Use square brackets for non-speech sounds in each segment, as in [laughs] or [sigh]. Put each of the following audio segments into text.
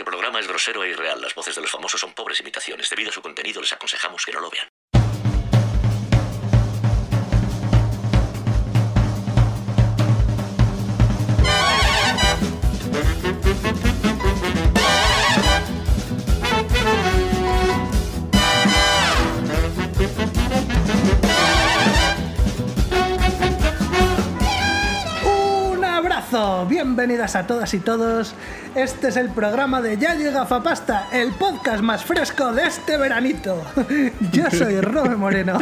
Este programa es grosero e irreal. Las voces de los famosos son pobres imitaciones. Debido a su contenido, les aconsejamos que no lo vean. Bienvenidas a todas y todos. Este es el programa de Ya llega Fapasta, el podcast más fresco de este veranito. [laughs] Yo soy Robe Moreno,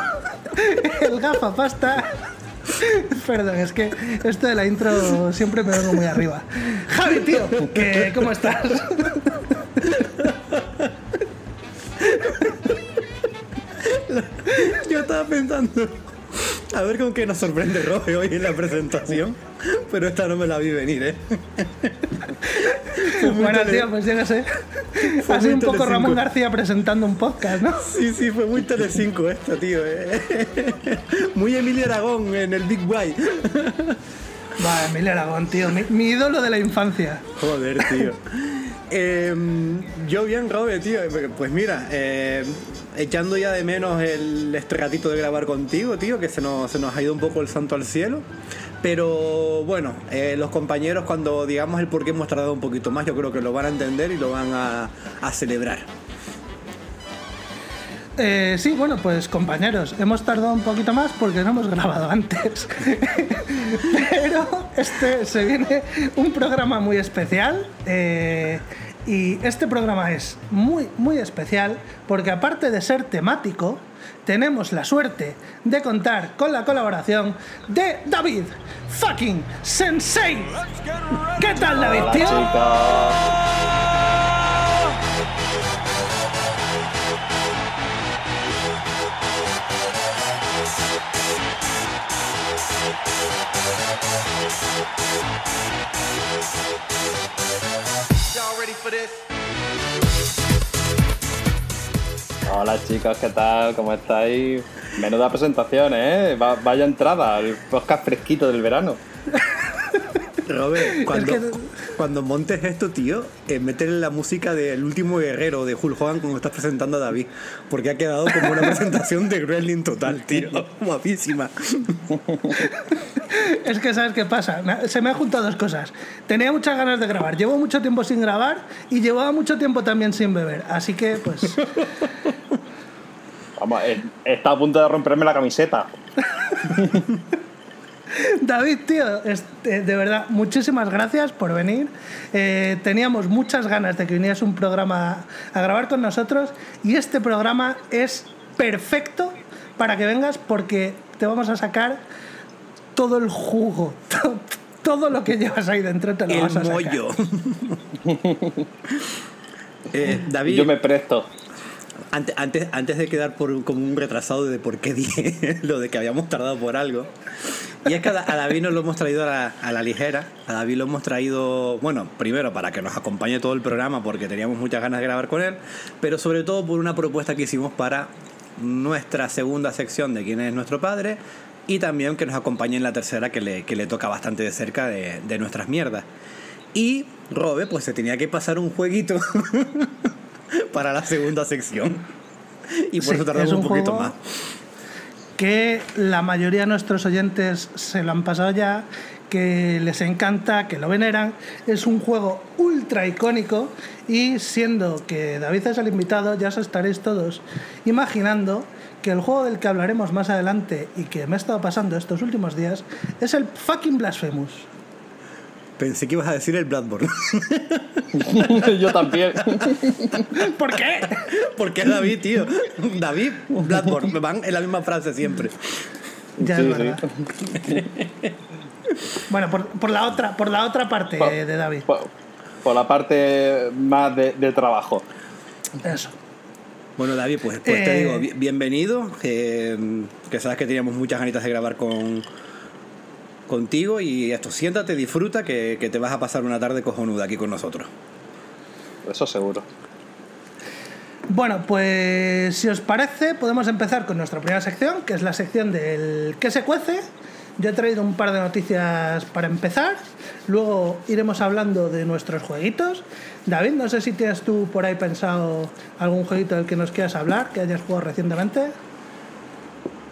[laughs] el gafapasta. [laughs] Perdón, es que esto de la intro siempre me vengo muy arriba. Javi, tío, ¿qué, ¿cómo estás? Yo estaba pensando a ver con qué nos sorprende Robe hoy en la presentación, pero esta no me la vi venir, ¿eh? Bueno, tele- tío, pues yo no sé. Fue Ha sido un poco. Ramón García presentando un podcast, ¿no? Sí, sí, fue muy Telecinco esta, tío. ¿eh? Muy Emilio Aragón en el Big Way. Va, Emilio Aragón, tío, mi, mi ídolo de la infancia. Joder, tío. Eh, yo bien, Robe, tío. Pues mira, eh, echando ya de menos el ratito de grabar contigo, tío, que se nos, se nos ha ido un poco el santo al cielo. Pero bueno, eh, los compañeros cuando digamos el por qué hemos tardado un poquito más, yo creo que lo van a entender y lo van a, a celebrar. Eh, sí, bueno, pues compañeros, hemos tardado un poquito más porque no hemos grabado [laughs] antes. Pero este se viene un programa muy especial. eh, y este programa es muy, muy especial porque aparte de ser temático, tenemos la suerte de contar con la colaboración de David fucking Sensei. ¿Qué tal, David, tío? Hola chicos, ¿qué tal? ¿Cómo estáis? Menuda presentación, ¿eh? Va- vaya entrada, el podcast fresquito del verano. [laughs] [laughs] Robert, cuando, que- cuando montes esto, tío, eh, métele la música del último guerrero de Hulk Hogan cuando estás presentando a David. Porque ha quedado como una [laughs] presentación de Gremlin total, tío. [laughs] Guapísima. Es que, ¿sabes qué pasa? Se me han juntado dos cosas. Tenía muchas ganas de grabar. Llevo mucho tiempo sin grabar y llevaba mucho tiempo también sin beber. Así que, pues, Vamos, eh, está a punto de romperme la camiseta. David, tío, es- eh, de verdad, muchísimas gracias por venir. Eh, teníamos muchas ganas de que vinieras un programa a grabar con nosotros y este programa es perfecto para que vengas porque te vamos a sacar todo el jugo, to- [laughs] todo lo que llevas ahí dentro te lo El vas a sacar. mollo. [laughs] Eh, David, Yo me presto. Antes, antes, antes de quedar por, como un retrasado de por qué dije [laughs] lo de que habíamos tardado por algo. Y es que a Da- a David nos lo hemos traído a la, a la ligera. A David lo hemos traído, bueno, primero para que nos acompañe todo el programa porque teníamos muchas ganas de grabar con él, pero sobre todo por una propuesta que hicimos para nuestra segunda sección de quién es nuestro padre y también que nos acompañe en la tercera que le, que le toca bastante de cerca de, de nuestras mierdas. Y Robe, pues se tenía que pasar un jueguito [laughs] [laughs] para la segunda sección. Y por Sí, eso tardamos es un, un poquito más. que la mayoría de nuestros oyentes se lo han pasado ya, que les encanta, que lo veneran. Es un juego ultra icónico y siendo que David es el invitado, ya os estaréis todos imaginando que el juego del que hablaremos más adelante y que me ha estado pasando estos últimos días es el fucking Blasphemous. Pensé que ibas a decir el Bloodborne. [laughs] Yo también. [laughs] ¿Por qué? Porque es David, tío. David, Bloodborne. Me van en la misma frase siempre. Ya Sí, es sí. verdad. Bueno, por, por la otra, por la otra parte Por- de David. Por, por la parte más de, de trabajo. Eso. Bueno, David, pues, pues te Eh. digo, bi- bienvenido. eh, que sabes que teníamos muchas ganitas de grabar con contigo y esto, siéntate, disfruta, que, que te vas a pasar una tarde cojonuda aquí con nosotros. Eso seguro. Bueno, pues si os parece, podemos empezar con nuestra primera sección, que es la sección del ¿qué se cuece? Yo he traído un par de noticias para empezar. Luego iremos hablando de nuestros jueguitos. David, no sé si tienes tú por ahí pensado algún jueguito del que nos quieras hablar, que hayas jugado recientemente.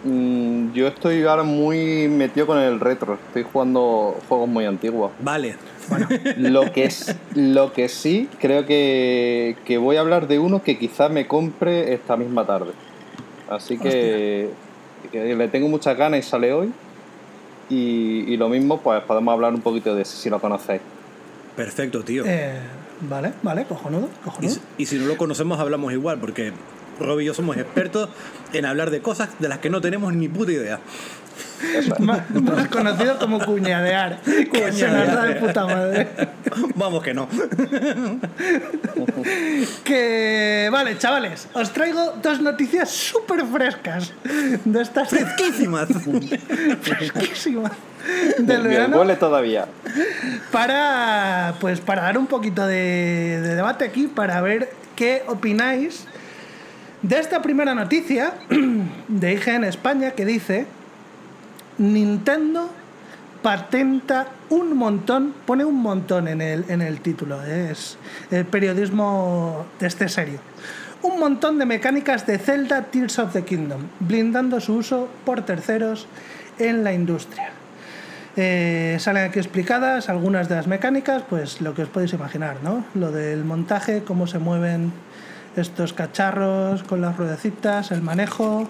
Mm, yo estoy ahora muy metido con el retro. Estoy jugando juegos muy antiguos. Vale. [laughs] Lo que, es, lo que sí, creo que, que voy a hablar de uno que quizás me compre esta misma tarde. Así que, que le tengo muchas ganas y sale hoy. Y, y lo mismo, pues podemos hablar un poquito de ese, si lo conocéis. Perfecto, tío. Eh, vale, vale, cojonudo, cojonudo. y si no lo conocemos, hablamos igual, porque Rob y yo somos expertos en hablar de cosas de las que no tenemos ni puta idea. Más, más conocido como cuñadear. da de puta madre. Vamos que no. Que vale, chavales, os traigo dos noticias súper frescas de estas Fresquísimas. fresquísimas del Me verano huele todavía. para pues para dar un poquito de, de debate aquí para ver qué opináis de esta primera noticia [clears throat] de IGN España que dice Nintendo patenta un montón, pone un montón en el, en el título, es el periodismo de este serio. Un montón de mecánicas de Zelda Tears of the Kingdom, blindando su uso por terceros en la industria. Eh, salen aquí explicadas algunas de las mecánicas, pues lo que os podéis imaginar, ¿no? Lo del montaje, cómo se mueven estos cacharros con las ruedecitas, el manejo,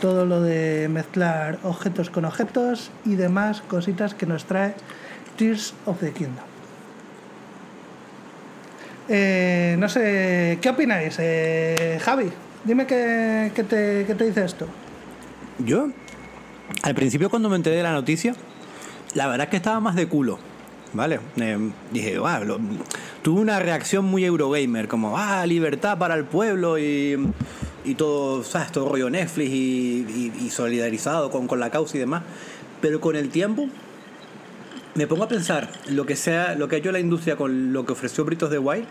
todo lo de mezclar objetos con objetos y demás cositas que nos trae Tears of the Kingdom. Eh, no sé, ¿qué opináis? Eh, Javi, dime qué, qué te, qué te dice esto. Yo, al principio cuando me enteré de la noticia, la verdad es que estaba más de culo. ¿Vale? Eh, dije, "Ah, lo- tuve una reacción muy Eurogamer, como, ah, libertad para el pueblo y, y todo, ¿sabes? Todo rollo Netflix y solidarizado con, con la causa y demás. Pero con el tiempo me pongo a pensar lo que sea, lo que ha hecho la industria con lo que ofreció Britos de Wild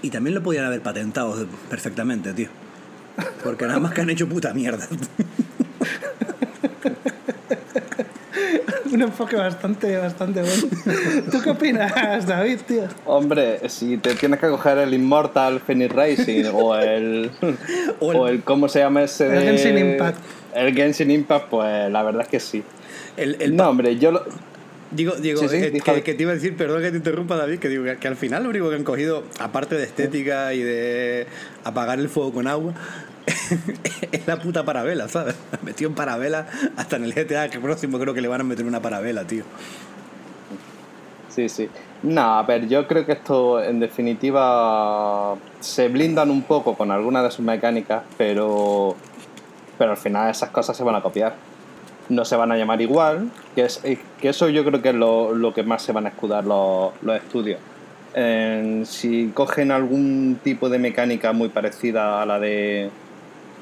y también lo podían haber patentado perfectamente, tío. Porque nada más que han hecho puta mierda. [laughs] [laughs] Un enfoque bastante, bastante bueno. [laughs] ¿Tú qué opinas, David, tío? Hombre, si te tienes que coger el Immortal Phoenix Racing o el, [laughs] O el- o el. ¿Cómo se llama ese? El de- Genshin Impact. El Genshin Impact, pues la verdad es que sí. El, el no, hombre, yo lo- Digo, digo Sí, sí, eh, que, te iba a decir, perdón que te interrumpa David, que digo que, que al final lo único que han cogido, aparte de estética y de apagar el fuego con agua, [laughs] es la puta parabela, ¿sabes? [laughs] Metido en parabela hasta en el GTA, que próximo creo que le van a meter una parabela, tío. Sí, sí. No, a ver, yo creo que esto en definitiva se blindan un poco con algunas de sus mecánicas, pero, pero al final esas cosas se van a copiar. No se van a llamar igual, que, eh, eso yo creo que es lo, lo que más se van a escudar los, los estudios. Si cogen algún tipo de mecánica muy parecida a la de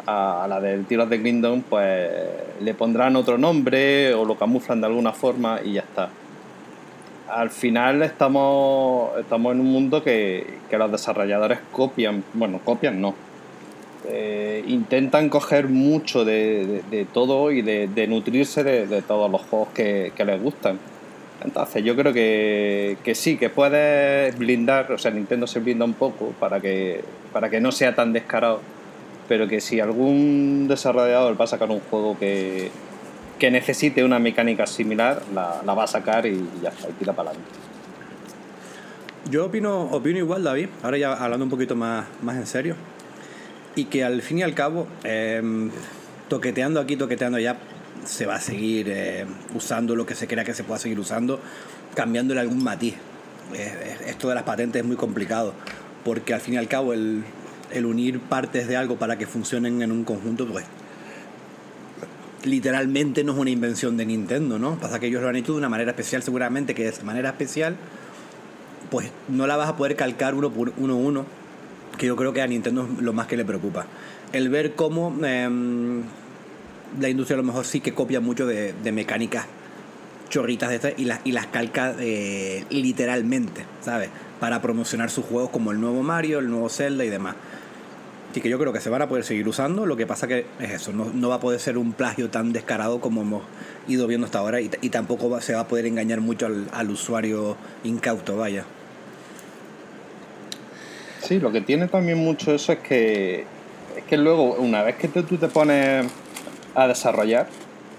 a, a la del of the Kingdom, pues le pondrán otro nombre o lo camuflan de alguna forma y ya está al final estamos, estamos en un mundo que, que los desarrolladores copian, bueno, copian no, Eh, intentan coger mucho de, de- de todo y de, de nutrirse de, de todos los juegos que, que les gustan. Entonces yo creo que, que sí, que puedes blindar, o sea, Nintendo se blinda un poco para que, para que no sea tan descarado, pero que si algún desarrollador va a sacar un juego que, que necesite una mecánica similar, la, va a sacar y ya está, y tira para adelante. Yo opino, opino igual, David, ahora ya hablando un poquito más, más en serio, y que al fin y al cabo, eh, toqueteando aquí, toqueteando allá, se va a seguir eh, usando lo que se crea que se pueda seguir usando, cambiándole algún matiz. Esto de las patentes es muy complicado, porque al fin y al cabo el, el unir partes de algo para que funcionen en un conjunto, pues literalmente no es una invención de Nintendo, ¿no? Pasa que ellos lo han hecho de una manera especial, seguramente que de esa manera especial pues no la vas a poder calcar uno por uno uno, que yo creo que a Nintendo es lo más que le preocupa. El ver cómo em, la industria a lo mejor sí que copia mucho de, de mecánicas chorritas de estas y las, y las calca eh, literalmente, ¿sabes? Para promocionar sus juegos como el nuevo Mario, el nuevo Zelda y demás. Y que yo creo que se van a poder seguir usando. Lo que pasa que es eso, no, no va a poder ser un plagio tan descarado como hemos ido viendo hasta ahora y, y tampoco se va a poder engañar mucho al, usuario incauto, vaya. Sí, lo que tiene también mucho eso es que es que luego, una vez que tú te pones a desarrollar,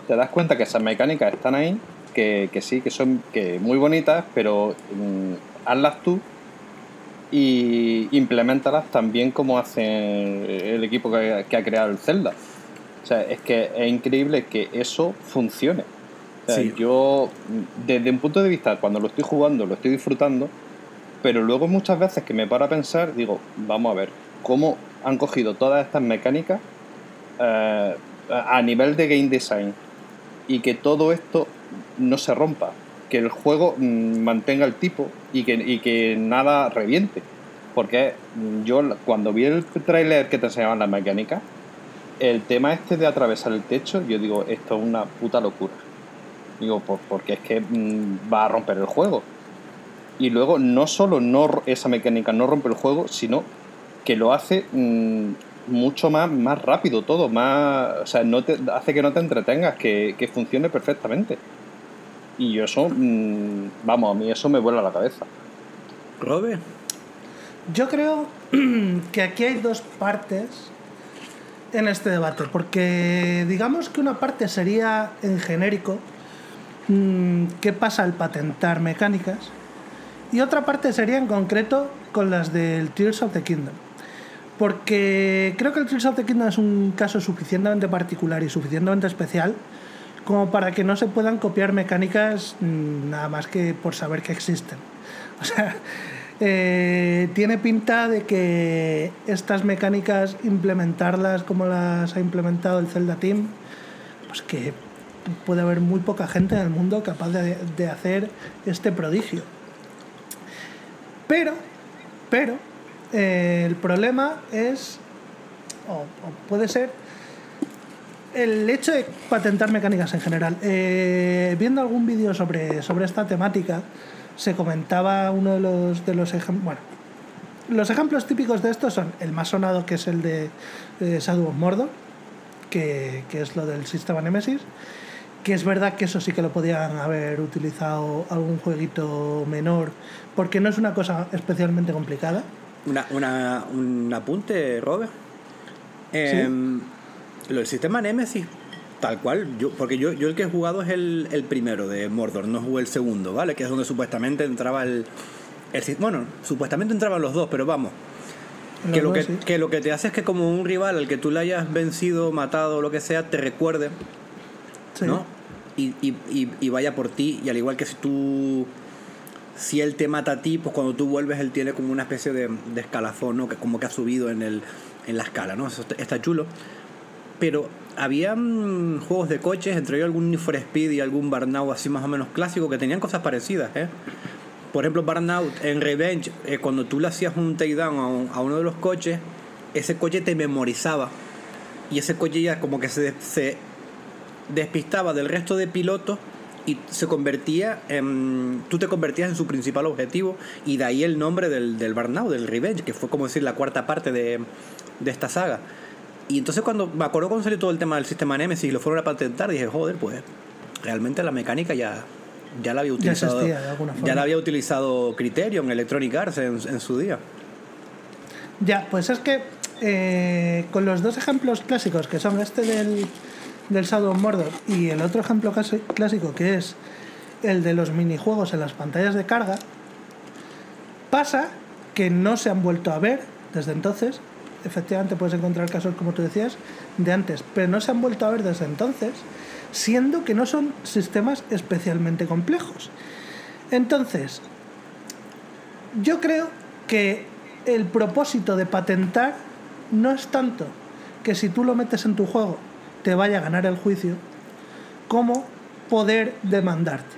te das cuenta que esas mecánicas están ahí, que, que sí, que son que muy bonitas, pero mm, hazlas tú y implementalas también como hace el equipo que, que ha creado el Zelda. O sea, es que es increíble que eso funcione. O sea, Sí. Yo, desde un punto de vista, cuando lo estoy jugando, lo estoy disfrutando, pero luego muchas veces que me paro a pensar, digo, vamos a ver, ¿cómo han cogido todas estas mecánicas eh, a nivel de game design y que todo esto no se rompa? Que el juego mm, mantenga el tipo y que, nada reviente. Porque yo cuando vi el tráiler que te enseñaban las mecánicas, el tema este de atravesar el techo, yo digo, esto es una puta locura. Digo, por- porque es que mm, va a romper el juego. Y luego no solo no, esa mecánica no rompe el juego, sino que lo hace mm, mucho más, más rápido todo, más, o sea, no te, hace que no te entretengas, que, que funcione perfectamente. Y yo eso, mm, vamos, a mí eso me vuela la cabeza. Robe, Yo creo [clears throat] que aquí hay dos partes en este debate, porque digamos que una parte sería en genérico, mm, qué pasa al patentar mecánicas, y otra parte sería en concreto con las del Tears of the Kingdom. Porque creo que el Tears of the Kingdom es un caso suficientemente particular y suficientemente especial como para que no se puedan copiar mecánicas mm, nada más que por saber que existen. [laughs] O sea, eh, tiene pinta de que estas mecánicas implementarlas como las ha implementado el Zelda Team, pues que puede haber muy poca gente en el mundo capaz de, de hacer este prodigio. Pero, pero, eh, el problema es, o, o puede ser, el hecho de patentar mecánicas en general. Eh, viendo algún vídeo sobre, sobre esta temática, se comentaba uno de los, de los ejemplos. Bueno, los ejemplos típicos de esto son el más sonado, que es el de eh, Shadow of Mordor, que, que es lo del sistema Nemesis. Que es verdad que eso sí que lo podían haber utilizado algún jueguito menor, porque no es una cosa especialmente complicada. una, una- un apunte, Robert. Lo del sistema Nemesis, tal cual, yo, porque yo, yo el que he jugado es el, el primero de Mordor, no jugué el segundo, ¿vale? Que es donde supuestamente entraba el, el Bueno, supuestamente entraban los dos, pero vamos. Que lo que, que lo que te hace es que como un rival al que tú le hayas vencido, matado o lo que sea, te recuerde, Sí. ¿no? Y, y- y- y vaya por ti, y al igual que si tú... Si él te mata a ti, pues cuando tú vuelves él tiene como una especie de, de escalafón, ¿no? Que como que ha subido en, el, en la escala, ¿no? Eso está, está chulo. Pero había mm, juegos de coches, entre ellos algún Need for Speed y algún Burnout así más o menos clásico, que tenían cosas parecidas, ¿eh? Por ejemplo, Burnout en Revenge, eh, cuando tú le hacías un takedown a, un- a uno de los coches, ese coche te memorizaba. Y ese coche ya como que se, se despistaba del resto de pilotos y se convertía en. Tú te convertías en su principal objetivo y de ahí el nombre del, del Burnout, del Revenge, que fue como decir la cuarta parte de, de esta saga. Y entonces cuando me acuerdo cuando salió todo el tema del sistema Nemesis y lo fueron a patentar, dije, joder, pues realmente la mecánica ya, ya la había Ya utilizado. existía de ya la había utilizado Criterion, Electronic Arts en, en su día. Ya, pues es que eh, con los dos ejemplos clásicos, que son este del, del Shadow of Mordor y el otro ejemplo casi- clásico, que es el de los minijuegos en las pantallas de carga, pasa que no se han vuelto a ver desde entonces. Efectivamente puedes encontrar casos, como tú decías, de antes, pero no se han vuelto a ver desde entonces, siendo que no son sistemas especialmente complejos. Entonces, yo creo que el propósito de patentar no es tanto que si tú lo metes en tu juego te vaya a ganar el juicio, como poder demandarte.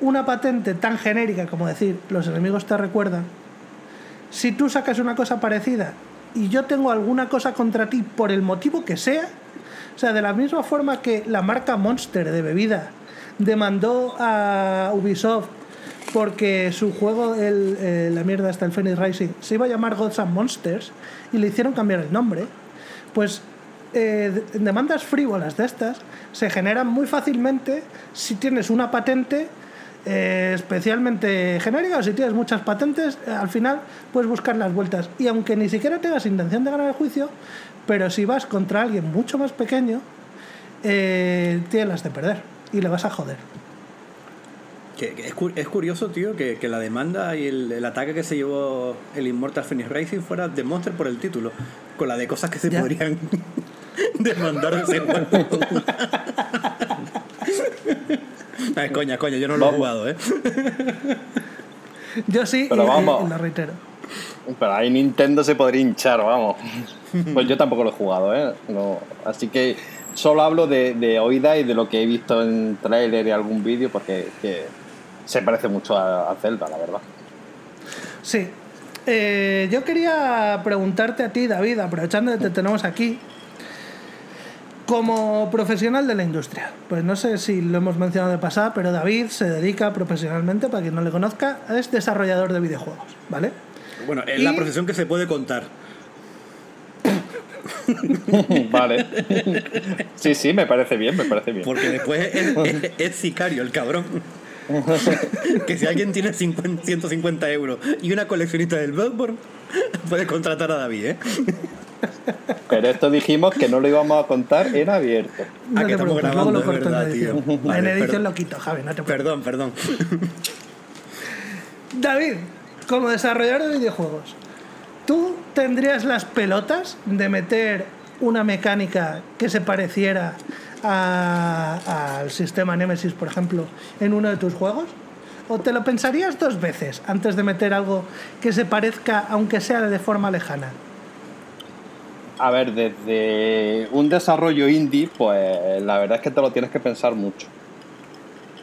Una patente tan genérica como decir los enemigos te recuerdan, si tú sacas una cosa parecida y yo tengo alguna cosa contra ti por el motivo que sea, o sea, de la misma forma que la marca Monster de bebida demandó a Ubisoft porque su juego, el, eh, la mierda está el Phoenix Rising, se iba a llamar Gods and Monsters y le hicieron cambiar el nombre. Pues eh, de- demandas frívolas de estas se generan muy fácilmente si tienes una patente eh, especialmente genérica o si tienes muchas patentes, eh, al final puedes buscar las vueltas. Y aunque ni siquiera tengas intención de ganar el juicio, pero si vas contra alguien mucho más pequeño, eh, tienes las de perder y le vas a joder. Que, que es, es curioso, tío, que, que la demanda y el, el ataque que se llevó el Immortal Phoenix Racing fuera de Monster por el título, con la de cosas que se Ya. podrían [laughs] demandar [laughs] de [laughs] juego. [laughs] Ay, coña, coña, yo no lo he jugado, ¿eh? Yo sí, Pero y- vamos. y lo reitero. Pero ahí Nintendo se podría hinchar, vamos. Pues yo tampoco lo he jugado, ¿eh? No, así que solo hablo de, de oída y de lo que he visto en trailer y algún vídeo, porque que se parece mucho a, a Zelda, la verdad. Sí. Eh, yo quería preguntarte a ti, David, aprovechando que te tenemos aquí, como profesional de la industria. Pues no sé si lo hemos mencionado de pasada, pero David se dedica profesionalmente, para quien no le conozca, es desarrollador de videojuegos, ¿vale? Bueno, es la profesión que se puede contar. [laughs] vale. Sí, sí, me parece bien, me parece bien. Porque después es, es- es sicario el cabrón. [laughs] que si alguien tiene 50 150 euros y una coleccionista del Bloodborne, puede contratar a David, ¿eh? Pero esto dijimos que no lo íbamos a contar en abierto. No Ah, que te estamos preocupes, luego grabando, lo corto verdad, en tío. edición. Vale, en edición perdón. lo quito, Javi, no te preocupes. Perdón, perdón. [laughs] David, como desarrollador de videojuegos, ¿tú tendrías las pelotas de meter una mecánica que se pareciera a- al sistema Nemesis, por ejemplo, en uno de tus juegos? ¿O te lo pensarías dos veces antes de meter algo que se parezca, aunque sea de forma lejana? A ver, desde un desarrollo indie, pues la verdad es que te lo tienes que pensar mucho.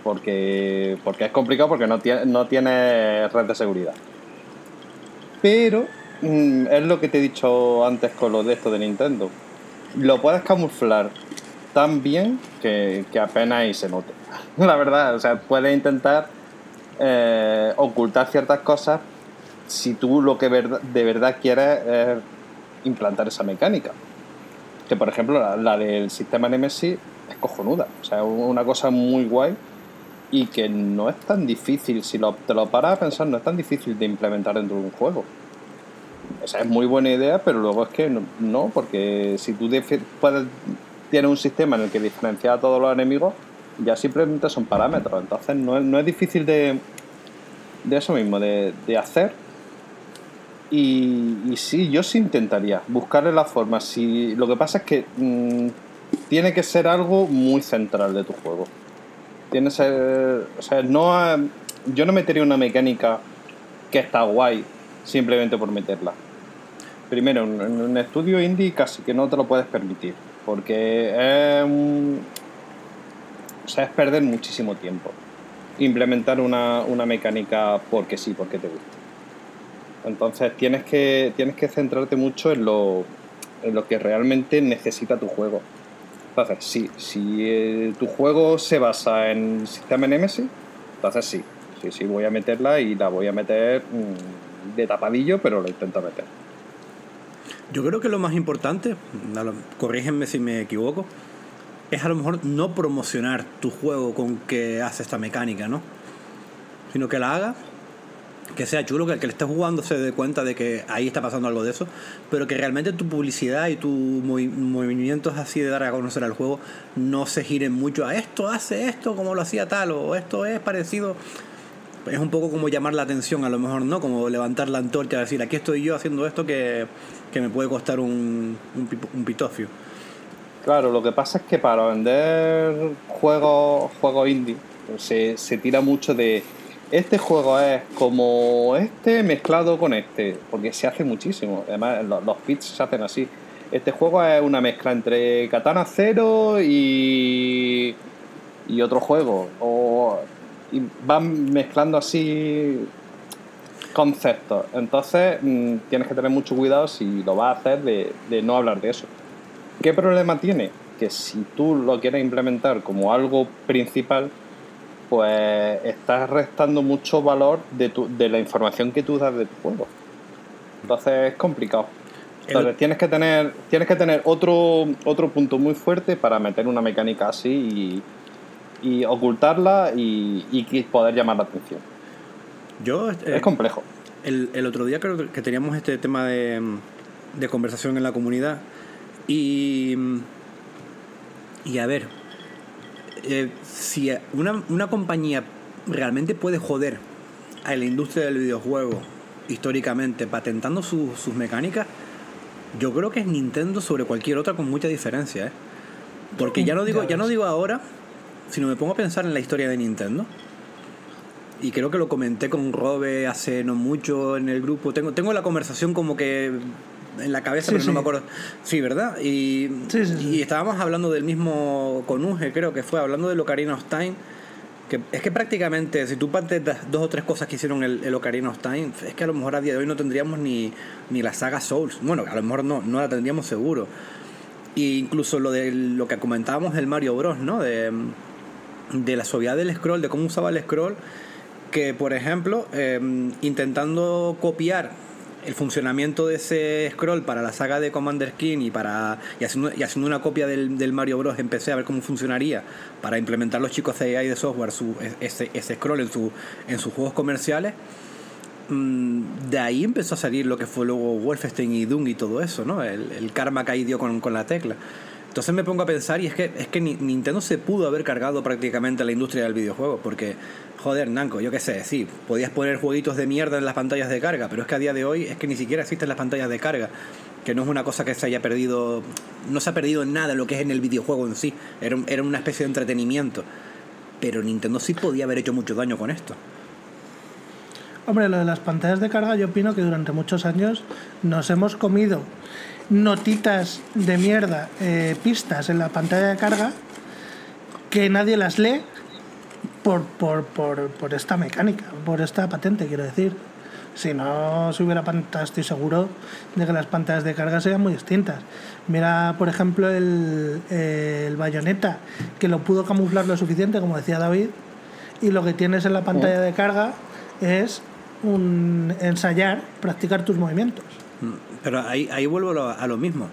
Porque, porque es complicado porque no tiene, no tiene red de seguridad. Pero mm, es lo que te he dicho antes con lo de esto de Nintendo. Lo puedes camuflar tan bien que, que apenas ahí se note. [laughs] La verdad, o sea, puedes intentar eh, ocultar ciertas cosas si tú lo que de verdad quieres es implantar esa mecánica. Que por ejemplo la, del sistema Nemesis es cojonuda. O sea, una cosa muy guay y que no es tan difícil, si lo, te lo paras a pensar, no es tan difícil de implementar dentro de un juego. O sea, es muy buena idea, pero luego es que no, porque si tú puedes, tienes un sistema en el que diferencias a todos los enemigos, ya simplemente son parámetros. Entonces no es, no es difícil de, de eso mismo, de hacer. Y, sí, yo sí intentaría buscarle la forma. Si, lo que pasa es que mm, tiene que ser algo muy central de tu juego. Tiene que ser. O sea, no. yo no metería una mecánica que está guay simplemente por meterla. Primero, en un estudio indie casi que no te lo puedes permitir. Porque es. o sea, es perder muchísimo tiempo. Implementar una, una mecánica porque sí, porque te gusta. Entonces tienes que, tienes que centrarte mucho en lo, en lo que realmente necesita tu juego. Entonces, sí, si eh, tu juego se basa en sistema Nemesis, entonces sí, sí, sí, voy a meterla y la voy a meter mm, de tapadillo, pero lo intento meter. Yo creo que lo más importante, corrígenme si me equivoco, es a lo mejor no promocionar tu juego con que hace esta mecánica, ¿no? Sino que la haga, que sea chulo, que el que le esté jugando se dé cuenta de que ahí está pasando algo de eso, pero que realmente tu publicidad y tus movi- movimientos así de dar a conocer al juego no se giren mucho a esto hace esto como lo hacía tal o esto es parecido. Es un poco como llamar la atención, a lo mejor, ¿no? Como levantar la antorcha decir, aquí estoy yo haciendo esto que, que me puede costar un, un, pitofio. Claro, lo que pasa es que para vender juegos, juegos indie se, se tira mucho de este juego es como este mezclado con este, porque se hace muchísimo. Además, los, los pits se hacen así. Este juego es una mezcla entre Katana Zero y, y otro juego. O, y van mezclando así conceptos. Entonces, mm, tienes que tener mucho cuidado si lo vas a hacer de, de no hablar de eso. ¿Qué problema tiene? Que si tú lo quieres implementar como algo principal, pues estás restando mucho valor de, tu, de la información que tú das de tu juego. Entonces es complicado. Entonces, tienes que tener, tienes que tener otro, otro punto muy fuerte para meter una mecánica así y, y ocultarla y, y poder llamar la atención. Yo, es eh, complejo. El, el, otro día creo que teníamos este tema de, de conversación en la comunidad y, y a ver, eh, si una, una compañía realmente puede joder a la industria del videojuego históricamente patentando sus mecánicas, yo creo que es Nintendo sobre cualquier otra con mucha diferencia, ¿eh? Porque ya no digo, ya no digo ahora, sino me pongo a pensar en la historia de Nintendo. Y creo que lo comenté con Robe hace no mucho en el grupo. Tengo, tengo la conversación como que en la cabeza, pero no me acuerdo. Sí, ¿verdad? Y, y estábamos hablando del mismo con Uge, creo que fue, hablando de Ocarina of Time es que prácticamente, si tú partes dos o tres cosas que hicieron el, el, Ocarina of Time, es que a lo mejor a día de hoy no tendríamos ni, ni la saga Souls. Bueno, a lo mejor no, no la tendríamos seguro. E incluso lo de lo que comentábamos del Mario Bros, ¿no? De, de la suavidad del scroll, de cómo usaba el scroll, que por ejemplo, em, intentando copiar el funcionamiento de ese scroll para la saga de Commander King y para y haciendo, y haciendo una copia del, del, Mario Bros empecé a ver cómo funcionaría para implementar los chicos de AI de software su, ese, ese scroll en, su, en sus juegos comerciales mm, de ahí empezó a salir lo que fue luego Wolfenstein y Doom y todo eso, ¿no? El, el karma que ahí dio con, con la tecla. Entonces me pongo a pensar y es que, es que Nintendo se pudo haber cargado prácticamente la industria del videojuego, porque, joder, Nanco, yo qué sé, sí, podías poner jueguitos de mierda en las pantallas de carga, pero es que a día de hoy es que ni siquiera existen las pantallas de carga, que no es una cosa que se haya perdido, no se ha perdido nada lo que es en el videojuego en sí, era, era una especie de entretenimiento, pero Nintendo sí podía haber hecho mucho daño con esto. Hombre, lo de las pantallas de carga yo opino que durante muchos años nos hemos comido notitas de mierda, eh, pistas en la pantalla de carga que nadie las lee por, por, por, por, esta mecánica, por esta patente, quiero decir. Si no se hubiera pantalla, estoy seguro de que las pantallas de carga serían muy distintas. Mira, por ejemplo, el, el bayoneta, que lo pudo camuflar lo suficiente, como decía David, y lo que tienes en la pantalla de carga es un ensayar, practicar tus movimientos. Pero ahí, ahí vuelvo a lo mismo.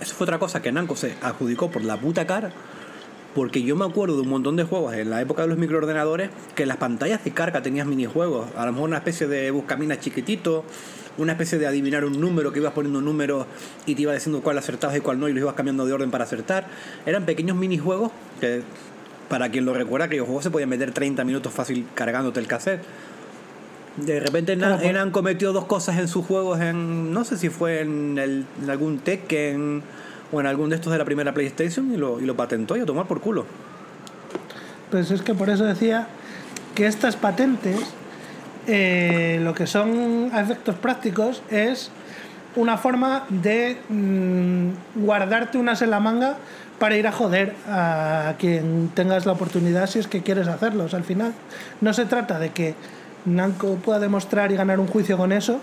Eso fue otra cosa que Namco se adjudicó por la puta cara. Porque yo me acuerdo de un montón de juegos en la época de los microordenadores que las pantallas de carga tenían minijuegos. A lo mejor una especie de buscaminas chiquitito, una especie de adivinar un número que ibas poniendo números y te iba diciendo cuál acertabas y cuál no y los ibas cambiando de orden para acertar. Eran pequeños minijuegos que, para quien lo recuerda, que los juegos se podían meter 30 minutos fácil cargándote el cassette. De repente han cometido dos cosas en sus juegos, en no sé si fue en, el, en algún Tekken o en algún de estos de la primera PlayStation y lo, y lo patentó y a tomar por culo. Pues es que por eso decía que estas patentes, eh, lo que son efectos prácticos, es una forma de mm, guardarte unas en la manga para ir a joder a quien tengas la oportunidad si es que quieres hacerlos al final. No se trata de que Nanco pueda demostrar y ganar un juicio con eso,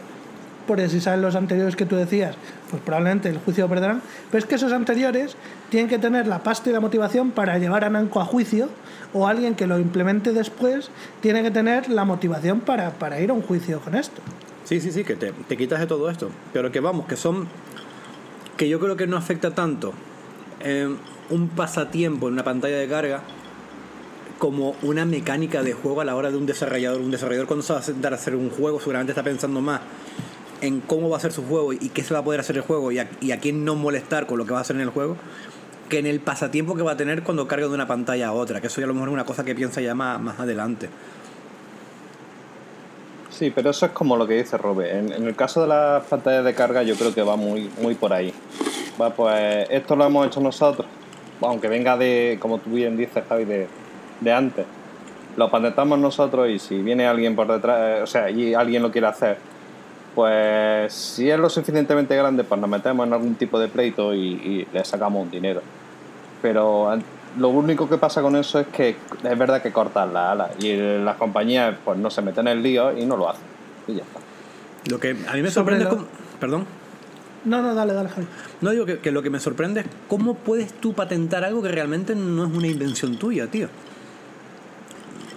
porque si salen los anteriores que tú decías, pues probablemente el juicio lo perderán, pero es que esos anteriores tienen que tener la pasta y la motivación para llevar a Nanco a juicio, o alguien que lo implemente después tiene que tener la motivación para, para ir a un juicio con esto. Sí, sí, sí, que te, te quitas de todo esto, pero que vamos, que son, que yo creo que no afecta tanto en un pasatiempo en una pantalla de carga, como una mecánica de juego a la hora de un desarrollador. Un desarrollador cuando se va a sentar a hacer un juego seguramente está pensando más en cómo va a ser su juego y qué se va a poder hacer el juego y a, quién no molestar con lo que va a hacer en el juego que en el pasatiempo que va a tener cuando cargue de una pantalla a otra, que eso ya a lo mejor es una cosa que piensa ya más, más adelante. Sí, pero eso es como lo que dice Robe. En, en, el caso de las pantallas de carga yo creo que va muy, muy por ahí. Va, pues esto lo hemos hecho nosotros, aunque venga de, como tú bien dices, Javi, de, de antes. Lo patentamos nosotros y si viene alguien por detrás, eh, o sea, y alguien lo quiere hacer, pues si es lo suficientemente grande, pues nos metemos en algún tipo de pleito y, le sacamos un dinero. Pero lo único que pasa con eso es que es verdad que cortan las alas y las compañías pues no se meten en el lío y no lo hacen. Y ya está. Lo que a mí me sorprende... Perdón. No, no, dale, dale, Javi. No digo que, que, lo que me sorprende es cómo puedes tú patentar algo que realmente no es una invención tuya, tío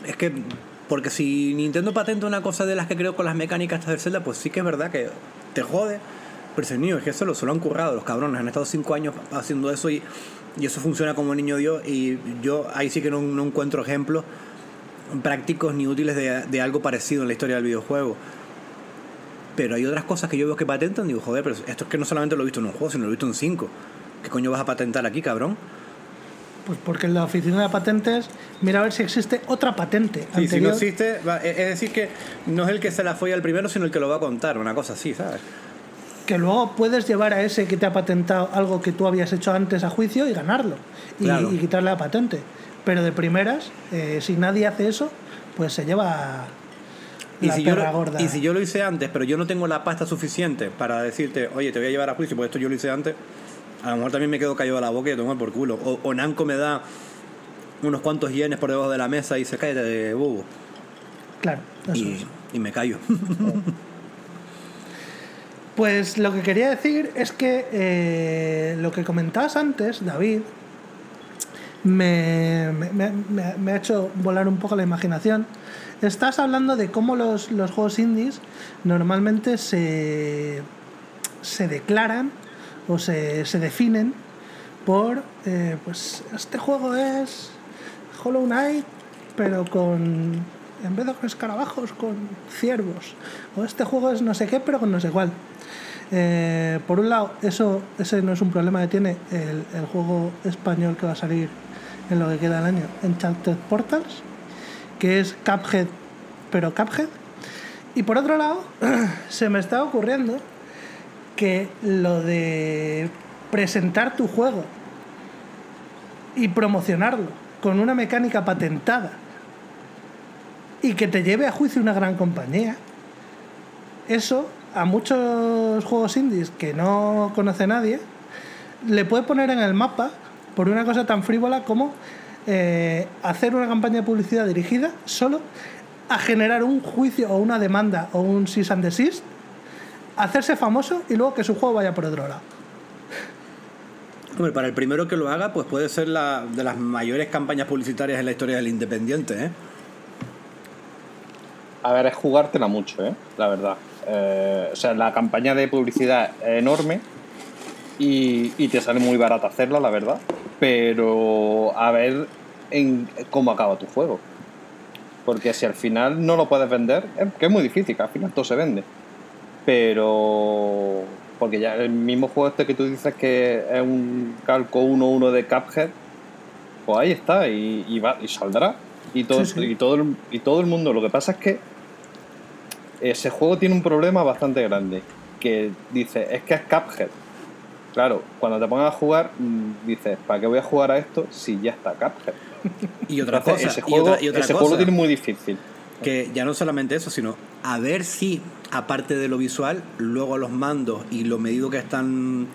es que porque si Nintendo patenta una cosa de las que creo con las mecánicas de Zelda, pues sí que es verdad que te jode. Pero ese niño, es que eso lo, se lo han currado los cabrones. Han estado cinco años haciendo eso y, y eso funciona como niño Dios. Y yo ahí sí que no, no encuentro ejemplos prácticos ni útiles de, de algo parecido en la historia del videojuego. Pero hay otras cosas que yo veo que patentan y digo, joder, pero esto es que no solamente lo he visto en un juego, sino lo he visto en cinco. ¿Qué coño vas a patentar aquí, cabrón? Pues porque en la oficina de patentes, mira a ver si existe otra patente. Sí, si no anterior. existe, va- es decir, que no es el que se la folla el primero, sino el que lo va a contar, una cosa así, ¿sabes? que luego puedes llevar a ese que te ha patentado algo que tú habías hecho antes a juicio y ganarlo y, Claro. y quitarle la patente. Pero de primeras, eh, si nadie hace eso, pues se lleva Y la yo lo, gorda. y si yo lo hice antes, pero yo no tengo la pasta suficiente para decirte, oye, te voy a llevar a juicio, porque esto yo lo hice antes, a lo mejor también me quedo caydo a la boca y te tomo por culo. O, o Namco me da unos cuantos yenes por debajo de la mesa y dice, cállate de bobo. Claro, eso Y, es. y me callo. [laughs] Pues lo que quería decir es que eh, lo que comentabas antes, David, me, me- me- me- me ha hecho volar un poco la imaginación. Estás hablando de cómo los, los juegos indies normalmente se, se declaran o se, se definen por, eh, pues este juego es Hollow Knight, pero con, en vez de con escarabajos, con ciervos. O este juego es no sé qué, pero con no sé cuál. Eh, por un lado, eso ese no es un problema que tiene el, el juego español que va a salir en lo que queda del año, Enchanted Portals, que es Cuphead, pero Cuphead. Y por otro lado, [clears throat] se me está ocurriendo que lo de presentar tu juego y promocionarlo con una mecánica patentada y que te lleve a juicio una gran compañía, eso a muchos juegos indies que no conoce nadie, le puede poner en el mapa por una cosa tan frívola como eh, hacer una campaña de publicidad dirigida solo a generar un juicio o una demanda o un cease and desist, hacerse famoso y luego que su juego vaya por otro lado. Hombre, para el primero que lo haga, pues puede ser la de las mayores campañas publicitarias en la historia del Independiente, ¿eh? A ver, es jugártela mucho, ¿eh? La verdad. Eh, o sea, la campaña de publicidad es enorme y, y te sale muy barato hacerla, la verdad. Pero a ver en cómo acaba tu juego. Porque si al final no lo puedes vender, es que es muy difícil, que al final todo se vende. Pero. Porque ya el mismo juego este que tú dices que es un calco 1-1 de Cuphead, pues ahí está, y, y va, y saldrá. Y todo, Sí, sí. Y, todo el, y todo el mundo. Lo que pasa es que ese juego tiene un problema bastante grande. Que dice, es que es Cuphead. Claro, cuando te pongas a jugar, mm, dices, ¿para qué voy a jugar a esto si ya está Cuphead? Y otra Entonces, cosa, ese y juego, otra, y otra ese cosa, juego lo tiene muy difícil. que ya no solamente eso, sino a ver si, aparte de lo visual, luego los mandos y lo medido que están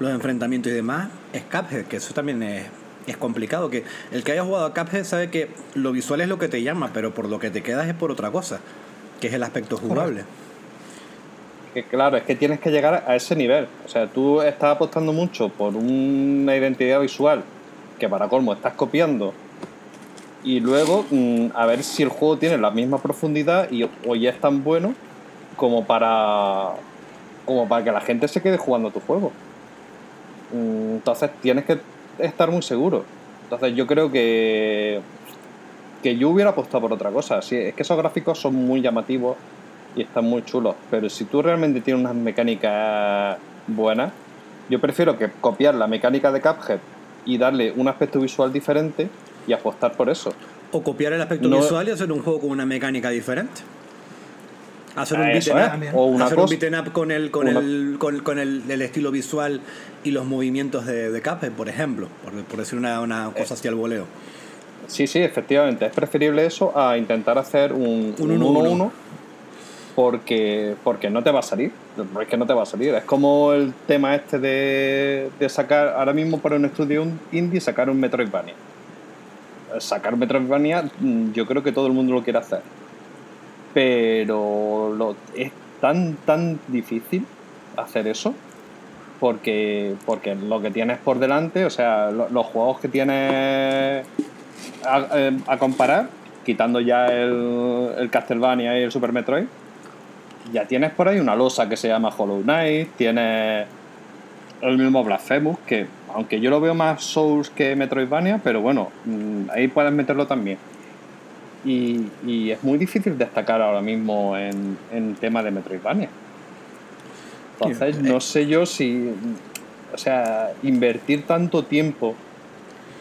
los enfrentamientos y demás, es Cuphead, que eso también es, es complicado. Que el que haya jugado a Cuphead sabe que lo visual es lo que te llama, pero por lo que te quedas es por otra cosa, que es el aspecto jugable. Que claro, es que tienes que llegar a ese nivel. O sea, tú estás apostando mucho por una identidad visual que para colmo estás copiando y luego mm, a ver si el juego tiene la misma profundidad y o ya es tan bueno como para como para que la gente se quede jugando tu juego. Entonces tienes que estar muy seguro. Entonces yo creo que que yo hubiera apostado por otra cosa. Sí, es que esos gráficos son muy llamativos y están muy chulos. Pero si tú realmente tienes unas mecánicas buenas, yo prefiero que copiar la mecánica de Cuphead y darle un aspecto visual diferente y apostar por eso. O copiar el aspecto No- visual y hacer un juego con una mecánica diferente. Hacer un beat'em es. up. O una hacer un beat'em up con el, con una- el, con, con el, el estilo visual y los movimientos de, de Cuphead, por ejemplo, por, por decir una, una Eh. cosa así al voleo. Sí, sí, efectivamente. Es preferible eso a intentar hacer un Un un 1-1. 1-1 porque, porque no te va a salir. Es que no te va a salir. Es como el tema este de, de sacar, ahora mismo para un estudio indie, sacar un Metroidvania. Sacar Metroidvania, mm, yo creo que todo el mundo lo quiere hacer. Pero es tan, tan difícil hacer eso porque, porque lo que tienes por delante, o sea, lo- los juegos que tienes a, eh, a comparar quitando ya el, el Castlevania y el Super Metroid, ya tienes por ahí una losa que se llama Hollow Knight, tienes el mismo Blasphemous, que aunque yo lo veo más Souls que Metroidvania, pero bueno, mm, ahí puedes meterlo también. Y, y es muy difícil destacar ahora mismo en, en tema de Metroidvania. Entonces, no sé yo si. O sea, invertir tanto tiempo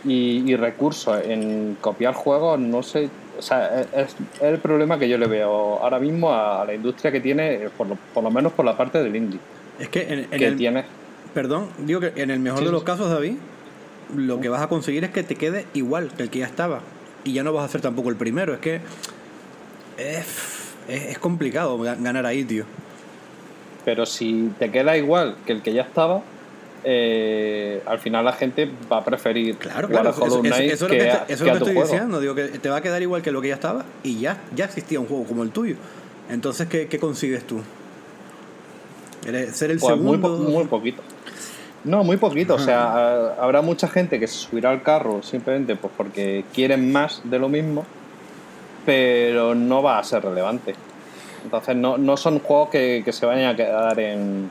y, y recursos en copiar juegos, no sé. O sea, es, es el problema que yo le veo ahora mismo a, a la industria que tiene, eh, por lo, por lo menos por la parte del indie. Es que en, en que el, tiene. Perdón, digo que en el mejor Sí, de los casos, David, lo que vas a conseguir es que te quede igual que el que ya estaba. Y ya no vas a hacer tampoco el primero. Es que es, es, es complicado ga- ganar ahí, tío. Pero si te queda igual que el que ya estaba, eh, al final la gente va a preferir Claro, claro. Eso, Hollow eso- Knight eso que a- eso estoy juego. diciendo. Digo que te va a quedar igual que lo que ya estaba y ya, ya existía un juego como el tuyo. Entonces, ¿qué, qué consigues tú? Ser el Pues muy, po- segundo. muy poquito. No, muy poquito. O sea, ha- habrá mucha gente que se subirá al carro simplemente pues porque quieren más de lo mismo, pero no va a ser relevante. Entonces, no, no son juegos que, que se vayan a quedar en,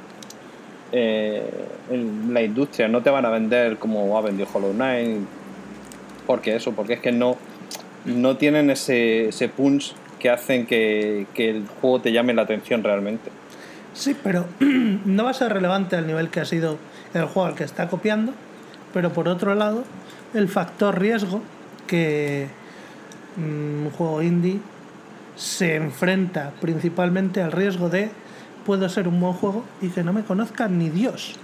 eh, en la industria. No te van a vender como ha vendido Hollow Knight. Porque eso, porque es que no, no tienen ese, ese punch que hacen que, que el juego te llame la atención realmente. Sí, pero [clears throat] no va a ser relevante al nivel que ha sido el juego al que está copiando, pero por otro lado, el factor riesgo que mm, un juego indie se enfrenta principalmente al riesgo de puedo ser un buen juego y que no me conozca ni Dios.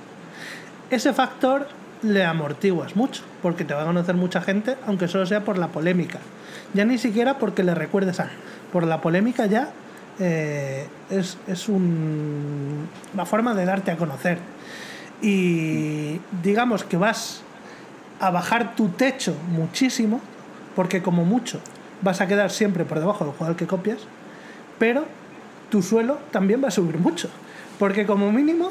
Ese factor le amortiguas mucho, porque te va a conocer mucha gente, aunque solo sea por la polémica. Ya ni siquiera porque le recuerdes a. Por la polémica ya eh, es, es un- una forma de darte a conocer. Y digamos que vas a bajar tu techo muchísimo, porque como mucho vas a quedar siempre por debajo del juego al que copias, pero tu suelo también va a subir mucho, porque como mínimo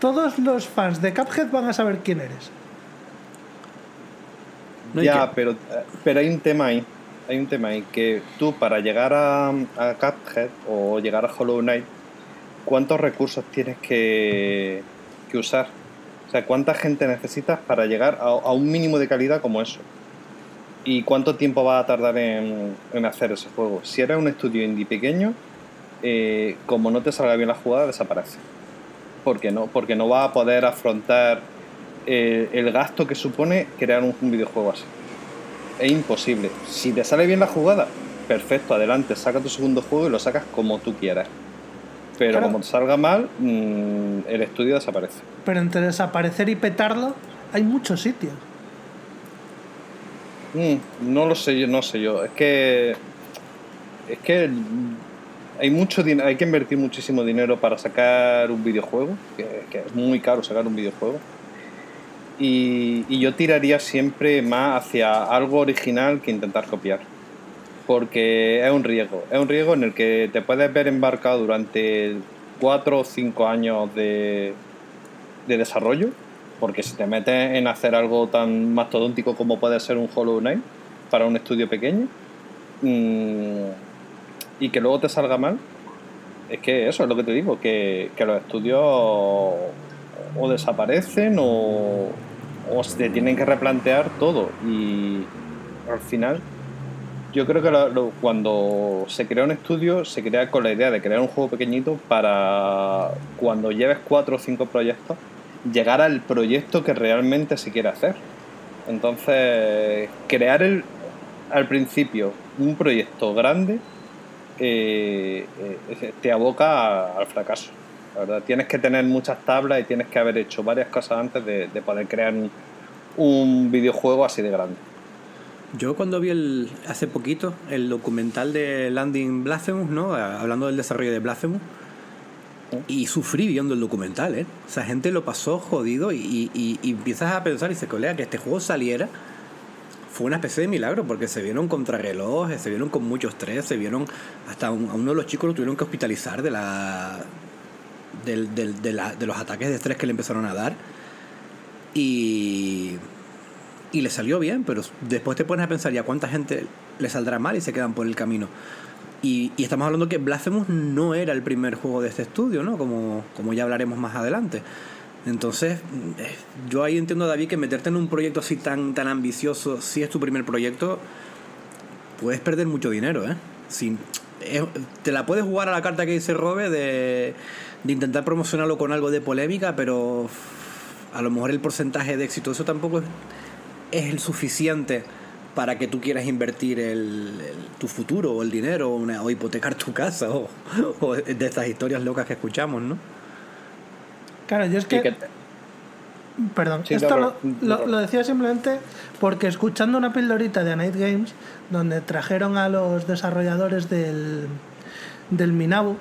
todos los fans de Cuphead van a saber quién eres. No ya, que- pero, pero hay un tema ahí. Hay un tema ahí que tú para llegar a, a Cuphead o llegar a Hollow Knight, ¿cuántos recursos tienes que, que usar? Sea, ¿cuánta gente necesitas para llegar a, un mínimo de calidad como eso? ¿Y cuánto tiempo va a tardar en, hacer ese juego? Si eres un estudio indie pequeño, eh, como no te salga bien la jugada, desaparece. ¿Por qué no? Porque no va a poder afrontar eh, el gasto que supone crear un, un videojuego así. Es imposible. Si te sale bien la jugada, perfecto, adelante, saca tu segundo juego y lo sacas como tú quieras. Pero Claro. como salga mal, mm, el estudio desaparece. Pero entre desaparecer y petarlo hay muchos sitios. Mm, no lo sé yo, no sé yo. Es que. Es que. Hay mucho hay que invertir muchísimo dinero para sacar un videojuego, que, que es muy caro sacar un videojuego. Y, y yo tiraría siempre más hacia algo original que intentar copiar. Porque es un riesgo. Es un riesgo en el que te puedes ver embarcado durante 4 o 5 años de, de desarrollo. Porque si te metes en hacer algo tan mastodóntico como puede ser un Hollow Knight para un estudio pequeño mm, y que luego te salga mal, es que eso es lo que te digo, que, que los estudios o desaparecen o, o se tienen que replantear todo. Y al final, yo creo que cuando se crea un estudio, se crea con la idea de crear un juego pequeñito para cuando lleves cuatro o cinco proyectos, llegar al proyecto que realmente se quiere hacer. Entonces, crear el, al principio un proyecto grande eh, eh, te aboca al fracaso. La verdad, tienes que tener muchas tablas y tienes que haber hecho varias cosas antes de, de poder crear un videojuego así de grande. Yo cuando vi el, hace poquito el documental de Landing Blasphemous, ¿no? Hablando del desarrollo de Blasphemous, y sufrí viendo el documental, ¿eh? O sea, gente lo pasó jodido y, y- y- empiezas a pensar y se colega que este juego saliera fue una especie de milagro porque se vieron contrarreloj, se vieron con mucho estrés, se vieron hasta un- a uno de los chicos lo tuvieron que hospitalizar de la del- del- de, la- de los ataques de estrés que le empezaron a dar y y le salió bien, pero después te pones a pensar ya cuánta gente les saldrá mal y se quedan por el camino. Y, y, estamos hablando que Blasphemous no era el primer juego de este estudio, ¿no? Como, como ya hablaremos más adelante. Entonces, eh, yo ahí entiendo, David, que meterte en un proyecto así tan, tan ambicioso, si es tu primer proyecto, puedes perder mucho dinero, ¿eh? Sin, te la puedes jugar a la carta que dice Robe de, de intentar promocionarlo con algo de polémica, pero a lo mejor el porcentaje de éxito, eso tampoco es, es el suficiente para que tú quieras invertir el, tu futuro o el dinero o, una, o hipotecar tu casa o, o, de estas historias locas que escuchamos, ¿no? Claro, yo es que... que Perdón, sí, esto lo, lo, lo, decía simplemente porque escuchando una pildorita de Night Games, donde trajeron a los desarrolladores del, del Minabu,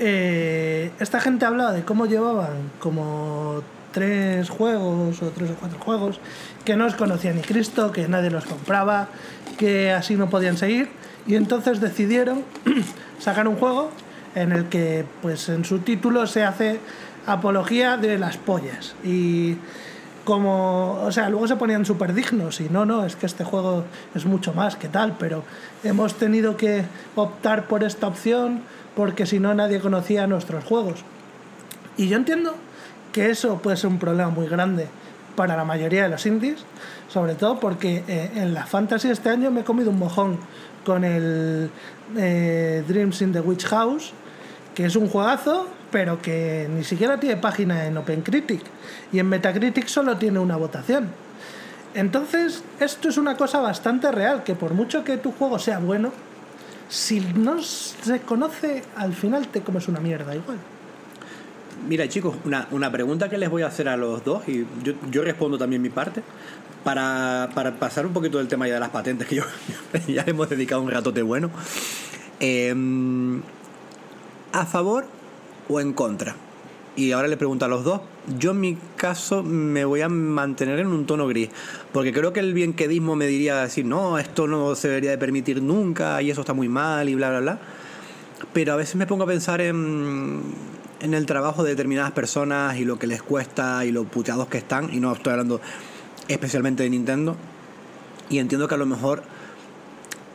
eh, esta gente hablaba de cómo llevaban como tres juegos o tres o cuatro juegos que no os conocía ni Cristo, que nadie los compraba, que así no podían seguir y entonces decidieron [clears throat] sacar un juego en el que pues en su título se hace apología de las pollas. Y como, o sea, luego se ponían súper dignos y no, no, es que este juego es mucho más que tal, pero hemos tenido que optar por esta opción porque si no nadie conocía nuestros juegos. Y yo entiendo que eso puede ser un problema muy grande para la mayoría de los indies, sobre todo porque eh, en la Fantasy este año me he comido un mojón con el eh, Dreams in the Witch House, que es un juegazo, pero que ni siquiera tiene página en OpenCritic y en Metacritic solo tiene una votación. Entonces, esto es una cosa bastante real, que por mucho que tu juego sea bueno, si no se conoce, al final te comes una mierda igual. Mira, chicos, una, una pregunta que les voy a hacer a los dos, y yo, yo respondo también mi parte, para, para, pasar un poquito del tema ya de las patentes, que yo [laughs] ya hemos dedicado un ratote bueno. Eh, ¿A favor o en contra? Y ahora le pregunto a los dos. Yo en mi caso me voy a mantener en un tono gris, porque creo que el bienquedismo me diría decir, no, esto no se debería de permitir nunca y eso está muy mal y bla, bla, bla. Pero a veces me pongo a pensar en, en el trabajo de determinadas personas y lo que les cuesta y lo puteados que están, y no estoy hablando especialmente de Nintendo, y entiendo que a lo mejor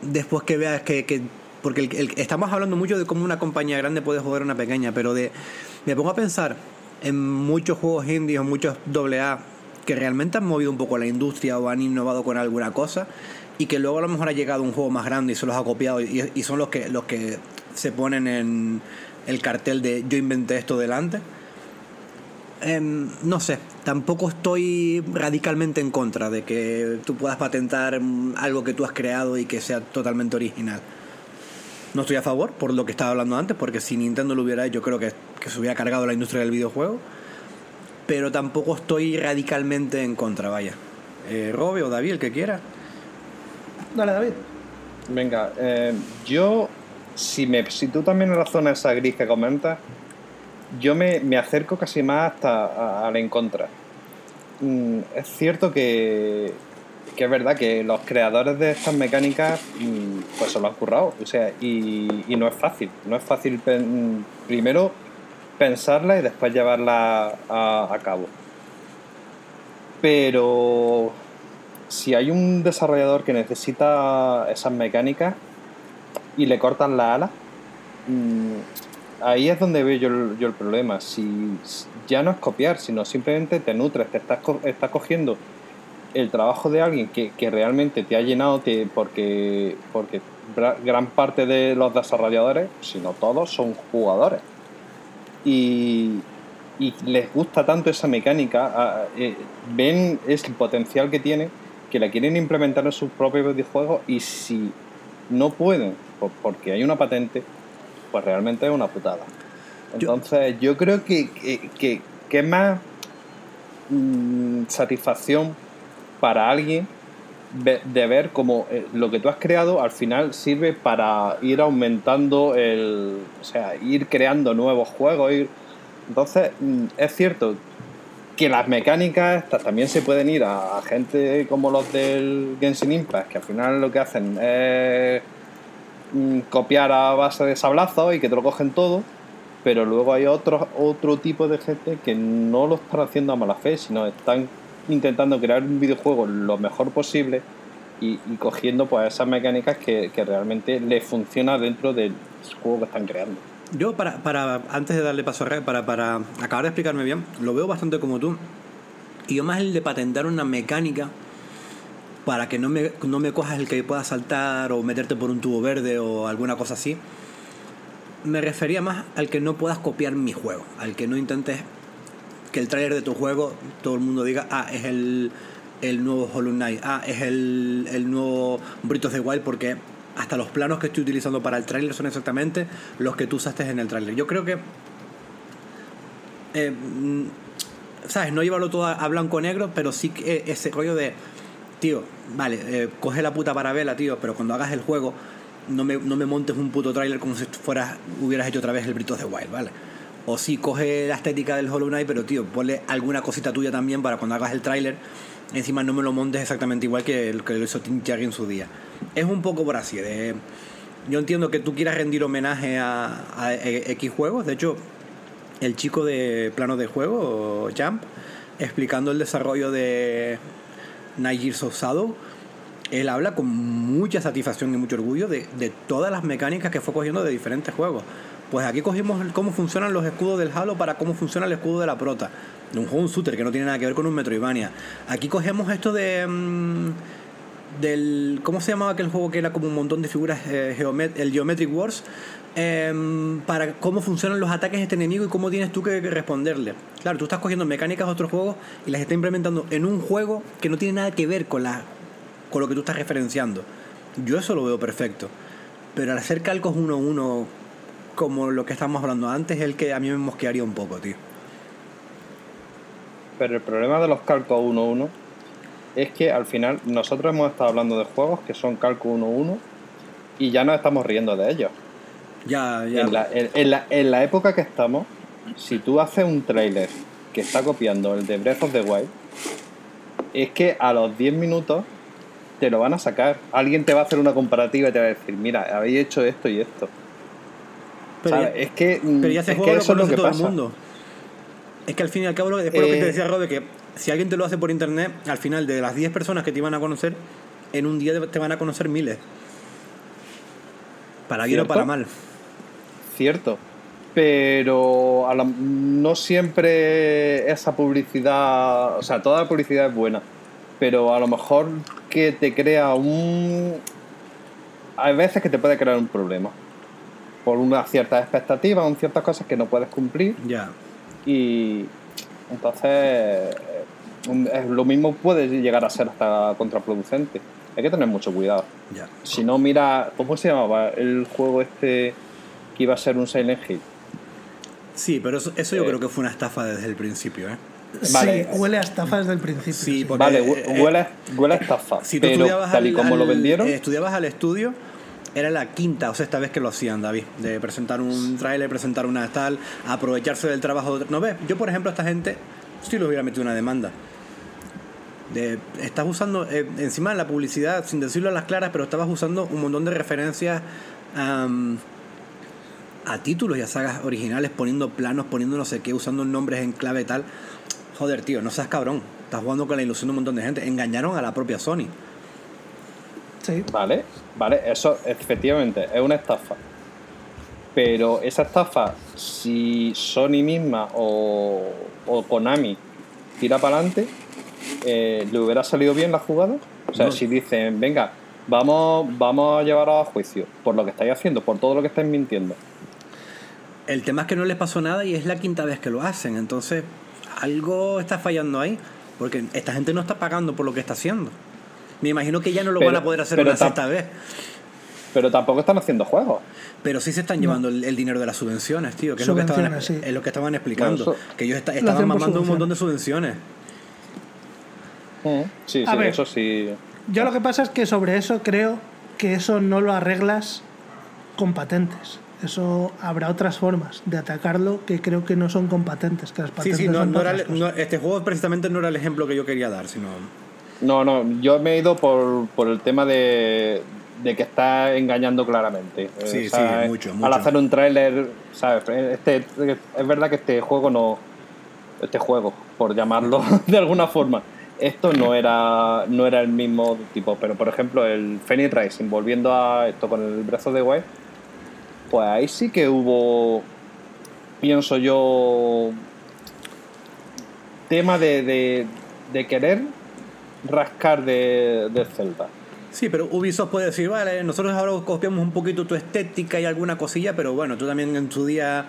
después que veas que, que porque el, el, estamos hablando mucho de cómo una compañía grande puede jugar a una pequeña, pero de me pongo a pensar en muchos juegos indies o muchos AA que realmente han movido un poco la industria o han innovado con alguna cosa y que luego a lo mejor ha llegado un juego más grande y se los ha copiado y, y son los que, los que se ponen en el cartel de yo inventé esto delante. Eh, no sé, tampoco estoy radicalmente en contra de que tú puedas patentar algo que tú has creado y que sea totalmente original. No estoy a favor, por lo que estaba hablando antes, porque si Nintendo lo hubiera hecho, creo que, que se hubiera cargado la industria del videojuego. Pero tampoco estoy radicalmente en contra, vaya. Eh, Robe o David, el que quiera. Dale, David. Venga, eh, yo, si, me, si tú también en la zona esa gris que comentas, yo me, me acerco casi más hasta al en contra. Mm, es cierto que, que es verdad que los creadores de estas mecánicas mm, pues se lo han currado, o sea, y, no es fácil, no es fácil primero pensarla y después llevarla a, cabo. Pero si hay un desarrollador que necesita esas mecánicas y le cortan la ala, mmm, ahí es donde veo yo el, problema. Si ya no es copiar, sino simplemente te nutres, te estás, estás cogiendo el trabajo de alguien que, que realmente te ha llenado porque, porque gran parte de los desarrolladores, si no todos, son jugadores. Y, y les gusta tanto esa mecánica, eh, ven el potencial que tiene, que la quieren implementar en sus propios videojuegos y si no pueden, porque hay una patente, pues realmente es una putada. Entonces yo, yo creo que, que, que, más mmm, satisfacción para alguien de ver cómo eh, lo que tú has creado al final sirve para ir aumentando el. O sea, ir creando nuevos juegos. Ir... Entonces, mm, es cierto que las mecánicas estas también se pueden ir a, gente como los del Genshin Impact, que al final lo que hacen es mm, copiar a base de sablazos y que te lo cogen todo. Pero luego hay otro, otro tipo de gente que no lo están haciendo a mala fe, sino están intentando crear un videojuego lo mejor posible y, cogiendo pues esas mecánicas que, que realmente les funciona dentro del juego que están creando. Yo, para, para antes de darle paso a Red, para, para acabar de explicarme bien, lo veo bastante como tú. Y yo más el de patentar una mecánica para que no me, no me cojas el que pueda saltar o meterte por un tubo verde o alguna cosa así. Me refería más al que no puedas copiar mi juego, al que no intentes que el tráiler de tu juego todo el mundo diga, ah, es el, el nuevo Hollow Knight, ah, es el, el nuevo of the Wild, porque hasta los planos que estoy utilizando para el tráiler son exactamente los que tú usaste en el tráiler. Yo creo que... eh, mm, ¿Sabes? No llevarlo todo a, a blanco-negro, pero sí que ese rollo de... Tío, vale, eh, coge la puta parabela, tío, pero cuando hagas el juego no me, no me montes un puto tráiler como si fueras, hubieras hecho otra vez el of the Wild, ¿vale? O sí, coge la estética del Hollow Knight, pero tío, ponle alguna cosita tuya también para cuando hagas el tráiler, encima no me lo montes exactamente igual que el que lo hizo Tim en su día. Es un poco por así, de... Yo entiendo que tú quieras rendir homenaje a, a X juegos, de hecho, el chico de plano de juego, Jump, explicando el desarrollo de Of Shadow, él habla con mucha satisfacción y mucho orgullo de, todas las mecánicas que fue cogiendo de diferentes juegos. Pues aquí cogimos cómo funcionan los escudos del Halo para cómo funciona el escudo de la prota. De un juego un shooter que no tiene nada que ver con un Metroidvania. Aquí cogemos esto de. mm, del. ¿Cómo se llamaba aquel juego que era como un montón de figuras? eh, el Geometric Wars. Em, para cómo funcionan los ataques de este enemigo y cómo tienes tú que, responderle. Claro, tú estás cogiendo mecánicas de otros juegos y las estás implementando en un juego que no tiene nada que ver con, la, con lo que tú estás referenciando. Yo eso lo veo perfecto. Pero al hacer calcos uno a uno, como lo que estábamos hablando antes, es el que a mí me mosquearía un poco, tío. Pero el problema de los calcos 1-1 es que al final nosotros hemos estado hablando de juegos que son calco 1-1 y ya nos estamos riendo de ellos. Ya, ya. En la, en- en la- en la época que estamos, si tú haces un trailer que está copiando el de Breath of the Wild, es que a los 10 minutos te lo van a sacar. Alguien te va a hacer una comparativa y te va a decir, mira, habéis hecho esto y esto. Pero ya- es que, mm, Pero ya es juego que lo eso es lo que todo pasa. el mundo. Es que al fin y al cabo, después lo que Eh, te decía Robe, que si alguien te lo hace por internet, al final de las 10 personas que te iban a conocer, en un día te van a conocer miles. Para bien o para mal. Cierto. Pero a la- no siempre esa publicidad, o sea, toda la publicidad es buena, pero a lo mejor que te crea un... Hay veces que te puede crear un problema por unas ciertas expectativas, o ciertas cosas que no puedes cumplir Ya. y entonces un- es- lo mismo puede llegar a ser hasta contraproducente. Hay que tener mucho cuidado. Ya. Si no, mira, ¿cómo se llamaba el juego este que iba a ser un Silent Hill? Sí, pero eso, eso yo Eh. creo que fue una estafa desde el principio, ¿eh? Vale. Sí, huele a estafa desde el principio. Sí, porque, Vale, eh, hue- eh, huele, huele a estafa. Si tú pero estudiabas tal y al- como lo vendieron, eh, estudiabas al estudio, era la quinta o sexta vez que lo hacían, David. De presentar un trailer, presentar una tal, aprovecharse del trabajo de. No ves, yo por ejemplo a esta gente sí les hubiera metido una demanda. De, estás usando, eh, encima de la publicidad, sin decirlo a las claras, pero estabas usando un montón de referencias am, a títulos y a sagas originales, poniendo planos, poniendo no sé qué, usando nombres en clave tal. Joder, tío, no seas cabrón. Estás jugando con la ilusión de un montón de gente. Engañaron a la propia Sony. Sí. vale, vale, eso efectivamente es una estafa. Pero esa estafa, si Sony misma o, o Konami tira para adelante, ¿le hubiera salido bien la jugada? O sea, No. si dicen, venga, vamos, vamos a llevaros a juicio por lo que estáis haciendo, por todo lo que estáis mintiendo. El tema es que no les pasó nada y es la quinta vez que lo hacen. Entonces, algo está fallando ahí. Porque esta gente no está pagando por lo que está haciendo. Me imagino que ya no lo Pero- van a poder hacer una sexta vez. Pero tampoco están haciendo juegos. Pero sí se están llevando el, el dinero de las subvenciones, tío. Que es lo que estaban, sí. es lo que estaban explicando. Bueno, eso- que ellos esta- Lo estaban mamando un montón de subvenciones. Sí, A sí, ver. eso sí. Yo lo que pasa es que sobre eso creo que eso no lo arreglas con patentes. Eso habrá otras formas de atacarlo que creo que no son con patentes. Que las Sí, patentes sí, no, son no era, no- cosas. este juego precisamente no era el ejemplo que yo quería dar, sino... No, no, yo me he ido por, por el tema de, de que está engañando claramente. Eh, Sí, sí, mucho, mucho. Al hacer un tráiler, ¿sabes? Este, es verdad que este juego no... Este juego, por llamarlo [laughs] de alguna forma, esto no era, no era el mismo tipo. Pero por ejemplo, el Phoenix Rising, volviendo a esto con el brazo de Wild, pues ahí sí que hubo, pienso yo, tema de, de, de querer rascar de, de Zelda. Sí, pero Ubisoft puede decir, vale, nosotros ahora copiamos un poquito tu estética y alguna cosilla, pero bueno, tú también en tu día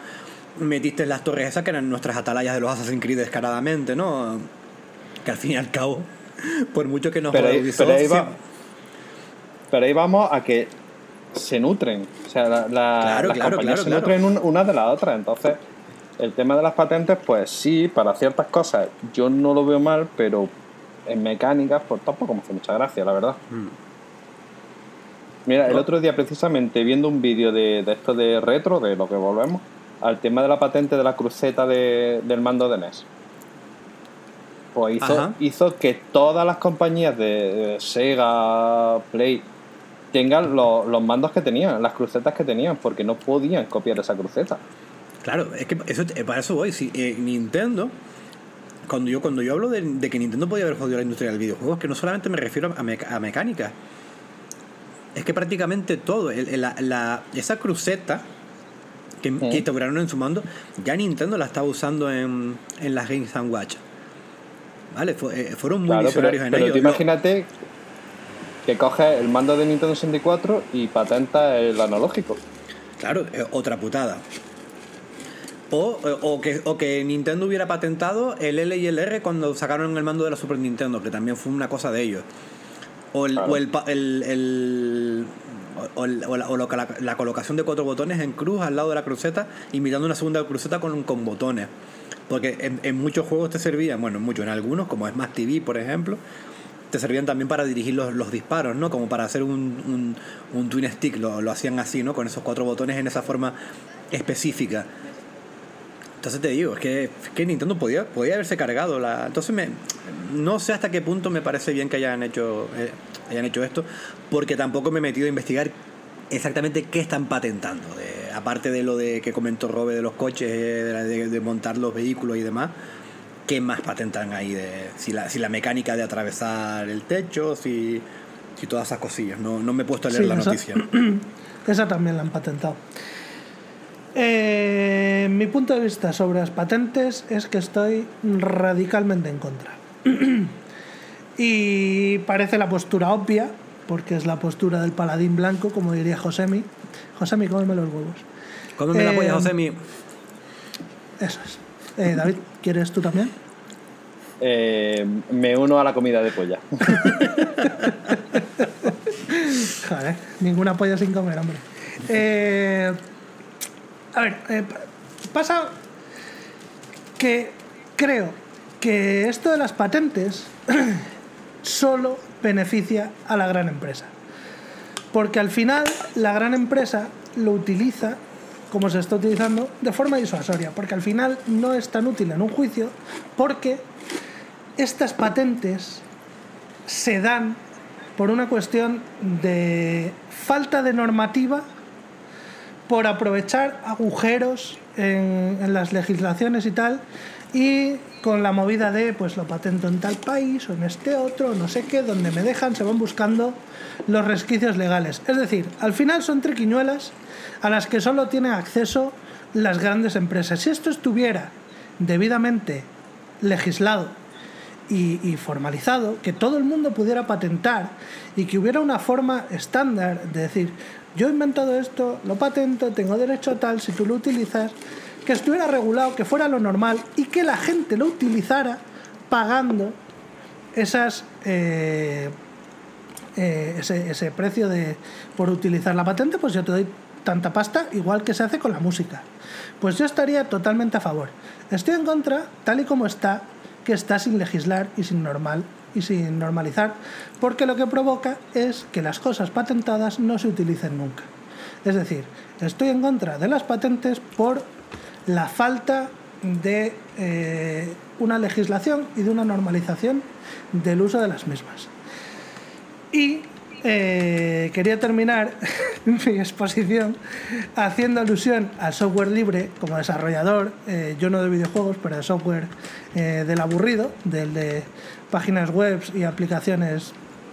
metiste las torres esas que eran nuestras atalayas de los Assassin's Creed descaradamente, ¿no? Que al fin y al cabo, por mucho que nos Pero joda ahí, Ubisoft, pero ahí va- sí- pero ahí vamos a que se nutren. Sea, la- la- Claro, las claro, compañías claro, se claro. nutren un- una de la otra. Entonces, el tema de las patentes, pues sí, para ciertas cosas yo no lo veo mal, pero en mecánicas, pues tampoco me hace mucha gracia, la verdad. Mm. Mira, el otro día precisamente viendo un vídeo de, de esto de retro, de lo que volvemos, al tema de la patente de la cruceta de- del mando de NES. Pues hizo, Ajá. hizo que todas las compañías de, de Sega, Play, tengan lo- los mandos que tenían, las crucetas que tenían, porque no podían copiar esa cruceta. Claro, es que eso, eh, para eso voy. Si, eh, Nintendo, cuando yo, cuando yo hablo de, de que Nintendo podía haber jodido la industria del videojuego, es que no solamente me refiero a, meca- a mecánica. Es que prácticamente todo, el- el- la, la- esa cruceta que, Sí. que instauraron en su mando, ya Nintendo la estaba usando en, en las Games Watch. ¿Vale? Eh, fueron muy Claro, pero, visionarios en pero ello. tú Lo- imagínate que coges el mando de Nintendo 64 y patenta el analógico. Claro, eh, otra putada. O, eh, o, que, o que Nintendo hubiera patentado el L y el R cuando sacaron el mando de la Super Nintendo, que también fue una cosa de ellos. O, el, Claro. o, el, pa- el- el- o- la, o lo que la- la colocación de cuatro botones en cruz al lado de la cruceta, imitando una segunda cruceta con, con botones. Porque en, en muchos juegos te servían, bueno, en muchos, en algunos, como Smash TV, por ejemplo, te servían también para dirigir los, los disparos, ¿no? Como para hacer un, un, un twin stick, lo, lo hacían así, ¿no? Con esos cuatro botones en esa forma específica. Entonces te digo, es que, es que Nintendo podía, podía haberse cargado la. Entonces me. No sé hasta qué punto me parece bien que hayan hecho. eh, hayan hecho esto. Porque tampoco me he metido a investigar exactamente qué están patentando. de- aparte de lo de que comentó Robe de los coches, eh, de, de- de montar los vehículos y demás. ¿Qué más patentan ahí de. Si la, si la mecánica de atravesar el techo, si. Si todas esas cosillas. No, no me he puesto a leer Sí, la esa- noticia. [clears throat] Esa también la han patentado. Eh, mi punto de vista sobre las patentes es que estoy radicalmente en contra. [clears throat] y parece la postura obvia, porque es la postura del paladín blanco, como diría Josemi. Josemi, cómeme los huevos. Cómeme la Eh, polla, Josemi. Eso es. Eh, David, ¿quieres tú también? Eh, me uno a la comida de polla. [laughs] Joder, ninguna polla sin comer, hombre. Eh, a ver, eh, pa- pasa que creo que esto de las patentes [clears throat] solo beneficia a la gran empresa. Porque al final la gran empresa lo utiliza como se está utilizando de forma disuasoria, porque al final no es tan útil en un juicio porque estas patentes se dan por una cuestión de falta de normativa, por aprovechar agujeros en, las legislaciones y tal, y con la movida de, pues lo patento en tal país o en este otro, no sé qué, donde me dejan, se van buscando los resquicios legales. Es decir, al final son triquiñuelas a las que solo tienen acceso las grandes empresas. Si esto estuviera debidamente legislado y, formalizado, que todo el mundo pudiera patentar y que hubiera una forma estándar de decir, yo he inventado esto, lo patento, tengo derecho a tal, si tú lo utilizas, que estuviera regulado, que fuera lo normal y que la gente lo utilizara pagando esas eh, eh, ese, ese precio de por utilizar la patente, pues yo te doy tanta pasta, igual que se hace con la música. Pues yo estaría totalmente a favor. Estoy en contra, tal y como está, que está sin legislar y sin normal y sin normalizar, porque lo que provoca es que las cosas patentadas no se utilicen nunca. Es decir, estoy en contra de las patentes por la falta de eh, una legislación y de una normalización del uso de las mismas. Y eh, quería terminar [laughs] mi exposición haciendo alusión al software libre como desarrollador, eh, yo no de videojuegos, pero de software eh, del aburrido, del de páginas web y aplicaciones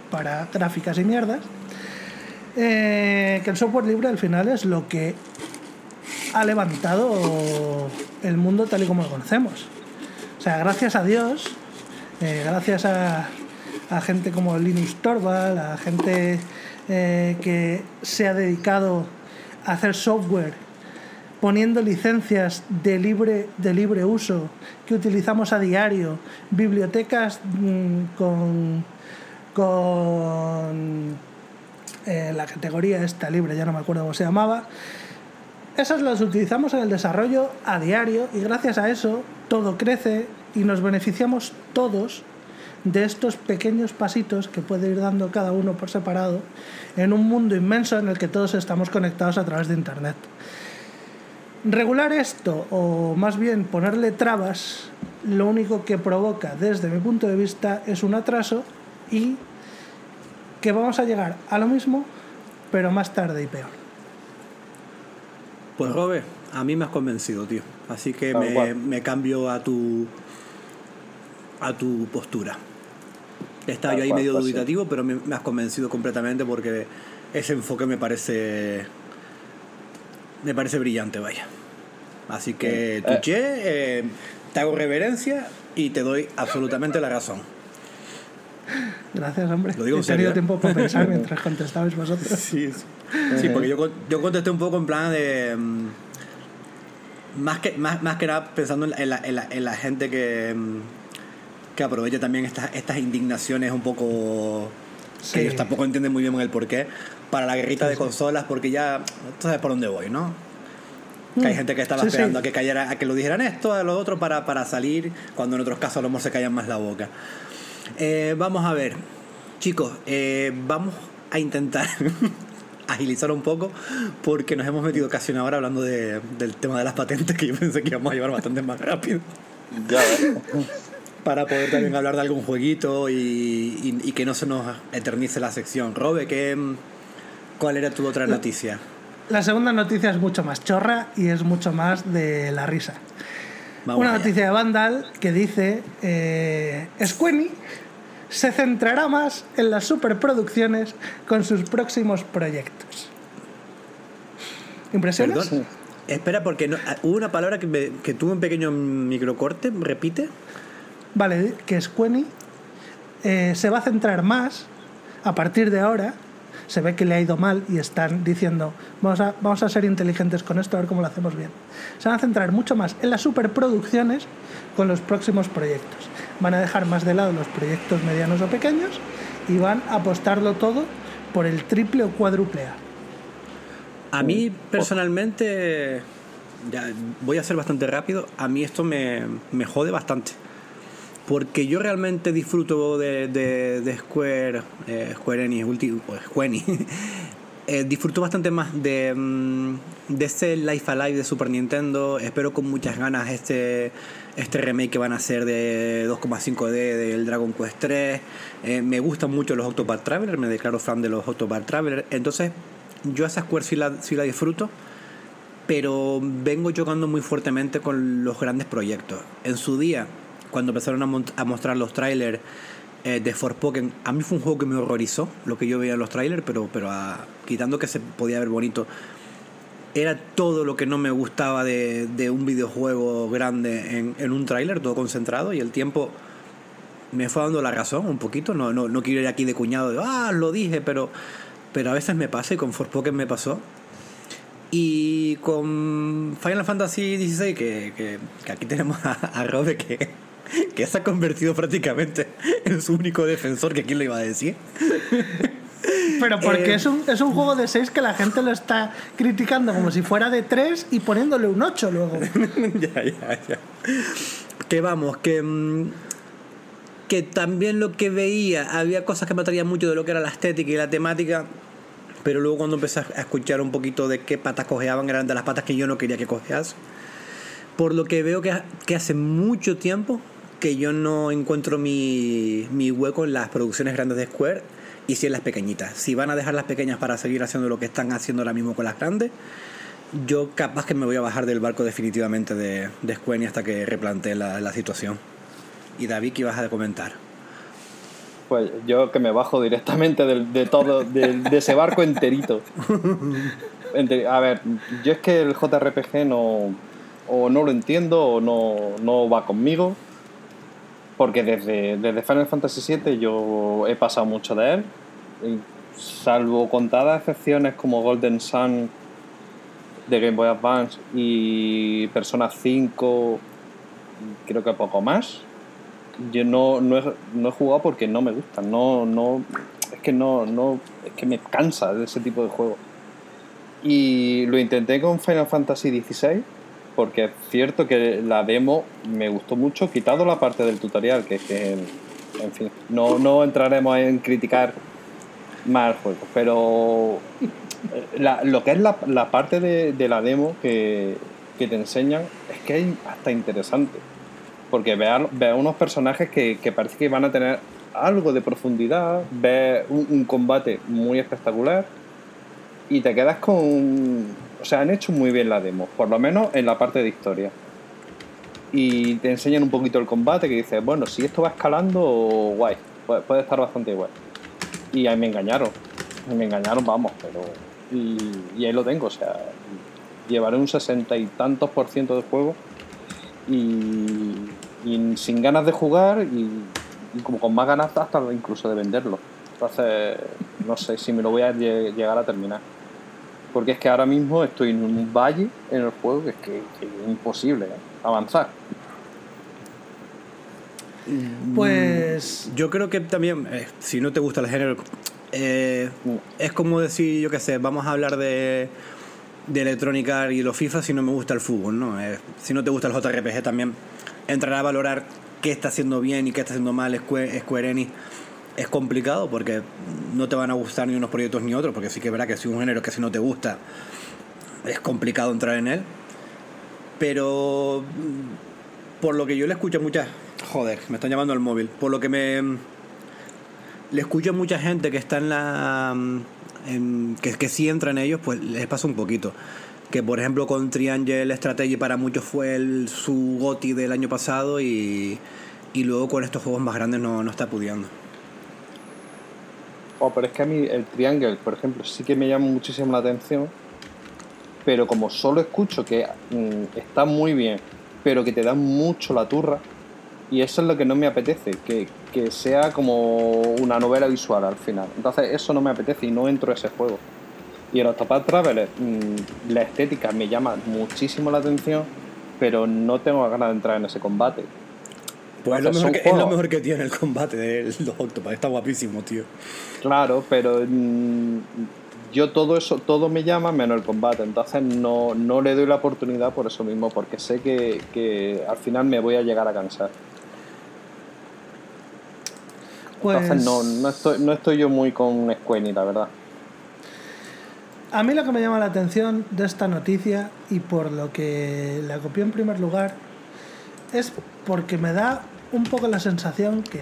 para gráficas y mierdas. que el software libre al final es lo que ha levantado el mundo tal y como lo conocemos. O sea, gracias a Dios, gracias a, a gente como Linus Torvald, a gente eh, que se ha dedicado a hacer software poniendo licencias de libre, de libre uso que utilizamos a diario, bibliotecas mm, con, con eh, la categoría esta libre, ya no me acuerdo cómo se llamaba. Esas las utilizamos en el desarrollo a diario y gracias a eso todo crece y nos beneficiamos todos de estos pequeños pasitos que puede ir dando cada uno por separado en un mundo inmenso en el que todos estamos conectados a través de Internet. Regular esto, o más bien ponerle trabas, lo único que provoca desde mi punto de vista es un atraso y que vamos a llegar a lo mismo, pero más tarde y peor. Pues Robe, a mí me has convencido, tío. Así que me, me cambio a tu a tu postura. Estaba yo ahí medio dubitativo, pero me, has convencido completamente porque ese enfoque me parece. Me parece brillante, vaya. Así que, eh. Tuché, eh, te hago reverencia y te doy absolutamente la razón. Gracias, hombre. Lo digo He tenido ¿eh? tiempo para pensar mientras [laughs] contestabais vosotros. Sí, sí. porque yo, yo contesté un poco en plan de. Mm, más que, más, más que nada pensando en la, en la, en la gente que mm, que aproveche también estas, estas indignaciones un poco que ellos tampoco entienden muy bien el porqué para la guerrita de consolas porque ya tú sabes por dónde voy ¿no? que hay mm. gente que estaba esperando a que cayera a que lo dijeran esto a lo otro para, para salir cuando en otros casos a lo mejor se callan más la boca. Eh, vamos a ver chicos eh, vamos a intentar [laughs] agilizar un poco porque nos hemos metido casi una hora hablando de, del tema de las patentes que yo pensé que íbamos a llevar bastante más rápido. Ya para poder también hablar de algún jueguito y, que no se nos eternice la sección. Robe, ¿qué, ¿cuál era tu otra noticia? La segunda noticia es mucho más chorra y es mucho más de la risa. Una noticia de Vandal que dice eh, se centrará más en las superproducciones con sus próximos proyectos. ¿Impresiones? Espera, porque hubo una palabra que, que tuvo un pequeño microcorte. ¿Repite? Vale, que Squeny eh, se va a centrar más a partir de ahora. Se ve que le ha ido mal y están diciendo, vamos a, vamos a ser inteligentes con esto, a ver cómo lo hacemos bien. Se van a centrar mucho más en las superproducciones con los próximos proyectos. Van a dejar más de lado los proyectos medianos o pequeños y van a apostarlo todo por el triple o cuádruple A. A mí personalmente, ya voy a ser bastante rápido, a mí esto me, me jode bastante porque yo realmente disfruto de, de, Square, eh, Square Enix, Square [laughs] eh, disfruto bastante más de, mm, de este Life Alive de Super Nintendo. Espero con muchas ganas este, este remake que van a hacer de 2,5D del Dragon Quest 3. Eh, me gustan mucho los Octopath Traveler, me declaro fan de los Octopath Traveler. Entonces, yo a esa Square sí la, sí la disfruto pero vengo chocando muy fuertemente con los grandes proyectos. En su día, cuando empezaron a, mostrar los trailers eh, de Forspoken, a mí fue un juego que me horrorizó lo que yo veía en los trailers, pero, pero ah, quitando que se podía ver bonito, era todo lo que no me gustaba de, de un videojuego grande en, en un tráiler, todo concentrado, y el tiempo me fue dando la razón un poquito. No, no, no quiero ir aquí de cuñado de, ah, lo dije, pero, pero a veces me pasa y con Forspoken me pasó. Y con Final Fantasy XVI, que, que, que aquí tenemos a, a Robe, que, [laughs] que se ha convertido prácticamente en su único defensor, que quién lo iba a decir. Pero porque eh, es, un, es un juego de 6 que la gente lo está criticando como si fuera de 3 y poniéndole un 8 luego. [laughs] ya, ya, ya. Que vamos, que, mm, que también lo que veía, había cosas que me atraían mucho de lo que era la estética y la temática, pero luego cuando empecé a escuchar un poquito de qué patas cojeaban, eran de las patas que yo no quería que cojeas. Por lo que veo que, que hace mucho tiempo que yo no encuentro mi, mi hueco en las producciones grandes de Square y si en las pequeñitas. Si van a dejar las pequeñas para seguir haciendo lo que están haciendo ahora mismo con las grandes, yo capaz que me voy a bajar del barco definitivamente de, de Square hasta que replantee la, la situación. Y David, ¿qué ibas a comentar? Pues yo que me bajo directamente del- de, todo, de, de ese barco enterito. [laughs] Ente- A ver, yo es que el JRPG no, o no lo entiendo o no, no va conmigo. Porque desde, desde Final Fantasy VII yo he pasado mucho de él. salvo contadas excepciones como Golden Sun de Game Boy Advance y Persona 5, creo que poco más yo no, no, he, no he jugado porque no me gustan. No, no, es que no, no, es que me cansa de ese tipo de juegos. Y lo intenté con Final Fantasy XVI, porque es cierto que la demo me gustó mucho, quitado la parte del tutorial, que es que, en fin, no, no entraremos en criticar más el juego, pero eh, la- lo que es la, la parte de, de la demo que, que te enseñan es que es hasta interesante porque ve a, ve unos personajes que, que parece que van a tener algo de profundidad, ves un, un combate muy espectacular y te quedas con... O sea, han hecho muy bien la demo, por lo menos en la parte de historia. Y te enseñan un poquito el combate que dices, bueno, si esto va escalando, guay, puede, estar bastante guay. Y ahí me engañaron, me engañaron, vamos, pero... Y, y ahí lo tengo, o sea, llevaré un sesenta y tantos por ciento del juego y, y sin ganas de jugar y, y como con más ganas hasta incluso de venderlo. Entonces, no sé si me lo voy a lle- llegar a terminar. Porque es que ahora mismo estoy en un valle en el juego que es que, que es imposible avanzar. Pues Yo creo que también, eh, si no te gusta el género, eh, es como decir, yo qué sé, vamos a hablar de, de Electronic Arts y los FIFA si no me gusta el fútbol, ¿no? Eh, si no te gusta el JRPG también, entrar a valorar qué está haciendo bien y qué está haciendo mal Square, Square Enix es complicado porque no te van a gustar ni unos proyectos ni otros, porque sí que es verdad que si un género que si no te gusta es complicado entrar en él. Pero mm, por lo que yo le escucho a muchas... Joder, me están llamando al móvil. Por lo que me... Le escucho a mucha gente que está en la... mm, en- que, que sí entra en ellos, pues les pasa un poquito. Que por ejemplo con Triangle Strategy para muchos fue su GOTI del año pasado y, y luego con estos juegos más grandes no, no está pudiendo. Oh, pero es que a mí el Triangle, por ejemplo, sí que me llama muchísimo la atención. Pero como solo escucho que mm, está muy bien, pero que te da mucho la turra, y eso es lo que no me apetece, que, que sea como una novela visual al final. Entonces eso no me apetece y no entro a ese juego. Y el Octopath Traveler, mm, la estética me llama muchísimo la atención, pero no tengo ganas de entrar en ese combate. Pues es lo, mejor que, es lo juegos- mejor que tiene el combate de los Octopath. Está guapísimo, tío. Claro, pero mm, yo todo eso, todo me llama menos el combate. Entonces no, no le doy la oportunidad por eso mismo, porque sé que, que al final me voy a llegar a cansar. Pues Entonces no, no, estoy, no estoy yo muy con Square Enix, la verdad. a mí lo que me llama la atención de esta noticia y por lo que la copié en primer lugar es porque me da un poco la sensación que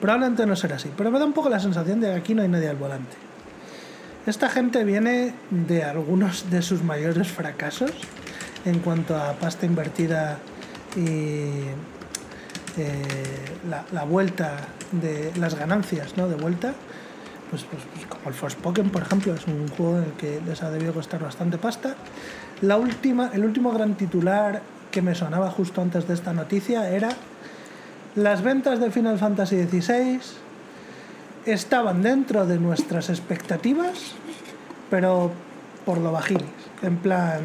probablemente no será así, pero me da un poco la sensación de que aquí no hay nadie al volante. Esta gente viene de algunos de sus mayores fracasos en cuanto a pasta invertida y eh, la, vuelta de las ganancias ¿no? de vuelta pues, pues, pues como el Forspoken por ejemplo es un juego en el que les ha debido costar bastante pasta la última el último gran titular que me sonaba justo antes de esta noticia era las ventas de Final Fantasy XVI estaban dentro de nuestras expectativas pero por lo bajilis en plan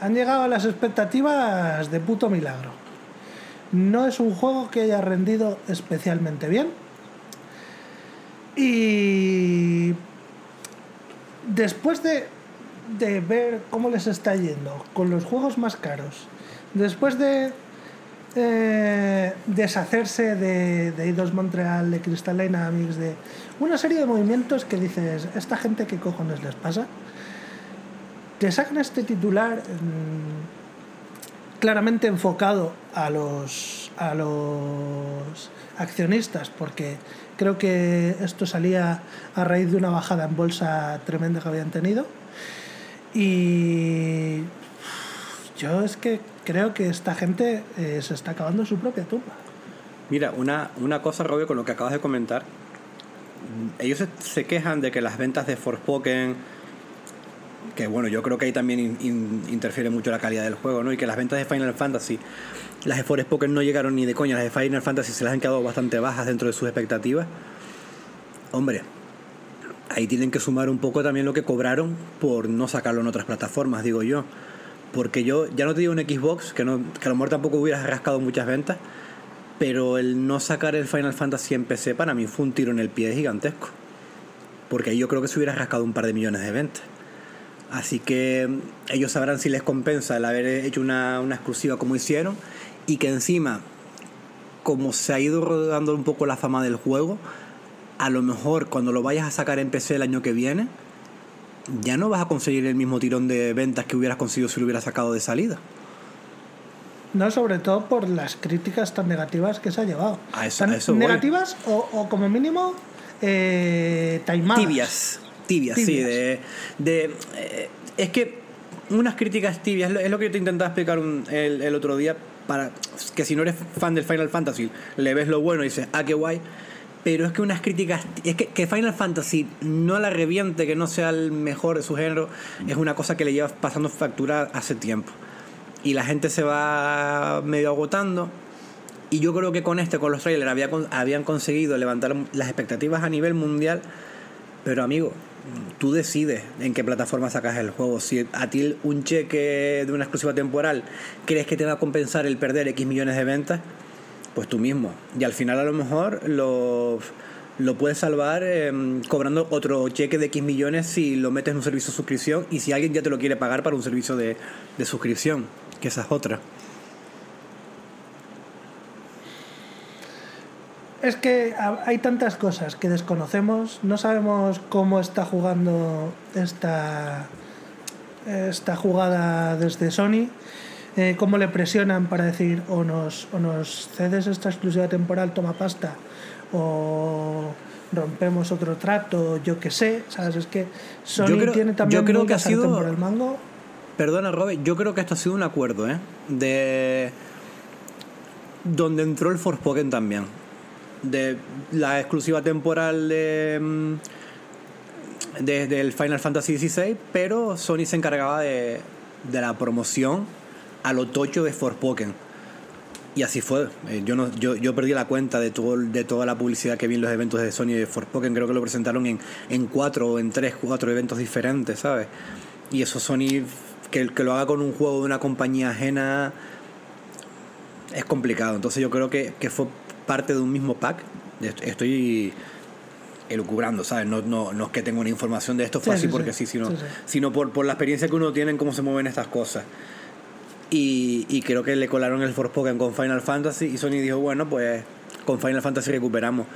han llegado a las expectativas de puto milagro no es un juego que haya rendido especialmente bien. Y después de, de ver cómo les está yendo con los juegos más caros, después de eh, deshacerse de, de Eidos Montreal, de Crystal Dynamics, de una serie de movimientos que dices, ¿esta gente qué cojones les pasa? Te sacan este titular. mm, claramente enfocado a los, a los accionistas, porque creo que esto salía a raíz de una bajada en bolsa tremenda que habían tenido. Y yo es que creo que esta gente eh, se está acabando su propia tumba. Mira, una, una cosa, Robio, con lo que acabas de comentar. Ellos se, quejan de que las ventas de Forspoken, que bueno, yo creo que ahí también in- in- interfiere mucho la calidad del juego, ¿no? Y que las ventas de Final Fantasy, las de Forspoken no llegaron ni de coña, las de Final Fantasy se las han quedado bastante bajas dentro de sus expectativas. Hombre, ahí tienen que sumar un poco también lo que cobraron por no sacarlo en otras plataformas, digo yo. Porque yo ya no te digo un Xbox, que, no, que a lo mejor tampoco hubieras rascado muchas ventas, pero el no sacar el Final Fantasy en PC para mí fue un tiro en el pie gigantesco. Porque ahí yo creo que se hubiera rascado un par de millones de ventas. Así que mm, ellos sabrán si les compensa el haber hecho una, una exclusiva como hicieron y que encima, como se ha ido rodando un poco la fama del juego, a lo mejor cuando lo vayas a sacar en PC el año que viene, ya no vas a conseguir el mismo tirón de ventas que hubieras conseguido si lo hubieras sacado de salida. No, sobre todo por las críticas tan negativas que se ha llevado. A eso- Tan a eso negativas o, o como mínimo eh, taimadas. tibias, tibias, sí, de, eh, es que unas críticas tibias, es lo que yo te intentaba explicar un- el, el otro día, para que si no eres fan del Final Fantasy, le ves lo bueno y dices, ah, qué guay, pero es que unas críticas, es que, que Final Fantasy no la reviente, que no sea el mejor de su género, es una cosa que le lleva pasando factura hace tiempo. Y la gente se va medio agotando. Y yo creo que con este, con los trailers, había, habían conseguido levantar las expectativas a nivel mundial. Pero amigo, tú decides en qué plataforma sacas el juego. Si a ti un cheque de una exclusiva temporal crees que te va a compensar el perder X millones de ventas, pues tú mismo. Y al final a lo mejor lo, lo puedes salvar eh, cobrando otro cheque de X millones si lo metes en un servicio de suscripción y si alguien ya te lo quiere pagar para un servicio de, de suscripción, que esa es otra. Es que ha- hay tantas cosas que desconocemos, no sabemos cómo está jugando esta, esta jugada desde Sony, eh, cómo le presionan para decir o nos, o nos cedes esta exclusiva temporal, toma pasta, o rompemos otro trato, yo qué sé, ¿sabes? Es que Sony Yo creo- tiene también yo creo que ha sido- por el mango. Perdona, Robert, yo creo que esto ha sido un acuerdo, ¿eh? De. Donde entró el Forspoken también. De la exclusiva temporal de. mm, Desde el Final Fantasy XVI, pero Sony se encargaba de, de la promoción a lo tocho de Forspoken. Y así fue. Eh, yo, no, yo, yo perdí la cuenta de, todo, de toda la publicidad que vi en los eventos de Sony de Forspoken. Creo que lo presentaron en, en cuatro o en tres, cuatro eventos diferentes, ¿sabes? Y eso Sony, que, que lo haga con un juego de una compañía ajena, es complicado. Entonces yo creo que, que fue parte de un mismo pack. Est- Estoy elucubrando, ¿sabes? No, no, no es que tenga una información de esto fue Sí, así sí, porque sí. sino, sí. sino por, por la experiencia que uno tiene en cómo se mueven estas cosas. Y, creo que le colaron el Forspoken con Final Fantasy y Sony dijo, bueno, pues con Final Fantasy recuperamos.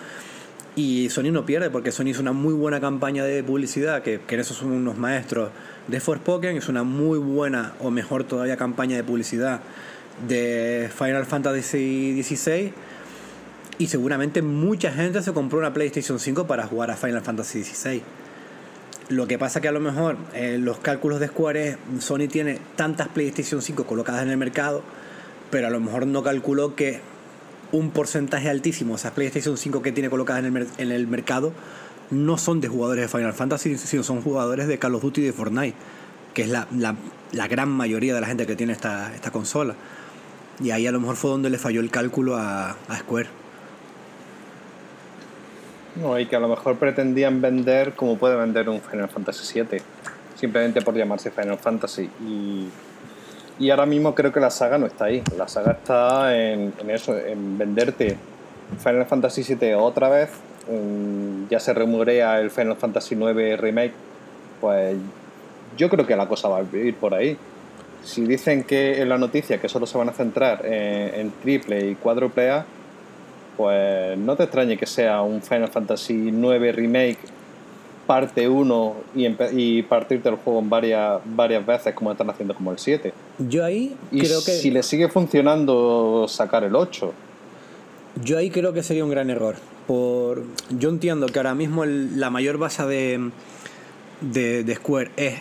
Y Sony no pierde porque Sony hizo una muy buena campaña de publicidad, que, que en eso son unos maestros de Forspoken, es una muy buena o mejor todavía campaña de publicidad de Final Fantasy XVI. Y seguramente mucha gente se compró una PlayStation 5 para jugar a Final Fantasy XVI. Lo que pasa que a lo mejor eh, los cálculos de Square es, Sony tiene tantas PlayStation 5 colocadas en el mercado, pero a lo mejor no calculó que un porcentaje altísimo, esas PlayStation 5 que tiene colocadas en el, en el mercado, no son de jugadores de Final Fantasy, sino son jugadores de Call of Duty y de Fortnite, que es la, la- la gran mayoría de la gente que tiene esta, esta consola. Y ahí a lo mejor fue donde le falló el cálculo a Square. No, y que a lo mejor pretendían vender como puede vender un Final Fantasy VII, simplemente por llamarse Final Fantasy. Y, y ahora mismo creo que la saga no está ahí. La saga está en, en eso, en venderte Final Fantasy VII otra vez. Mm, ya se rumorea el Final Fantasy IX Remake. Pues yo creo que la cosa va a ir por ahí. Si dicen que en la noticia que solo se van a centrar en, en triple y cuádruple A, pues no te extrañe que sea un Final Fantasy IX Remake parte 1 y, partirte el juego en varias, varias veces como están haciendo como el 7. Yo ahí Y creo que si le sigue funcionando sacar el 8. yo ahí creo que sería un gran error. Por yo entiendo que ahora mismo el- la mayor base de, de, de Square es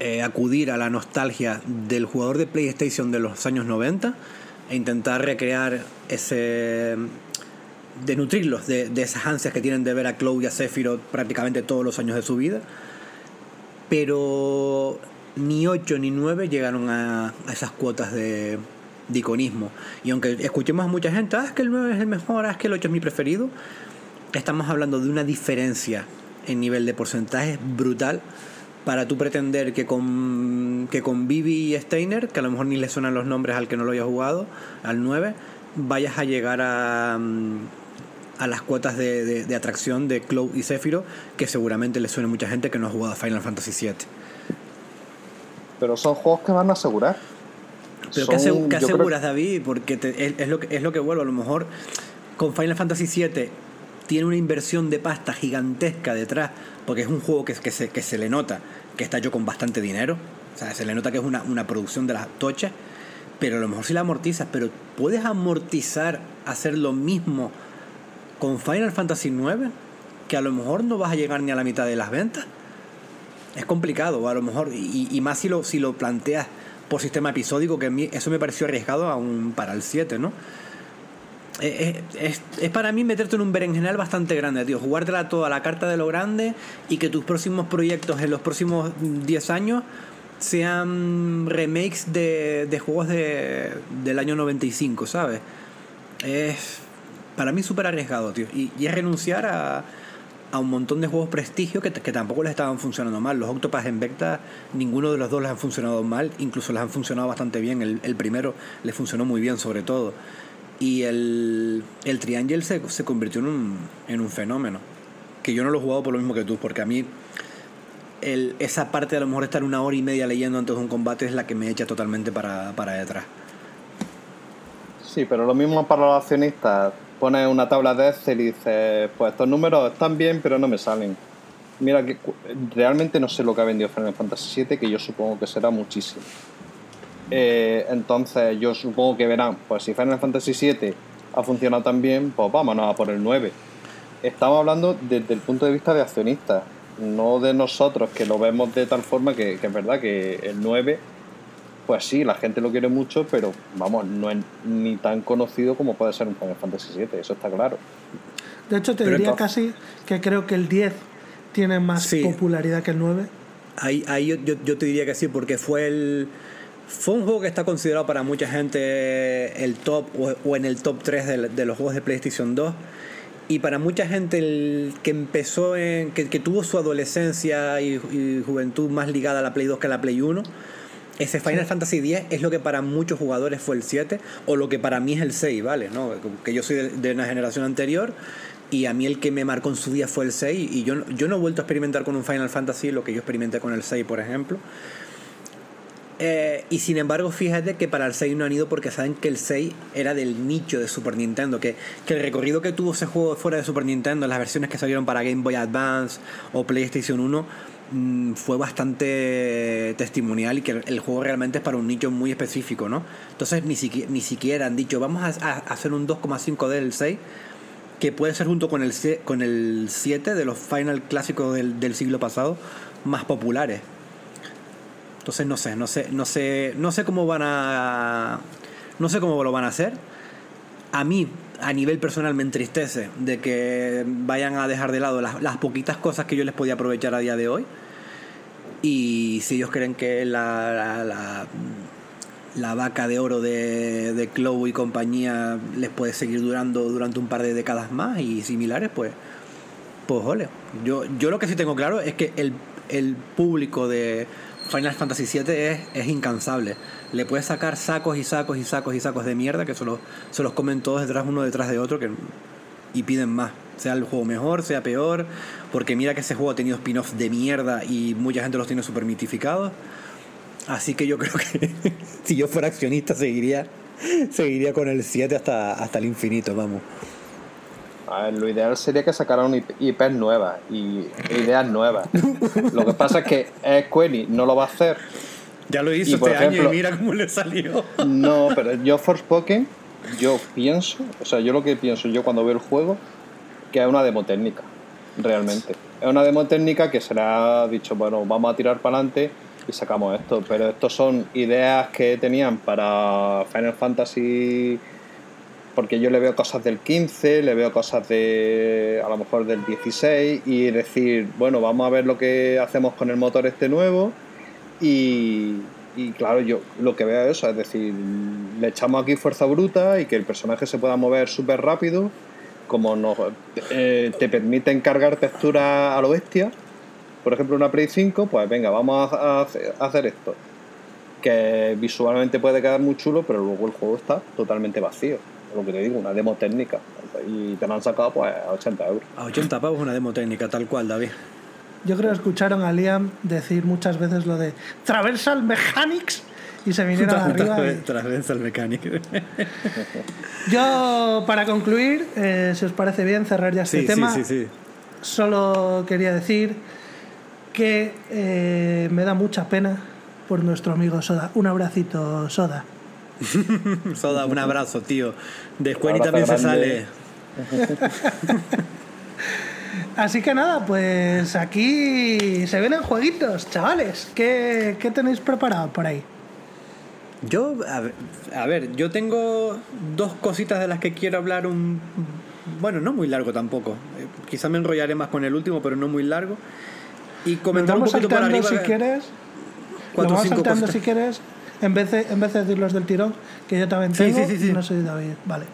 eh, acudir a la nostalgia del jugador de PlayStation de los años 90 e intentar recrear ese de nutrirlos de, de esas ansias que tienen de ver a Cloud y a Sephiroth prácticamente todos los años de su vida pero ni 8 ni 9 llegaron a, a esas cuotas de, de iconismo. Y aunque escuchemos a mucha gente, ah, es que el 9 es el mejor, ah, es que el 8 es mi preferido, estamos hablando de una diferencia en nivel de porcentaje brutal para tú pretender que con, que con Vivi y Steiner, que a lo mejor ni le suenan los nombres al que no lo haya jugado, al 9, vayas a llegar a, mm, a las cuotas de, de- de atracción de Cloud y Sephiroth, que seguramente le suene a mucha gente que no ha jugado a Final Fantasy VII. Pero son juegos que van a asegurar. Pero ¿qué, creo- aseguras, David? Porque te- es, es lo que, es lo que vuelvo. A lo mejor con Final Fantasy VII tiene una inversión de pasta gigantesca detrás, porque es un juego que, se, le nota que está hecho con bastante dinero. O sea, se le nota que es una, producción de las tochas, pero a lo mejor si la amortizas, pero puedes amortizar hacer lo mismo con Final Fantasy IX, que a lo mejor no vas a llegar ni a la mitad de las ventas. Es complicado, a lo mejor, y, y más si lo, si lo planteas por sistema episódico, que a mí eso me pareció arriesgado aún para el 7, ¿no? Eh, eh, Es, es para mí meterte en un berenjenal bastante grande, tío. Jugártela toda la carta de lo grande y que tus próximos proyectos en los próximos 10 años sean remakes de, de juegos de, del año 95, ¿sabes? Es para mí súper arriesgado, tío. Y, y es renunciar a, a un montón de juegos prestigio que, que tampoco les estaban funcionando mal. Los Octopath en Vecta, ninguno de los dos les han funcionado mal, incluso les han funcionado bastante bien. El, el primero les funcionó muy bien, sobre todo. Y el, el Triangle se, se convirtió en un, en un fenómeno. Que yo no lo he jugado por lo mismo que tú, porque a mí esa parte de a lo mejor estar una hora y media leyendo antes de un combate es la que me echa totalmente para, para detrás. Sí, pero lo mismo para los accionistas. Pones una tabla de Excel y dices, pues estos números están bien, pero no me salen. Mira, que realmente no sé lo que ha vendido Final Fantasy VII, que yo supongo que será muchísimo. Eh, entonces yo supongo que verán, pues si Final Fantasy VII ha funcionado tan bien, pues vámonos a por el 9. Estamos hablando desde el punto de vista de accionistas, no de nosotros, que lo vemos de tal forma que, que es verdad que el 9 pues sí, la gente lo quiere mucho, pero vamos, no es ni tan conocido como puede ser un Final Fantasy VII, eso está claro. De hecho, te Pero diría entonces- casi que creo que el 10 tiene más Sí. popularidad que el 9. Ahí, ahí yo, yo, yo te diría que sí, porque fue el. Fue un juego que está considerado para mucha gente el top o, en el top 3 de, de los juegos de PlayStation 2. Y para mucha gente el que empezó en. que, que tuvo su adolescencia y, y juventud más ligada a la Play 2 que a la Play 1. Ese Final Fantasy X es lo que para muchos jugadores fue el 7 o lo que para mí es el 6, ¿vale? ¿No? Que yo soy de, de una generación anterior y a mí el que me marcó en su día fue el 6 y yo, yo no he vuelto a experimentar con un Final Fantasy lo que yo experimenté con el 6, por ejemplo. Eh, y sin embargo, fíjate que para el 6 no han ido porque saben que el 6 era del nicho de Super Nintendo. Que, que el recorrido que tuvo ese juego fuera de Super Nintendo, las versiones que salieron para Game Boy Advance o PlayStation 1, mm, fue bastante testimonial y que el, juego realmente es para un nicho muy específico, ¿no? Entonces ni siquiera, han dicho, vamos a, hacer un 2,5 del 6 que puede ser junto con el, con el 7 de los final clásicos del siglo pasado más populares. Entonces no sé, no sé, no sé, no sé cómo van a no sé cómo lo van a hacer. A mí, a nivel personal, me entristece de que vayan a dejar de lado las, las poquitas cosas que yo les podía aprovechar a día de hoy. Y si ellos creen que la, la, vaca de oro de, de Clow y compañía les puede seguir durando durante un par de décadas más y similares, pues, pues ole. Yo, yo lo que sí tengo claro es que el, el público de Final Fantasy VII es, es incansable. Le puedes sacar sacos y sacos y sacos y sacos de mierda que se los, se los comen todos detrás uno detrás de otro que, y piden más. Sea el juego mejor, sea peor. Porque mira que ese juego ha tenido spin-offs de mierda y mucha gente los tiene super mitificados. Así que yo [laughs] creo que si yo fuera accionista seguiría, seguiría con el 7 hasta, hasta el infinito, vamos. Ver, lo ideal sería que sacaran IP- IPs nuevas y ideas nuevas. lo que pasa es que Square no lo va a hacer. Ya lo hizo Y, por este año ejemplo- y mira cómo le salió. No, pero yo Forspoken, yo pienso, o sea, yo lo que pienso yo cuando veo el juego, que es una demo técnica, realmente. Es una demo técnica que se le ha dicho, bueno, vamos a tirar para adelante y sacamos esto. Pero estos son ideas que tenían para Final Fantasy, porque yo le veo cosas del 15, le veo cosas de, a lo mejor del 16, y decir, bueno, vamos a ver lo que hacemos con el motor este nuevo. Y, y claro, yo lo que veo es eso, es decir, le echamos aquí fuerza bruta y que el personaje se pueda mover súper rápido, como nos, eh, te permiten cargar texturas a lo bestia. Por ejemplo, una Play 5, pues venga, vamos a hacer esto. Que visualmente puede quedar muy chulo, pero luego el juego está totalmente vacío. Lo que te digo, una demo técnica. Y te la han sacado pues a 80 euros. A 80 pavos una demo técnica, tal cual, David. Yo creo que escucharon a Liam decir muchas veces lo de Traversal Mechanics y se vinieron arriba. y- Transversal Mechanic. [laughs] [laughs] Yo, para concluir, eh, si os parece bien, cerrar ya este Sí, sí, tema. sí, sí. Solo quería decir que eh, me da mucha pena por nuestro amigo Soda. Un abracito, Soda. [laughs] Soda, un abrazo, tío. De Square también se grande. sale. [laughs] Así que nada, pues aquí se vienen jueguitos, chavales. ¿Qué, qué tenéis preparado por ahí? Yo, a ver, a ver, yo tengo dos cositas de las que quiero hablar un... Bueno, no muy largo tampoco. Eh, quizá me enrollaré más con el último, pero no muy largo. Y comentar un poquito por saltando arriba. si quieres. cuatro Lo vamos cinco saltando cositas. si quieres. En vez, de, en vez de decirlos del tirón, que yo también tengo, sí, sí, sí. no soy David. Vale.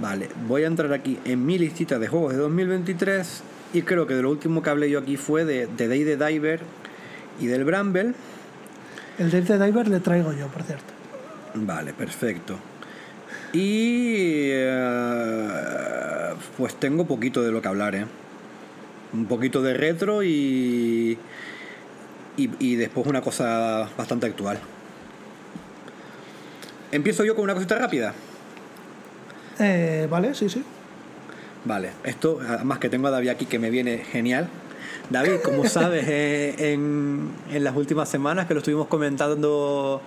Vale, voy a entrar aquí en mi listita de juegos de 2023 y creo que de lo último que hablé yo aquí fue de, de Day the Diver y del Bramble. El Dave the Diver le traigo yo, por cierto. Vale, perfecto. Y eh, pues tengo poquito de lo que hablar, ¿eh? Un poquito de retro y, y, y después una cosa bastante actual. Empiezo yo con una cosita rápida. Eh, vale, sí, sí. Vale, esto, además que tengo a David aquí que me viene genial. David, como sabes, eh, en, en las últimas semanas que lo estuvimos comentando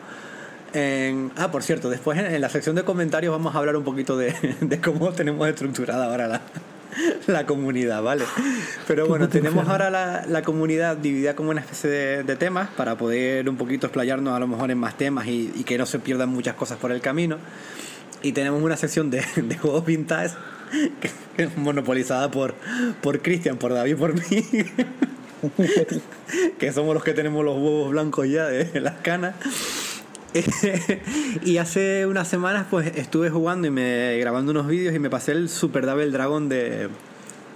en... Ah, por cierto, después en, en la sección de comentarios vamos a hablar un poquito de, de cómo tenemos estructurada ahora la, [laughs] la comunidad, ¿vale? Pero bueno, tenemos ahora la, la comunidad dividida como una especie de, de temas para poder un poquito explayarnos a lo mejor en más temas y, y que no se pierdan muchas cosas por el camino. Y tenemos una sección de, [laughs] de juegos vintage que, que es monopolizada por, por Cristian, por David, por mí. [laughs] que somos los que tenemos los huevos blancos ya de las canas. [laughs] y hace unas semanas pues estuve jugando y me grabando unos vídeos y me pasé el Super Double Dragon de,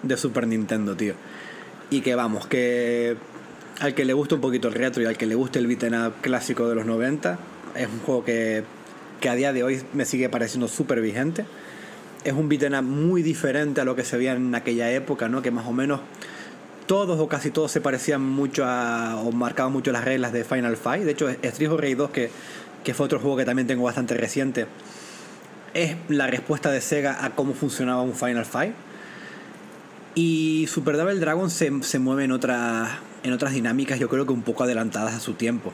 de Super Nintendo, tío. Y que vamos, que al que le gusta un poquito el retro y al que le guste el beat'em up clásico de los 90, es un juego que, que a día de hoy me sigue pareciendo súper vigente. Es un beat'em up muy diferente a lo que se veía en aquella época, ¿no? Que más o menos todos o casi todos se parecían mucho a, o marcaban mucho las reglas de Final Fight. De hecho, Street Rage 2, que, que fue otro juego que también tengo bastante reciente, es la respuesta de Sega a cómo funcionaba un Final Fight. Y Super Double Dragon se, se mueve en otras, en otras dinámicas, yo creo que un poco adelantadas a su tiempo.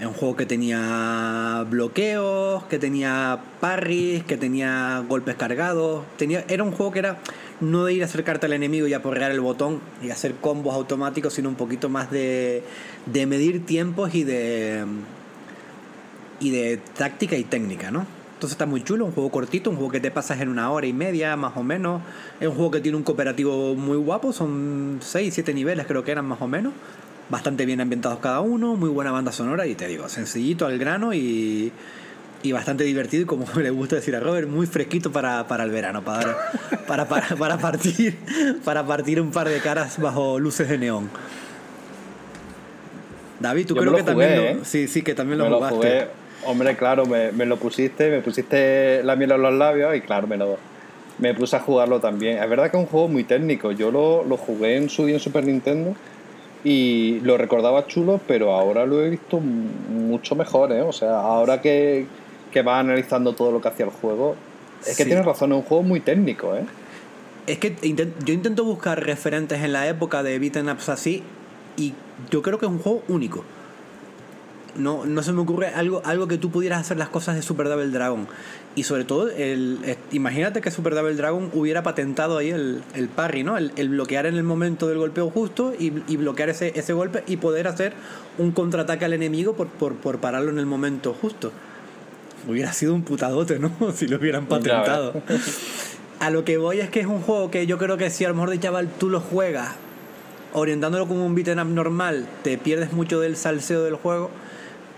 Es un juego que tenía bloqueos, que tenía parries, que tenía golpes cargados. Tenía, era un juego que era no de ir a acercarte al enemigo y aporrear el botón y hacer combos automáticos, sino un poquito más de, de medir tiempos y de, y de táctica y técnica, ¿no? Entonces está muy chulo, un juego cortito, un juego que te pasas en una hora y media más o menos. Es un juego que tiene un cooperativo muy guapo, son 6, 7 niveles creo que eran más o menos. Bastante bien ambientados cada uno, muy buena banda sonora y te digo, sencillito al grano y, y bastante divertido y como [laughs] le gusta decir a Robert, muy fresquito para, para el verano, para, para, para, para, partir, para partir un par de caras bajo luces de neón. David, tú Yo creo que también lo, ¿eh? sí, sí, que también lo Me lo jugaste. jugué. Hombre, claro, me, me lo pusiste, me pusiste la miel en los labios y claro, me lo me puse a jugarlo también. Es verdad que es un juego muy técnico. Yo lo, lo jugué en su día en Super Nintendo y lo recordaba chulo, pero ahora lo he visto mucho mejor, ¿eh? O sea, ahora que, que vas analizando todo lo que hacía el juego, es que Sí. tienes razón, es un juego muy técnico, ¿eh? Es que inten- yo intento buscar referentes en la época de beat'em ups así y yo creo que es un juego único. No, no se me ocurre algo, algo que tú pudieras hacer las cosas de Super Double Dragon. Y sobre todo, el, imagínate que Super Double Dragon hubiera patentado ahí el, el parry, ¿no? El, el bloquear en el momento del golpeo justo y, y bloquear ese, ese golpe y poder hacer un contraataque al enemigo por, por, por pararlo en el momento justo. Hubiera sido un putadote, ¿no? [laughs] si lo hubieran patentado. [laughs] A lo que voy es que es un juego que yo creo que si a lo mejor de chaval tú lo juegas orientándolo como un beat'em up normal, te pierdes mucho del salseo del juego.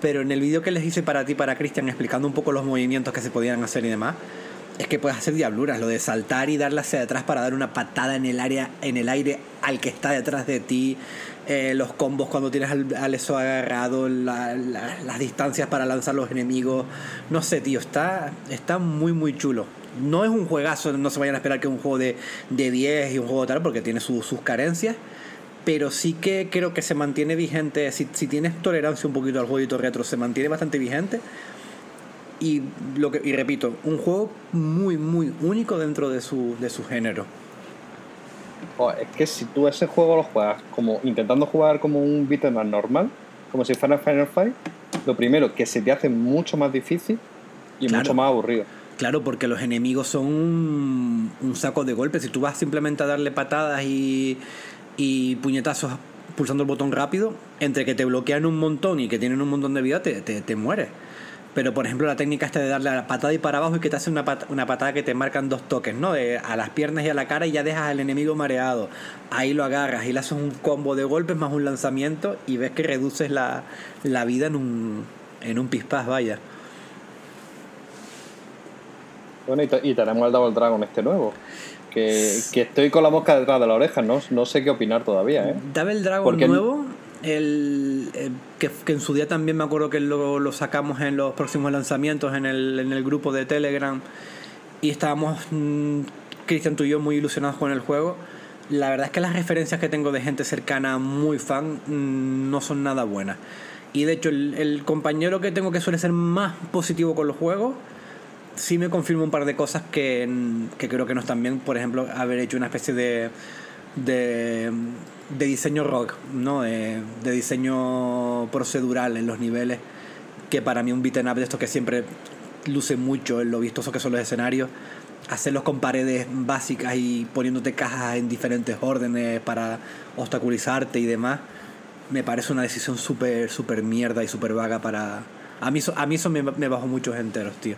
Pero en el vídeo que les hice para ti, para Cristian, explicando un poco los movimientos que se podían hacer y demás, es que puedes hacer diabluras, lo de saltar y darle hacia atrás para dar una patada en el área, en el aire al que está detrás de ti, eh, los combos cuando tienes al, al eso agarrado, la- la- las distancias para lanzar los enemigos, no sé, tío, está, está muy muy chulo. No es un juegazo, no se vayan a esperar que un juego de, de 10 y un juego tal, porque tiene su- sus carencias, pero sí que creo que se mantiene vigente. Si, si tienes tolerancia un poquito al jueguito retro, se mantiene bastante vigente. Y, lo que, y repito, un juego muy, muy único dentro de su, de su género. Jo, es que si tú ese juego lo juegas como intentando jugar como un beat'em up normal, como si fuera Final Fight, lo primero que se te hace mucho más difícil y Claro. mucho más aburrido. Claro, porque los enemigos son un, un saco de golpes. Si tú vas simplemente a darle patadas y, y puñetazos pulsando el botón rápido, entre que te bloquean un montón y que tienen un montón de vida, te, te, te mueres. Pero, por ejemplo, la técnica esta de darle a la patada y para abajo y que te hace una, una patada que te marcan dos toques, ¿no? De- a las piernas y a la cara y ya dejas al enemigo mareado. Ahí lo agarras y le haces un combo de golpes más un lanzamiento y ves que reduces la, la vida en un, en un vaya. Bueno, y, te- y tenemos el Double Dragon este nuevo. Que, que estoy con la mosca detrás de la oreja, no, no sé qué opinar todavía, ¿eh? Double Dragon Porque- nuevo, el, el- que, que en su día también me acuerdo que lo, lo sacamos en los próximos lanzamientos en el, en el grupo de Telegram y estábamos, mm, Cristian, tú y yo, muy ilusionados con el juego. La verdad es que las referencias que tengo de gente cercana muy fan mm, no son nada buenas. Y de hecho, el, el compañero que tengo que suele ser más positivo con los juegos, sí me confirma un par de cosas que, que creo que no están bien. Por ejemplo, haber hecho una especie de, de, diseño rock, ¿no? De, diseño procedural en los niveles. Que para mí un beat'em up de esto que siempre luce mucho en lo vistoso que son los escenarios. Hacerlos con paredes básicas y poniéndote cajas en diferentes órdenes para obstaculizarte y demás. Me parece una decisión súper, súper mierda y súper vaga para... A mí, a mí eso me, me bajó muchos enteros, tío.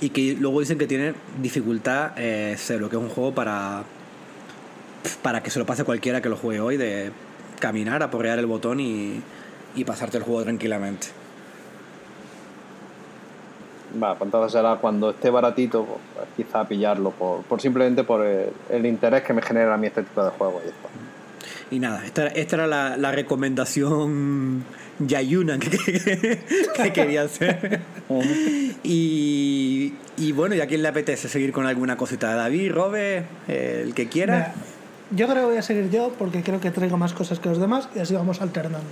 Y que luego dicen que tiene dificultad eh, cero, que es un juego para. para que se lo pase cualquiera que lo juegue hoy, de caminar, aporrear el botón y, y pasarte el juego tranquilamente. Va, pues entonces será cuando esté baratito, pues, quizá pillarlo, por, por simplemente por el, el interés que me genera a mí este tipo de juegos. y esto. Y nada, esta, esta era la, la recomendación Yayuna que, que- [laughs] que quería hacer. Y, y bueno, ¿y a quién le apetece seguir con alguna cosita? David, Robe, eh, el que quiera. Mira, yo creo que voy a seguir yo porque creo que traigo más cosas que los demás y así vamos alternando.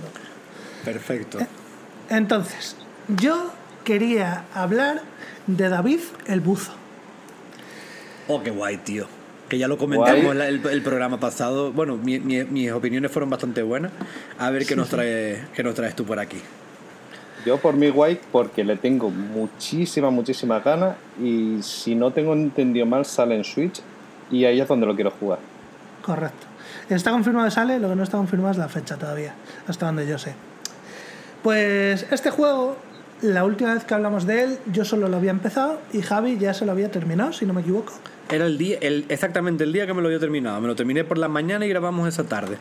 Perfecto. Entonces, yo quería hablar de David el Buzo. Oh, qué guay, tío. Que ya lo comentamos la- el, el programa pasado. Bueno, mi- mi- mis opiniones fueron bastante buenas. A ver qué nos, trae, qué nos traes tú por aquí. Yo por mi guay, porque le tengo muchísimas, muchísimas ganas y si no tengo entendido mal sale en Switch y ahí es donde lo quiero jugar. Correcto. Está confirmado que sale, lo que no está confirmado es la fecha todavía, hasta donde yo sé. Pues este juego, la última vez que hablamos de él, yo solo lo había empezado y Javi ya se lo había terminado, si no me equivoco. Era el día, el, exactamente el día que me lo había terminado. Me lo terminé por la mañana y grabamos esa tarde.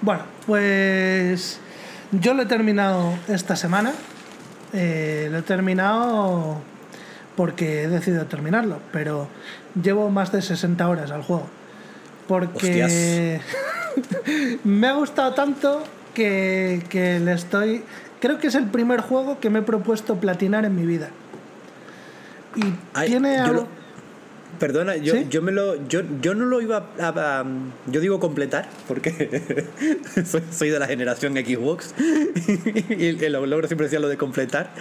Bueno, pues yo lo he terminado esta semana. Eh, lo he terminado porque he decidido terminarlo, pero llevo más de 60 horas al juego. Porque [laughs] me ha gustado tanto que, que le estoy... Creo que es el primer juego que me he propuesto platinar en mi vida. Y Ay, tiene algo... Perdona, yo, ¿Sí? yo me lo. Yo, yo no lo iba a. a- yo digo completar, porque [laughs] soy, soy de la generación Xbox. [laughs] y el, logro siempre decía lo de completar.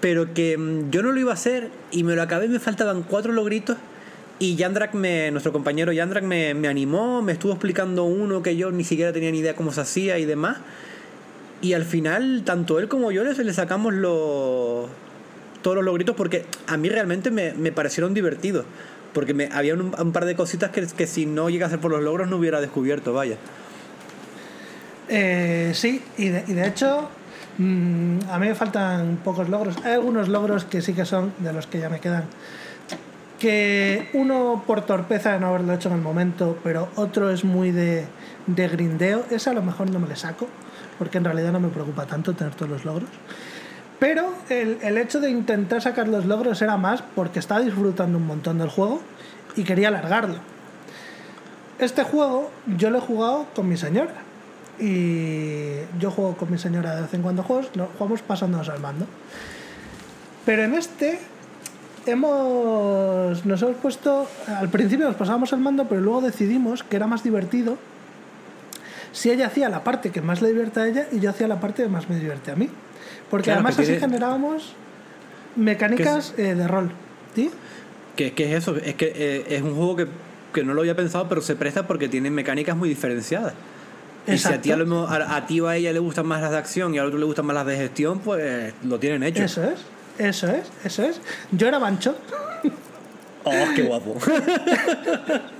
Pero que mm, yo no lo iba a hacer y me lo acabé me faltaban cuatro logritos. Y Yandrak, me, nuestro compañero Yandrak me, me animó, me estuvo explicando uno que yo ni siquiera tenía ni idea cómo se hacía y demás. Y al final, tanto él como yo le, le sacamos los, todos los logritos porque a mí realmente me, me parecieron divertidos. Porque me, había un, par de cositas que, que si no llegase por los logros no hubiera descubierto, vaya. Eh, sí, y de, y de hecho, mm, a mí me faltan pocos logros. Hay algunos logros que sí que son de los que ya me quedan. Que uno por torpeza de no haberlo hecho en el momento, pero otro es muy de, de grindeo. Ese a lo mejor no me le saco, porque en realidad no me preocupa tanto tener todos los logros. Pero el, hecho de intentar sacar los logros era más porque estaba disfrutando un montón del juego y quería alargarlo. Este juego yo lo he jugado con mi señora. Y yo juego con mi señora de vez en cuando juegos, no, jugamos pasándonos al mando. Pero en este hemos nos hemos puesto al principio nos pasábamos al mando, pero luego decidimos que era más divertido si ella hacía la parte que más le divierte a ella y yo hacía la parte que más me divierte a mí. Porque Claro, además así generábamos mecánicas eh, de rol. ¿Sí? ¿Qué, qué es eso? Es que eh, es un juego que, que no lo había pensado, pero se presta porque tiene mecánicas muy diferenciadas. Y si a ti, a, lo mejor- a, a ti o a ella le gustan más las de acción y al otro le gustan más las de gestión, pues lo tienen hecho. Eso es, eso es, eso es. Yo era Bancho. ¡Oh, qué guapo! [laughs]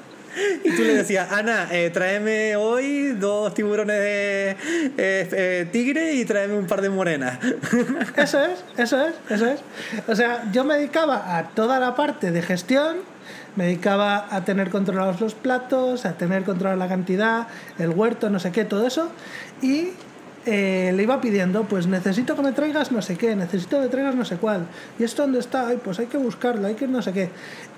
y tú le decías, Ana, eh, tráeme hoy dos tiburones de eh, eh, tigre y tráeme un par de morenas. [laughs] Eso es, eso es, eso es. O sea, yo me dedicaba a toda la parte de gestión, me dedicaba a tener controlados los platos, a tener controlada la cantidad, el huerto, no sé qué, todo eso. Y eh, le iba pidiendo, pues necesito que me traigas no sé qué, necesito que me traigas no sé cuál. ¿Y esto dónde está? Ay, pues hay que buscarlo, hay que no sé qué.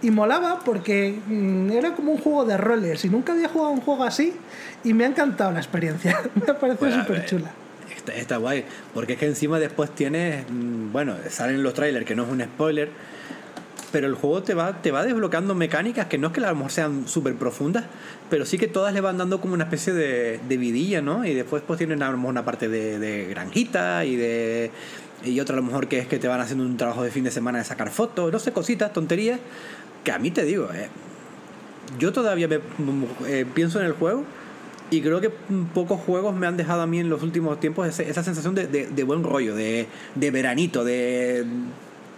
Y molaba porque mm, era como un juego de roles y nunca había jugado un juego así y me ha encantado la experiencia. [laughs] me ha parecido Bueno, a súper chula. Está, está guay, porque es que encima después tienes, mm, bueno, salen los trailers que no es un spoiler, pero el juego te va, te va desbloqueando mecánicas que no es que a lo mejor sean súper profundas, pero sí que todas le van dando como una especie de, vidilla, ¿no? Y después pues tienen a lo mejor una parte de, granjita y de... Y otra a lo mejor que es que te van haciendo un trabajo de fin de semana de sacar fotos, no sé, cositas, tonterías, que a mí te digo, eh, yo todavía me, eh, pienso en el juego y creo que pocos juegos me han dejado a mí en los últimos tiempos esa sensación de, buen rollo, de veranito, de,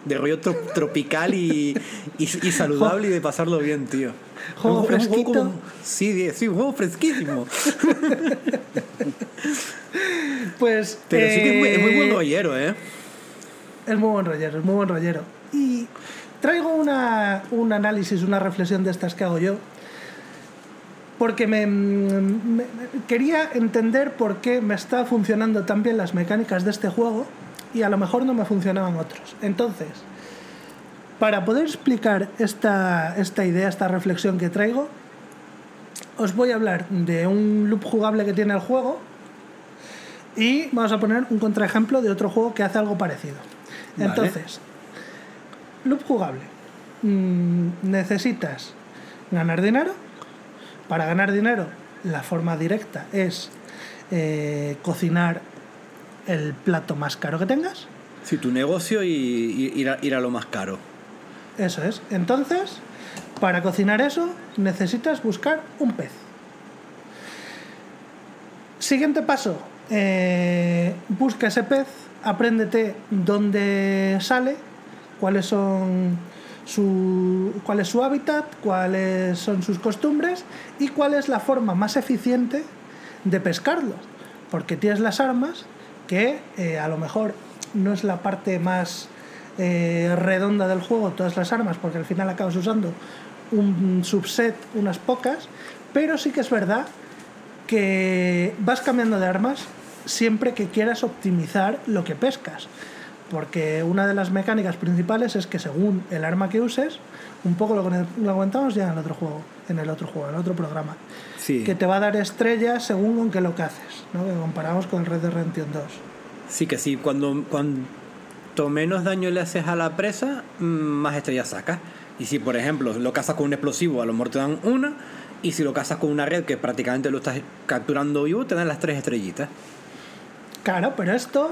de rollo tro- tropical y, y, y saludable y de pasarlo bien, tío. [laughs] Juego fresquito. como- sí, sí, un juego fresquísimo. [laughs] Pues. Pero sí que es muy, es muy buen eh, rollero, ¿eh? Es muy buen rollero, es muy buen rollero. Y traigo una, un análisis, una reflexión de estas que hago yo, porque me, me- me- quería entender por qué me está funcionando tan bien las mecánicas de este juego y a lo mejor no me funcionaban otros. Entonces, para poder explicar esta, esta idea, esta reflexión que traigo, os voy a hablar de un loop jugable que tiene el juego y vamos a poner un contraejemplo de otro juego que hace algo parecido. Vale. Entonces, loop jugable. Mm, necesitas ganar dinero. Para ganar dinero, la forma directa es eh, cocinar el plato más caro que tengas. Sí, tu negocio y, y ir, a, ir a lo más caro. Eso es. Entonces, para cocinar eso, necesitas buscar un pez. Siguiente paso. eh, busca ese pez, apréndete dónde sale, cuáles son su, cuál es su hábitat, cuáles son sus costumbres y cuál es la forma más eficiente de pescarlo. Porque tienes las armas que eh, a lo mejor no es la parte más eh, redonda del juego, todas las armas, porque al final acabas usando un subset, unas pocas, pero sí que es verdad que vas cambiando de armas siempre que quieras optimizar lo que pescas. Porque una de las mecánicas principales es que según el arma que uses, un poco lo lo comentamos ya en el otro juego, en el otro juego, en el otro programa, Sí. que te va a dar estrellas según con qué lo que haces, ¿no? que comparamos con el Red Dead Redemption 2. Sí, que sí, cuando, cuanto menos daño le haces a la presa, mm, más estrellas sacas. Y si, por ejemplo, lo cazas con un explosivo, a lo mejor te dan una. Y si lo cazas con una red que prácticamente lo estás capturando vivo, te dan las tres estrellitas. Claro, pero esto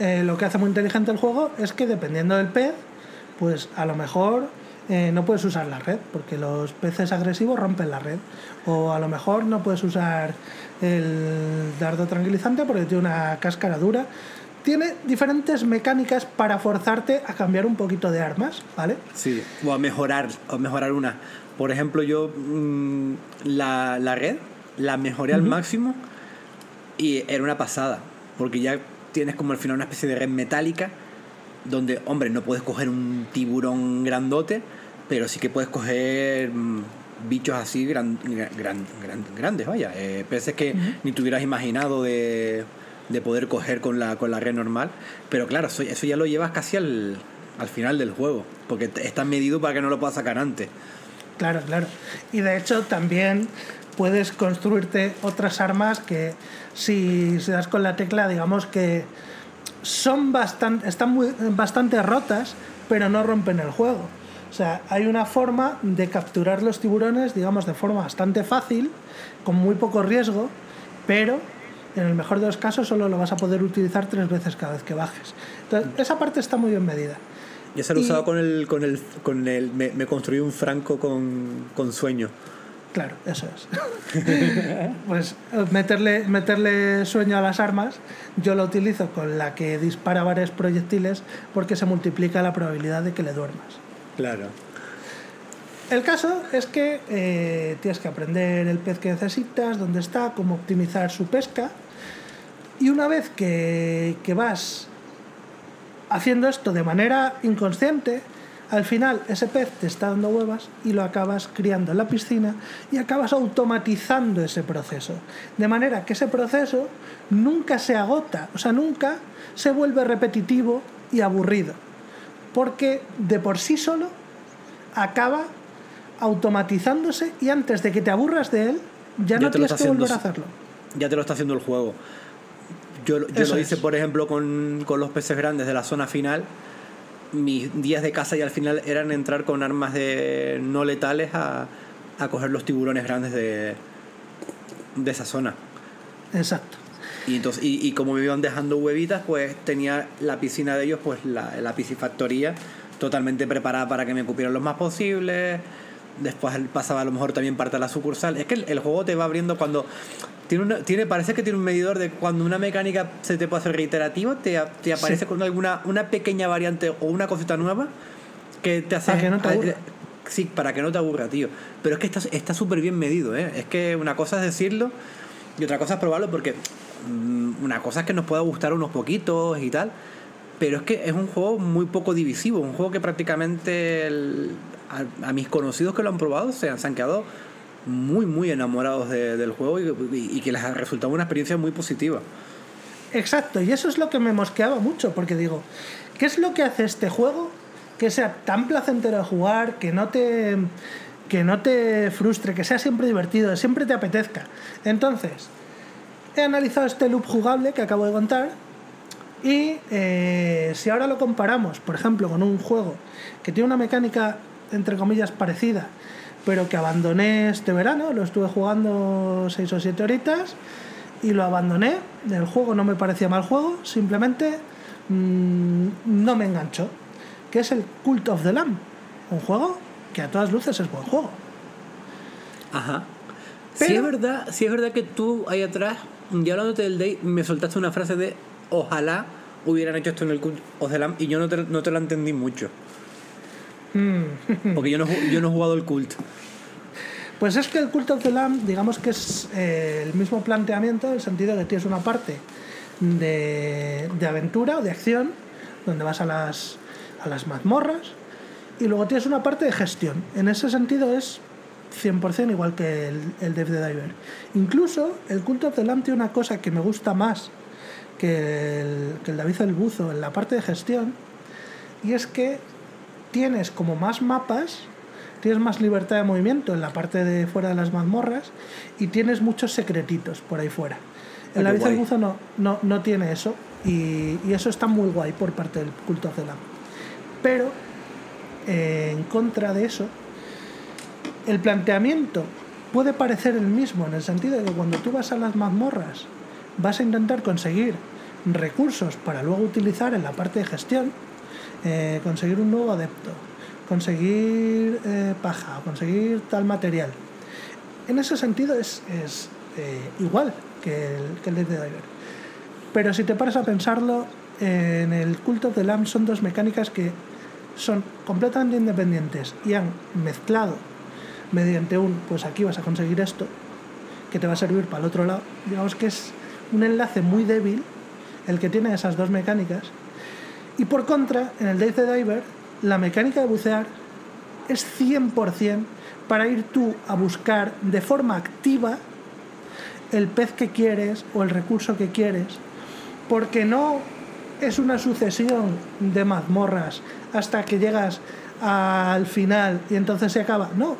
eh, lo que hace muy inteligente el juego es que dependiendo del pez, pues a lo mejor eh, no puedes usar la red, porque los peces agresivos rompen la red. O a lo mejor no puedes usar el dardo tranquilizante porque tiene una cáscara dura. Tiene diferentes mecánicas para forzarte a cambiar un poquito de armas, ¿vale? Sí, o a mejorar, o mejorar una. Por ejemplo, yo mm, la, la red la mejoré al máximo y era una pasada, porque ya tienes como al final una especie de red metálica donde, hombre, no puedes coger un tiburón grandote, pero sí que puedes coger mm, bichos así gran, gran, gran- grandes, vaya, eh, peces que ni te hubieras imaginado de, de poder coger con la, con la red normal. Pero claro, eso, eso ya lo llevas casi al, al final del juego, porque está medido para que no lo puedas sacar antes. Claro, claro. Y de hecho también puedes construirte otras armas que si se das con la tecla, digamos que son bastante, están muy, bastante rotas, pero no rompen el juego. O sea, hay una forma de capturar los tiburones, digamos, de forma bastante fácil, con muy poco riesgo, pero en el mejor de los casos solo lo vas a poder utilizar tres veces cada vez que bajes. Entonces, esa parte está muy bien medida. Yo se lo Y- usado con el, con el, con el, me, me construí un franco con, con sueño. Claro, eso es. [laughs] pues eh, meterle, meterle sueño a las armas, yo lo utilizo con la que dispara varios proyectiles porque se multiplica la probabilidad de que le duermas. Claro. El caso es que eh, tienes que aprender el pez que necesitas, dónde está, cómo optimizar su pesca. Y una vez que, que vas haciendo esto de manera inconsciente, al final ese pez te está dando huevas y lo acabas criando en la piscina y acabas automatizando ese proceso. De manera que ese proceso nunca se agota, o sea, nunca se vuelve repetitivo y aburrido. Porque de por sí solo acaba automatizándose y antes de que te aburras de él, ya, no tienes que volver a haciendo- hacerlo. Ya te lo está haciendo el juego. Yo, yo lo hice, es. por ejemplo, con, con los peces grandes de la zona final. Mis días de caza y al final eran entrar con armas de no letales a, a coger los tiburones grandes de, de esa zona. Exacto. Y, entonces, y, y como me iban dejando huevitas, pues tenía la piscina de ellos, pues la, la piscifactoría totalmente preparada para que me cupieran lo más posible. Después pasaba a lo mejor también parte de la sucursal. Es que el, el juego te va abriendo cuando... Tiene una, tiene, parece que tiene un medidor de cuando una mecánica se te puede hacer reiterativa, te, te aparece Sí. con alguna una pequeña variante o una cosita nueva que te hace... Para que no te aburra. Sí, para que no te aburra, tío. Pero es que está está súper bien medido, ¿eh? Es que una cosa es decirlo y otra cosa es probarlo porque una cosa es que nos pueda gustar unos poquitos y tal. Pero es que es un juego muy poco divisivo, un juego que prácticamente a, mis conocidos que lo han probado se han, se han quedado muy, muy enamorados de- del juego y, y- que les ha resultado una experiencia muy positiva. Exacto, y eso es lo que me mosqueaba mucho, porque digo, ¿qué es lo que hace este juego que sea tan placentero de jugar, que no te que no te frustre, que sea siempre divertido, siempre te apetezca? Entonces, he analizado este loop jugable que acabo de contar y eh, si ahora lo comparamos, por ejemplo, con un juego que tiene una mecánica entre comillas parecida, pero que abandoné este verano, lo estuve jugando 6 o 7 horitas y lo abandoné. El juego no me parecía mal juego, simplemente mm, no me enganchó. Que es el Cult of the Lamb, un juego que a todas luces es buen juego. Ajá. Si Pero- es verdad, si es verdad que tú ahí atrás, ya hablándote del Day, me soltaste una frase de ojalá hubieran hecho esto en el Cult of the Lamb y yo no te, no te la entendí mucho. Mm. Porque yo no, yo no he jugado el cult. Pues es que el Cult of the Lamb, digamos que es eh, el mismo planteamiento, en el sentido de que tienes una parte de, de aventura o de acción, donde vas a las, a las mazmorras, y luego tienes una parte de gestión. En ese sentido es 100% igual que el, el Death the Diver. Incluso el Cult of the Lamb tiene una cosa que me gusta más que el, que el David el Buzo en la parte de gestión, y es que tienes como más mapas, tienes más libertad de movimiento en la parte de fuera de las mazmorras y tienes muchos secretitos por ahí fuera. Ah, El David el. Buzo no, no, no tiene eso y, y eso está muy guay por parte del culto of the Lamb. Pero eh, en contra de eso, el planteamiento puede parecer el mismo en el sentido de que cuando tú vas a las mazmorras vas a intentar conseguir recursos para luego utilizar en la parte de gestión, eh, conseguir un nuevo adepto, conseguir eh, paja conseguir tal material. En ese sentido es, es eh, igual que el, que el Dead Diver. Pero si te paras a pensarlo, en el Cult of the Lamb son dos mecánicas que son completamente independientes y han mezclado mediante un, pues aquí vas a conseguir esto, que te va a servir para el otro lado. Digamos que es un enlace muy débil el que tiene esas dos mecánicas. Y por contra, en el Death Diver, la mecánica de bucear es 100% para ir tú a buscar de forma activa el pez que quieres o el recurso que quieres, porque no es una sucesión de mazmorras hasta que llegas al final y entonces se acaba. No,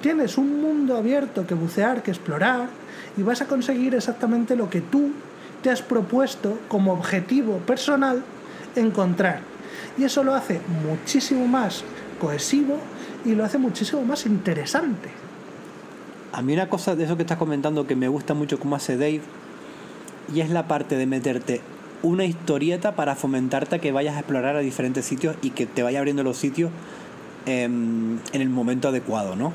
tienes un mundo abierto que bucear, que explorar y vas a conseguir exactamente lo que tú te has propuesto como objetivo personal encontrar. Y eso lo hace muchísimo más cohesivo y lo hace muchísimo más interesante. A mí una cosa de eso que estás comentando que me gusta mucho como hace Dave y es la parte de meterte una historieta para fomentarte a que vayas a explorar a diferentes sitios y que te vaya abriendo los sitios em, en el momento adecuado, ¿no?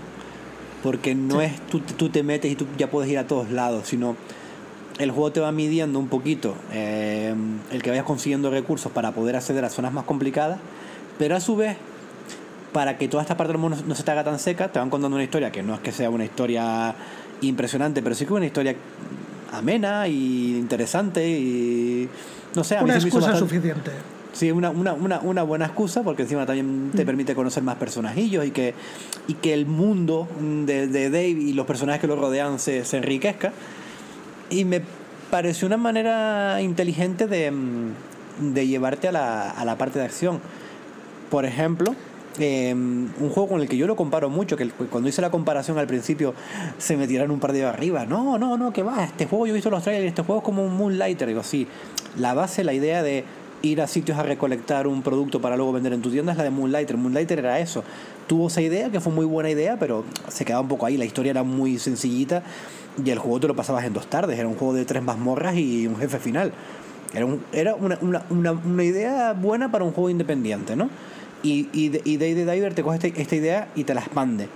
Porque no es tú, tú te metes y tú ya puedes ir a todos lados, sino el juego te va midiendo un poquito em, el que vayas consiguiendo recursos para poder acceder a zonas más complicadas, pero a su vez, para que toda esta parte del mundo no se te haga tan seca, te van contando una historia que no es que sea una historia impresionante, pero sí que una historia amena y interesante y no sé, a mí Una excusa bastante- suficiente. Sí, una, una, una, una buena excusa porque encima también te permite conocer más personajillos y que, y que el mundo de, de Dave y los personajes que lo rodean se, se enriquezca. Y me pareció una manera inteligente de, mm, de llevarte a la, a la parte de acción. Por ejemplo, eh, un juego con el que yo lo comparo mucho, que cuando hice la comparación al principio se me tiraron un par de arriba. No, no, no, que va, este juego yo he visto los trailers, este juego es como un Moonlighter. Digo, sí, la base, la idea de ir a sitios a recolectar un producto para luego vender en tu tienda es la de Moonlighter. Moonlighter era eso. Tuvo esa idea, que fue muy buena idea, pero se quedaba un poco ahí. La historia era muy sencillita y el juego te lo pasabas en dos tardes. Era un juego de tres mazmorras y un jefe final. Era, un- era una, una, una, una idea buena para un juego independiente, ¿no? Y, y Day the Diver te coge este- esta idea y te la expande.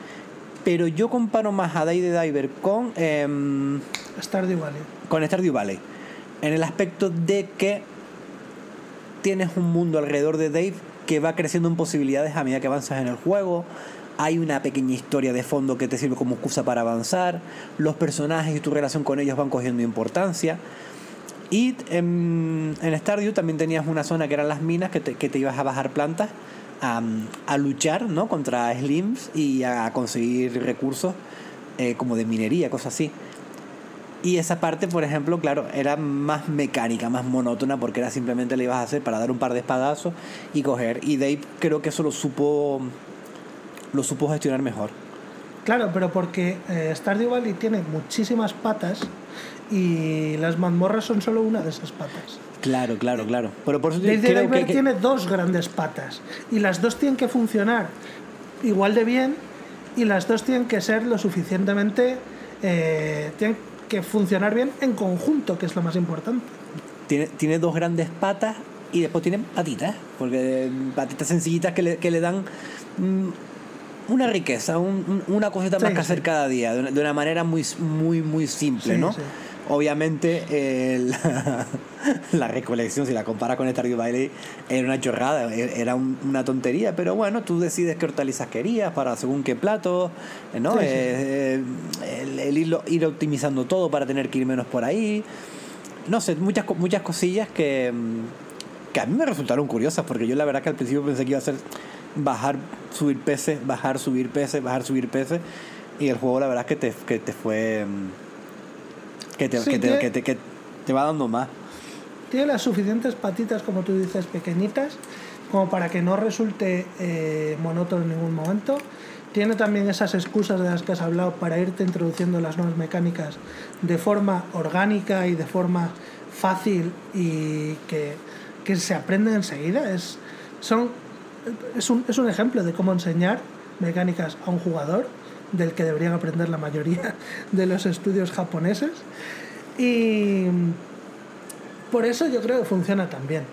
Pero yo comparo más a Day the Diver con, em, Stardew Valley. con Stardew Valley. En el aspecto de que tienes un mundo alrededor de Dave que va creciendo en posibilidades a medida que avanzas en el juego. Hay una pequeña historia de fondo que te sirve como excusa para avanzar. Los personajes y tu relación con ellos van cogiendo importancia. Y en, en Stardew también tenías una zona que eran las minas que te, que te ibas a bajar plantas a, a luchar ¿no? contra slims y a conseguir recursos eh, como de minería, cosas así. Y esa parte, por ejemplo, claro, era más mecánica, más monótona, porque era simplemente le ibas a hacer para dar un par de espadazos y coger. Y Dave creo que eso lo supo, lo supo gestionar mejor. Claro, pero porque eh, Stardew Valley tiene muchísimas patas y las mazmorras son solo una de esas patas. Claro, claro, claro. Pero por eso Dead creo que, que- tiene dos grandes patas y las dos tienen que funcionar igual de bien y las dos tienen que ser lo suficientemente eh, tienen que funcionar bien en conjunto, que es lo más importante. tiene, tiene dos grandes patas y después tiene patitas, porque patitas sencillitas que le, que le dan mm, una riqueza, un- un- una cosita más que hacer sí. cada día, de una, de una manera muy, muy, muy simple, Sí, ¿no? Obviamente el- [laughs] la recolección, si la compara con Stardew Valley, era una chorrada, e- era un- una tontería, pero bueno, tú decides qué hortalizas querías para según qué plato, ¿no? Sí, sí. Eh, el, el irlo- ir optimizando todo para tener que ir menos por ahí. No sé, muchas, muchas cosillas que, mm, que a mí me resultaron curiosas, porque yo la verdad que al principio pensé que iba a ser bajar, subir peces, bajar, subir peces, bajar, subir peces, y el juego la verdad es que te, que te fue... Que te, Sí, que, te, que- que, te, que te va dando más. Tiene las suficientes patitas, como tú dices, pequeñitas, como para que no resulte eh, monótono en ningún momento. Tiene también esas excusas de las que has hablado para irte introduciendo las nuevas mecánicas de forma orgánica y de forma fácil y que, que se aprende enseguida. Es, son, es, un, es un ejemplo de cómo enseñar mecánicas a un jugador, del que deberían aprender la mayoría [laughs] de los estudios japoneses. Y por eso yo creo que funciona tan bien.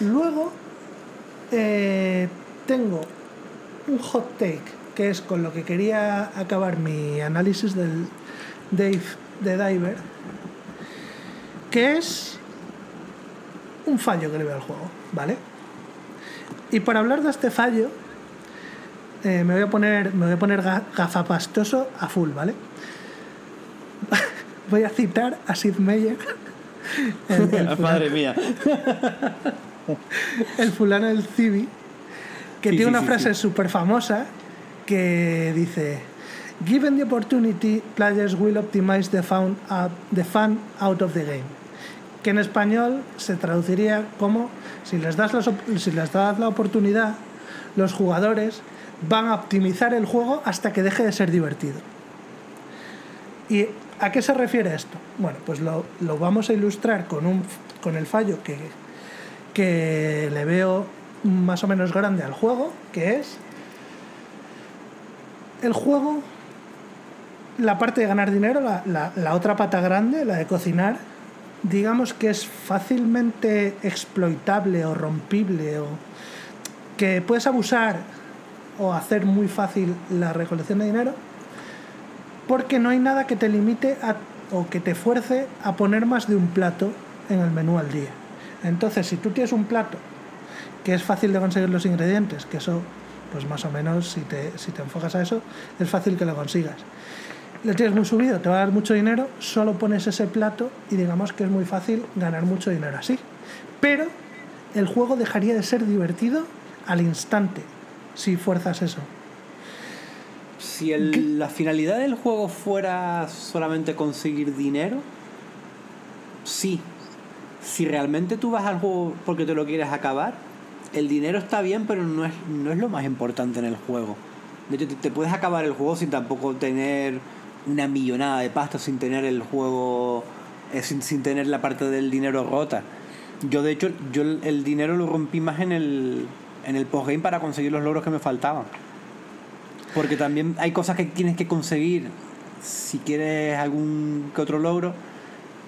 Luego eh, tengo un hot take, que es con lo que quería acabar mi análisis del Dave de Diver, que es un fallo que le veo al juego, ¿vale? Y para hablar de este fallo, eh, me voy a poner, me voy a poner ga- gafapastoso a full, ¿vale? [laughs] voy a citar a Sid Meier, [laughs] el, Madre mía. [laughs] el fulano del Civi, que Sí, tiene sí, una sí, frase súper famosa que dice: Given the opportunity, players will optimize the fun, out, the fun out of the game. Que en español se traduciría como: si les, das las si les das la oportunidad, los jugadores van a optimizar el juego hasta que deje de ser divertido. ¿Y a qué se refiere esto? Bueno, pues lo, lo vamos a ilustrar con, un, con el fallo que, que le veo más o menos grande al juego, que es el juego, la parte de ganar dinero, la, la- otra pata grande, la de cocinar, digamos que es fácilmente exploitable o rompible o que puedes abusar o hacer muy fácil la recolección de dinero porque no hay nada que te limite a- o que te fuerce a poner más de un plato en el menú al día. Entonces, si tú tienes un plato que es fácil de conseguir los ingredientes, que eso, pues más o menos, si te, si te enfocas a eso, es fácil que lo consigas. Lo tienes muy subido, te va a dar mucho dinero, solo pones ese plato y digamos que es muy fácil ganar mucho dinero así. Pero el juego dejaría de ser divertido al instante si fuerzas eso. Si el- la finalidad del juego fuera solamente conseguir dinero, sí. Si realmente tú vas al juego porque te lo quieres acabar, el dinero está bien, pero no es, no es lo más importante en el juego. De hecho, te, te puedes acabar el juego sin tampoco tener una millonada de pasta, sin tener el juego, eh, sin, sin tener la parte del dinero rota. Yo, de hecho, yo el dinero lo rompí más en el, en el postgame para conseguir los logros que me faltaban. Porque también hay cosas que tienes que conseguir si quieres algún que otro logro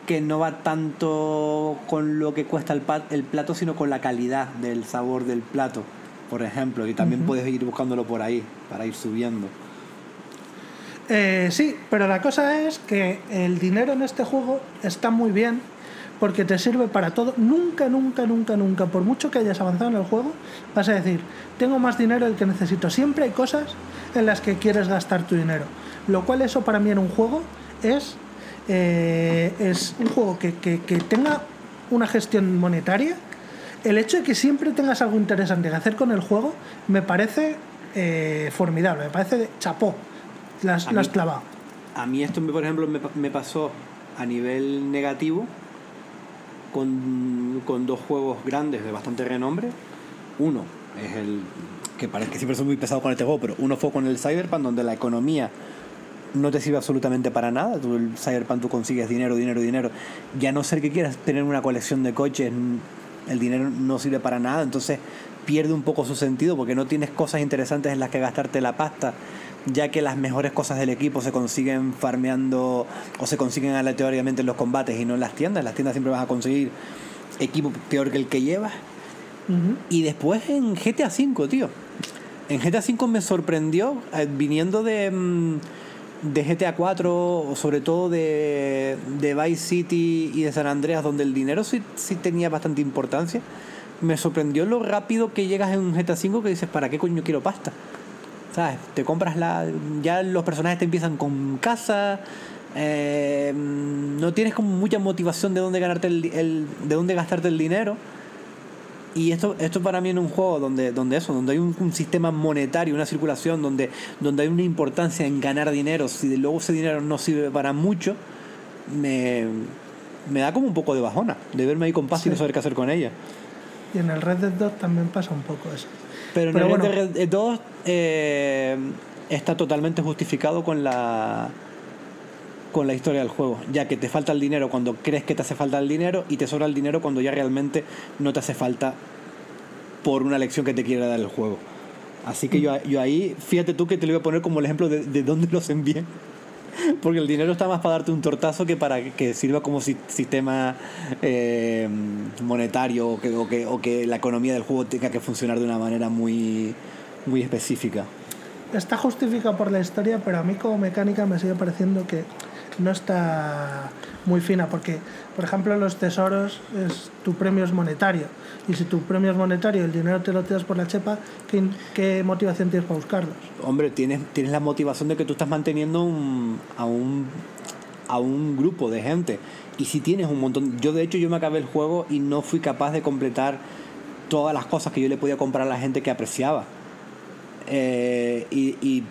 que no va tanto con lo que cuesta el, el plato, sino con la calidad del sabor del plato, por ejemplo. Y también puedes ir buscándolo por ahí, para ir subiendo. Eh, sí, pero la cosa es que el dinero en este juego está muy bien porque te sirve para todo. Nunca, nunca, nunca, nunca, por mucho que hayas avanzado en el juego, vas a decir, tengo más dinero del que necesito. Siempre hay cosas en las que quieres gastar tu dinero. Lo cual eso para mí en un juego es, eh, es un juego que, que- que tenga una gestión monetaria. El hecho de que siempre tengas algo interesante que hacer con el juego me parece eh, formidable, me parece de chapó. Las, las mí- clavado. A mí esto, por ejemplo, me, me pasó a nivel negativo con, con dos juegos grandes de bastante renombre. Uno es el que parece que siempre soy muy pesado con este juego, pero uno fue con el Cyberpunk, donde la economía no te sirve absolutamente para nada. Tú el Cyberpunk tú consigues dinero, dinero, dinero. Y a no ser que quieras tener una colección de coches, mm, el dinero no sirve para nada. Entonces pierde un poco su sentido porque no tienes cosas interesantes en las que gastarte la pasta, ya que las mejores cosas del equipo se consiguen farmeando o se consiguen aleatoriamente en los combates y no en las tiendas. En las tiendas siempre vas a conseguir equipo peor que el que llevas. Y después en GTA V, tío. En GTA V me sorprendió, eh, viniendo de, mm, de GTA 4, o sobre todo de, de Vice City y de San Andreas, donde el dinero sí, sí tenía bastante importancia. Me sorprendió lo rápido que llegas en un GTA V que dices, ¿para qué coño quiero pasta? ¿Sabes? Te compras la. Ya los personajes te empiezan con casa. eh, no tienes como mucha motivación de dónde ganarte el, el- de dónde gastarte el dinero. Y esto, esto para mí en un juego donde, donde eso, donde hay un, un sistema monetario, una circulación, donde, donde hay una importancia en ganar dinero, si luego ese dinero no sirve para mucho, me, me da como un poco de bajona, de verme ahí con paz y no saber qué hacer con ella. Y en el Red Dead 2 también pasa un poco eso. Pero en Pero el bueno. Dead Red Dead 2 eh, está totalmente justificado con la con la historia del juego, ya que te falta el dinero cuando crees que te hace falta el dinero y te sobra el dinero cuando ya realmente no te hace falta por una lección que te quiere dar el juego. Así que yo, yo ahí, fíjate tú que te lo voy a poner como el ejemplo de, de dónde los envié. [laughs] Porque el dinero está más para darte un tortazo que para que sirva como si- sistema eh, monetario o que, o, que, la economía del juego tenga que funcionar de una manera muy, muy específica. Está justificado por la historia, pero a mí como mecánica me sigue pareciendo que no está muy fina, porque, por ejemplo, los tesoros, es, tu premio es monetario. Y si tu premio es monetario el dinero te lo tiras por la chepa, ¿qué, qué motivación tienes para buscarlos? Hombre, tienes, tienes la motivación de que tú estás manteniendo un- a, un, a un grupo de gente. Y si tienes un montón... Yo de hecho yo me acabé el juego y no fui capaz de completar todas las cosas que yo le podía comprar a la gente que apreciaba. Eh, y, y,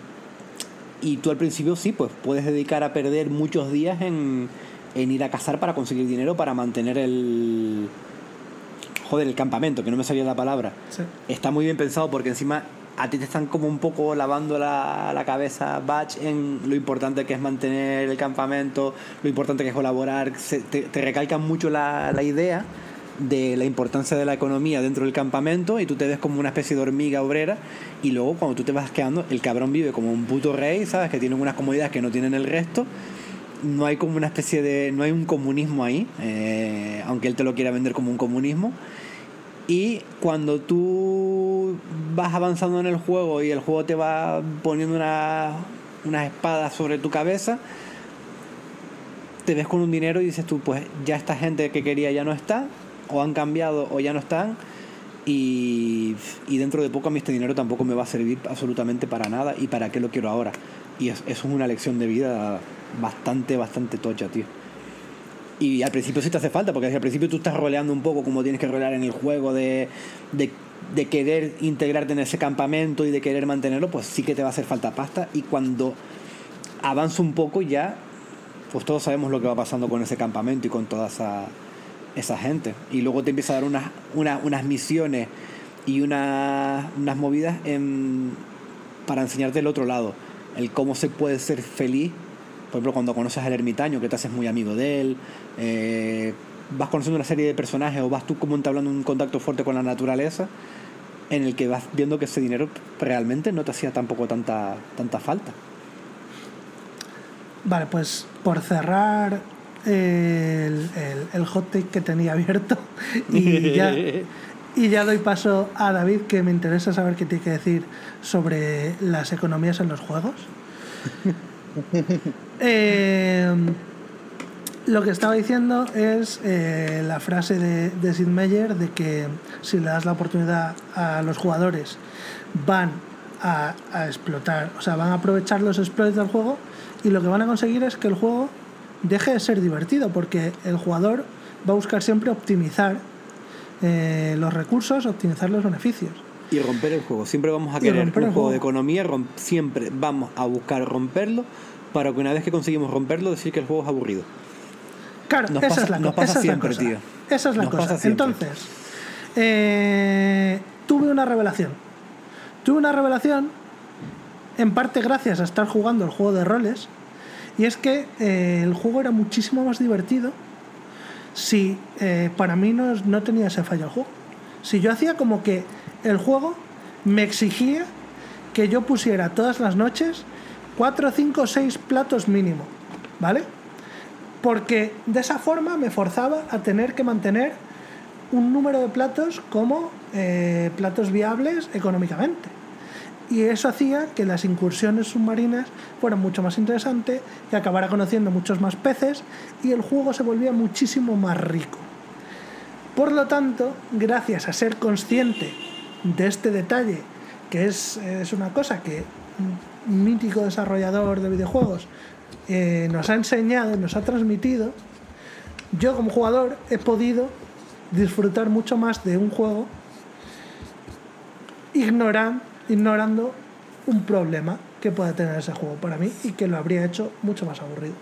y tú al principio sí, pues puedes dedicar a perder muchos días en, en ir a cazar para conseguir dinero para mantener el... Joder, el campamento, que no me salía la palabra Sí. está muy bien pensado porque encima a ti te están como un poco lavando la, la cabeza Batch en lo importante que es mantener el campamento, lo importante que es colaborar, se- te, te recalcan mucho la, la idea de la importancia de la economía dentro del campamento y tú te ves como una especie de hormiga obrera y luego cuando tú te vas quedando el cabrón vive como un puto rey, ¿sabes? Que tiene unas comodidades que no tienen el resto no hay como una especie de no hay un comunismo ahí eh, aunque él te lo quiera vender como un comunismo y cuando tú vas avanzando en el juego y el juego te va poniendo una, unas espadas sobre tu cabeza, te ves con un dinero y dices tú, pues ya esta gente que quería ya no está, o han cambiado o ya no están, y, y dentro de poco a mí este dinero tampoco me va a servir absolutamente para nada, y para qué lo quiero ahora. Y es- eso es una lección de vida bastante, bastante tocha, tío. Y al principio sí te hace falta, porque al principio tú estás roleando un poco como tienes que rolear en el juego, de, de, querer integrarte en ese campamento y de querer mantenerlo, pues sí que te va a hacer falta pasta. Y cuando avanza un poco ya, pues todos sabemos lo que va pasando con ese campamento y con toda esa, esa gente. Y luego te empieza a dar unas, unas, unas misiones y unas, unas movidas para enseñarte el otro lado, el cómo se puede ser feliz. Por ejemplo, cuando conoces al ermitaño, que te haces muy amigo de él, eh, vas conociendo una serie de personajes o vas tú como entablando un contacto fuerte con la naturaleza, en el que vas viendo que ese dinero realmente no te hacía tampoco tanta, tanta falta. Vale, pues por cerrar el, el, el hot take que tenía abierto [laughs] y ya, y ya doy paso a David, que me interesa saber qué tiene que decir sobre las economías en los juegos. [laughs] Eh, lo que estaba diciendo es eh, la frase de, de Sid Meier de que si le das la oportunidad a los jugadores van a, a explotar, o sea, van a aprovechar los exploits del juego y lo que van a conseguir es que el juego deje de ser divertido porque el jugador va a buscar siempre optimizar eh, los recursos, optimizar los beneficios. Y romper el juego. Siempre vamos a querer un juego, juego. de economía, siempre vamos a buscar romperlo para que una vez que conseguimos romperlo decir que el juego es aburrido. Claro, Nos esa pasa- es la, nos pasa esa es la siempre, cosa. tío. Esa es la Nos cosa. Entonces, eh, tuve una revelación. Tuve una revelación en parte gracias a estar jugando el juego de roles. Y es que eh, el juego era muchísimo más divertido si eh, para mí no, no tenía ese fallo el juego. Si yo hacía como que el juego me exigía que yo pusiera todas las noches 4, 5, 6 platos mínimo. ¿Vale? porque de esa forma me forzaba a tener que mantener un número de platos como eh, platos viables económicamente. Y eso hacía que las incursiones submarinas fueran mucho más interesantes, que acabara conociendo muchos más peces y el juego se volvía muchísimo más rico. Por lo tanto, gracias a ser consciente de este detalle, que es, es una cosa que un mítico desarrollador de videojuegos eh, nos ha enseñado, nos ha transmitido, yo como jugador he podido disfrutar mucho más de un juego ignoran- ignorando un problema que pueda tener ese juego para mí y que lo habría hecho mucho más aburrido.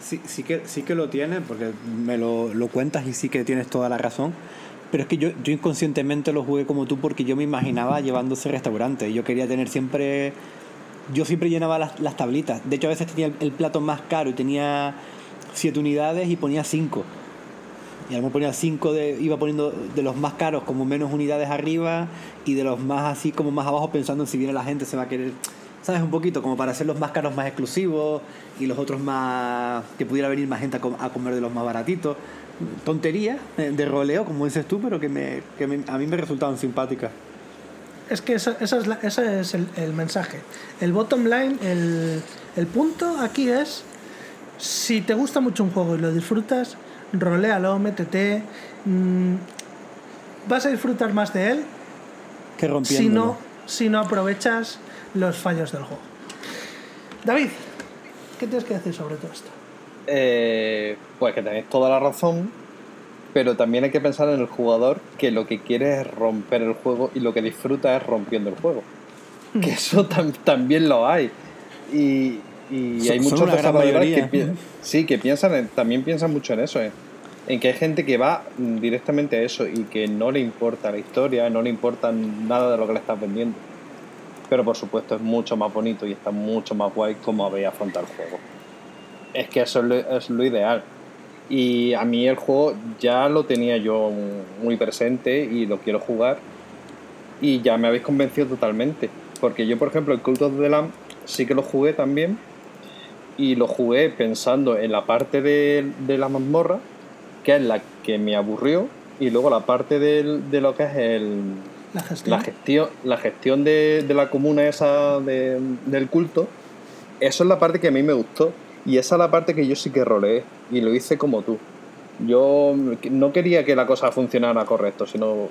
Sí, sí, que, sí que lo tiene, porque me lo, lo cuentas y sí que tienes toda la razón. Pero es que yo, inconscientemente lo jugué como tú porque yo me imaginaba llevándose restaurante. Yo quería tener siempre. Yo siempre llenaba las, tablitas. De hecho, a veces tenía el, plato más caro y tenía siete unidades y ponía cinco. Y a lo mejor ponía cinco de. iba poniendo de los más caros como menos unidades arriba y de los más así como más abajo pensando en si viene la gente se va a querer. ¿Sabes? Un poquito, como para hacer los más caros más exclusivos y los otros más. que pudiera venir más gente a comer de los más baratitos. Tontería eh, de roleo, como dices tú, pero que, me, que me- a mí me resultaban simpáticas. es que eso, eso es, la- ese es el, el mensaje. El bottom line, el, el punto aquí es, si te gusta mucho un juego y lo disfrutas, roléalo, métete. mm, vas a disfrutar más de él Que si no, si no aprovechas los fallos del juego. David, ¿qué tienes que decir sobre todo esto? Eh, pues que tenéis toda la razón, pero también hay que pensar en el jugador que lo que quiere es romper el juego y lo que disfruta es rompiendo el juego. Que eso tam- también lo hay. Y, y hay muchos desarrolladores que, pi- sí, que piensan en- también piensan mucho en eso, en, en que hay gente que va mm, directamente a eso y que no le importa la historia, no le importa nada de lo que le estás vendiendo. Pero por supuesto es mucho más bonito y está mucho más guay como habéis afrontado el juego es que eso es lo, es lo ideal. Y a mí el juego ya lo tenía yo muy presente y lo quiero jugar. Y ya me habéis convencido totalmente. Porque yo, por ejemplo, el Cult of the Lamb sí que lo jugué también. Y lo jugué pensando en la parte de, de la mazmorra, que es la que me aburrió. Y luego la parte del- de lo que es el, La gestión. la gestión, la gestión de, de la comuna esa de- del culto, eso es la parte que a mí me gustó. Y esa es la parte que yo sí que roleé. Y lo hice como tú. Yo no quería que la cosa funcionara correcto, sino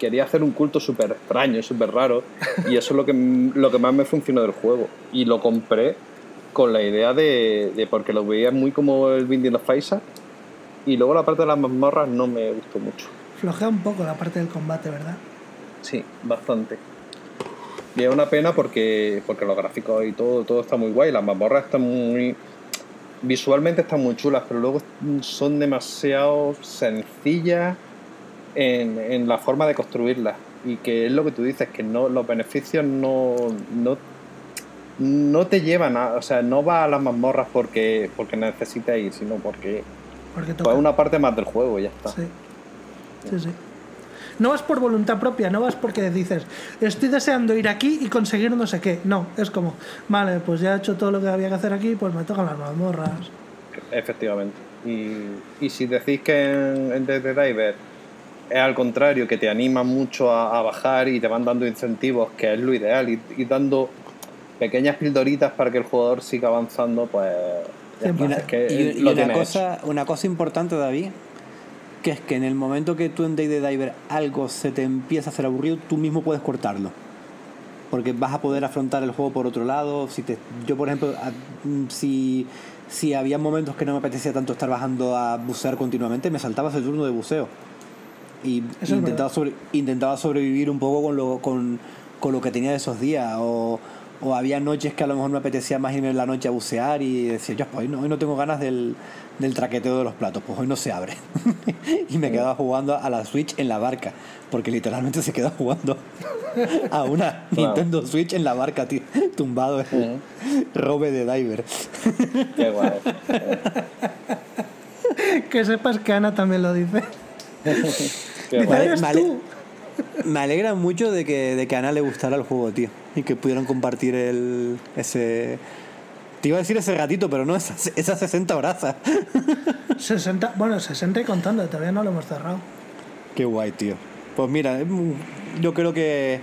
quería hacer un culto súper extraño, súper raro. Y eso es lo que, lo que más me funcionó del juego. Y lo compré con la idea de, de porque lo veía muy como el Binding of Isaac. Y luego la parte de las mazmorras no me gustó mucho. Flojea un poco la parte del combate, ¿verdad? Sí, bastante. Y es una pena porque, porque los gráficos y todo, todo está muy guay. Las mazmorras están muy. Visualmente están muy chulas, pero luego son demasiado sencillas en, en la forma de construirlas. Y que es lo que tú dices, que no los beneficios no, no, no te llevan a. O sea, no va a las mazmorras porque, porque necesitas ir, sino porque Porque toca. pues, es una parte más del juego y ya está. Sí. Sí, sí. No vas por voluntad propia, no vas porque dices, estoy deseando ir aquí y conseguir no sé qué. No, es como, vale, pues ya he hecho todo lo que había que hacer aquí, pues me tocan las mazmorras. Efectivamente. Y, y si decís que en, en Dead Diver es al contrario, que te anima mucho a, a bajar y te van dando incentivos, que es lo ideal, y, y dando pequeñas pildoritas para que el jugador siga avanzando, pues Y está, una- es que Y, y lo una, tiene hecho. cosa, una cosa importante, David, que es que en el momento que tú en Day the Diver algo se te empieza a hacer aburrido, tú mismo puedes cortarlo. Porque vas a poder afrontar el juego por otro lado. Si te, yo, por ejemplo, mm, si, si había momentos que no me apetecía tanto estar bajando a bucear continuamente, me saltaba ese turno de buceo. Y Eso intentaba, sobre- intentaba sobrevivir un poco con lo, con, con lo que tenía de esos días. O, o había noches que a lo mejor me apetecía más irme en la noche a bucear y decía, yo, pues hoy no, hoy no tengo ganas del, del traqueteo de los platos, pues hoy no se abre. [laughs] y me quedaba jugando a la Switch en la barca, porque literalmente se queda jugando a una Claro. Nintendo Switch en la barca, tío, tumbado Ujú. robe de diver. Qué guay. que sepas que Ana también lo dice. Qué guay. "Eres Vale. tú". Me alegra mucho de que, de que a Ana le gustara el juego, tío. Y que pudieran compartir el, ese... Te iba a decir ese ratito, pero no, esas, esas 60 horas. 60, bueno, 60 y contando, todavía no lo hemos cerrado. Qué guay, tío. Pues mira, yo creo que,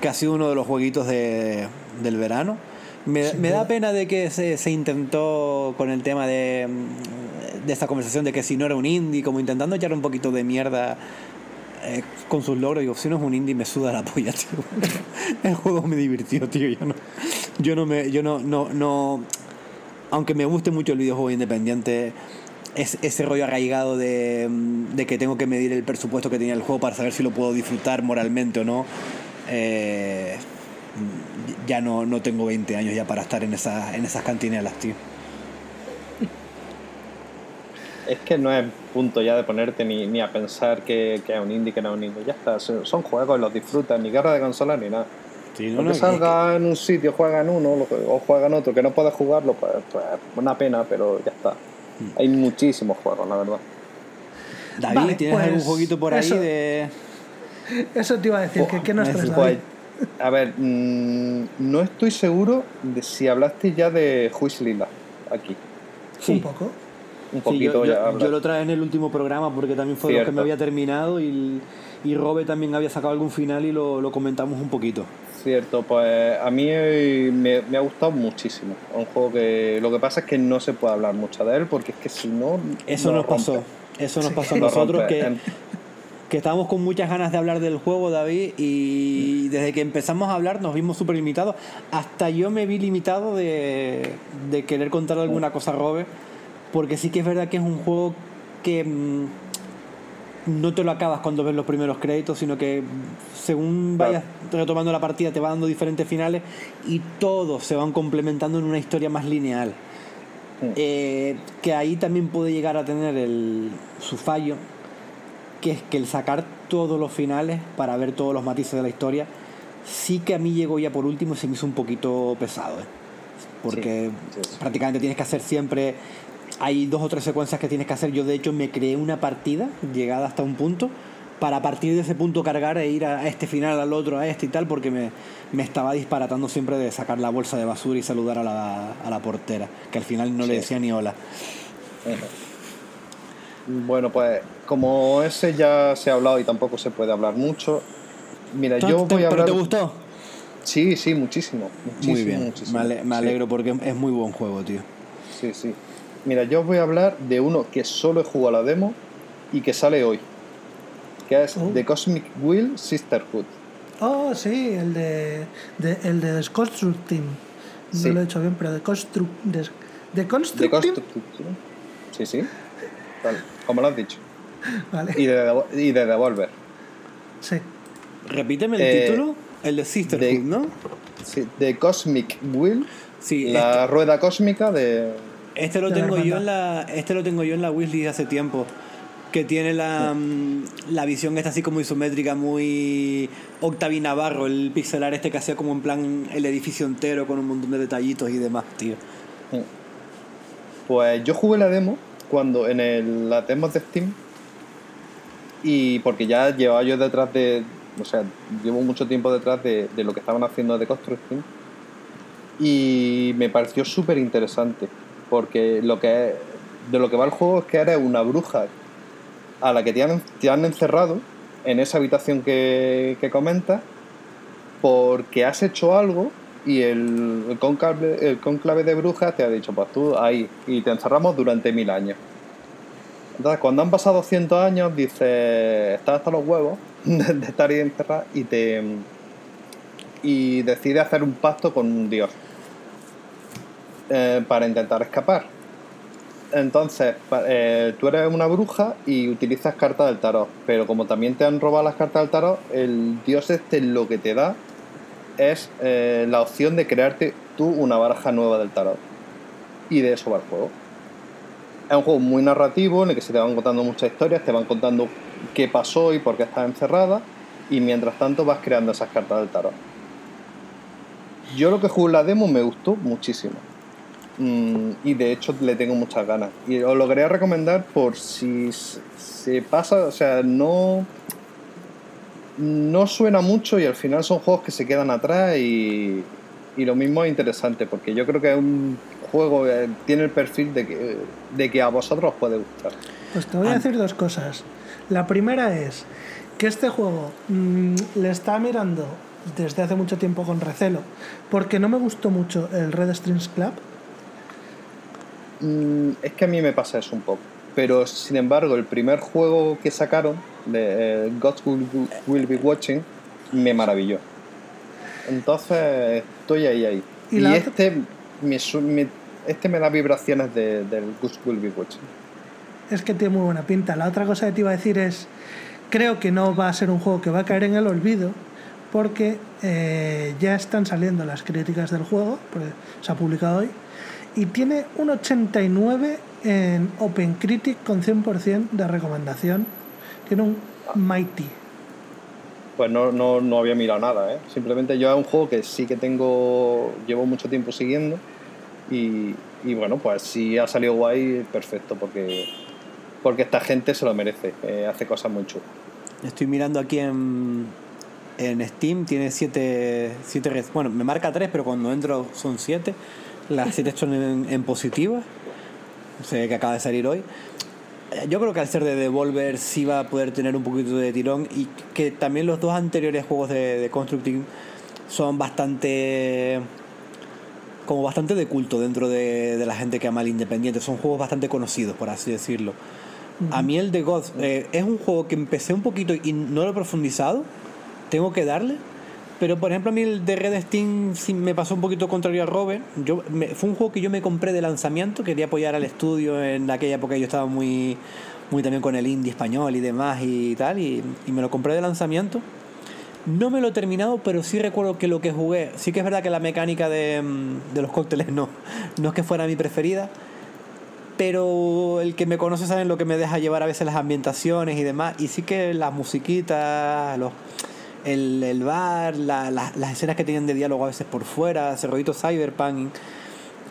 que ha sido uno de los jueguitos de, del verano. Me, me da pena de que se, se intentó con el tema de, de esta conversación de que si no era un indie, como intentando echar un poquito de mierda eh, con sus logros. Digo, si no es un indie, me suda la polla, [laughs] tío. El juego me divirtió, tío. Yo no, yo no me, yo no, no, no, aunque me guste mucho el videojuego independiente, es, ese rollo arraigado de, que tengo que medir el presupuesto que tenía el juego para saber si lo puedo disfrutar moralmente o no. eh, ya no, no tengo 20 años ya para estar en, esa, en esas cantinelas, tío. Es que no es punto ya de ponerte ni, ni a pensar que, que es un indie, que no es un indie. Ya está, son, son juegos, los disfrutas, ni guerra de consolas ni nada. Sí, no, no, salga en un sitio, juega en uno o juega en otro, que no puedes jugarlo, pues, pues una pena, pero ya está. Hmm. Hay muchísimos juegos, la verdad. que- David, Vale, ¿tienes pues, algún jueguito por ahí eso. de...? Eso te iba a decir, que ¿qué nos Pues, traes, Pues, David? a ver, mm, no estoy seguro de si hablaste ya de Huislila aquí. Un poco. Un poquito yo, yo- ya yo lo traje en el último programa porque también fue lo que me había terminado y, y Robe también había sacado algún final y lo, lo comentamos un poquito. Cierto, pues a mí me, me ha gustado muchísimo. Un juego que lo que pasa es que no se puede hablar mucho de él porque es que si no. Eso nos pasó. Eso nos pasó a [laughs] nosotros que, que estábamos con muchas ganas de hablar del juego, David, y desde que empezamos a hablar nos vimos súper limitados. Hasta yo me vi limitado de, de querer contar alguna cosa a Robe, porque sí que es verdad que es un juego que mm, no te lo acabas cuando ves los primeros créditos, sino que según Claro. vayas retomando la partida te va dando diferentes finales y todos se van complementando en una historia más lineal. Eh, que ahí también puede llegar a tener el, su fallo, que es que el sacar todos los finales para ver todos los matices de la historia, sí que a mí llegó ya por último y se me hizo un poquito pesado. ¿eh? Porque Sí, sí, sí. prácticamente tienes que hacer siempre. Hay dos o tres secuencias que tienes que hacer. Yo, de hecho, me creé una partida llegada hasta un punto para a partir de ese punto cargar e ir a este final, al otro, a este y tal, porque me, me estaba disparatando siempre de sacar la bolsa de basura y saludar a la, a la portera, que al final no le decía ni hola. Bueno, pues como ese ya se ha hablado y tampoco se puede hablar mucho. Mira, yo ¿Te- voy a ¿Pero hablar. te gustó? Sí, sí, muchísimo. muchísimo Muy bien, muchísimo. me, ale- me Sí. alegro porque es muy buen juego, tío. Sí, sí. Mira, yo os voy a hablar de uno que solo he jugado a la demo y que sale hoy. Que es Oh. The Cosmic Wheel Sisterhood. Oh, sí, el de, de- el de Construct Team. No Sí. lo he hecho bien, pero de Construct. De, de The Construct Team. Sí, sí. Como lo has dicho. [laughs] Vale. Y de, y de Devolver. Sí. Repíteme el Eh, título, el de Sisterhood, de- ¿no? Sí, The Cosmic Wheel. Sí, la rueda cósmica de. Este lo la tengo yo en la este lo tengo yo en la wishlist de hace tiempo que tiene la, mm, la visión esta así como isométrica muy Octavi Navarro, el pixelar este que hacía como en plan el edificio entero con un montón de detallitos y demás, tío. Pues yo jugué la demo cuando en el, las demos de Steam y porque ya llevaba yo detrás de, o sea, llevo mucho tiempo detrás de, de lo que estaban haciendo de Construction y me pareció súper interesante porque lo que de lo que va el juego es que eres una bruja a la que te han, te han encerrado en esa habitación que, que comentas porque has hecho algo y el, el conclave, el conclave de brujas te ha dicho, pues tú ahí, y te encerramos durante mil años. Entonces, cuando han pasado 200 años, dices, estás hasta los huevos [laughs] de, de estar ahí encerrado y te y decide hacer un pacto con un dios eh, para intentar escapar. Entonces, eh, tú eres una bruja y utilizas cartas del tarot, pero como también te han robado las cartas del tarot, el dios este lo que te da es eh, la opción de crearte tú una baraja nueva del tarot. Y de eso va el juego. Es un juego muy narrativo en el que se te van contando muchas historias, te van contando qué pasó y por qué estás encerrada, y mientras tanto vas creando esas cartas del tarot. Yo lo que jugué en la demo me gustó muchísimo. Mm, y de hecho le tengo muchas ganas. Y os lo quería recomendar por si se pasa, o sea, no no suena mucho y al final son juegos que se quedan atrás y, y lo mismo es interesante porque yo creo que es un juego que tiene el perfil de que, de que a vosotros os puede gustar. Pues te voy a Ah. decir dos cosas. La primera es que este juego mm, le está mirando desde hace mucho tiempo con recelo, porque no me gustó mucho el Red Strings Club. Mm, es que a mí me pasa eso un poco. Pero sin embargo, el primer juego que sacaron, de eh, Gods Will, Will Be Watching, me maravilló. Entonces estoy ahí, ahí. ¿Y este, me, su- me- este me da vibraciones de- del Will Be Watching. Es que tiene muy buena pinta. La otra cosa que te iba a decir es, creo que no va a ser un juego que va a caer en el olvido, porque eh, ya están saliendo las críticas del juego, porque se ha publicado hoy, y tiene un 89 en OpenCritic con 100% de recomendación. Tiene un Mighty. Pues no, no, no había mirado nada, ¿eh? Simplemente yo es un juego que sí que tengo, llevo mucho tiempo siguiendo y, y bueno, pues si ha salido guay, perfecto, porque, porque esta gente se lo merece, eh, hace cosas muy chulas. Estoy mirando aquí en, en Steam, tiene 7 siete, res- bueno, me marca 3, pero cuando entro son 7. Las 7 son en, en ve que acaba de salir hoy. Yo creo que al ser de Devolver sí va a poder tener un poquito de tirón y que también los dos anteriores juegos de, de Constructing son bastante como bastante de culto dentro de, de la gente que ama el independiente. Son juegos bastante conocidos, por así decirlo. A mí el de God eh, es un juego que empecé un poquito y no lo he profundizado. Tengo que darle. Pero por ejemplo a mí el de Red Steam me pasó un poquito contrario a Robert. Yo, me- fue un juego que yo me compré de lanzamiento. Quería apoyar al estudio en aquella época. Yo estaba muy, muy también con el indie español y demás y tal. Y, y me lo compré de lanzamiento. No me lo he terminado, pero sí recuerdo que lo que jugué, sí que es verdad que la mecánica de, mm, de los cócteles no, no es que fuera mi preferida, pero el que me conoce sabe lo que me deja llevar a veces las ambientaciones y demás, y sí que las musiquitas, los, el, bar, la- la- las escenas que tienen de diálogo a veces por fuera, ese rollito cyberpunk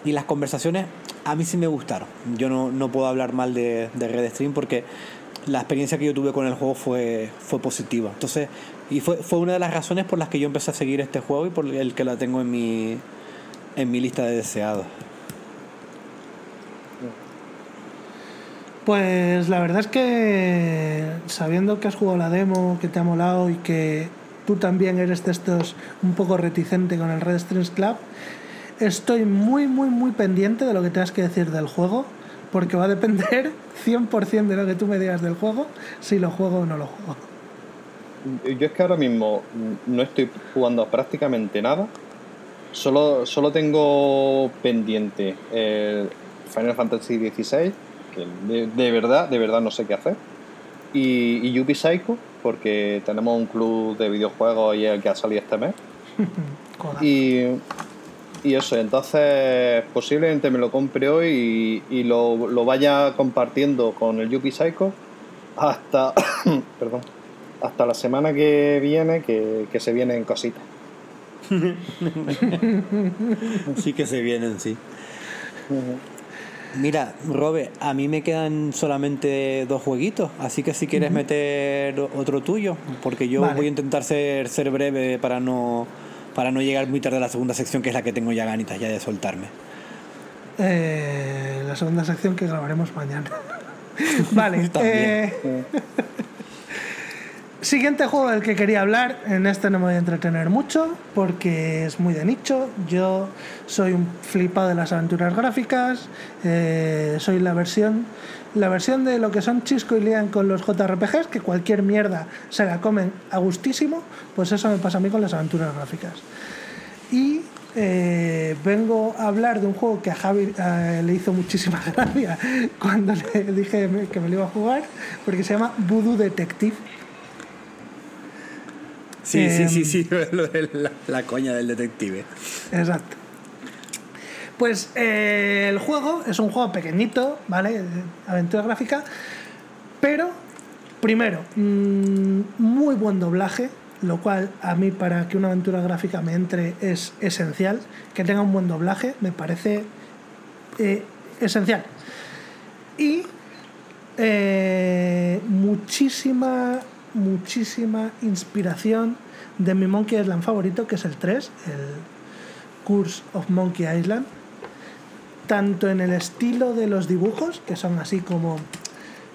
y las conversaciones a mí sí me gustaron. Yo no, no puedo hablar mal de, de Red Stream porque la experiencia que yo tuve con el juego fue, fue positiva. Entonces, y fue, fue una de las razones por las que yo empecé a seguir este juego y por el que la tengo en mi, en mi lista de deseados. Pues la verdad es que sabiendo que has jugado la demo, que te ha molado y que tú también eres de estos un poco reticente con el Red Strings Club, estoy muy, muy, muy pendiente de lo que tengas que decir del juego, porque va a depender [laughs] 100% de lo que tú me digas del juego, si lo juego o no lo juego. Yo es que ahora mismo no estoy jugando prácticamente nada. Solo, solo tengo pendiente el Final Fantasy XVI, que de verdad, de verdad no sé qué hacer. Y, y Yubi Psycho, porque tenemos un club de videojuegos y el que ha salido este mes. [laughs] Y, y eso, entonces posiblemente me lo compre hoy y, y lo, lo vaya compartiendo con el Yuppie Psycho hasta, [coughs] perdón, hasta la semana que viene, que, que se vienen cositas. [laughs] Sí que se vienen, sí. Mira, Robe, a mí me quedan solamente dos jueguitos, así que si quieres meter otro tuyo, porque yo Vale. voy a intentar ser, ser breve para no para no llegar muy tarde a la segunda sección, que es la que tengo ya ganitas ya de soltarme. Eh, la segunda sección que grabaremos mañana. [laughs] vale. También. eh, siguiente juego del que quería hablar. En este no me voy a entretener mucho porque es muy de nicho. Yo soy un flipado de las aventuras gráficas. eh, soy la versión. La versión de lo que son Chisco y Lian con los JRPGs, que cualquier mierda se la comen a gustísimo, pues eso me pasa a mí con las aventuras gráficas. Y eh, vengo a hablar de un juego que a Javi eh, le hizo muchísima [laughs] gracia cuando le dije que me lo iba a jugar, porque se llama Voodoo Detective. Sí, sí, Em, sí, sí, [laughs] lo de la, la coña del detective. Exacto. Pues eh, el juego es un juego pequeñito, ¿vale? Aventura gráfica. Pero, primero, mm, muy buen doblaje, lo cual a mí para que una aventura gráfica me entre es esencial. Que tenga un buen doblaje me parece eh, esencial. Y eh, muchísima, muchísima inspiración de mi Monkey Island favorito, que es el 3, el Curse of Monkey Island. Tanto en el estilo de los dibujos, que son así como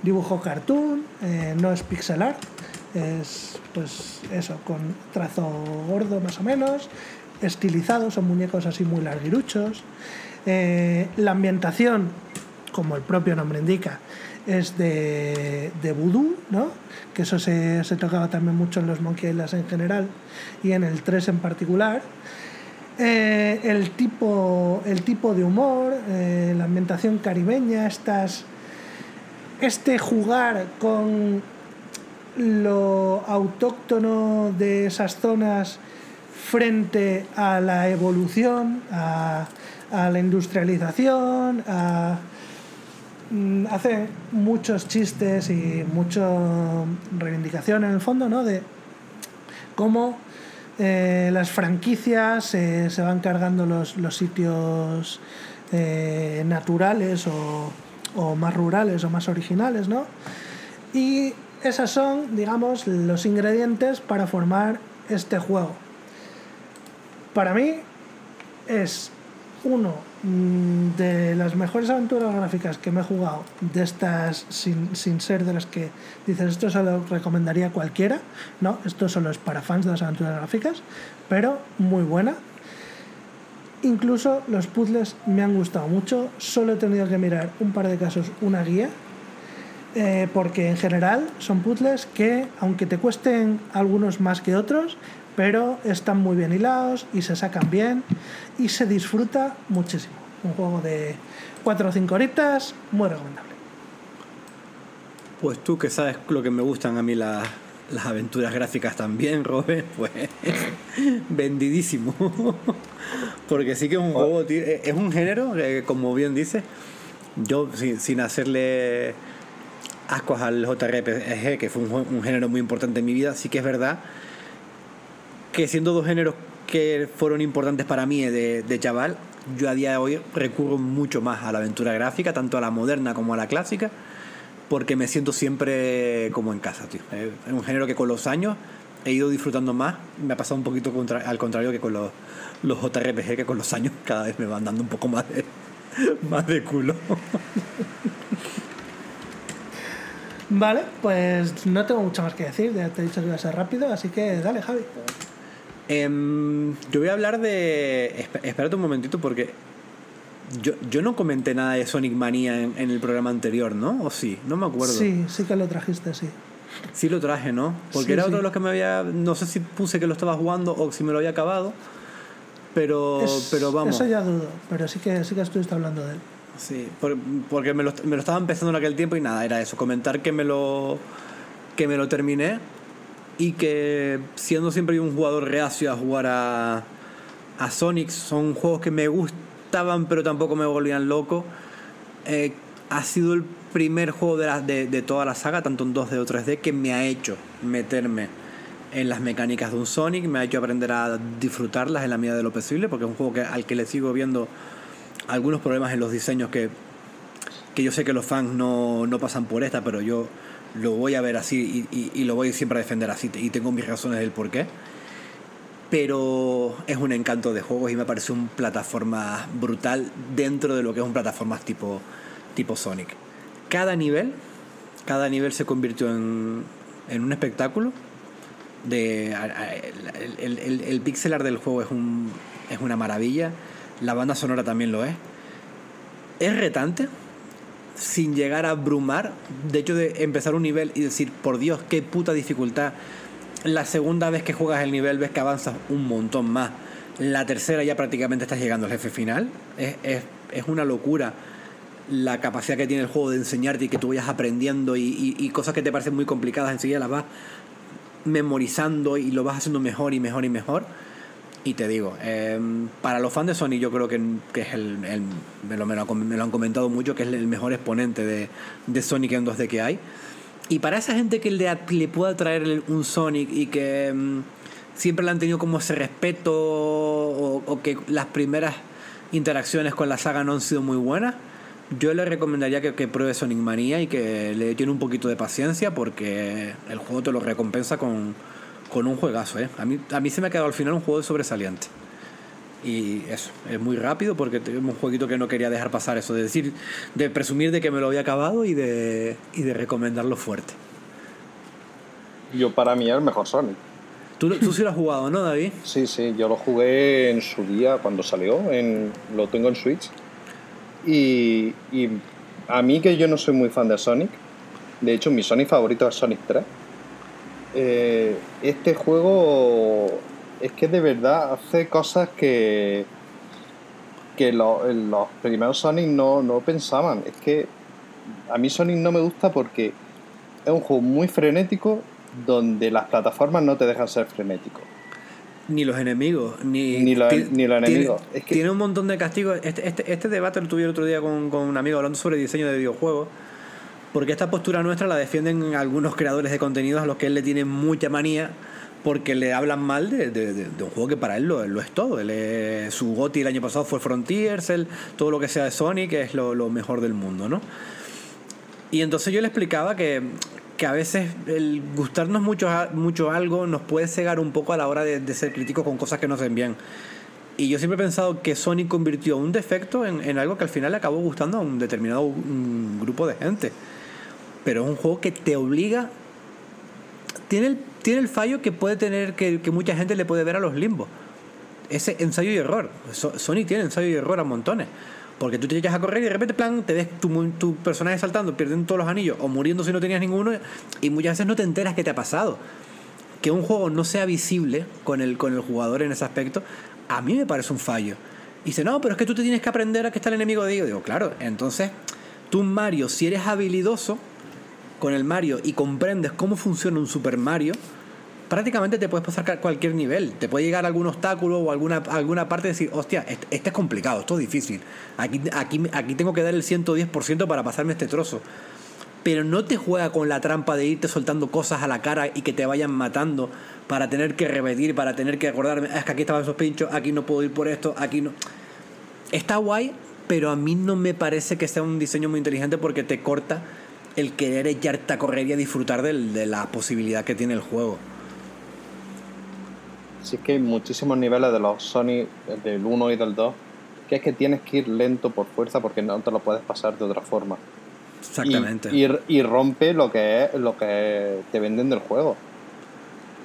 dibujo cartoon, eh, no es pixel art, es pues eso, con trazo gordo más o menos, estilizado, son muñecos así muy larguiruchos. Eh, la ambientación, como el propio nombre indica, es de, de vudú, ¿no? Que eso se, se tocaba también mucho en los Monkey en general y en el 3 en particular. Eh, el, tipo, el tipo de humor, eh, la ambientación caribeña, estas, este jugar con lo autóctono de esas zonas frente a la evolución, a, a la industrialización, a, mm, hace muchos chistes y mucha reivindicación en el fondo, ¿no? De cómo eh, las franquicias eh, se van cargando los, los sitios eh, naturales o, o más rurales o más originales, ¿no? Y esas son, digamos, los ingredientes para formar este juego. Para mí es uno mm, de las mejores aventuras gráficas que me he jugado, de estas sin, sin ser de las que dices esto se lo recomendaría cualquiera, no, esto solo es para fans de las aventuras gráficas, pero muy buena. Incluso los puzzles me han gustado mucho, solo he tenido que mirar un par de casos una guía, eh, porque en general son puzzles que, aunque te cuesten algunos más que otros, pero están muy bien hilados y se sacan bien y se disfruta muchísimo. Un juego de 4 o 5 horitas, muy recomendable. Pues tú que sabes lo que me gustan a mí las, las aventuras gráficas también, [laughs] Robert, pues vendidísimo. [laughs] Porque sí que es un juego, tío, es un género, que, como bien dices, yo sin, sin hacerle ascuas al JRPG, que fue un, un género muy importante en mi vida, sí que es verdad que siendo dos géneros que fueron importantes para mí de, de chaval, yo a día de hoy recurro mucho más a la aventura gráfica, tanto a la moderna como a la clásica, porque me siento siempre como en casa, tío. Es un género que con los años he ido disfrutando más, me ha pasado un poquito contra- al contrario que con los, los JRPG, que con los años cada vez me van dando un poco más de, [laughs] más de culo. [laughs] Vale, pues no tengo mucho más que decir, ya te he dicho que iba a ser rápido, así que dale, Javi. Em, yo voy a hablar de. esp- espérate un momentito porque. Yo, yo no comenté nada de Sonic Manía en, en el programa anterior, ¿no? ¿O sí? No me acuerdo. Sí, sí que lo trajiste, sí. Sí lo traje, ¿no? Porque Sí, era sí. otro de los que me había. No sé si puse que lo estaba jugando o si me lo había acabado. Pero, Es- pero vamos. Eso ya dudo, pero sí que, sí que estuviste hablando de él. Sí, por- porque me lo, me lo estaba empezando en aquel tiempo y nada, era eso, comentar que me lo que me lo terminé y que siendo siempre un jugador reacio a jugar a, a Sonic, son juegos que me gustaban pero tampoco me volvían loco. Eh, ha sido el primer juego de, la- de, de toda la saga, tanto en 2D o 3D, que me ha hecho meterme en las mecánicas de un Sonic, me ha hecho aprender a disfrutarlas en la medida de lo posible, porque es un juego que, al que le sigo viendo algunos problemas en los diseños que, que yo sé que los fans no, no pasan por esta, pero yo lo voy a ver así y, lo voy siempre a defender así y tengo mis razones del por qué. Pero es un encanto de juegos y me parece un plataforma brutal dentro de lo que es un plataformas tipo, tipo Sonic. Cada nivel, cada nivel se convirtió en, en un espectáculo. De, el, el- el pixel art del juego es, un, es una maravilla. La banda sonora también lo es. Es retante, sin llegar a abrumar. De hecho, de empezar un nivel y decir, por Dios, qué puta dificultad. La segunda vez que juegas el nivel ves que avanzas un montón más. La tercera ya prácticamente estás llegando al jefe final. Es, es, es una locura la capacidad que tiene el juego de enseñarte y que tú vayas aprendiendo y, y- y cosas que te parecen muy complicadas enseguida las vas memorizando y lo vas haciendo mejor y mejor y mejor. Y te digo, eh, para los fans de Sony yo creo que, que es el, el- me, lo, me lo han comentado mucho, que es el mejor exponente de, de Sonic en 2D que hay. Y para esa gente que le, le pueda traer un Sonic y que mm, siempre le han tenido como ese respeto o, o que las primeras interacciones con la saga no han sido muy buenas, yo le recomendaría que, que pruebe Sonic Manía y que le tiene un poquito de paciencia porque el juego te lo recompensa con, con un juegazo. ¿eh? A, mí, a mí se me ha quedado al final un juego sobresaliente. Y eso, es muy rápido porque tenemos un jueguito que no quería dejar pasar eso, de decir, de presumir de que me lo había acabado y de, y de recomendarlo fuerte. Yo para mí es el mejor Sonic. Tú sí lo has jugado, ¿no, David? [laughs] Sí, sí, yo lo jugué en su día cuando salió, en, lo tengo en Switch. Y, y a mí que yo no soy muy fan de Sonic, de hecho mi Sonic favorito es Sonic 3, eh, este juego es que de verdad hace cosas que, que lo- los primeros Sonic no, no pensaban. Es que a mí Sonic no me gusta porque es un juego muy frenético donde las plataformas no te dejan ser frenético. Ni los enemigos, ni, Ni los- ti- ni los tiene- enemigos. Es que- Tiene un montón de castigos. Este, este, este debate lo tuve el otro día con, con un amigo hablando sobre diseño de videojuegos. Porque esta postura nuestra la defienden algunos creadores de contenidos a los que él le tiene mucha manía. Porque le hablan mal de, de- un juego que para él lo, lo es todo. Él es- su GOTY el año pasado fue Frontiers, todo lo que sea de Sonic es lo, mejor del mundo, ¿no? Y entonces yo le explicaba que, que a veces el gustarnos mucho, mucho algo nos puede cegar un poco a la hora de, ser críticos con cosas que no se ven bien. Y yo siempre he pensado que Sony convirtió un defecto en, en algo que al final le acabó gustando a un determinado un grupo de gente. Pero es un juego que te obliga. Tiene el, tiene el fallo que puede tener, que, que mucha gente le puede ver a los limbos. Ese ensayo y error. So- Sony tiene ensayo y error a montones. Porque tú te echas a correr y de repente, plan, te ves tu, tu personaje saltando, perdiendo todos los anillos o muriendo si no tenías ninguno. Y muchas veces no te enteras qué te ha pasado que un juego no sea visible con el, con el jugador en ese aspecto, a mí me parece un fallo. Y dice, no, pero es que tú te tienes que aprender a que está el enemigo de ellos. Digo, claro, entonces tú Mario, si eres habilidoso con el Mario y comprendes cómo funciona un Super Mario, prácticamente te puedes pasar cualquier nivel. Te puede llegar algún obstáculo o alguna, alguna parte y decir, hostia, este, este es complicado, esto es difícil. Aquí, aquí, aquí tengo que dar el 110% para pasarme este trozo pero no te juega con la trampa de irte soltando cosas a la cara y que te vayan matando para tener que repetir, para tener que acordarme, "Ah, es que aquí estaban esos pinchos, aquí no puedo ir por esto, aquí no. Está guay, pero a mí no me parece que sea un diseño muy inteligente porque te corta el querer echarte a correr y a disfrutar del- de la posibilidad que tiene el juego. Sí, es que hay muchísimos niveles de los Sony, del 1 y del 2, que es que tienes que ir lento por fuerza porque no te lo puedes pasar de otra forma. Exactamente. Y, y- y rompe lo que es lo que te venden del juego.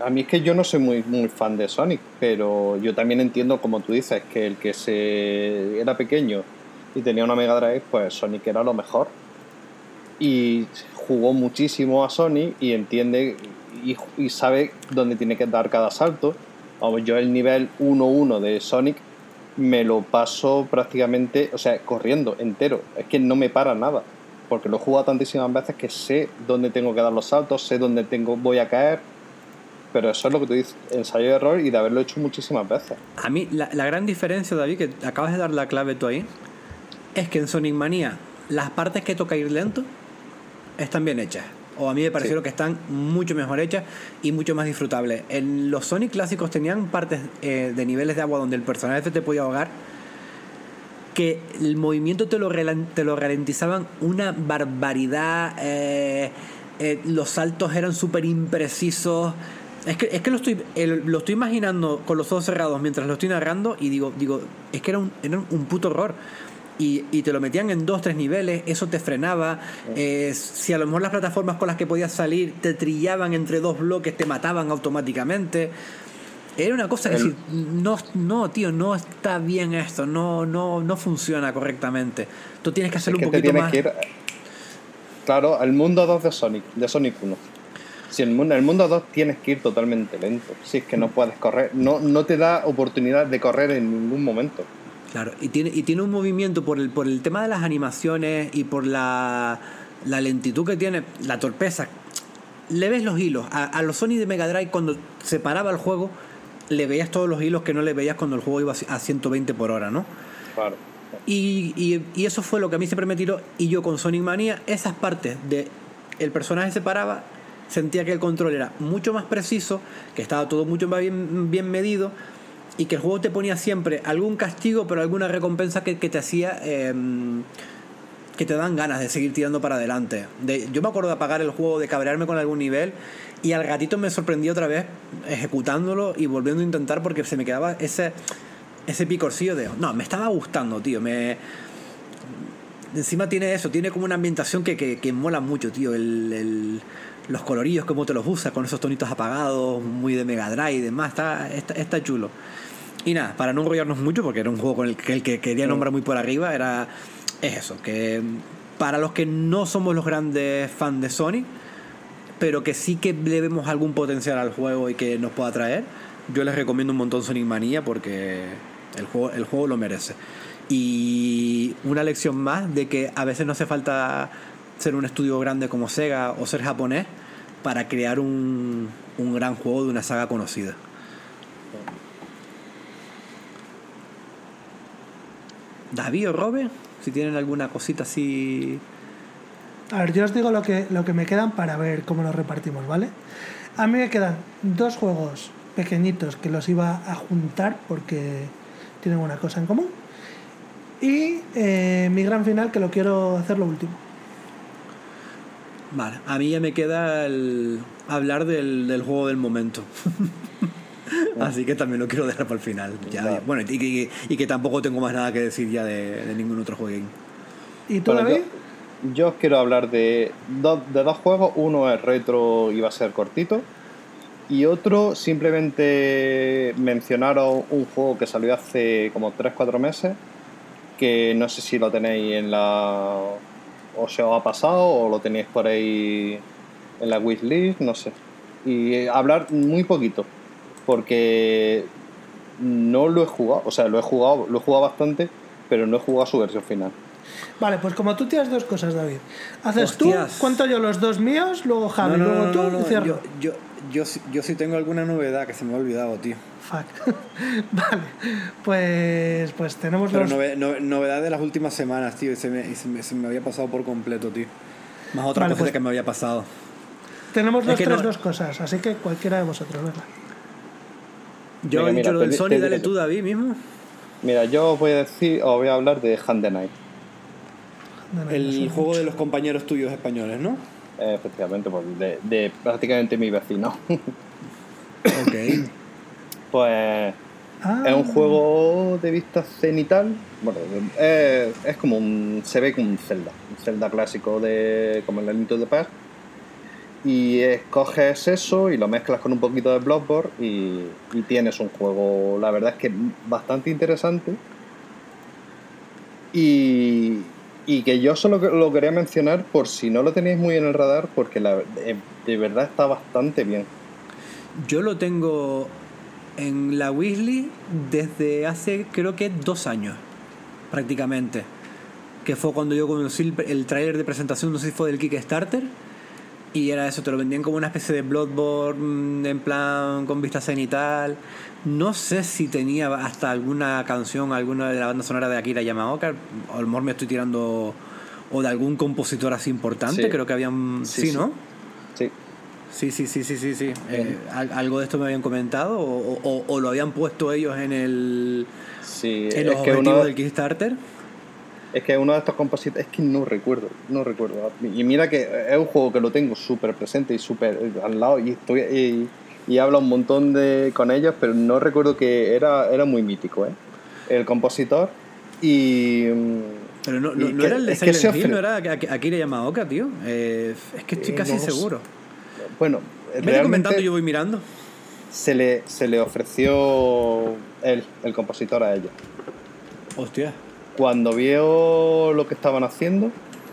A mí es que yo no soy muy, muy fan de Sonic, pero yo también entiendo, como tú dices, que el que se era pequeño y tenía una Mega Drive, pues Sonic era lo mejor. Y jugó muchísimo a Sonic y entiende y, y sabe dónde tiene que dar cada salto. Vamos, yo el nivel 1-1 de Sonic me lo paso prácticamente, o sea, corriendo entero. Es que no me para nada. Porque lo he jugado tantísimas veces que sé dónde tengo que dar los saltos, sé dónde tengo, voy a caer. Pero eso es lo que tú dices, ensayo y error y de haberlo hecho muchísimas veces. A mí, la, la gran diferencia, David, que acabas de dar la clave tú ahí, es que en Sonic Mania las partes que toca ir lento están bien hechas. O a mí me parecieron Sí. que están mucho mejor hechas y mucho más disfrutables. En los Sonic clásicos tenían partes eh, de niveles de agua donde el personaje te podía ahogar que el movimiento te lo, te lo ralentizaban una barbaridad. eh, eh, los saltos eran súper imprecisos. Es que, es que lo, estoy, el- lo estoy imaginando con los ojos cerrados mientras lo estoy narrando y digo, digo es que era un, era un puto horror. Y, y te lo metían en dos, tres niveles, eso te frenaba. eh, si a lo mejor las plataformas con las que podías salir te trillaban entre dos bloques, te mataban automáticamente. Era una cosa que El- decir, no, no, tío, no está bien esto, no, no, no funciona correctamente. Tú tienes que hacerlo Es un que te poquito más. que ir, claro, al mundo 2 de Sonic, de Sonic 1. Si el mundo, el mundo 2 tienes que ir totalmente lento. Si es que no puedes correr, no, no te da oportunidad de correr en ningún momento. Claro, y tiene, y tiene un movimiento por el, por el tema de las animaciones y por la, la lentitud que tiene, la torpeza. Le ves los hilos. A, a los Sony de Mega Drive, cuando se paraba el juego, le veías todos los hilos que no le veías cuando el juego iba a 120 por hora, ¿no? Claro. Y, y- y eso fue lo que a mí siempre me tiró. Y yo con Sonic Mania, esas partes de el personaje se paraba, sentía que el control era mucho más preciso, que estaba todo mucho más bien, bien medido y que el juego te ponía siempre algún castigo, pero alguna recompensa que, que te hacía. em, que te dan ganas de seguir tirando para adelante. De, yo me acuerdo de apagar el juego, de cabrearme con algún nivel y al gatito me sorprendí otra vez ejecutándolo y volviendo a intentar porque se me quedaba ese, ese picorcillo de... No, me estaba gustando, tío. Me, encima tiene eso, tiene como una ambientación que, que, que mola mucho, tío. El, el- los colorillos, cómo te los usas, con esos tonitos apagados, muy de Mega Drive y demás, está, está, está chulo. Y nada, para no enrollarnos mucho, porque era un juego con el que, el que quería nombrar muy por arriba, era es eso, que para los que no somos los grandes fans de Sony, pero que sí que le vemos algún potencial al juego y que nos pueda traer, yo les recomiendo un montón Sonic Manía porque el juego, el juego lo merece. Y una lección más de que a veces no hace falta ser un estudio grande como Sega o ser japonés para crear un, un gran juego de una saga conocida. David o Robe, si tienen alguna cosita así. A ver, yo os digo lo que, lo que me quedan para ver cómo los repartimos, ¿vale? A mí me quedan dos juegos pequeñitos que los iba a juntar porque tienen una cosa en común. Y eh, mi gran final que lo quiero hacer lo último. Vale, a mí ya me queda el hablar del, del juego del momento. [laughs] [laughs] Así que también lo quiero dejar para el final. Ya, Vale. Bueno, y, que- y que tampoco tengo más nada que decir ya de, de ningún otro jueguín. ¿Y tú, Bueno, David? yo, yo os quiero hablar de dos, de dos juegos. Uno es retro y va a ser cortito. Y otro, simplemente mencionaros un juego que salió hace como 3-4 meses. Que no sé si lo tenéis en la. o se os ha pasado o lo tenéis por ahí en la wishlist, no sé. Y eh, hablar muy poquito. Porque no lo he jugado. O sea, lo he jugado, lo he jugado bastante, pero no he jugado su versión final. Vale, pues como tú tienes dos cosas, David. Haces Hostias. tú, cuento yo los dos míos, luego Javi, No, no, luego no, tú no, no, y cierro. Yo, yo, yo, sí- yo sí tengo alguna novedad que se me ha olvidado, tío. Fuck. [laughs] vale, pues, pues tenemos Pero los... nove- no- novedad de las últimas semanas, tío. Y se me, y se me, se me había pasado por completo, tío. Más otra Vale, cosa pues- que me había pasado. Tenemos los tres no- dos cosas, así que cualquiera de vosotros, venga. Yo Venga, he mira, dicho lo del te- Sony, te dale tú. David, mismo. Mira, yo os voy a decir, os voy a hablar de Hand the Night. El juego mucho. de los compañeros tuyos españoles, ¿no? Eh, efectivamente, pues de, de prácticamente mi vecino. [laughs] Ok. pues Ah, es un juego de vista cenital. Bueno, es, es como un. Se ve como un Zelda. Un Zelda clásico de. como el to the Past. Y escoges eso y lo mezclas con un poquito de Bloodborne y, tienes un juego, la verdad es que bastante interesante. Y, que yo solo lo quería mencionar por si no lo tenéis muy en el radar, porque de, verdad está bastante bien. Yo lo tengo en la Weasley desde hace creo que dos años, prácticamente. Que fue cuando yo conocí el, el tráiler de presentación, no sé si fue del Kickstarter. Y era eso, te lo vendían como una especie de Bloodborne mm, en plan con vista cenital. No sé si tenía hasta alguna canción, alguna de la banda sonora de Akira Yamaoka. A lo mejor me estoy tirando. O de algún compositor así importante, Sí. creo que habían. Sí, Sí, sí. ¿no? Sí. Sí, sí, sí, sí, sí, sí. Eh, ¿al- ¿Algo de esto me habían comentado? ¿O, o- o lo habían puesto ellos en el Sí, en los es que, objetivos uno, del Kickstarter? Es que uno de estos compositores, es que no recuerdo, no recuerdo. Y mira que es un juego que lo tengo súper presente y súper al lado y estoy y, y hablo un montón de con ellos, pero no recuerdo que era, era muy mítico, ¿eh? El compositor y... Pero no, no, no que- era el de Silent Hill, ofre- no era Ak- Akira Yamaoka, tío. Eh, es que estoy Eh, casi no lo sé. seguro. Bueno, Vete comentando, yo voy mirando. se le, se le ofreció él, el compositor a ellos. Hostia. Cuando vio lo que estaban haciendo,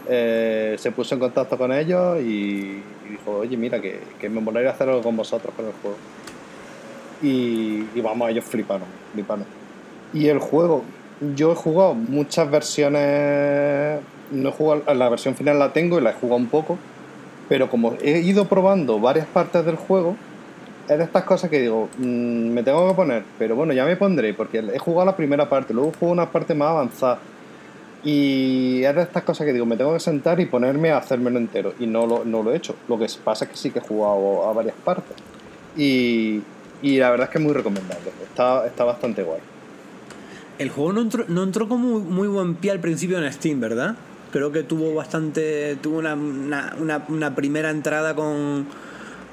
eh, se puso en contacto con ellos y, dijo, oye, mira, que, que me molaría hacer algo con vosotros con el juego. Y, y vamos, ellos fliparon, fliparon. Y el juego, yo he jugado muchas versiones, no he jugado, la versión final la tengo y la he jugado un poco, pero como he ido probando varias partes del juego, es de estas cosas que digo, mm, me tengo que poner, pero bueno, ya me pondré, porque he jugado la primera parte, luego juego una parte más avanzada. Y es de estas cosas que digo, me tengo que sentar y ponerme a hacérmelo entero. Y no lo, no lo he hecho. Lo que pasa es que sí que he jugado a varias partes. Y, y la verdad es que es muy recomendable. Está, está bastante guay. El juego no entró, no entró con muy, muy buen pie al principio en Steam, ¿verdad? Creo que tuvo bastante. Tuvo una, una- una primera entrada con,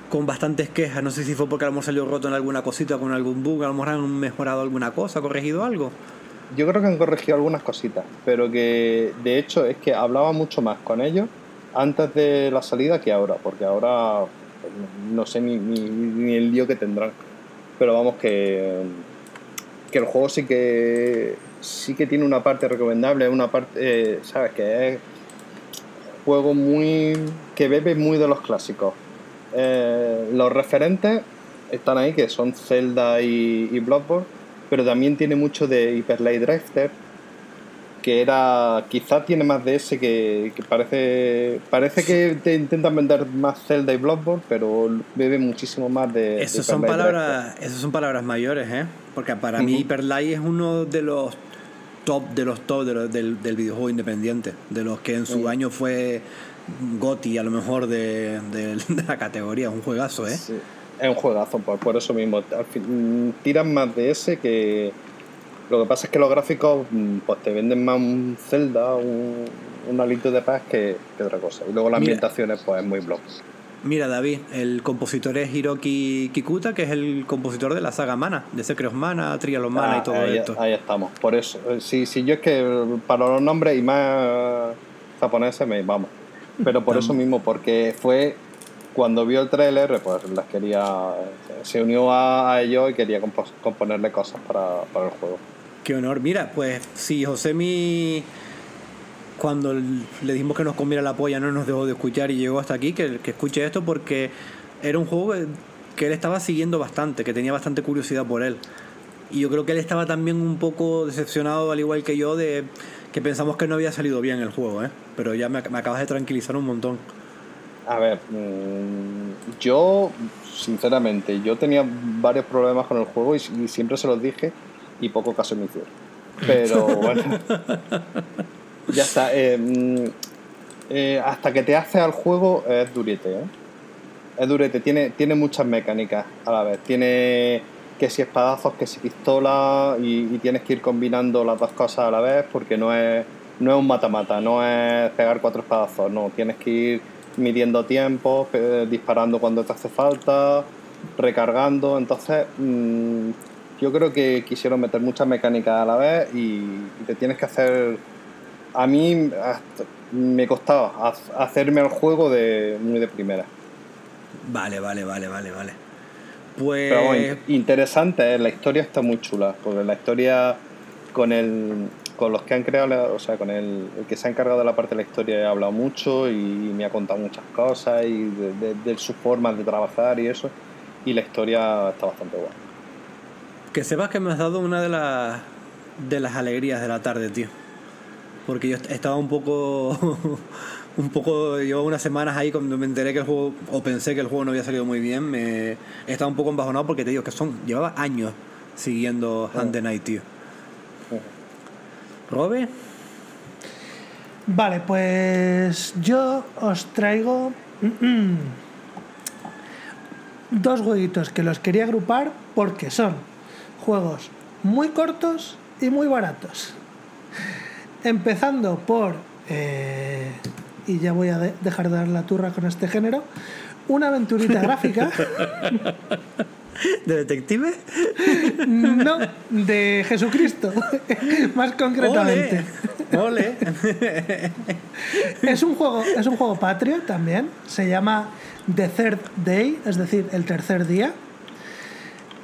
con bastantes quejas. No sé si fue porque a lo mejor salió roto en alguna cosita con algún bug, a lo mejor han mejorado alguna cosa, corregido algo. Yo creo que han corregido algunas cositas, pero que de hecho es que hablaba mucho más con ellos antes de la salida que ahora, porque ahora pues, no- sé ni, ni, ni el lío que tendrán. Pero vamos que, que el juego sí que sí que tiene una parte recomendable, una parte, eh, sabes, que es juego muy que bebe muy de los clásicos. Eh, los referentes están ahí, que son Zelda y, y Bloodborne, pero también tiene mucho de Hyper Light Drifter, que era quizá tiene más de ese que, que parece parece que te intentan vender más Zelda y Bloodborne, pero bebe muchísimo más de, Esas son palabras, esas son palabras mayores, ¿eh? Porque para mí Ujú. Hyper Light es uno de los top de los top de los- del, del videojuego independiente, de los que en su año fue Goti a lo mejor de, de- de la categoría, un juegazo, ¿eh? Sí, es un juegazo, por, por eso mismo. Al fin, mm, tiran más de ese que. Lo que pasa es que los gráficos mm, pues te venden más un Zelda, un, un alito de paz que, que otra cosa. Y luego las Mira. ambientaciones, pues es muy blog. Mira, David, el compositor es Hiroki Kikuta, que es el compositor de la saga Mana, de Secret Mana, Trial Mana y Ah, todo ahí, esto. ahí estamos. Por eso. eh, Sí, sí, yo es que para los nombres y más japoneses me vamos. Pero por eso mismo, porque fue cuando vio el tráiler, pues las quería. Se unió a, a ellos y quería compo- componerle cosas para, para el juego. Qué honor. Mira, pues si Josemi, cuando le dijimos que nos comiera la polla, no nos dejó de escuchar y llegó hasta aquí, que, que escuche esto porque era un juego que él estaba siguiendo bastante, que tenía bastante curiosidad por él. Y yo creo que él estaba también un poco decepcionado, al igual que yo, de que pensamos que no había salido bien el juego, ¿eh? Pero ya me, me acabas de tranquilizar un montón. A ver, mm, yo, sinceramente, yo tenía varios problemas con el juego y, y siempre se los dije y poco caso me hicieron. Pero [laughs] bueno, ya está. eh, mm, eh, hasta que te hace al juego es durete, ¿eh? Es durete, tiene, tiene muchas mecánicas a la vez. Tiene que si espadazos, que si pistola y, tienes que ir combinando las dos cosas a la vez porque no es, no es un mata-mata, no es pegar cuatro espadazos, no, tienes que ir midiendo tiempo, disparando cuando te hace falta, recargando, entonces mm, yo creo que quisieron meter muchas mecánicas a la vez y, te tienes que hacer... A mí me costaba hacerme el juego de muy de primera. Vale, vale, vale, vale, vale. Pues... Pero bueno, interesante, ¿eh? la historia está muy chula, porque la historia con el con los que han creado, o sea, con el, el que se ha encargado de la parte de la historia he hablado mucho y me ha contado muchas cosas y de, de- de sus formas de trabajar y eso, y la historia está bastante buena. Que sepas que me has dado una de las de las alegrías de la tarde, tío. Porque yo est- estaba un poco [laughs] un poco llevo unas semanas ahí cuando me enteré que el juego o pensé que el juego no había salido muy bien, me estaba un poco embajonado porque te digo que son llevaba años siguiendo Hand the Night, tío. Robe, Vale, pues yo os traigo dos jueguitos que los quería agrupar porque son juegos muy cortos y muy baratos. Empezando por, eh, y ya voy a de- dejar de dar la turra con este género, una aventurita [laughs] gráfica, de detective. no de Jesucristo, [laughs] más concretamente. Ole. Ole. Es un juego, es un juego patrio también. Se llama The Third Day, es decir, el tercer día.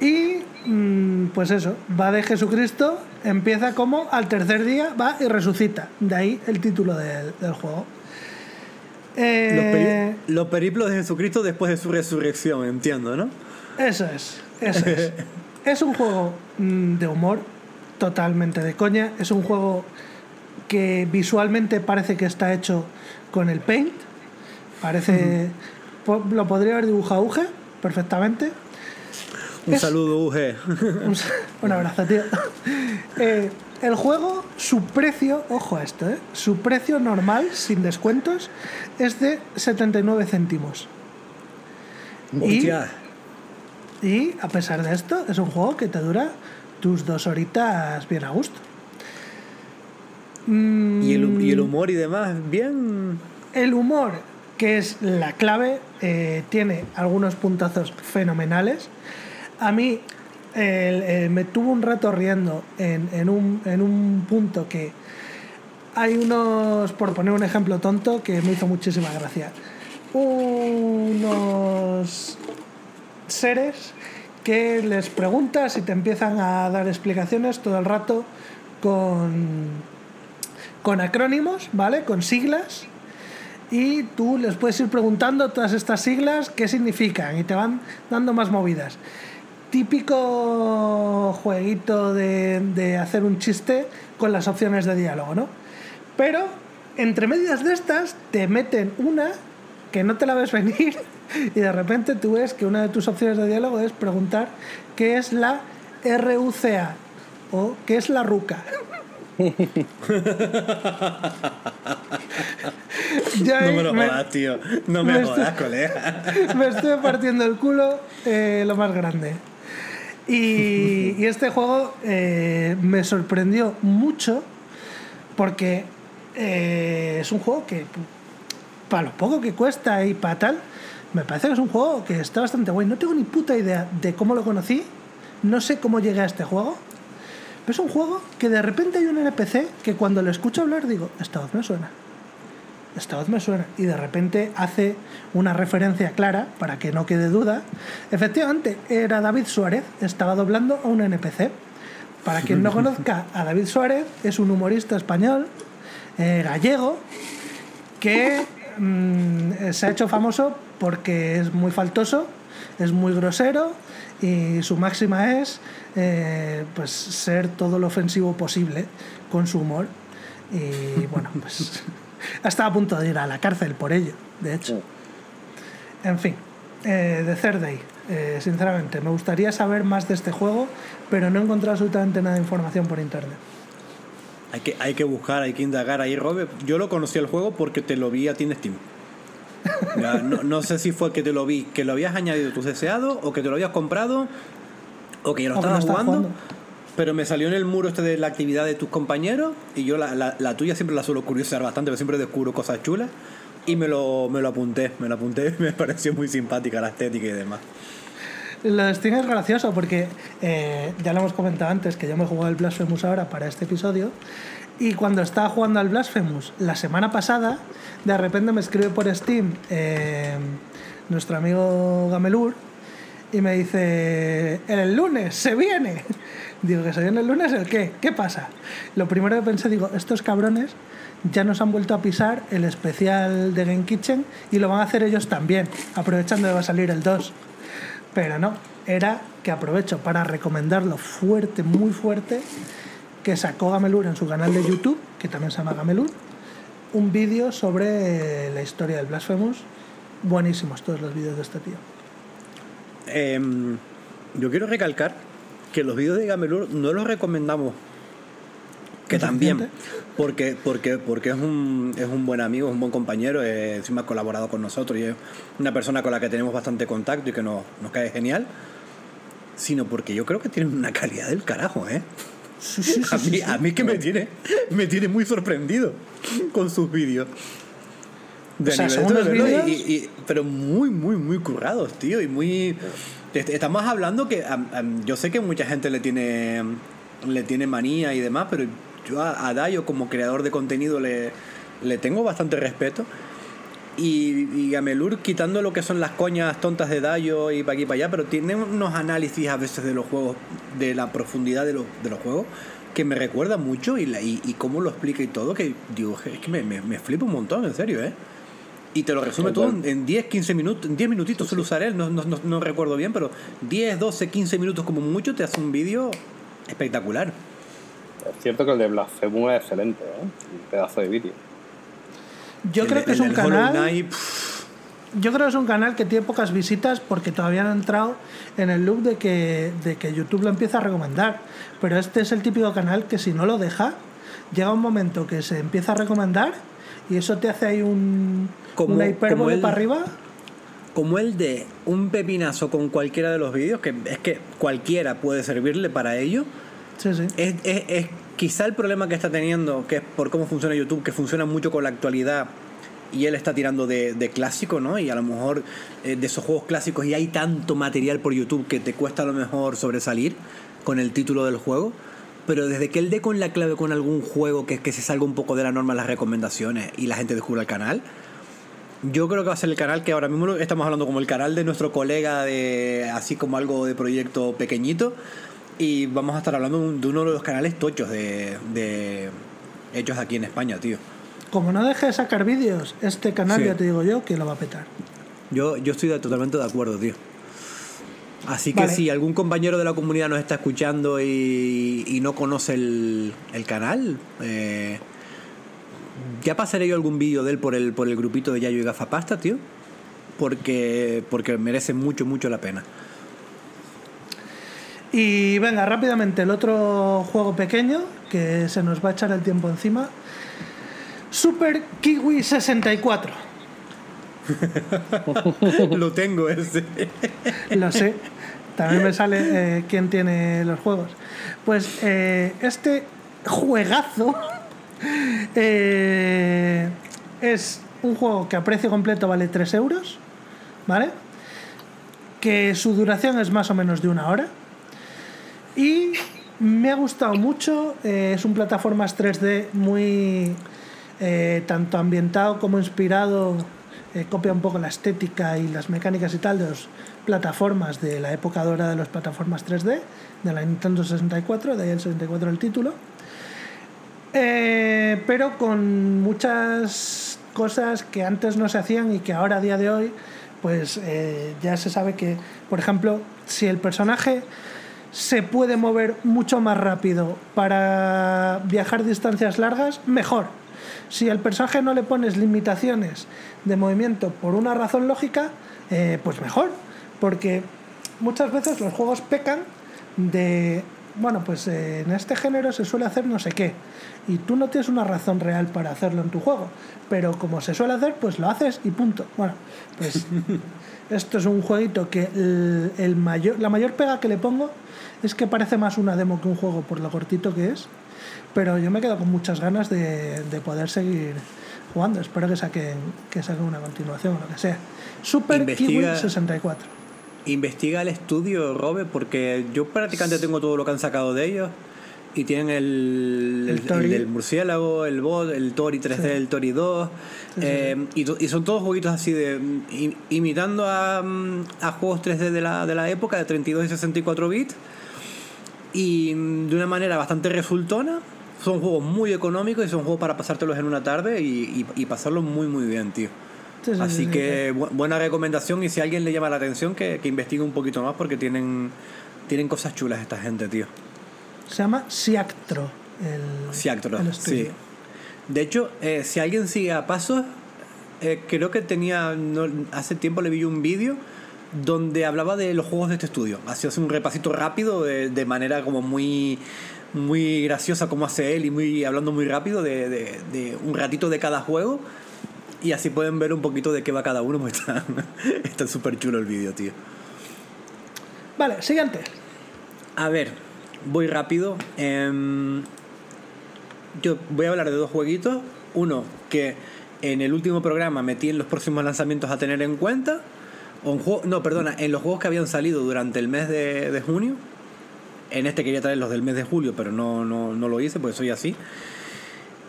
Y mm, pues eso, va de Jesucristo, empieza como al tercer día, va y resucita. De ahí el título del, del juego. Los, Eh, peri- los periplos de Jesucristo después de su resurrección, entiendo, ¿no? Eso es, eso es. [laughs] es un juego mm, de humor, totalmente de coña. Es un juego que visualmente parece que está hecho con el paint. Parece. Lo podría haber dibujado Uge perfectamente. Un Es- saludo, UG. Un, un abrazo, tío. [laughs] Eh, el juego, su precio, ojo a esto, ¿eh? su precio normal, sin descuentos, es de 79 céntimos. Y-. Y a pesar de esto, es un juego que te dura tus dos horitas bien a gusto. Mm, ¿Y el, y el humor y demás, bien. el humor, que es la clave, eh, tiene algunos puntazos fenomenales. A mí el- me tuvo un rato riendo en, en un, en un punto que hay unos, por poner un ejemplo tonto, que me hizo muchísima gracia. Unos seres que les preguntas y te empiezan a dar explicaciones todo el rato con, con acrónimos, ¿vale? Con siglas. Y tú les puedes ir preguntando todas estas siglas qué significan y te van dando más movidas. Típico jueguito de, de hacer un chiste con las opciones de diálogo, ¿no? Pero entre medias de estas te meten una que no te la ves [laughs] venir y de repente tú ves que una de tus opciones de diálogo es preguntar qué es la RUCA o qué es la RUCA. [laughs] No me lo jodas, tío. No me, me jodas, estoy- colega. [laughs] me estoy partiendo el culo eh, lo más grande. Y, este juego eh, me sorprendió mucho porque eh, es un juego que, para lo poco que cuesta y para tal, me parece que es un juego que está bastante guay. No tengo ni puta idea de cómo lo conocí, no sé cómo llegué a este juego, pero es un juego que de repente hay un NPC que cuando lo escucho hablar digo, esta voz me suena. Esta voz me suena. Y de repente hace una referencia clara para que no quede duda. Efectivamente, era David Suárez, estaba doblando a un NPC. Para quien no [laughs] conozca a David Suárez, es un humorista español, eh, gallego, que mm, se ha hecho famoso porque es muy faltoso, es muy grosero y su máxima es eh, pues ser todo lo ofensivo posible con su humor. Y bueno, pues [laughs] estaba a punto de ir a la cárcel por ello, de hecho. En fin, eh, Third Day, eh, sinceramente, me gustaría saber más de este juego, pero no he encontrado absolutamente nada de información por internet. Hay que, hay que buscar, hay que indagar ahí, Robert. Yo lo conocí el juego porque te lo vi a ti en Steam. [laughs] Ya, no, no sé si fue que te lo vi, que lo habías añadido tus deseados, o que te lo habías comprado, o que ya lo estabas jugando. jugando. Pero me salió en el muro este de la actividad de tus compañeros, y yo la, la- la tuya siempre la suelo curiosear bastante, porque siempre descubro cosas chulas. Y me lo, me lo apunté, me lo apunté, [laughs] me pareció muy simpática la estética y demás. Lo de Steam es gracioso porque eh, ya lo hemos comentado antes que yo me he jugado el Blasphemous ahora para este episodio y cuando estaba jugando al Blasphemous la semana pasada, de repente me escribe por Steam eh, nuestro amigo Gamelur y me dice, el lunes se viene. Digo, ¿que se viene el lunes el qué? ¿Qué pasa? Lo primero que pensé, digo, estos cabrones ya nos han vuelto a pisar el especial de Game Kitchen y lo van a hacer ellos también, aprovechando que va a salir el 2. Pero no, era que aprovecho para recomendarlo fuerte, muy fuerte, que sacó Gamelur en su canal de YouTube, que también se llama Gamelur, un vídeo sobre la historia del Blasphemous. Buenísimos todos los vídeos de este tío. Em, yo quiero recalcar que los vídeos de Gamelur no los recomendamos. Que ¿Es también, porque, porque, porque es, un, es un buen amigo, es un buen compañero, eh, encima ha colaborado con nosotros y es una persona con la que tenemos bastante contacto y que nos, nos cae genial, sino porque yo creo que tiene una calidad del carajo, ¿eh? Sí, sí, sí, A mí, a mí que me tiene, me tiene muy sorprendido con sus vídeos. De O sea, son unos y- y- pero muy, muy, muy currados, tío. Y muy. Est- Estamos hablando que yo sé que mucha gente le tiene le tiene manía y demás, pero yo a, a Dayo como creador de contenido le, le tengo bastante respeto. Y, y Gamelur quitando lo que son las coñas tontas de Dayo y para aquí y para allá, pero tiene unos análisis a veces de los juegos, de la profundidad de, los de los juegos, que me recuerda mucho y, la- y, y cómo lo explica y todo, que digo, es que me, me, me flipa un montón, en serio, ¿eh? Y te lo resume todo en- en 10, 15 minutos, en 10 minutitos suele usar él, no, no, no, no recuerdo bien, pero 10, 12, 15 minutos como mucho te hace un vídeo espectacular. Es cierto que el de Blasphemous es excelente, ¿eh? Un pedazo de vídeo. Yo El creo que es un canal. Yo creo que es un canal que tiene pocas visitas porque todavía no han entrado en el loop de que, de que YouTube lo empieza a recomendar. Pero este es el típico canal que si no lo deja, llega un momento que se empieza a recomendar y eso te hace ahí un, Como- una hipérbole como el- para arriba. como el de un pepinazo con cualquiera de los vídeos, que es que cualquiera puede servirle para ello, Sí, sí. es, es- es quizá el problema que está teniendo, que es por cómo funciona YouTube, que funciona mucho con la actualidad y él está tirando de, de clásico, ¿no? Y a lo mejor eh, de esos juegos clásicos y hay tanto material por YouTube que te cuesta a lo mejor sobresalir con el título del juego. Pero desde que él dé con la clave con algún juego que, que se salga un poco de la norma las recomendaciones y la gente descubra el canal, yo creo que va a ser el canal que ahora mismo estamos hablando como el canal de nuestro colega, de así como algo de proyecto pequeñito. Y vamos a estar hablando de un- de uno de los canales tochos de, de hechos aquí en España, tío. Como no deje de sacar vídeos, este canal Sí. ya te digo yo que lo va a petar. Yo, yo estoy totalmente de acuerdo, tío. Así que Vale. si algún compañero de la comunidad nos está escuchando y, y no conoce el, el canal, eh, ya pasaré yo algún vídeo de él por el, por el grupito de Yayo y Gafapasta, tío. Porque, porque merece mucho, mucho la pena. Y venga, rápidamente, el otro juego pequeño que se nos va a echar el tiempo encima. Super Kiwi 64. [laughs] Lo tengo ese. Lo sé. También me sale eh, quién tiene los juegos. Pues eh, este juegazo [laughs] eh, es un juego que a precio completo vale 3 euros. ¿vale? Que su duración es más o menos de una hora. Y me ha gustado mucho. es un plataformas 3D muy tanto ambientado como inspirado. copia un poco la estética y las mecánicas y tal de las plataformas de la época dorada de las plataformas 3D, de la Nintendo 64, de ahí el 64 el título. Eh, pero con muchas cosas que antes no se hacían y que ahora a día de hoy pues eh, ya se sabe que por ejemplo si el personaje se puede mover mucho más rápido para viajar distancias largas mejor si al personaje no le pones limitaciones de movimiento por una razón lógica eh, pues mejor porque muchas veces los juegos pecan de bueno, pues eh, en este género se suele hacer no sé qué. Y tú no tienes una razón real para hacerlo en tu juego. Pero como se suele hacer, pues lo haces y punto. Bueno, pues [laughs] esto es un jueguito que el, el mayor, la mayor pega que le pongo es que parece más una demo que un juego por lo cortito que es. Pero yo me quedo con muchas ganas de, de poder seguir jugando. Espero que saquen, que saquen una continuación o lo que sea. Super Investiga- Kiwi 64. Investiga el estudio, Robert, porque yo prácticamente tengo todo lo que han sacado de ellos. Y tienen el, El el, Tori. el del murciélago, el bot, el Tori 3D, Sí. el Tori 2. Sí, sí, eh, Y, son todos jueguitos así de. im- imitando a, a juegos 3D de la, de la época, de 32 y 64 bits. Y mm, de una manera bastante resultona. Son juegos muy económicos y son juegos para pasártelos en una tarde y, y, y pasarlos muy, muy bien, tío. Sí, sí, sí, Así sí, que bu- buena recomendación y si a alguien le llama la atención que, que investigue un poquito más porque tienen, tienen cosas chulas esta gente, tío. Se llama Siactro. El, Siactro, el sí. De hecho, eh, si alguien sigue a pasos, eh, creo que tenía, no- hace tiempo le vi un vídeo donde hablaba de los juegos de este estudio. Hacía un repasito rápido de, de manera como muy muy graciosa como hace él y muy hablando muy rápido de, de- de un ratito de cada juego y así pueden ver un poquito de qué va cada uno porque [laughs] está está súper chulo el vídeo tío Vale, siguiente. A ver, voy rápido. Em, yo voy a hablar de dos jueguitos. Uno que en el último programa metí en los próximos lanzamientos a tener en cuenta. O juego- no, perdona, en los juegos que habían salido durante el mes de, de junio. En este quería traer los del mes de julio, pero no, no, no lo hice, porque soy así.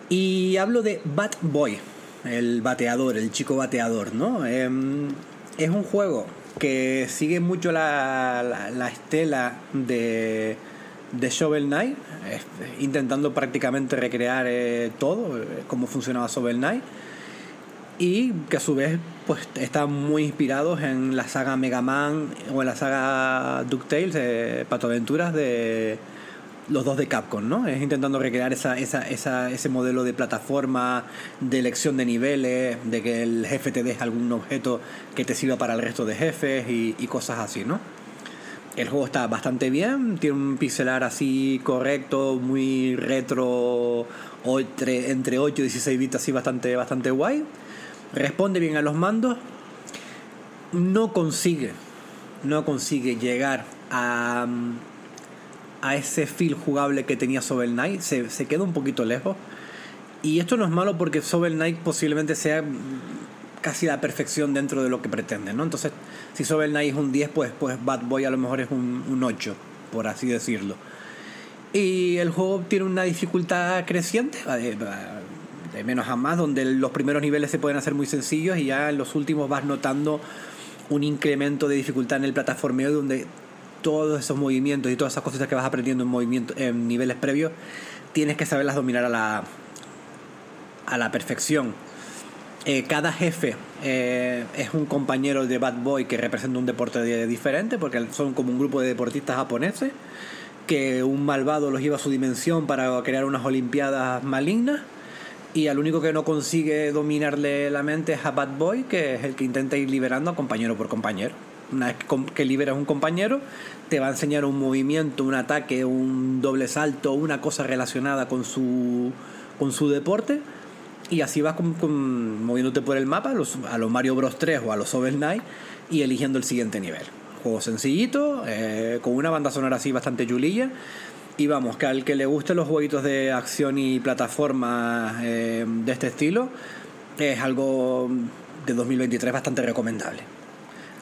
Y hablo de Bat Boy, el bateador, el chico bateador, ¿no? Em, es un juego que sigue mucho la, la- la estela de, de Shovel Knight, intentando prácticamente recrear eh, todo, eh, cómo funcionaba Shovel Knight. Y que a su vez pues están muy inspirados en la saga Mega Man o en la saga DuckTales, eh, Patoaventuras de los dos de Capcom, ¿no? Es intentando recrear esa, esa, esa, ese modelo de plataforma, de elección de niveles, de que el jefe te deje algún objeto que te sirva para el resto de jefes y, cosas así, ¿no? El juego está bastante bien, tiene un pixelar así correcto, muy retro, entre, entre 8 y 16 bits así bastante, bastante guay. Responde bien a los mandos. No consigue, no consigue llegar a, a ese feel jugable que tenía Sovel Knight. Se, se queda un poquito lejos. Y esto no es malo porque Sovel Knight posiblemente sea casi la perfección dentro de lo que pretende, ¿no? Entonces, si Sovel Knight es un 10, pues, pues Bad Boy a lo mejor es un, un 8, por así decirlo. Y el juego tiene una dificultad creciente, de, de menos a más, donde los primeros niveles se pueden hacer muy sencillos y ya en los últimos vas notando un incremento de dificultad en el plataformeo donde todos esos movimientos y todas esas cositas que vas aprendiendo en, movimiento, en niveles previos tienes que saberlas dominar a la, a la perfección. Eh, cada jefe eh, es un compañero de Bad Boy que representa un deporte de- diferente, porque son como un grupo de deportistas japoneses, que un malvado los lleva a su dimensión para crear unas olimpiadas malignas, y al único que no consigue dominarle la mente es a Bad Boy, que es el que intenta ir liberando a compañero por compañero. Una vez que liberas un compañero, te va a enseñar un movimiento, un ataque, un doble salto, una cosa relacionada con su, con su deporte. Y así vas moviéndote por el mapa, los, a los Mario Bros 3 o a los Shovel Knight, y eligiendo el siguiente nivel. Juego sencillito, eh, con una banda sonora así bastante chulilla. Y vamos, que al que le gusten los jueguitos de acción y plataforma eh, de este estilo, es algo de 2023 bastante recomendable.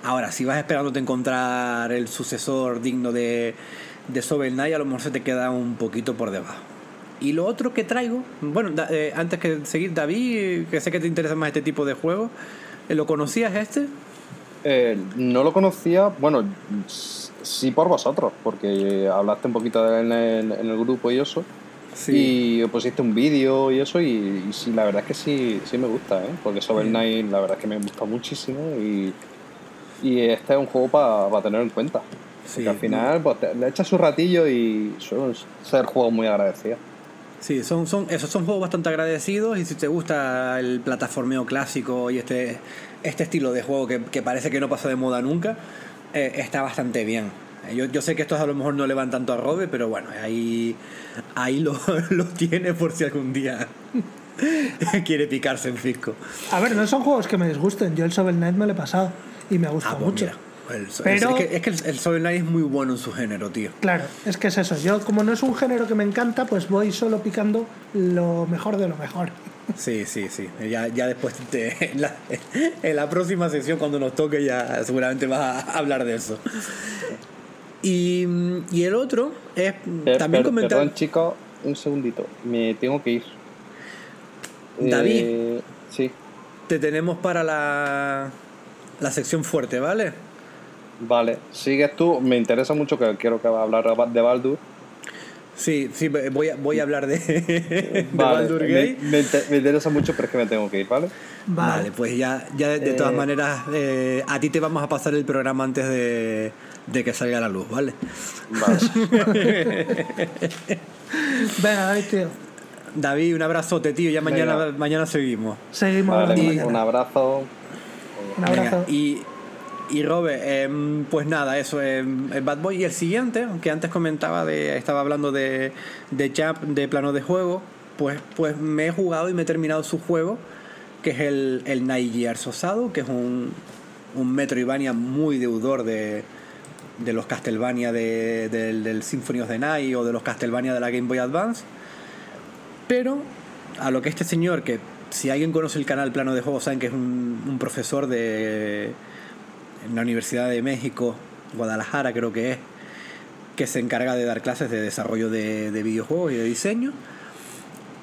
Ahora, si vas esperándote encontrar el sucesor digno de, de Sovel Knight, a lo mejor se te queda un poquito por debajo. Y lo otro que traigo, bueno, da- eh, antes que seguir, David, que sé que te interesa más este tipo de juegos, eh, ¿lo conocías este? Eh, no lo conocía, bueno, sí por vosotros, porque hablaste un poquito de él en el, en el grupo y eso. Y pusiste un vídeo y eso, y, y sí, la verdad es que sí, sí me gusta, ¿eh? Porque Sovel Knight la verdad es que me gusta muchísimo y, y este es un juego para tener en cuenta. Sí, Porque al final pues, te- le echas su ratillo y suelen ser juegos muy agradecidos. Sí, son, son, esos son juegos bastante agradecidos y si te gusta el plataformeo clásico y este, este estilo de juego que, que parece que no pasa de moda nunca, eh, está bastante bien. Yo, yo sé que estos a lo mejor no le van tanto a Robe, pero bueno, ahí, ahí lo, [laughs] lo tiene por si algún día [laughs] quiere picarse en fisco. A ver, no son juegos que me disgusten. Yo el Shovel Knight me lo he pasado y me gusta Ah, pues mucho. mira, el- es- Pero- es, que, es que el, el Knight es muy bueno en su género, tío. Claro, es que es eso. Yo, como no es un género que me encanta, pues voy solo picando lo mejor de lo mejor. [laughs] Sí, sí, sí. Ya, ya después, te- en, [laughs] la, en la próxima sesión, cuando nos toque, ya seguramente vas a hablar de eso. Y, y el otro es Per- también per- comentar. Perdón, chicos, un segundito. Me tengo que ir. David. Eh, sí, Te tenemos para la, la sección fuerte, ¿vale? vale. Sigues tú. Me interesa mucho que quiero que va a hablar de Baldur. Sí, sí, voy a, voy a hablar de, [laughs] de Vale, Baldur me, Gate. me inter- me interesa mucho, pero es que me tengo que ir, ¿vale? Vale, pues ya, ya de, de todas Eh. maneras, eh, a ti te vamos a pasar el programa antes de, de que salga a la luz, ¿vale? Vale. [laughs] Venga, David, tío. David, un abrazote, tío. Ya mañana, Venga. mañana seguimos. Seguimos Vale, y- mañana. Un abrazo. Venga, y, y Robe, em, pues nada, eso, em, el Bad Boy. Y el siguiente, que antes comentaba, de, estaba hablando de, de Champ, de plano de juego, pues, pues me he jugado y me he terminado su juego, que es el, el Night Gears Osado, que es un, un Metroidvania muy deudor de, de los Castlevania de- del, del Symphony of the Night o de los Castlevania de la Game Boy Advance. Pero a lo que este señor, que si alguien conoce el canal Plano de Juego, saben que es un, un profesor de la Universidad de México, Guadalajara creo que es, que se encarga de dar clases de desarrollo de, de videojuegos y de diseño.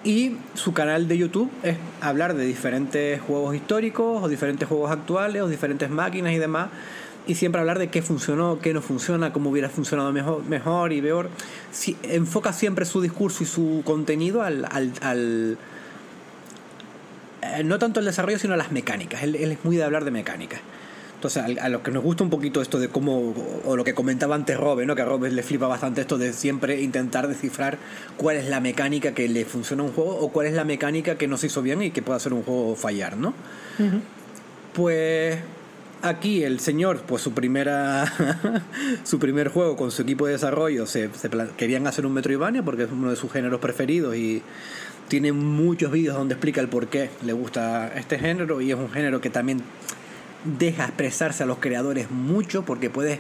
Y su canal de YouTube es hablar de diferentes juegos históricos o diferentes juegos actuales o diferentes máquinas y demás. Y siempre hablar de qué funcionó, qué no funciona, cómo hubiera funcionado mejor, mejor y peor. Enfoca siempre su discurso y su contenido al- eh, no tanto el desarrollo, sino a las mecánicas. Él, él es muy de hablar de mecánicas. Entonces, al- a, lo que nos gusta un poquito esto de cómo, o lo que comentaba antes Robe, ¿no? que a Robe le flipa bastante esto de siempre intentar descifrar cuál es la mecánica que le funciona a un juego o cuál es la mecánica que no se hizo bien y que puede hacer un juego fallar, ¿no? Pues aquí el señor, pues su primera [laughs] su primer juego con su equipo de desarrollo se, querían hacer un Metroidvania porque es uno de sus géneros preferidos y tiene muchos vídeos donde explica el por qué le gusta este género y es un género que también deja expresarse a los creadores mucho porque puedes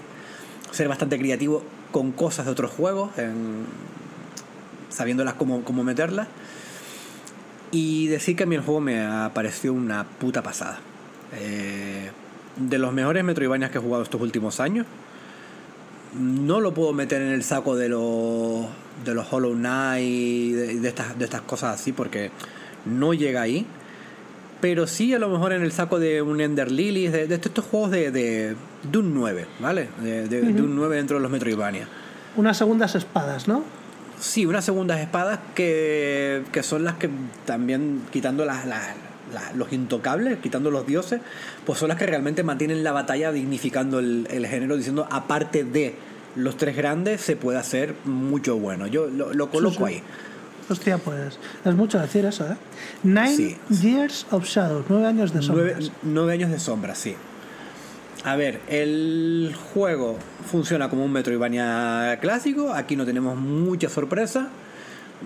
ser bastante creativo con cosas de otros juegos, sabiéndolas cómo, cómo meterlas. Y decir que a mí el juego me ha parecido una puta pasada. Eh, de los mejores Metroidvanias que he jugado estos últimos años. No lo puedo meter en el saco de los, de los Hollow Knight, de, de estas, de estas cosas así, porque no llega ahí. Pero sí a lo mejor en el saco de un Ender Lilies, de, de estos juegos de, de Doom 9, ¿vale? De, de Doom 9 dentro de los Metroidvania. Unas segundas espadas, ¿no? Sí, unas segundas espadas que, que son las que también, quitando las, las- la- los intocables, quitando los dioses, pues son las que realmente mantienen la batalla dignificando el, el género, diciendo, aparte de los tres grandes, se puede hacer mucho bueno. Yo lo, lo coloco sí. ahí. Hostia, pues es mucho decir eso, ¿eh? Nine Sí. Years of Shadows, nueve años de sombras. nueve años de sombra, sí. A ver, el juego funciona como un Metroidvania clásico. Aquí no tenemos mucha sorpresa.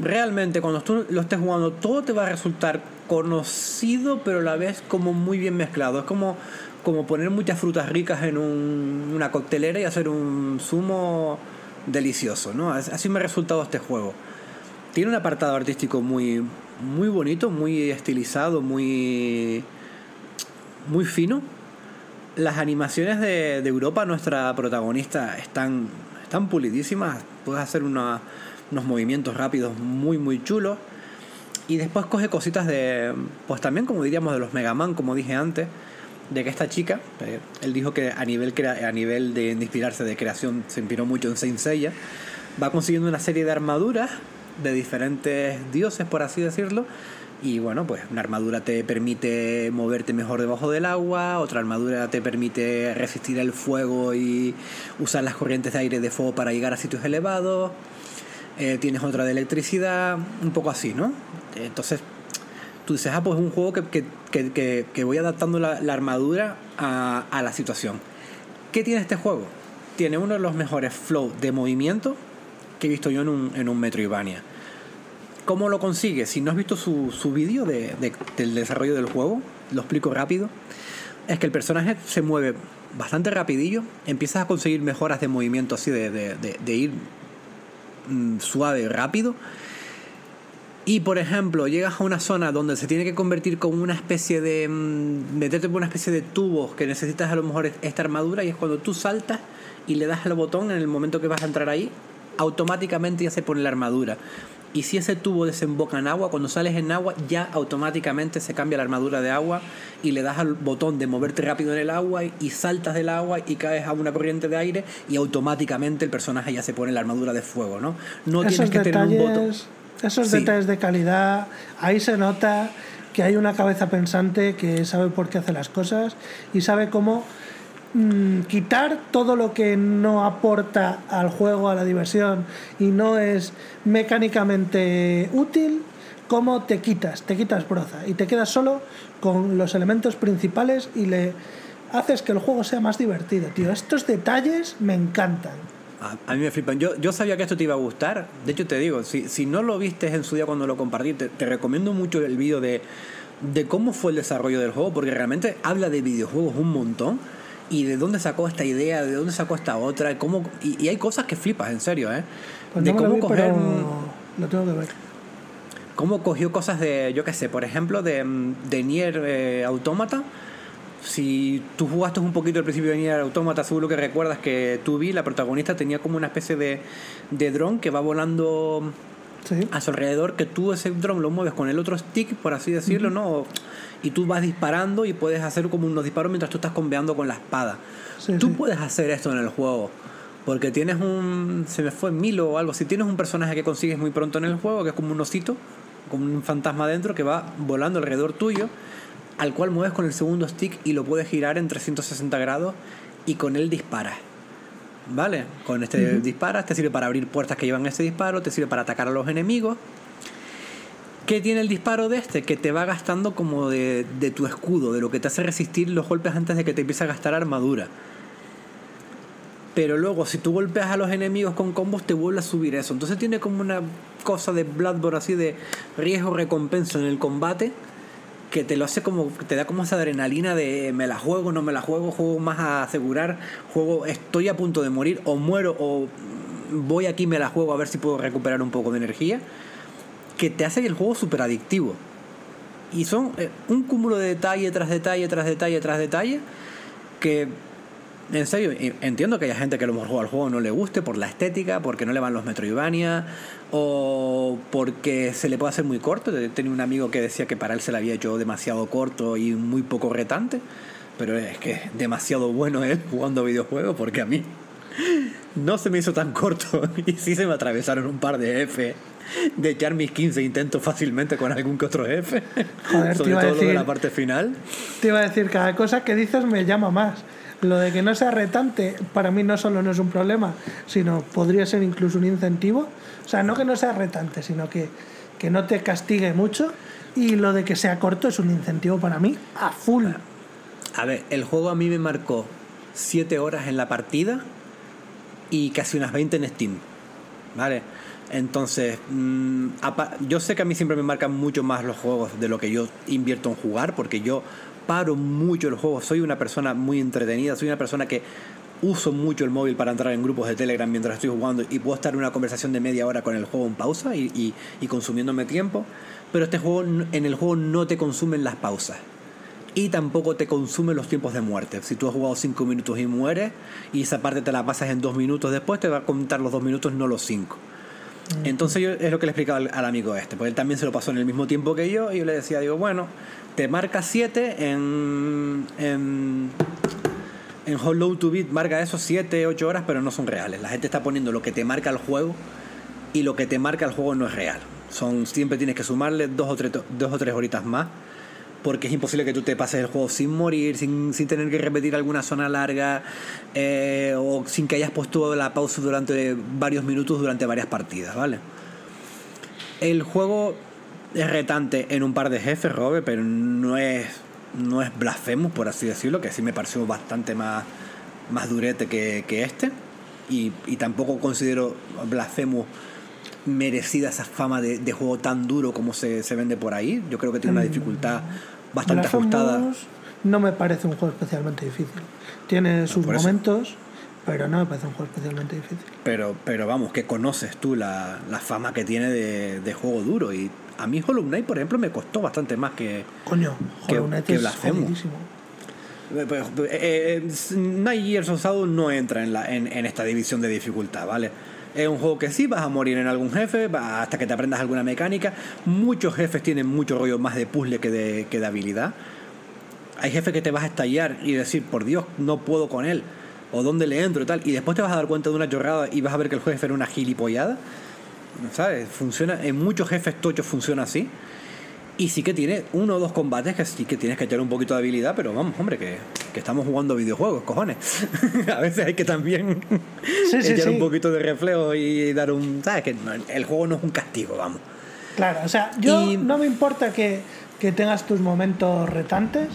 Realmente, cuando tú lo estés jugando, todo te va a resultar conocido, pero a la vez como muy bien mezclado. Es como, como poner muchas frutas ricas en un- una coctelera y hacer un zumo delicioso, ¿no? As- Así me ha resultado este juego. Tiene un apartado artístico muy, muy bonito, muy estilizado, muy, muy fino. Las animaciones de, de Europa, nuestra protagonista, están, están pulidísimas. Puedes hacer unos movimientos rápidos muy, muy chulos. Y después coge cositas de, pues también como diríamos de los Mega Man, como dije antes, de que esta chica, eh, él dijo que a nivel, a nivel de, de inspirarse de creación se inspiró mucho en Saint Seiya, va consiguiendo una serie de armaduras de diferentes dioses, por así decirlo. Y bueno, pues una armadura te permite moverte mejor debajo del agua, otra armadura te permite resistir el fuego y usar las corrientes de aire de fuego para llegar a sitios elevados. Eh, tienes otra de electricidad, un poco así, ¿no? Entonces, tú dices, ah, pues es un juego que, que, que, que- voy adaptando la, armadura a, a la situación. ¿Qué tiene este juego? Tiene uno de los mejores flow de movimiento que he visto yo en un, en un Metroidvania. ¿Cómo lo consigue? Si no has visto su, su vídeo de, de- del desarrollo del juego, lo explico rápido. Es que el personaje se mueve bastante rapidillo, empiezas a conseguir mejoras de movimiento así de- de ir mm, suave, rápido. Y por ejemplo, llegas a una zona donde se tiene que convertir como una especie de. mm, meterte por una especie de tubos que necesitas a lo mejor esta armadura, y es cuando tú saltas y le das al botón en el momento que vas a entrar ahí, automáticamente ya se pone la armadura. Y si ese tubo desemboca en agua, cuando sales en agua, ya automáticamente se cambia la armadura de agua y le das al botón de moverte rápido en el agua y, saltas del agua y caes a una corriente de aire y automáticamente el personaje ya se pone la armadura de fuego, ¿no? No tienes que tener un botón. Esos Sí. detalles de calidad, ahí se nota que hay una cabeza pensante que sabe por qué hace las cosas y sabe cómo mm, quitar todo lo que no aporta al juego, a la diversión y no es mecánicamente útil, cómo te quitas, te quitas broza y te quedas solo con los elementos principales y le haces que el juego sea más divertido, tío. Estos detalles me encantan. A, a mí me flipan. Yo, yo sabía que esto te iba a gustar. De hecho, te digo, si, si no lo viste en su día cuando lo compartí, te, te recomiendo mucho el vídeo de, de cómo fue el desarrollo del juego, porque realmente habla de videojuegos un montón. Y de dónde sacó esta idea, de dónde sacó esta otra, y, cómo, y, y hay cosas que flipas, en serio, ¿eh? Pues de no cómo vi, coger. lo tengo que ver. cómo cogió cosas de, yo qué sé, por ejemplo, de, de Nier eh, Automata. Si tú jugaste un poquito al principio de Nier Automata, seguro que recuerdas que tú vi, la protagonista tenía como una especie de, de dron que va volando Sí. a su alrededor, que tú ese dron lo mueves con el otro stick, por así decirlo, ¿no? Y tú vas disparando y puedes hacer como unos disparos mientras tú estás combeando con la espada. Sí, tú sí. puedes hacer esto en el juego. Porque tienes un. Se me fue Milo o algo así. Tienes un personaje que consigues muy pronto en el juego, que es como un osito, como un fantasma dentro, que va volando alrededor tuyo, al cual mueves con el segundo stick y lo puedes girar en 360 grados y con él disparas. ¿Vale? Con este disparas, te sirve para abrir puertas que llevan ese disparo, te sirve para atacar a los enemigos. ¿Qué tiene el disparo de este? Que te va gastando como de, de tu escudo, de lo que te hace resistir los golpes antes de que te empiece a gastar armadura. Pero luego, si tú golpeas a los enemigos con combos, te vuelve a subir eso. Entonces tiene como una cosa de Bloodborne así de riesgo-recompensa en el combate que te lo hace como, te da como esa adrenalina de me la juego, no me la juego, juego más a asegurar, juego, estoy a punto de morir, o muero, o voy aquí, me la juego a ver si puedo recuperar un poco de energía, que te hace el juego súper adictivo. Y son eh, un cúmulo de detalle tras detalle, tras detalle, tras detalle, que en serio, entiendo que haya gente que a lo mejor al juego no le guste por la estética, porque no le van los Metroidvania, o porque se le puede hacer muy corto. Tenía un amigo que decía que para él se le había hecho demasiado corto y muy poco retante, pero es que es demasiado bueno él jugando videojuegos, porque a mí no se me hizo tan corto [laughs] y sí se me atravesaron un par de F. De echar mis 15 intentos fácilmente con algún que otro F. Joder, [laughs] Sobre todo lo de decir- la parte final. Te iba a decir, cada cosa que dices me llama más. Lo de que no sea retante, para mí no solo no es un problema, sino podría ser incluso un incentivo. O sea, no que no sea retante, sino que, que no te castigue mucho. Y lo de que sea corto es un incentivo para mí a full. A ver, el juego a mí me marcó 7 horas en la partida y casi unas 20 en Steam. ¿Vale? Entonces, mm, apa- yo sé que a mí siempre me marcan mucho más los juegos de lo que yo invierto en jugar, porque yo paro mucho el juego. Soy una persona muy entretenida, soy una persona que uso mucho el móvil para entrar en grupos de Telegram mientras estoy jugando y puedo estar en una conversación de media hora con el juego en pausa y, y- y consumiéndome tiempo. Pero este juego, en el juego no te consumen las pausas y tampoco te consume los tiempos de muerte. Si tú has jugado 5 minutos y mueres y esa parte te la pasas en 2 minutos después, te va a contar los 2 minutos, no los 5. Entonces yo es lo que le explicaba al, al amigo este, porque él también se lo pasó en el mismo tiempo que yo y yo le decía, digo, bueno, te marca 7 en, en, en Hollow to Beat, marca eso 7, 8 horas, pero no son reales. La gente está poniendo lo que te marca el juego y lo que te marca el juego no es real. Son, siempre tienes que sumarle dos o tres, dos o tres horitas más porque es imposible que tú te pases el juego sin morir, sin, sin tener que repetir alguna zona larga eh, o sin que hayas puesto la pausa durante varios minutos durante varias partidas, ¿vale? El juego es retante en un par de jefes, Robe, pero no es, no es Blasphemous, por así decirlo, que sí me pareció bastante más, más durete que, que este. Y, y tampoco considero Blasphemous merecida esa fama de, de juego tan duro como se, se, vende por ahí. Yo creo que tiene una dificultad bastante ajustada. No me parece un juego especialmente difícil. Tiene sus momentos, pero no me parece un juego especialmente difícil. Pero, pero vamos, que conoces tú la, la fama que tiene de, de, juego duro. Y a mí Hollow Knight, por ejemplo, me costó bastante más que. Coño, Hollow Knight es jodidísimo. Eh, eh, Night Years of Shadow no entra en, la, en, en esta división de dificultad, ¿vale? Es un juego que sí, vas a morir en algún jefe hasta que te aprendas alguna mecánica. Muchos jefes tienen mucho rollo más de puzzle que de, que de habilidad. Hay jefes que te vas a estallar y decir, por Dios, no puedo con él. O dónde le entro y tal. Y después te vas a dar cuenta de una chorrada y vas a ver que el jefe era una gilipollada. ¿Sabes? Funciona, en muchos jefes tochos funciona así. Y sí que tiene uno o dos combates que sí que tienes que echar un poquito de habilidad, pero vamos, hombre, que, que estamos jugando videojuegos, cojones. [laughs] a veces hay que también sí, [laughs] sí, echar sí. un poquito de reflejo y dar un... ¿Sabes? Que el juego no es un castigo, vamos. Claro, o sea, yo y... no me importa que, que, tengas tus momentos retantes.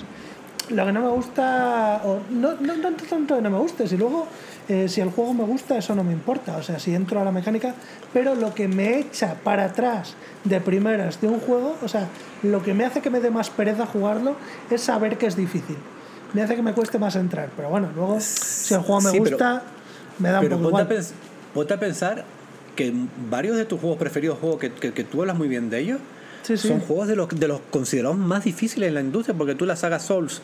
Lo que no me gusta, o no, no tanto, tanto que no me guste, si luego eh, si el juego me gusta, eso no me importa. O sea, si entro a la mecánica, pero lo que me echa para atrás de primeras de un juego, o sea, lo que me hace que me dé más pereza jugarlo es saber que es difícil. Me hace que me cueste más entrar. Pero bueno, luego, si el juego me sí, gusta, pero, me da un pero poco ponte igual. A ponte a pensar que varios de tus juegos preferidos, juegos que, que, que tú hablas muy bien de ellos, Sí, sí. son juegos de los, de los considerados más difíciles en la industria, porque tú la saga Souls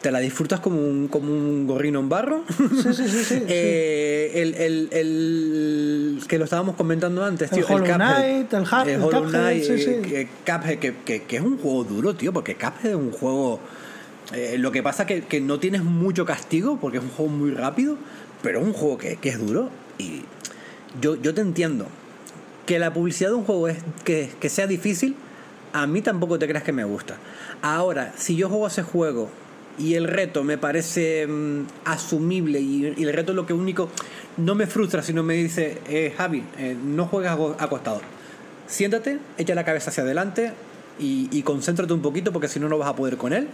te la disfrutas como un, como un gorrino en barro. Sí, sí, sí. sí, [laughs] eh, el, el, el, que lo estábamos comentando antes, tío. El Hollow Knight, el, el Hollow Knight, sí, sí. eh, Cuphead, que, que, que, es un juego duro, tío, porque Cuphead es un juego... Eh, lo que pasa que, que no tienes mucho castigo, porque es un juego muy rápido, pero es un juego que, que es duro y yo, yo te entiendo. Que la publicidad de un juego es que, que sea difícil, a mí tampoco te creas que me gusta. Ahora, si yo juego ese juego y el reto me parece mm, asumible y, y, el reto lo que único no me frustra, sino me dice, eh, Javi, eh, no juegues acostado. Siéntate, echa la cabeza hacia adelante y, y, concéntrate un poquito porque si no, no vas a poder con él.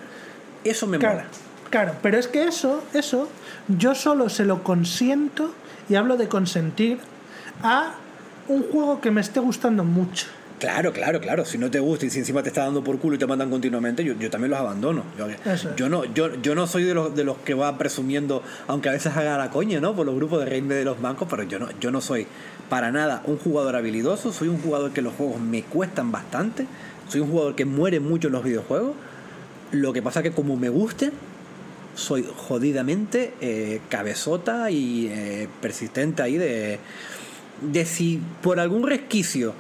Eso me claro, mola. Claro, pero es que eso, eso, yo solo se lo consiento, y hablo de consentir, a un juego que me esté gustando mucho. Claro, claro, claro. Si no te gusta y si encima te está dando por culo y te mandan continuamente, yo, yo también los abandono. Yo, yo, no, yo, yo no soy de los, de los que va presumiendo, aunque a veces haga la coña, ¿no? Por los grupos de reine de los bancos, pero yo no, yo no soy para nada un jugador habilidoso. Soy un jugador que los juegos me cuestan bastante. Soy un jugador que muere mucho en los videojuegos. Lo que pasa que como me guste, soy jodidamente eh, cabezota y eh, persistente ahí de, de si por algún resquicio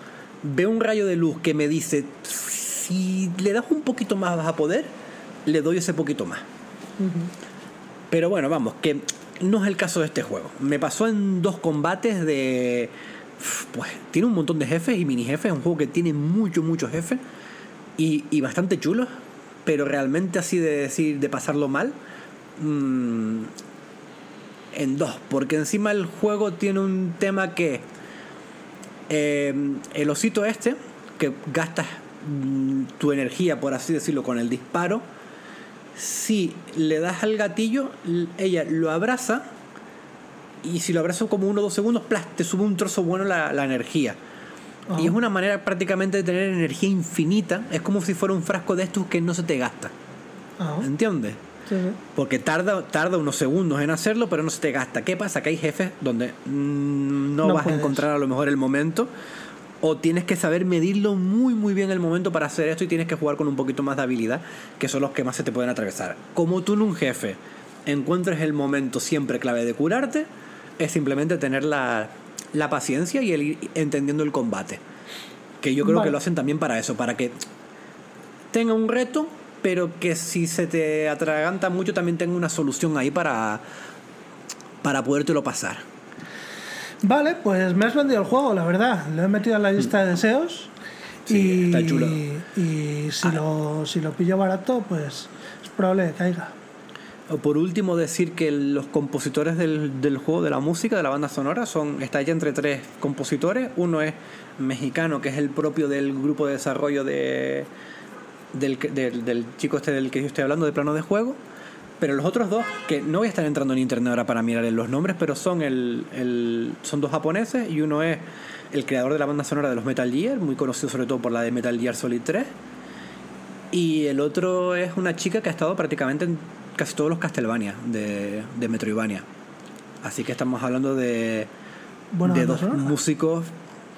veo un rayo de luz que me dice, si le das un poquito más vas a poder, le doy ese poquito más. Uh -huh. Pero bueno, vamos, que no es el caso de este juego. Me pasó en dos combates de... Pues tiene un montón de jefes y mini jefes, es un juego que tiene mucho, muchos jefes y, y bastante chulos, pero realmente así de decir, de pasarlo mal, mmm, en dos, porque encima el juego tiene un tema que eh, el osito este, que gastas mm, tu energía, por así decirlo, con el disparo, si le das al gatillo, ella lo abraza y si lo abraza como uno o dos segundos, ¡plas! te sube un trozo bueno la, la energía. Uh -huh. Y es una manera prácticamente de tener energía infinita. Es como si fuera un frasco de estos que no se te gasta. Uh -huh. ¿Entiendes? Sí. Porque tarda, tarda unos segundos en hacerlo, pero no se te gasta. ¿Qué pasa? Que hay jefes donde mm, no, No vas puedes. a encontrar a lo mejor el momento. o tienes que saber medirlo muy muy bien el momento para hacer esto y tienes que jugar con un poquito más de habilidad, que son los que más se te pueden atravesar. Como tú en un jefe encuentres el momento siempre clave de curarte, es simplemente tener la, la paciencia y el ir entendiendo el combate. Que yo creo Vale. que lo hacen también para eso, para que tenga un reto, pero que si se te atraganta mucho también tenga una solución ahí para, para podértelo pasar. Vale, pues me has vendido el juego, la verdad. Lo he metido en la lista de deseos. Sí, y, está chulo. y si, Ah. lo, si lo pillo barato, pues es probable que caiga. Por último, decir que los compositores del, del juego, de la música, de la banda sonora, son está hecha entre tres compositores. Uno es mexicano, que es el propio del grupo de desarrollo de, del, del, del chico este del que yo estoy hablando, de plano de juego. Pero los otros dos, que no voy a estar entrando en internet ahora para mirar los nombres, pero son, el, el- son dos japoneses y uno es el creador de la banda sonora de los Metal Gear, muy conocido sobre todo por la de Metal Gear Solid 3. Y el otro es una chica que ha estado prácticamente en casi todos los Castlevania de, de Metroidvania. Así que estamos hablando de, Buena de dos músicos,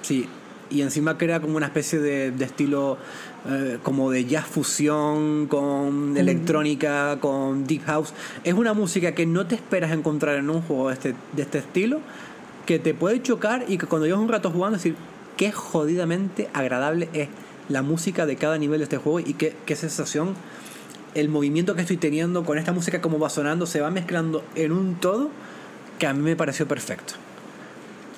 sí. Y encima crea como una especie de, de estilo eh, como de jazz fusión, con electrónica, con deep house. Es una música que no te esperas encontrar en un juego de este, de este estilo, que te puede chocar y que cuando llevas un rato jugando decir qué jodidamente agradable es la música de cada nivel de este juego y qué, qué sensación el movimiento que estoy teniendo con esta música como va sonando se va mezclando en un todo que a mí me pareció perfecto.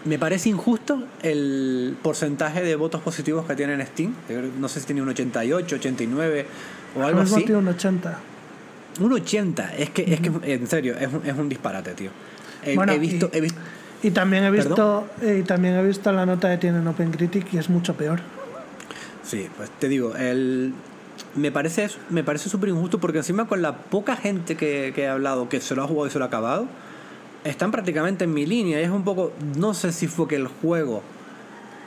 Me parece injusto el porcentaje de votos positivos que tiene en Steam. No sé si tiene un 88, 89 o algo así. tiene un 80. Un 80. Es que, es que en serio, es un, es un disparate, tío. He, Bueno, he visto, y- he visto. Y también he visto ¿Perdón? eh, y también he visto la nota que tiene en OpenCritic y es mucho peor. Sí, pues te digo, el, me parece me parece súper injusto porque encima con la poca gente que, que he hablado que se lo ha jugado y se lo ha acabado, están prácticamente en mi línea. Y es un poco, no sé si fue que el juego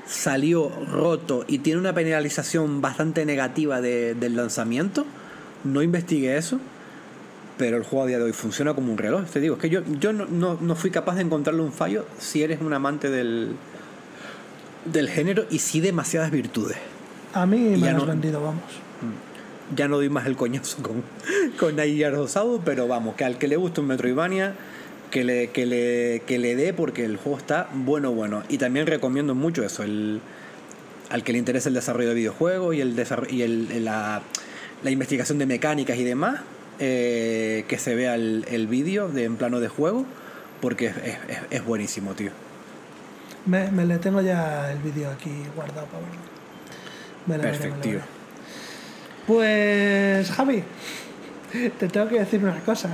salió roto y tiene una penalización bastante negativa de- del lanzamiento. No investigué eso, pero el juego a día de hoy funciona como un reloj. Te digo, es que yo, yo no, no, no fui capaz de encontrarle un fallo si eres un amante del, del género y sí demasiadas virtudes. A mí me has no- vendido, vamos. Ya no doy más el coñazo con, [laughs] con Ayer Rosado, pero vamos, que al que le guste un Metroidvania, que le, que le, que le dé porque el juego está bueno, bueno. Y también recomiendo mucho eso, el, al que le interese el desarrollo de videojuegos y, el y el, la, la investigación de mecánicas y demás, eh, que se vea el, el vídeo de, en plano de juego, porque es, es, es- buenísimo, tío. Me, me le tengo ya el vídeo aquí guardado para verlo. Me lo veré, me Perfecto, veré. Pues Javi, te tengo que decir una cosa.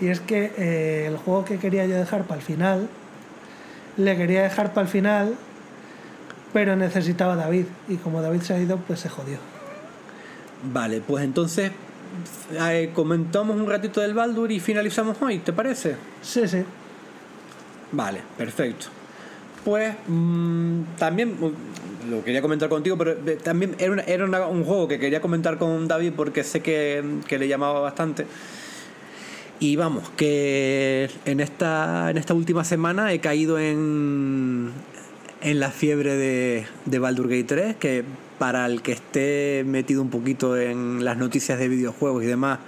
Y es que eh, el juego que quería yo dejar para el final, le quería dejar para el final, pero necesitaba a David. Y como David se ha ido, pues se jodió. Vale, pues entonces eh, comentamos un ratito del Baldur y finalizamos hoy, ¿te parece? Sí, sí. Vale, perfecto. Pues mm, también mm, lo quería comentar contigo, pero eh, también era, una- era una- un juego que quería comentar con David porque sé que, que le llamaba bastante. Y vamos, que en esta, en esta última semana he caído en, en la fiebre de, de Baldur Gate 3, que para el que esté metido un poquito en las noticias de videojuegos y demás,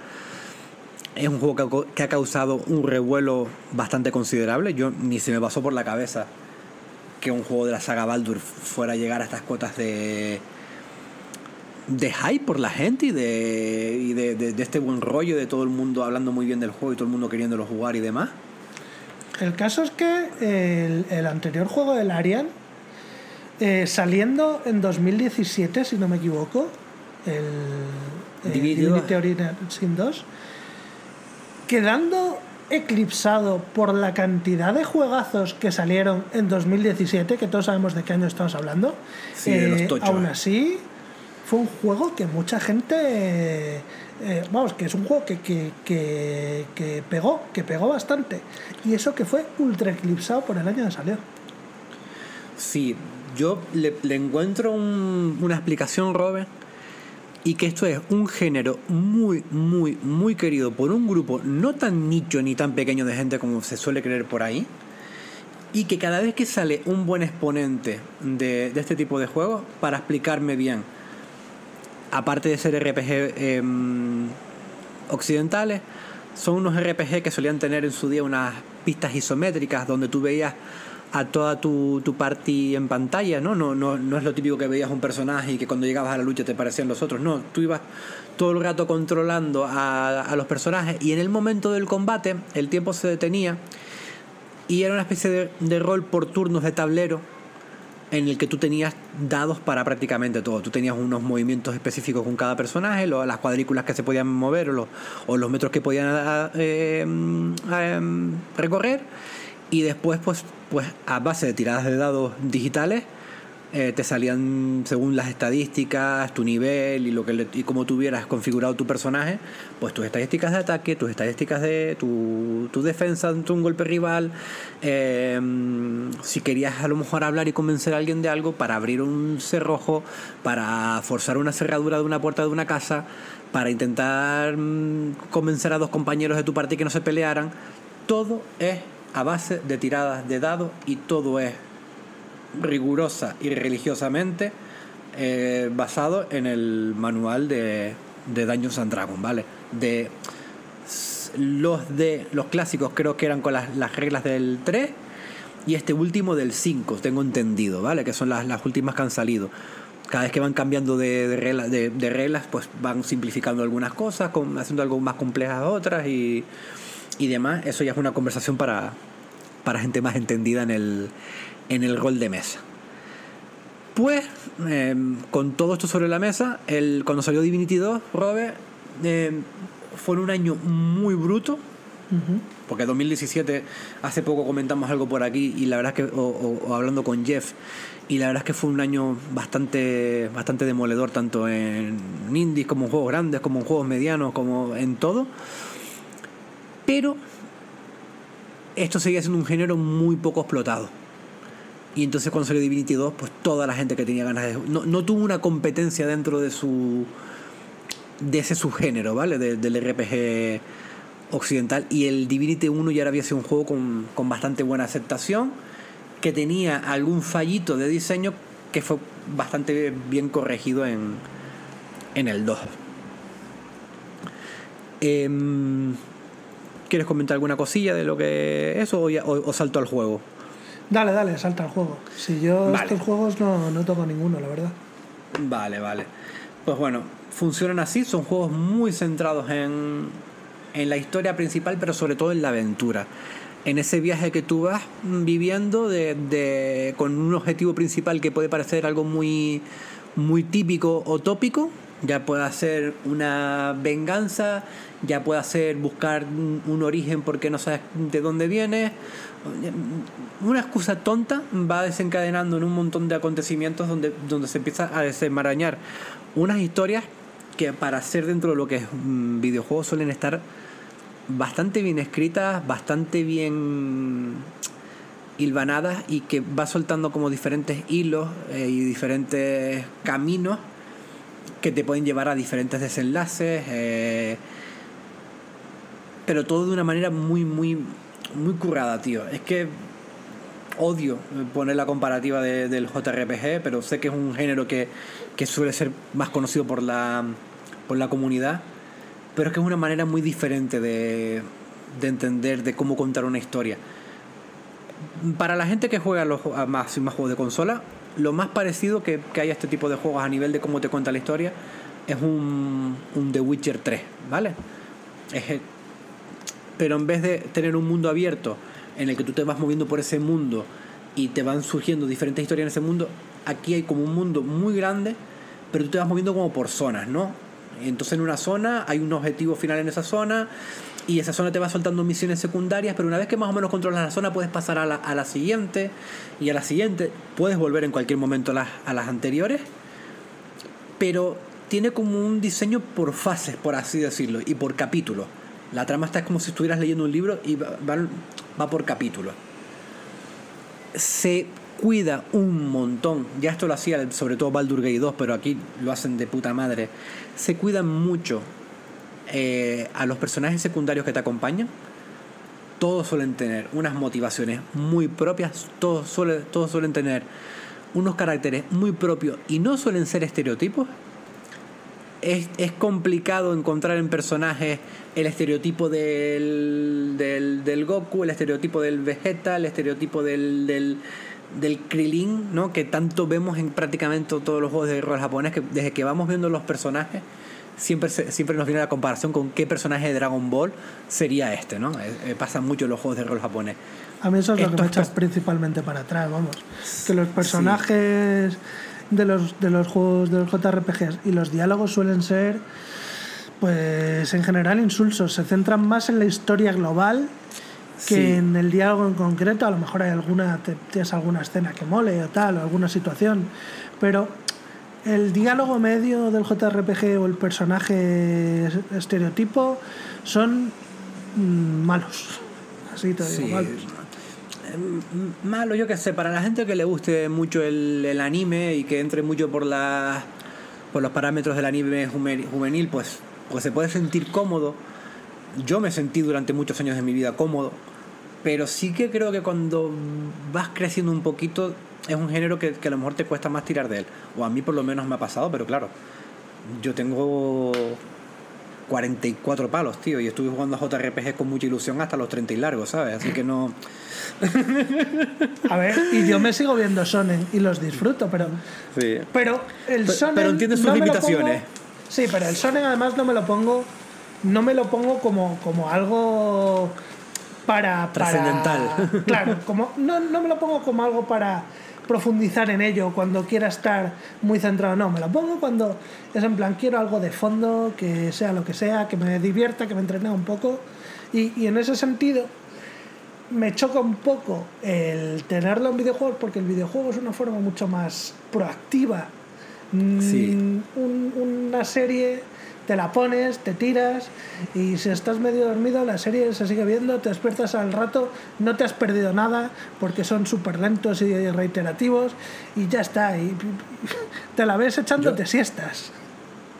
es un juego que ha, causado un revuelo bastante considerable. Yo ni se me pasó por la cabeza que un juego de la saga Baldur fuera a llegar a estas cotas de de hype por la gente y de, y de, de- de este buen rollo de todo el mundo hablando muy bien del juego y todo el mundo queriéndolo jugar y demás. El caso es que el, el anterior juego del Arian, eh, saliendo en 2017, si no me equivoco, el, el Divinity Divinity 2. Original Sin 2, quedando eclipsado por la cantidad de juegazos que salieron en 2017, que todos sabemos de qué año estamos hablando. Sí, de los tochos. Aún así, fue un juego que mucha gente eh, vamos que es un juego que, que, que, pegó que pegó bastante. Y eso que fue ultra eclipsado por el año que salió. Sí, yo le, le encuentro un- una explicación, Robert, y que esto es un género muy, muy, muy querido por un grupo no tan nicho ni tan pequeño de gente como se suele creer por ahí, y que cada vez que sale un buen exponente de, de este tipo de juegos, para explicarme bien, aparte de ser RPG em, occidentales, son unos RPG que solían tener en su día unas pistas isométricas donde tú veías a toda tu, tu party en pantalla, ¿no? No, ¿no? no es lo típico que veías un personaje y que cuando llegabas a la lucha te parecían los otros, no, tú ibas todo el rato controlando a, los personajes y en el momento del combate el tiempo se detenía y era una especie de rol por turnos de tablero en el que tú tenías dados para prácticamente todo. Tú tenías unos movimientos específicos con cada personaje, lo- las cuadrículas que se podían mover o los, o los metros que podían ah, eh, eh, recorrer. Y después, pues, pues a base de tiradas de dados digitales, eh, te salían según las estadísticas, tu nivel y lo que le- y cómo tuvieras configurado tu personaje, pues tus estadísticas de ataque, tus estadísticas de tu, tu defensa ante un golpe rival, eh, si querías a lo mejor hablar y convencer a alguien de algo para abrir un cerrojo, para forzar una cerradura de una puerta de una casa, para intentar mm, convencer a dos compañeros de tu parte que no se pelearan, todo es a base de tiradas de dados y todo es rigurosa y religiosamente eh, basado en el manual de, de Dungeons and Dragons, ¿vale? De los de los clásicos creo que eran con las, las reglas del 3 y este último del 5, tengo entendido, ¿vale? Que son las, las últimas que han salido. Cada vez que van cambiando de, de, de- reglas, pues van simplificando algunas cosas, haciendo algo más complejas otras y, y demás. Eso ya es una conversación para, para gente más entendida en el, en el rol de mesa. Pues, eh, con todo esto sobre la mesa, el, cuando salió Divinity 2, Robert, eh, fue un año muy bruto, porque 2017, hace poco comentamos algo por aquí, y la verdad es que, o, o- o hablando con Jeff, y la verdad es que fue un año bastante, bastante demoledor, tanto en indies como en juegos grandes, como en juegos medianos, como en todo. Pero esto seguía siendo un género muy poco explotado. Y entonces cuando salió Divinity 2, pues toda la gente que tenía ganas de... No, no tuvo una competencia dentro de su... de ese subgénero, ¿vale? De- del RPG occidental. Y el Divinity 1 ya había sido un juego con, con bastante buena aceptación, que tenía algún fallito de diseño que fue bastante bien corregido en, en el 2. Em, ¿Quieres comentar alguna cosilla de lo que eso o, ya- o salto al juego? Dale, dale, salta al juego. Si yo Vale. estos juegos no, no toco ninguno, la verdad. Vale, vale. Pues bueno, funcionan así, son juegos muy centrados en, en la historia principal, pero sobre todo en la aventura. En ese viaje que tú vas viviendo de, de- con un objetivo principal que puede parecer algo muy, muy típico o tópico, ya puede ser una venganza, ya puede ser buscar un, un origen porque no sabes de dónde viene. Una excusa tonta va desencadenando en un montón de acontecimientos donde, donde se empieza a desenmarañar unas historias que para ser dentro de lo que es un videojuego suelen estar bastante bien escritas, bastante bien hilvanadas y que va soltando como diferentes hilos eh, y diferentes caminos que te pueden llevar a diferentes desenlaces, eh, pero todo de una manera muy, muy, muy currada, tío. Es que odio poner la comparativa de- del JRPG, pero sé que es un género que, que suele ser más conocido por la, por la comunidad, pero es que es una manera muy diferente de, de entender, de cómo contar una historia. Para la gente que juega los, a más juegos de consola, lo más parecido que, que hay a este tipo de juegos a nivel de cómo te cuenta la historia es un The Witcher 3, ¿vale? Es el- pero en vez de tener un mundo abierto en el que tú te vas moviendo por ese mundo y te van surgiendo diferentes historias en ese mundo, aquí hay como un mundo muy grande, pero tú te vas moviendo como por zonas, ¿no? Entonces en una zona hay un objetivo final en esa zona y esa zona te va soltando misiones secundarias, pero una vez que más o menos controlas la zona puedes pasar a la, a la siguiente y a la siguiente, puedes volver en cualquier momento a las, a las anteriores, pero tiene como un diseño por fases, por así decirlo, y por capítulos. La trama está como si estuvieras leyendo un libro y va, por capítulos. Se cuida un montón, ya esto lo hacía sobre todo Baldur Gate 2, pero aquí lo hacen de puta madre. Se cuidan mucho eh, a los personajes secundarios que te acompañan todos suelen tener unas motivaciones muy propias, todos, suele, todos suelen tener unos caracteres muy propios y no suelen ser estereotipos, es, es complicado encontrar en personajes el estereotipo del, del, del Goku, el estereotipo del Vegeta, el estereotipo del, del, del Krillin, ¿no? que tanto vemos en prácticamente todos los juegos de rol japonés, que desde que vamos viendo los personajes, siempre, se- siempre nos viene la comparación con qué personaje de Dragon Ball sería este, ¿no? Eh, eh, pasa mucho en los juegos de rol japonés. A mí eso es lo que me echa pers- principalmente para atrás, vamos. Que los personajes de, los, de los juegos de los JRPGs y los diálogos suelen ser, pues en general insulsos. Se centran más en la historia global que Sí. en el diálogo en concreto. A lo mejor hay alguna, te- tienes alguna escena que mole o tal, o alguna situación. Pero el diálogo medio del JRPG o el personaje estereotipo son mm, malos. Así te digo, Sí. malos. Mm, Malo, yo que sé, para la gente que le guste mucho el, el anime y que entre mucho por las por los parámetros del anime juvenil, pues, pues se puede sentir cómodo. Yo me sentí durante muchos años de mi vida cómodo, pero sí que creo que cuando vas creciendo un poquito es un género que, que a lo mejor te cuesta más tirar de él. O a mí por lo menos me ha pasado, pero claro, yo tengo 44 palos, tío, y estuve jugando a JRPG con mucha ilusión hasta los 30 y largos, ¿sabes? Así que no... [laughs] A ver, y yo me sigo viendo Sonen y los disfruto, pero Sí. pero el Sonen pero entiendes sus no me lo limitaciones. pongo- sí, pero el Sonen además no me lo pongo no me lo pongo como como algo para, para- Trascendental. [laughs] claro, como no, no me lo pongo como algo para profundizar en ello cuando quiera estar muy centrado, no, me lo pongo cuando es en plan quiero algo de fondo, que sea lo que sea, que me divierta, que me entretenga un poco y, y en ese sentido me choca un poco el tenerlo en videojuegos porque el videojuego es una forma mucho más proactiva. Mm, Sí. un- una serie te la pones, te tiras y si estás medio dormido la serie se sigue viendo, te despiertas al rato, no te has perdido nada porque son súper lentos y reiterativos y ya está. Y [laughs] te la ves echándote siestas.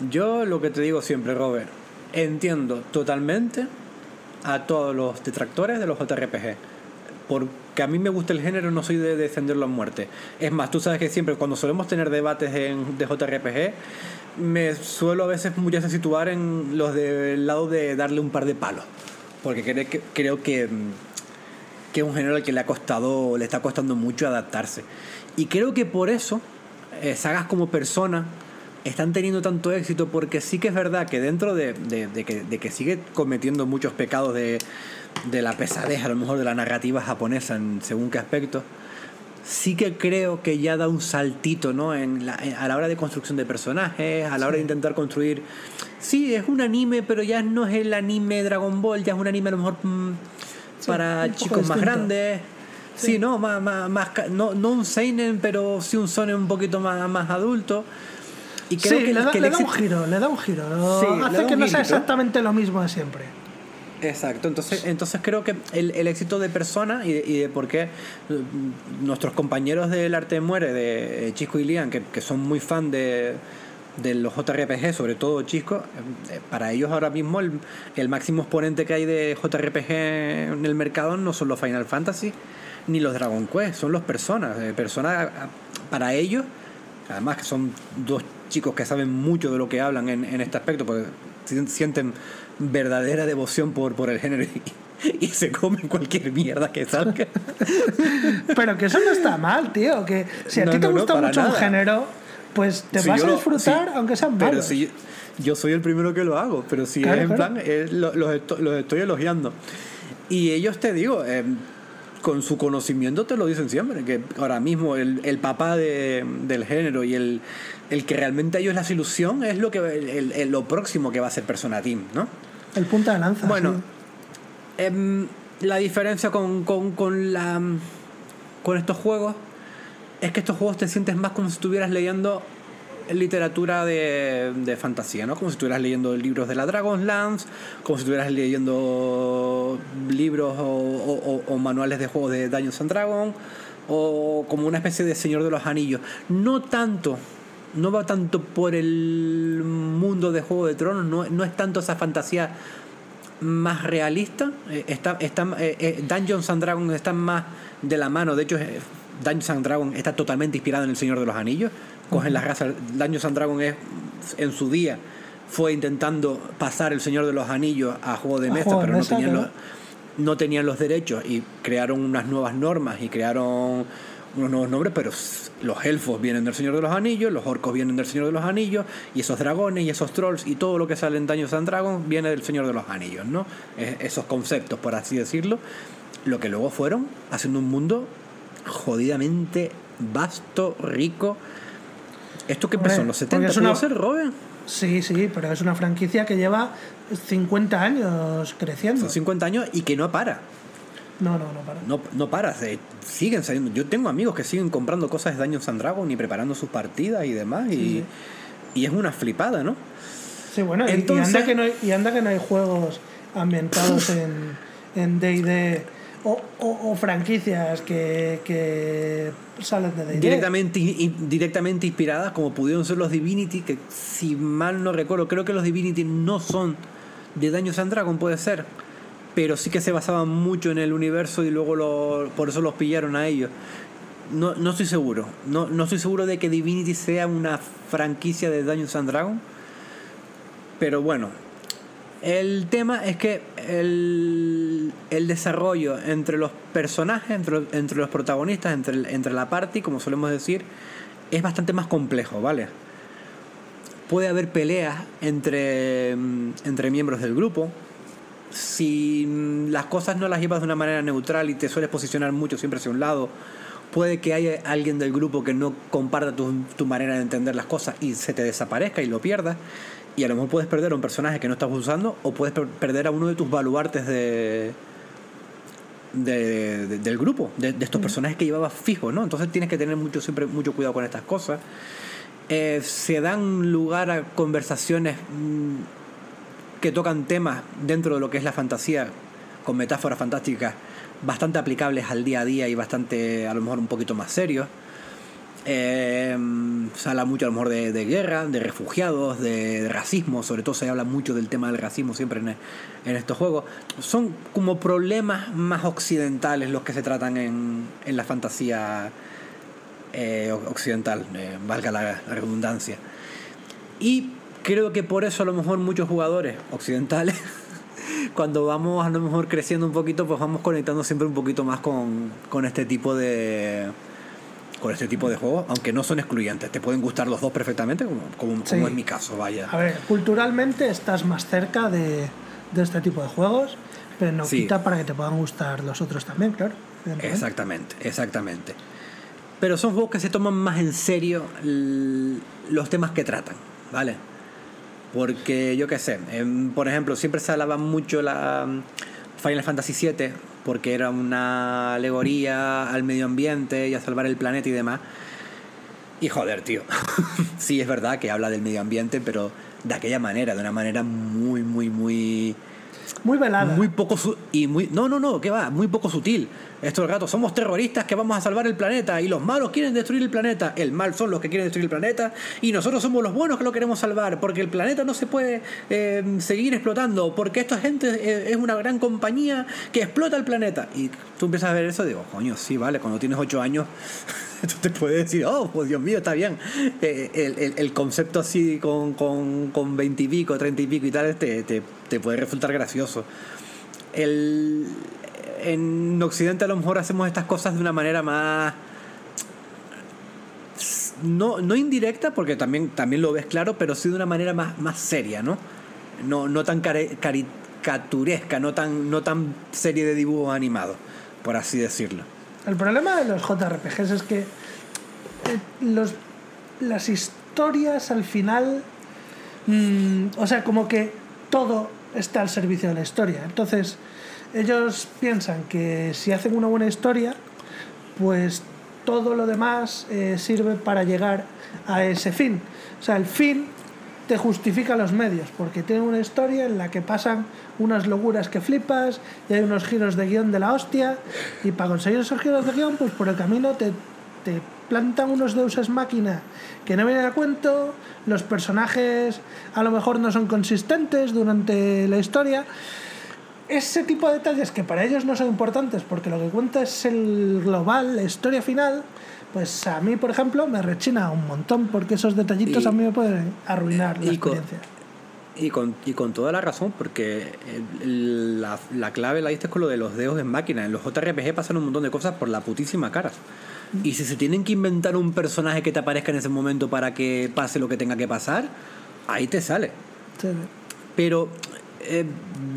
Yo lo que te digo siempre, Robert, entiendo totalmente a todos los detractores de los JRPG. Porque a mí me gusta el género, no soy de defenderlo a muerte. Es más, tú sabes que siempre cuando solemos tener debates de JRPG, me suelo a veces muchas veces situar en los del lado de darle un par de palos. Porque creo que, mm, que es un género al que le ha costado, le está costando mucho adaptarse. Y creo que por eso, eh, sagas como Persona están teniendo tanto éxito, porque sí que es verdad que dentro de que sigue cometiendo muchos pecados de, de la pesadez, a lo mejor de la narrativa japonesa en según qué aspecto, sí que creo que ya da un saltito, ¿no? En la- en- a la hora de construcción de personajes, a la hora de intentar construir. Sí, es un anime, pero ya no es el anime Dragon Ball, ya es un anime a lo mejor mm, Sí, para chicos más distinto. grandes. Sí, no, más, más, más no, no un seinen, pero sí un sonen un poquito más, más adulto. Y creo sí, que, le, da, que el le da un giro, le da un giro. Sí, le hace que no sea exactamente lo mismo de siempre. Exacto, entonces, entonces creo que el, el éxito de Persona y de, y de por qué eh, nuestros compañeros del Arte Muere, de eh, Chisco y Lian, que, que son muy fan de, de los JRPG, sobre todo Chisco, eh, para ellos ahora mismo el, el máximo exponente que hay de JRPG en el mercado no son los Final Fantasy ni los Dragon Quest, son los Persona. Eh, Persona, ah, para ellos, además que son dos chicos que saben mucho de lo que hablan en, en este aspecto, porque si- sienten verdadera devoción por, por el género y, y se comen cualquier mierda que salga. [laughs] Pero que eso no está mal, tío. Que si a No, ti te no, gusta mucho un nada. género, pues te Si vas a lo- disfrutar aunque sean Pero malos. si yo, yo soy el primero que lo hago, pero si Claro, es en claro. plan, lo- los, los estoy elogiando. Y ellos te digo, eh, con su conocimiento te lo dicen siempre, que ahora mismo el, el papá de- del género y el, el que realmente a ellos les ilusión es lo, que, el- el- lo próximo que va a ser Persona Team, ¿no? El punta de lanza. Bueno, sí. em, la diferencia con, con, con, la, con estos juegos es que estos juegos te sientes más como si estuvieras leyendo literatura de, de fantasía, ¿no? Como si estuvieras leyendo libros de la Dragon's Lance, como si estuvieras leyendo libros o, o- o- o manuales de juegos de Dungeons and Dragons, o como una especie de Señor de los Anillos. No tanto, no va tanto por el mundo de Juego de Tronos, no, no es tanto esa fantasía más realista. Eh, está, está, eh, eh, Dungeons and Dragons están más de la mano. De hecho, Dungeons and Dragons está totalmente inspirado en El Señor de los Anillos. Cogen las razas. Dungeons and Dragons es, en su día fue intentando pasar El Señor de los Anillos a juego de mesa, juego de pero no tenían, los, no tenían los derechos y crearon unas nuevas normas y crearon unos nuevos nombres, pero los elfos vienen del Señor de los Anillos, los orcos vienen del Señor de los Anillos, y esos dragones y esos trolls y todo lo que sale en Dungeons and Dragons viene del Señor de los Anillos, ¿no? Es- esos conceptos, por así decirlo, lo que luego fueron haciendo un mundo jodidamente vasto, rico. ¿Esto qué empezó en los porque 70? es una- ¿Pudo ser, Robin? Sí, sí, pero es una franquicia que lleva 50 años creciendo. Son 50 años y que no para. No, no, no para. No, no para, se- siguen saliendo. Yo tengo amigos que siguen comprando cosas de Dungeons and Dragons y preparando sus partidas y demás. Y, y es una flipada, ¿no? Sí, bueno, y- Entonces- y, anda que no hay, y anda que no hay juegos ambientados [laughs] en en D&D o, o- o franquicias que, que salen de D&D. Directamente, directamente inspiradas como pudieron ser los Divinity, que si mal no recuerdo, creo que los Divinity no son de Dungeons and Dragons, puede ser. Pero sí que se basaban mucho en el universo y luego lo, por eso los pillaron a ellos. No, no estoy seguro. No, no estoy seguro de que Divinity sea una franquicia de Dungeons and Dragons. Pero bueno, el tema es que el, el desarrollo entre los personajes, entre, entre los protagonistas, entre, entre la party, como solemos decir, es bastante más complejo, ¿vale? Puede haber peleas entre, mm, entre miembros del grupo. Si las cosas no las llevas de una manera neutral y te sueles posicionar mucho siempre hacia un lado, puede que haya alguien del grupo que no comparta tu, tu manera de entender las cosas y se te desaparezca y lo pierdas. Y a lo mejor puedes perder a un personaje que no estás usando o puedes per- perder a uno de tus baluartes de, de- de- del grupo, de, de estos personajes que llevabas fijos, ¿no? Entonces tienes que tener mucho, siempre mucho cuidado con estas cosas. Eh, se dan lugar a conversaciones mm, que tocan temas dentro de lo que es la fantasía, con metáforas fantásticas bastante aplicables al día a día y bastante, a lo mejor, un poquito más serios. Eh, se habla mucho a lo mejor de, de guerra, de refugiados, de, racismo, sobre todo se habla mucho del tema del racismo siempre en, en estos juegos. Son como problemas más occidentales los que se tratan en, en la fantasía eh, occidental, eh, valga la, la redundancia. Y creo que por eso a lo mejor muchos jugadores occidentales, [laughs] cuando vamos a lo mejor creciendo un poquito, pues vamos conectando siempre un poquito más con, con este tipo de con este tipo de juegos, aunque no son excluyentes. Te pueden gustar los dos perfectamente, como, como, Sí. como es mi caso, vaya. A ver, culturalmente estás más cerca de, de este tipo de juegos, pero no Sí. quita para que te puedan gustar los otros también, claro. Exactamente, exactamente. Pero son juegos que se toman más en serio los temas que tratan, ¿vale? Porque yo qué sé, em, por ejemplo, siempre se hablaba mucho la mm, Final Fantasy VII porque era una alegoría al medio ambiente y a salvar el planeta y demás. Y joder, tío. [laughs] sí, es verdad que habla del medio ambiente, pero de aquella manera, de una manera muy, muy, muy Muy velada. muy poco su- y muy no no no qué va muy poco sutil esto el gato somos terroristas que vamos a salvar el planeta y los malos quieren destruir el planeta el mal son los que quieren destruir el planeta y nosotros somos los buenos que lo queremos salvar porque el planeta no se puede eh, seguir explotando porque esta gente eh, es una gran compañía que explota el planeta y tú empiezas a ver eso y digo coño sí vale cuando tienes ocho años [laughs] tú te puedes decir, oh, pues Dios mío, está bien. Eh, el, el- el concepto así con, con, con 20 y pico, 30 y pico y tal, te, te, te puede resultar gracioso. El, en Occidente a lo mejor hacemos estas cosas de una manera más... No, no indirecta, porque también, también lo ves claro, pero sí de una manera más, más seria, ¿no? No, no tan caricaturesca, no tan, no tan serie de dibujos animados, por así decirlo. El problema de los JRPGs es que eh, los, las historias al final, mm, o sea, como que todo está al servicio de la historia. Entonces, ellos piensan que si hacen una buena historia, pues todo lo demás eh, sirve para llegar a ese fin. O sea, el fin te justifica los medios, porque tiene una historia en la que pasan unas locuras que flipas y hay unos giros de guion de la hostia, y para conseguir esos giros de guion, pues por el camino te, te plantan unos deuses máquina que no vienen a cuento, los personajes a lo mejor no son consistentes durante la historia, ese tipo de detalles que para ellos no son importantes porque lo que cuenta es el global, la historia final, pues a mí, por ejemplo, me rechina un montón porque esos detallitos Y- a mí me pueden arruinar la con- experiencia. Y con, y con toda la razón, porque la, la clave la diste con lo de los dedos en máquina. En los JRPG pasan un montón de cosas por la putísima cara. Y si se tienen que inventar un personaje que te aparezca en ese momento para que pase lo que tenga que pasar, ahí te sale. Sí, Pero eh,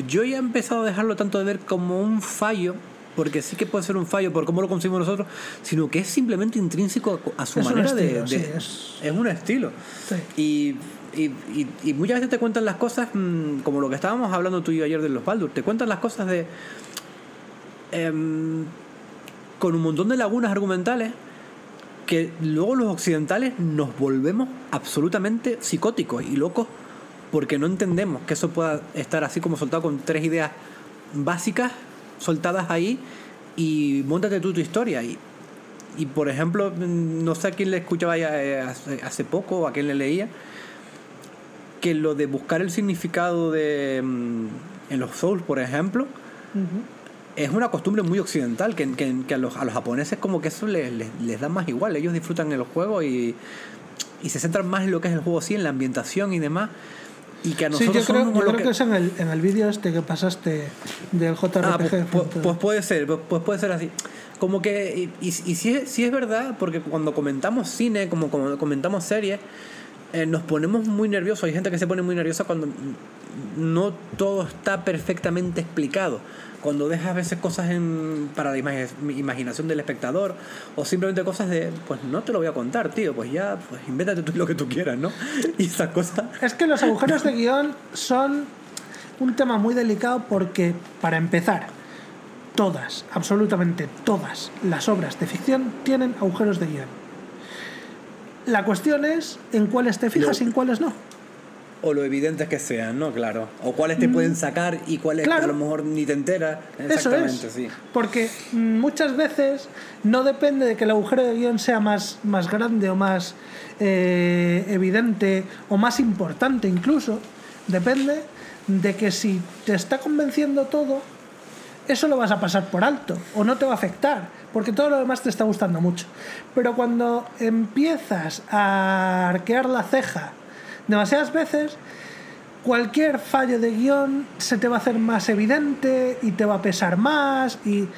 yo ya he empezado a dejarlo tanto de ver como un fallo, porque sí que puede ser un fallo por cómo lo conseguimos nosotros, sino que es simplemente intrínseco a, su Es manera de- estilo, de, sí, es- es un estilo. sí. Y, y, y- y muchas veces te cuentan las cosas, mm, como lo que estábamos hablando tú y yo ayer de los Baldur, te cuentan las cosas de. em, con un montón de lagunas argumentales que luego los occidentales nos volvemos absolutamente psicóticos y locos porque no entendemos que eso pueda estar así como soltado con tres ideas básicas soltadas ahí y montate tú tu historia. Y, y por ejemplo, no sé a quién le escuchaba ya, eh, hace, poco o a quién le leía, que lo de buscar el significado de mm, en los Souls, por ejemplo, es una costumbre muy occidental, que, que- que a, los, a los japoneses como que eso les, les, les da más igual, ellos disfrutan el juego y, y se centran más en lo que es el juego, sí, en la ambientación y demás. Y que a Sí, nosotros yo creo, yo creo que- que es en el, en el vídeo este que pasaste del JRPG. Ah, pues, pues- pues puede ser, pues, pues puede ser así. Como que, y, y, y sí, es- sí es verdad, porque cuando comentamos cine, como, como comentamos series, eh, nos ponemos muy nerviosos. Hay gente que se pone muy nerviosa cuando no todo está perfectamente explicado. Cuando dejas a veces cosas en, para la imagi- imaginación del espectador, o simplemente cosas de, pues no te lo voy a contar, tío, pues ya, pues invéntate tú lo que tú quieras, ¿no? [laughs] Y esas cosas. Es que los agujeros de guion son un tema muy delicado porque, para empezar, todas, absolutamente todas las obras de ficción tienen agujeros de guion. La cuestión es en cuáles te fijas y en cuáles no. O lo evidentes que sean, ¿no? Claro. O cuáles te pueden sacar y cuáles Mm. Claro. a lo mejor ni te enteras. Eso Exactamente, es. sí. Porque mm, muchas veces no depende de que el agujero de guion sea más, más grande o más eh, evidente o más importante incluso. Depende de que si te está convenciendo todo, eso lo vas a pasar por alto o no te va a afectar, porque todo lo demás te está gustando mucho. Pero cuando empiezas a arquear la ceja demasiadas veces, cualquier fallo de guion se te va a hacer más evidente y te va a pesar más y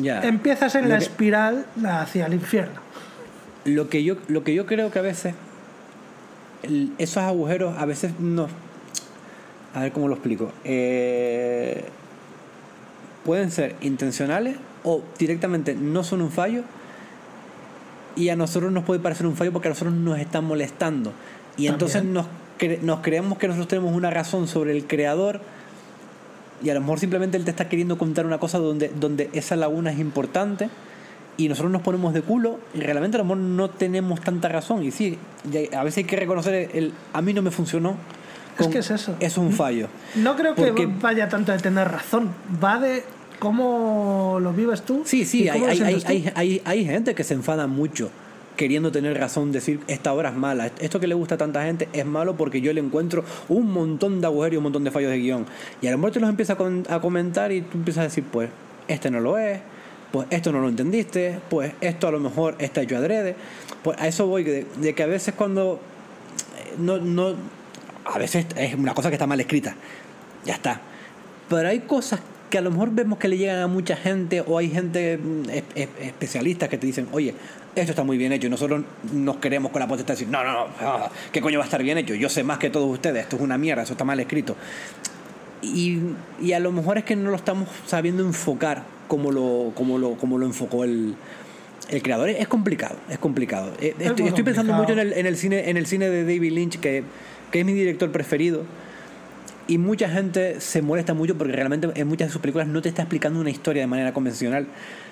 Ya. empiezas en Lo la que- espiral hacia el infierno. Lo que yo, lo que yo creo que a veces el- esos agujeros a veces no. A ver cómo lo explico. Eh, pueden ser intencionales o directamente no son un fallo y a nosotros nos puede parecer un fallo porque a nosotros nos están molestando. Y entonces nos, cre- nos creemos que nosotros tenemos una razón sobre el creador y a lo mejor simplemente él te está queriendo contar una cosa donde, donde esa laguna es importante y nosotros nos ponemos de culo y realmente a lo mejor no tenemos tanta razón. Y sí, a veces hay que reconocer el, el, a mí no me funcionó. Es con- que es eso. Es un fallo. No creo que Porque- vaya tanto de tener razón, va de cómo lo vives tú. Sí, sí, hay, hay, hay, hay gente que se enfada mucho queriendo tener razón, decir esta obra es mala, esto que le gusta a tanta gente es malo porque yo le encuentro un montón de agujeros y un montón de fallos de guion. Y a lo mejor te los empieza a, comentar y tú empiezas a decir, pues, este no lo es, pues esto no lo entendiste, pues esto a lo mejor está hecho adrede. Pues a eso voy, de, de que a veces cuando eh, no, no, a veces es una cosa que está mal escrita, ya está. Pero hay cosas que a lo mejor vemos que le llegan a mucha gente o hay gente mm, es- es- especialistas que te dicen, oye, esto está muy bien hecho y nosotros nos queremos con la potestad de decir, no, no, no, ah, ¿qué coño va a estar bien hecho? Yo sé más que todos ustedes, esto es una mierda, eso está mal escrito. Y, y a lo mejor es que no lo estamos sabiendo enfocar como lo, como lo, como lo enfocó el, el creador. Es complicado, es complicado. Eh, Es Estoy, estoy pensando mucho en complicado. el, en el cine, en el cine de David Lynch, que, que es mi director preferido. Y mucha gente se molesta mucho porque realmente en muchas de sus películas no te está explicando una historia de manera convencional,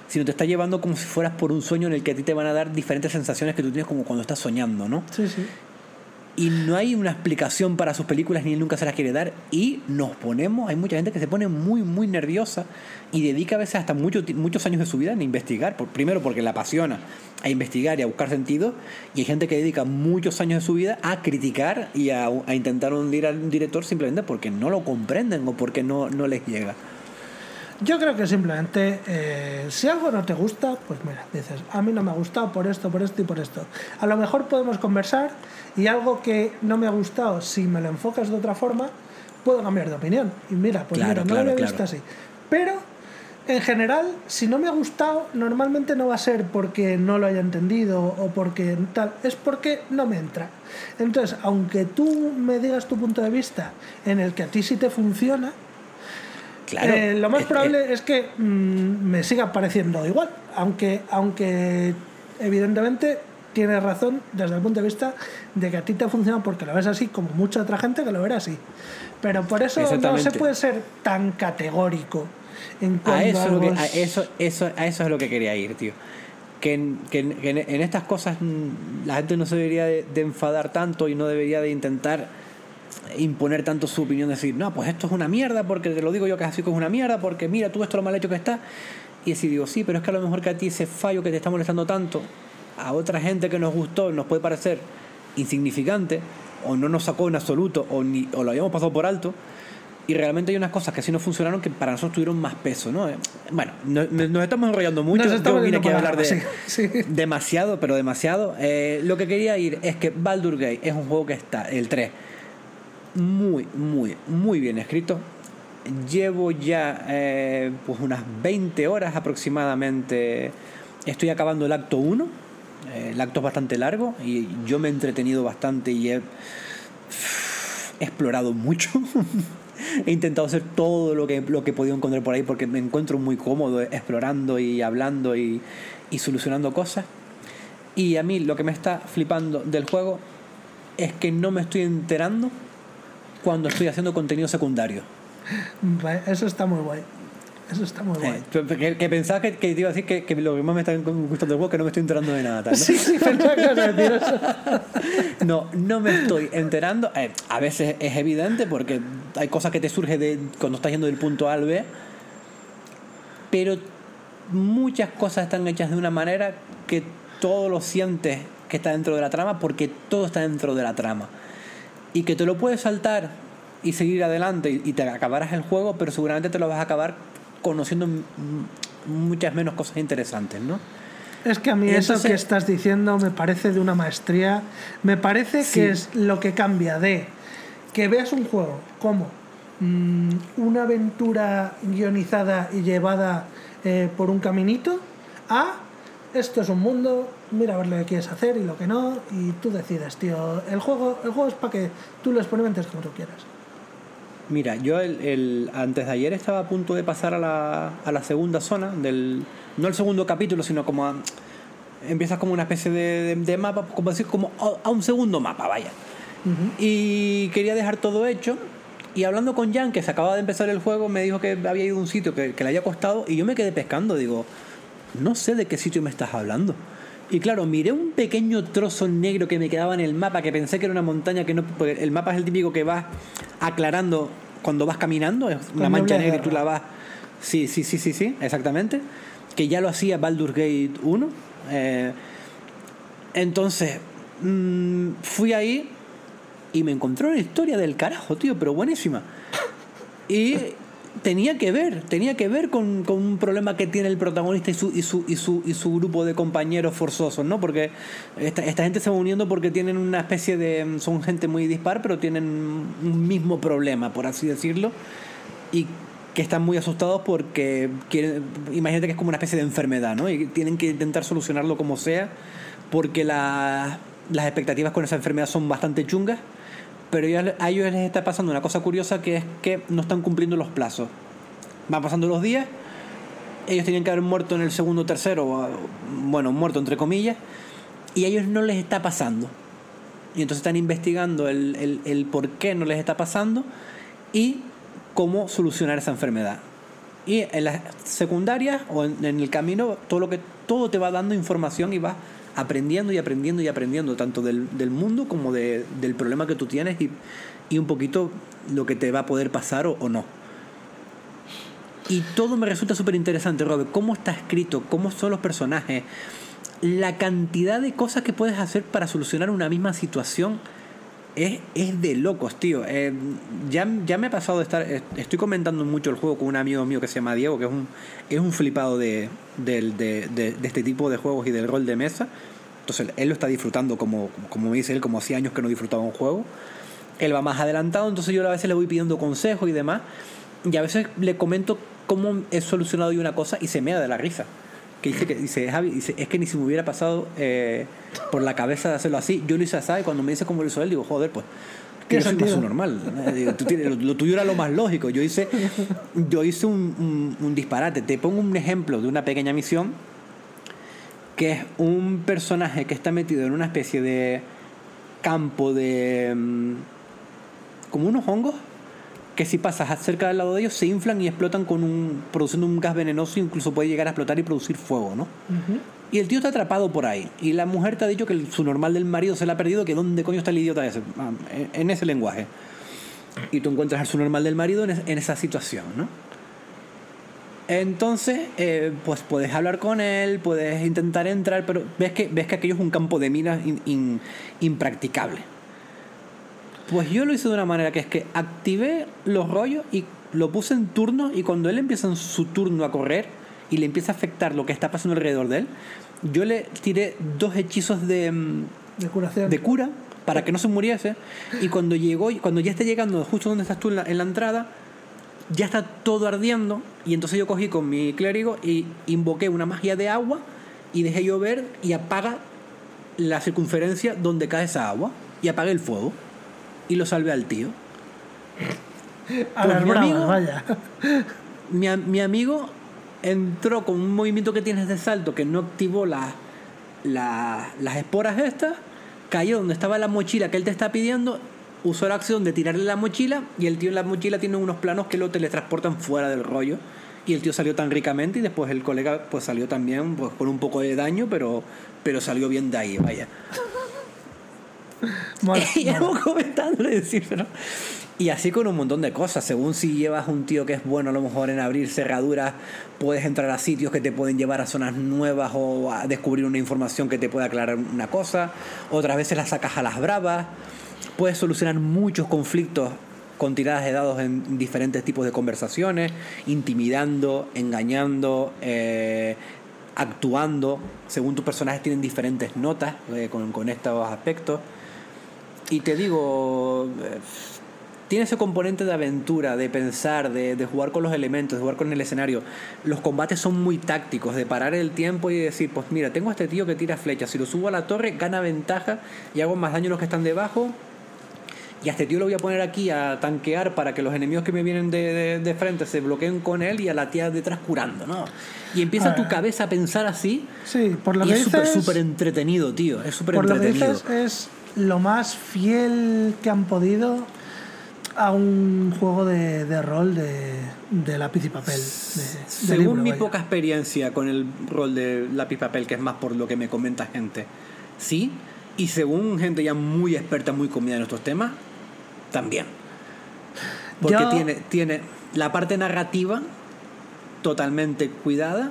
sino te está llevando como si fueras por un sueño en el que a ti te van a dar diferentes sensaciones que tú tienes como cuando estás soñando, ¿no? Sí, sí. Y no hay una explicación para sus películas ni él nunca se las quiere dar. Y nos ponemos, hay mucha gente que se pone muy, muy nerviosa y dedica a veces hasta mucho muchos años de su vida en investigar. Por, primero porque le apasiona a investigar y a buscar sentido. Y hay gente que dedica muchos años de su vida a criticar y a, a intentar hundir al director simplemente porque no lo comprenden o porque no, no les llega. Yo creo que simplemente, eh, si algo no te gusta, pues mira, dices, a mí no me ha gustado por esto, por esto y por esto. A lo mejor podemos conversar y algo que no me ha gustado, si me lo enfocas de otra forma, puedo cambiar de opinión. Y mira, pues Claro, mira, no claro, lo había claro. visto así. Pero, en general, si no me ha gustado, normalmente no va a ser porque no lo haya entendido o porque tal, es porque no me entra. Entonces, aunque tú me digas tu punto de vista en el que a ti sí te funciona, Claro. eh, lo más Eh, probable es que mm, me siga pareciendo igual, aunque, aunque evidentemente tienes razón desde el punto de vista de que a ti te funciona porque lo ves así, como mucha otra gente que lo verá así. Pero por eso no se puede ser tan categórico en a eso, es lo que- algo a es- eso, eso, a eso es lo que quería ir, tío. Que en, que en- que en- en estas cosas mm, la gente no se debería de, de enfadar tanto y no debería de intentar imponer tanto su opinión, decir, no, pues esto es una mierda porque te lo digo yo que así que es una mierda, porque mira tú esto lo mal hecho que está. Y así digo, sí, pero es que a lo mejor que a ti ese fallo que te está molestando tanto, a otra gente que nos gustó nos puede parecer insignificante, o no nos sacó en absoluto, o, ni, o lo habíamos pasado por alto. Y realmente hay unas cosas que sí no funcionaron que para nosotros tuvieron más peso, ¿no? Bueno, no- no- nos estamos enrollando mucho. Nos estamos Yo vine aquí a hablar de algo, sí, sí. demasiado, pero demasiado. Eh, lo que quería ir es que Baldur Gate es un juego que está, el 3, muy, muy, muy bien escrito. Llevo ya eh, pues unas 20 horas aproximadamente. Estoy acabando el acto 1. Eh, el acto es bastante largo y yo me he entretenido bastante y he [sighs] explorado mucho. [laughs] he intentado hacer todo lo que, lo que he podido encontrar por ahí porque me encuentro muy cómodo explorando y hablando y, y solucionando cosas. Y a mí lo que me está flipando del juego es que no me estoy enterando cuando estoy haciendo contenido secundario. Eso está muy guay. Eso está muy guay. Eh, que, que pensaba que, que te iba a decir que, que lo que más me está gustando del juego es que no me estoy enterando de nada. ¿no? [laughs] Sí, sí, pensaba que decir eso. [laughs] No, no me estoy enterando. Eh, a veces es evidente porque hay cosas que te surgen de cuando estás yendo del punto A al B. Pero muchas cosas están hechas de una manera que todo lo sientes que está dentro de la trama porque todo está dentro de la trama. Y que te lo puedes saltar y seguir adelante y y te acabarás el juego, pero seguramente te lo vas a acabar conociendo muchas menos cosas interesantes, ¿no? Es que a mí eso que estás diciendo me parece de una maestría. Me parece Sí. que es lo que cambia de que veas un juego como mm, una aventura guionizada y llevada eh, por un caminito a esto es un mundo, mira a ver lo que quieres hacer y lo que no, y tú decides, tío. El juego, el juego es para que tú lo experimentes como tú quieras. Mira, yo el, el- antes de ayer estaba a punto de pasar a la, a la segunda zona del. No el segundo capítulo, sino como a. Empiezas como una especie de, de- de mapa, como decir, como a, a un segundo mapa, vaya. Y quería dejar todo hecho. Y hablando con Jan, que se acababa de empezar el juego, me dijo que había ido a un sitio que, que le había costado. Y yo me quedé pescando. Digo, no sé de qué sitio me estás hablando. Y claro, miré un pequeño trozo negro que me quedaba en el mapa, que pensé que era una montaña que no. porque el mapa es el típico que vas aclarando cuando vas caminando, es una mancha negra y tú la vas. Sí, sí, sí, sí, sí, exactamente. Que ya lo hacía Baldur's Gate 1. Eh, entonces, mm, fui ahí y me encontré una historia del carajo, tío, pero buenísima. Y tenía que ver, tenía que ver con, con un problema que tiene el protagonista y su, y su, y su, y su grupo de compañeros forzosos, ¿no? Porque esta, esta gente se va uniendo porque tienen una especie de... Son gente muy dispar, pero tienen un mismo problema, por así decirlo. Y que están muy asustados porque quieren, imagínate que es como una especie de enfermedad, ¿no? Y tienen que intentar solucionarlo como sea, porque la- las expectativas con esa enfermedad son bastante chungas, pero ya a ellos les está pasando una cosa curiosa que es que no están cumpliendo los plazos. Van pasando los días, ellos tenían que haber muerto en el segundo o tercero, bueno, muerto entre comillas, y a ellos no les está pasando. Y entonces están investigando el, el, por qué no les está pasando y cómo solucionar esa enfermedad. Y en las secundarias o en, en el camino, todo lo que todo te va dando información y vas aprendiendo y aprendiendo y aprendiendo, tanto del, del mundo como de- del problema que tú tienes y, y un poquito lo que te va a poder pasar o, o no. Y todo me resulta súper interesante, Robert. Cómo está escrito, cómo son los personajes, la cantidad de cosas que puedes hacer para solucionar una misma situación es, es de locos, tío. Eh, ya, ya me ha pasado de estar. eh, Estoy comentando mucho el juego con un amigo mío que se llama Diego, que es un, es un flipado de, de, de- de este tipo de juegos y del rol de mesa. Entonces él lo está disfrutando como, como me dice él, como hacía años que no disfrutaba un juego. Él va más adelantado, entonces yo a veces le voy pidiendo consejos y demás. Y a veces le comento cómo he solucionado yo una cosa y se me da de la risa. Que dice que dice, Javi, dice, es que ni si me hubiera pasado eh, por la cabeza de hacerlo así. Yo lo hice así y cuando me dice cómo lo hizo él, digo, joder, pues que yo soy más normal. Eh, digo, tú tienes- lo, lo tuyo era lo más lógico. Yo hice, yo hice un, un- un disparate. Te pongo un ejemplo de una pequeña misión que es un personaje que está metido en una especie de campo de... mm, como unos hongos que si pasas cerca del lado de ellos se inflan y explotan con un produciendo un gas venenoso incluso puede llegar a explotar y producir fuego, ¿no? Y el tío está atrapado por ahí. Y la mujer te ha dicho que el- su normal del marido se le ha perdido, que dónde coño está el idiota ese, Ah, en, en ese lenguaje. Y tú encuentras al su normal del marido en, es- en esa situación, ¿no? Entonces, eh, pues puedes hablar con él, puedes intentar entrar, pero ves que, ves que aquello es un campo de minas in- in- impracticable. Pues yo lo hice de una manera que es que activé los rollos y lo puse en turno y cuando él empieza en su turno a correr y le empieza a afectar lo que está pasando alrededor de él, yo le tiré dos hechizos de, mm, De curación. de cura para que no se muriese y cuando llegó cuando ya esté llegando justo donde estás tú en la, en la entrada ya está todo ardiendo y entonces yo cogí con mi clérigo y invoqué una magia de agua y dejé llover y apaga la circunferencia donde cae esa agua y apagué el fuego y lo salvé al tío A pues mi amigo- vaya. [laughs] mi, a- mi amigo entró con un movimiento que tienes de salto que no activó la- la- las esporas estas, cayó donde estaba la mochila que él te está pidiendo, usó la acción de tirarle la mochila y el tío en la mochila tiene unos planos que lo teletransportan fuera del rollo. Y el tío salió tan ricamente y después el colega pues salió también pues, con un poco de daño, pero, pero salió bien de ahí, vaya. [laughs] Mola, [laughs] y comentándole decir, pero... Y así con un montón de cosas. Según si llevas un tío que es bueno a lo mejor en abrir cerraduras, puedes entrar a sitios que te pueden llevar a zonas nuevas o a descubrir una información que te puede aclarar una cosa. Otras veces la sacas a las bravas. Puedes solucionar muchos conflictos con tiradas de dados en diferentes tipos de conversaciones, intimidando, engañando, eh, actuando. Según tus personajes tienen diferentes notas eh, con, con estos aspectos. Y te digo, eh, tiene ese componente de aventura, de pensar, de, de jugar con los elementos, de jugar con el escenario. Los combates son muy tácticos, de parar el tiempo y decir, pues mira, tengo a este tío que tira flechas, si lo subo a la torre gana ventaja y hago más daño a los que están debajo. Y a este tío lo voy a poner aquí a tanquear para que los enemigos que me vienen de, de- de frente se bloqueen con él y a la tía detrás curando, ¿no? Y empieza tu Ah. cabeza a pensar así. Sí, por lo y que es súper, entretenido, tío. Es súper por lo que entretenido. dices, es lo más fiel que han podido a un juego de, de rol de, de lápiz y papel. De, Según libro, mi vaya. poca experiencia con el rol de lápiz papel, que es más por lo que me comenta gente, sí. Y según gente ya muy experta, muy comida en estos temas, también. Porque Yo- tiene, tiene la parte narrativa totalmente cuidada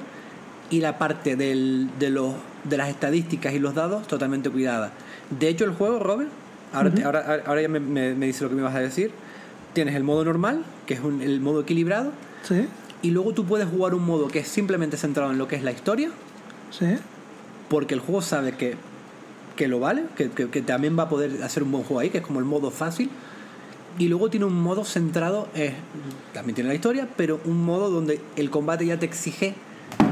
y la parte del- de, los, de las estadísticas y los dados totalmente cuidada. De hecho, el juego, Robert, ahora, ahora, ahora ya me, me, me dice lo que me vas a decir. Tienes el modo normal, que es un- el modo equilibrado, Sí, y luego tú puedes jugar un modo que es simplemente centrado en lo que es la historia, sí. porque el juego sabe que, que lo vale, que, que- que también va a poder hacer un buen juego ahí, que es como el modo fácil. Y luego tiene un modo centrado, eh, también tiene la historia, pero un modo donde el combate ya te exige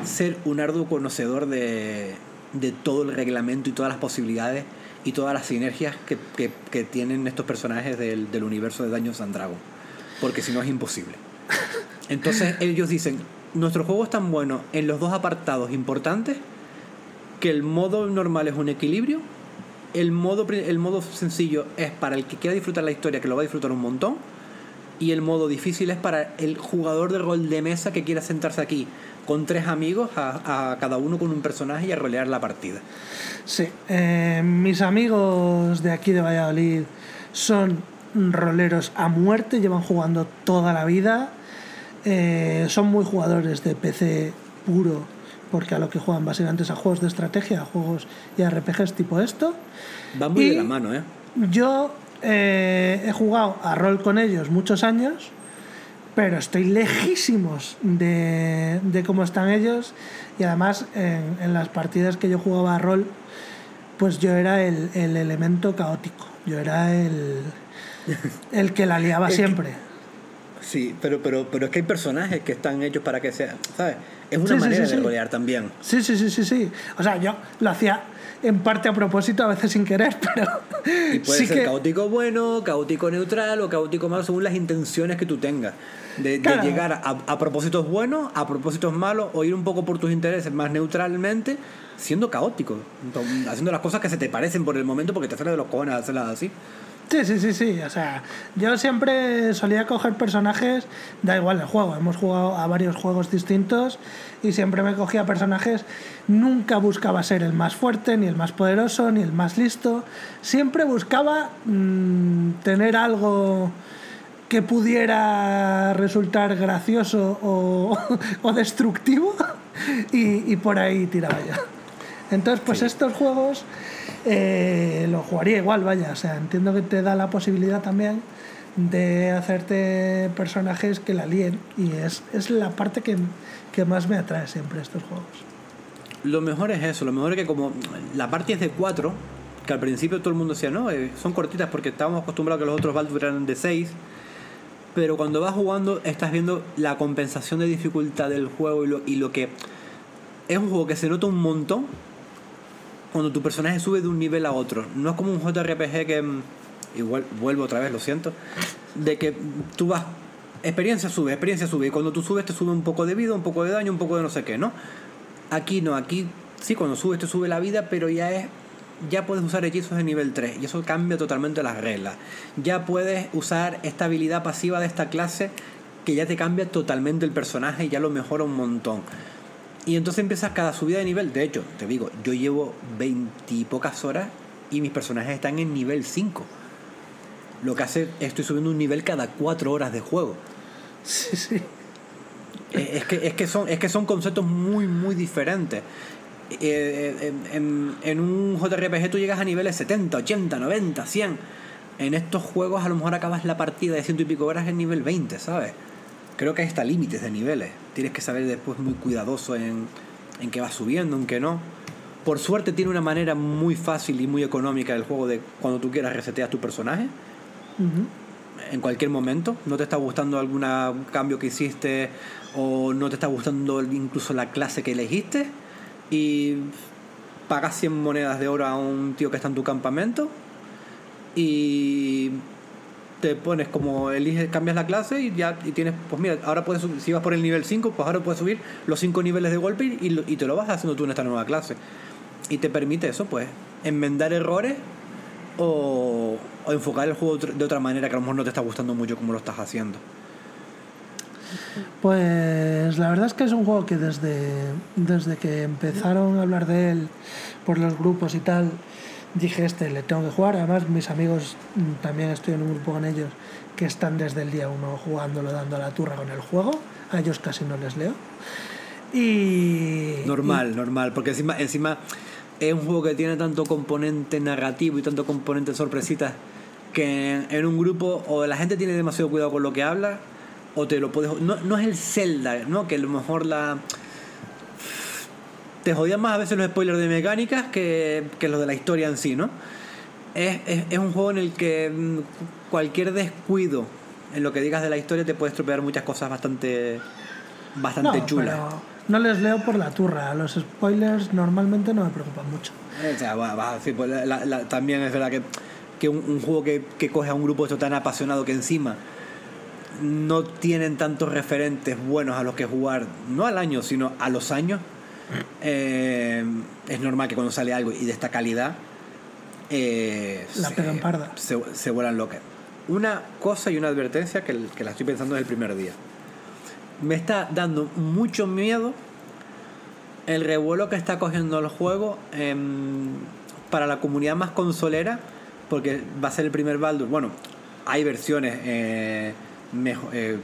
ser un arduo conocedor de, de todo el reglamento y todas las posibilidades y todas las sinergias que, que- que tienen estos personajes del, del universo de Daños and Dragons. Porque si no es imposible. Entonces [laughs] ellos dicen, nuestro juego es tan bueno en los dos apartados importantes que el modo normal es un equilibrio, el modo, el modo sencillo es para el que quiera disfrutar la historia, que lo va a disfrutar un montón, y el modo difícil es para el jugador de rol de mesa que quiera sentarse aquí con tres amigos, a, a cada uno con un personaje y a rolear la partida. Sí, eh, mis amigos de aquí de Valladolid son roleros a muerte, llevan jugando toda la vida, eh, son muy jugadores de PC puro, porque a lo que juegan básicamente es a juegos de estrategia, a juegos y RPGs tipo esto. Va muy Y- de la mano, ¿eh? Yo eh, he jugado a rol con ellos muchos años, pero estoy lejísimos de, de cómo están ellos. Y además, en, en las partidas que yo jugaba a rol, pues yo era el, el elemento caótico. Yo era el, [laughs] el que la liaba siempre. Sí, pero, pero, pero es que hay personajes que están hechos para que sea, ¿sabes? Es una Sí, manera sí, de rolear también. Sí, sí, sí, sí, sí. O sea, yo lo hacía en parte a propósito, a veces sin querer, [laughs] pero Y puede ser que... caótico bueno, caótico neutral o caótico malo según las intenciones que tú tengas. De, llegar a, a propósitos buenos, a propósitos malos, o ir un poco por tus intereses más neutralmente, siendo caótico. Entonces, Haciendo las cosas que se te parecen por el momento porque te sale de los cojones hacerlas así. Sí, sí, sí, sí. O sea, yo siempre solía coger personajes, da igual el juego, hemos jugado a varios juegos distintos y siempre me cogía personajes, nunca buscaba ser el más fuerte, ni el más poderoso, ni el más listo. Siempre buscaba mm, tener algo que pudiera resultar gracioso o, [laughs] o destructivo y, y por ahí tiraba yo. Entonces, pues estos juegos eh, lo jugaría igual, vaya. O sea, entiendo que te da la posibilidad también de hacerte personajes que la líen y es, es la parte que, que más me atrae siempre estos juegos. Lo mejor es eso, lo mejor es que como la parte es de 4, que al principio todo el mundo decía, no, eh, son cortitas porque estábamos acostumbrados a que los otros Baldur eran de 6, pero cuando vas jugando estás viendo la compensación de dificultad del juego y lo, y lo que... Es un juego que se nota un montón cuando tu personaje sube de un nivel a otro. No es como un JRPG que... mm, Igual vuelvo otra vez, lo siento. De que tú vas... Experiencia sube, experiencia sube. Y cuando tú subes te sube un poco de vida, un poco de daño, un poco de no sé qué, ¿no? Aquí no, aquí sí, cuando subes te sube la vida, pero ya es. Ya puedes usar hechizos de nivel 3 y eso cambia totalmente las reglas. Ya puedes usar esta habilidad pasiva de esta clase que ya te cambia totalmente el personaje y ya lo mejora un montón. Y entonces empiezas cada subida de nivel. De hecho, te digo, yo llevo 20 y pocas horas y mis personajes están en nivel 5. Lo que hace, estoy subiendo un nivel cada 4 horas de juego. Sí, sí. Eh, Es que, es, que son, es que son conceptos muy, muy diferentes. Eh, en, en- un JRPG tú llegas a niveles 70, 80, 90, 100. En estos juegos a lo mejor acabas la partida de ciento y pico horas en nivel 20, ¿sabes? Creo que hay hasta límites de niveles. Tienes que saber después muy cuidadoso en, en qué vas subiendo, en qué no. Por suerte tiene una manera muy fácil y muy económica el juego de cuando tú quieras resetear tu personaje en cualquier momento. No te está gustando algún cambio que hiciste o no te está gustando incluso la clase que elegiste y pagas 100 monedas de oro a un tío que está en tu campamento y te pones como eliges, cambias la clase y ya y tienes, pues mira, ahora puedes si vas por el nivel 5, pues ahora puedes subir los 5 niveles de golpe y, y te lo vas haciendo tú en esta nueva clase. Y te permite eso, pues, enmendar errores o, o enfocar el juego de otra manera que a lo mejor no te está gustando mucho como lo estás haciendo. Pues la verdad es que es un juego que desde, desde que empezaron a hablar de él por los grupos y tal, dije este le tengo que jugar. Además mis amigos mm, también estoy en un grupo con ellos que están desde el día uno jugándolo, dando la turra con el juego. A ellos casi no les leo. Y... Normal, normal, porque encima, encima es un juego que tiene tanto componente narrativo y tanto componente sorpresitas que en, en un grupo o la gente tiene demasiado cuidado con lo que habla o te lo puedes... No, no es el Zelda, ¿no? Que a lo mejor la... Te jodían más a veces los spoilers de mecánicas que, que los de la historia en sí, ¿no? Es, es, es un juego en el que mm, cualquier descuido en lo que digas de la historia te puede estropear muchas cosas bastante, bastante no, chulas. no les leo por la turra. Los spoilers normalmente no me preocupan mucho. O sea, va, va, sí, pues la- la- la- también es verdad que, que un, un juego que, que coge a un grupo esto tan apasionado que encima no tienen tantos referentes buenos a los que jugar, no al año, sino a los años, eh, es normal que cuando sale algo y de esta calidad, eh, La se- pegan parda. Se, se vuelan locas. Una cosa y una advertencia que, que la estoy pensando desde el primer día. Me está dando mucho miedo el revuelo que está cogiendo el juego em, para la comunidad más consolera, porque va a ser el primer Baldur. Bueno, hay versiones eh, mejo- eh,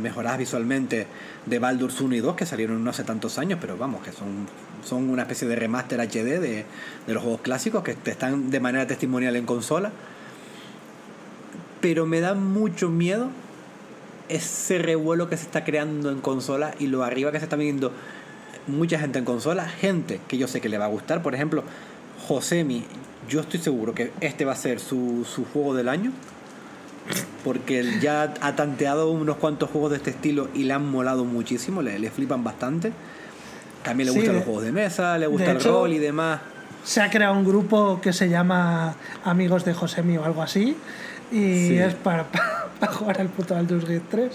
mejoradas visualmente de Baldur's 1 y 2 que salieron no hace tantos años, pero vamos, que son, son una especie de remaster HD de, de los juegos clásicos que están de manera testimonial en consola. pero me da mucho miedo ese revuelo que se está creando en consola y lo arriba que se está viendo mucha gente en consola, gente que yo sé que le va a gustar, por ejemplo, Josemi, yo estoy seguro que este va a ser su, su juego del año, porque él ya ha tanteado unos cuantos juegos de este estilo y le han molado muchísimo, le, le flipan bastante. También le Sí, gustan de- los juegos de mesa, le gusta el hecho- rol y demás. Se ha creado un grupo que se llama Amigos de Josemi o algo así. Y Sí. es para, [laughs] para, jugar al puto Baldur's Gate 3.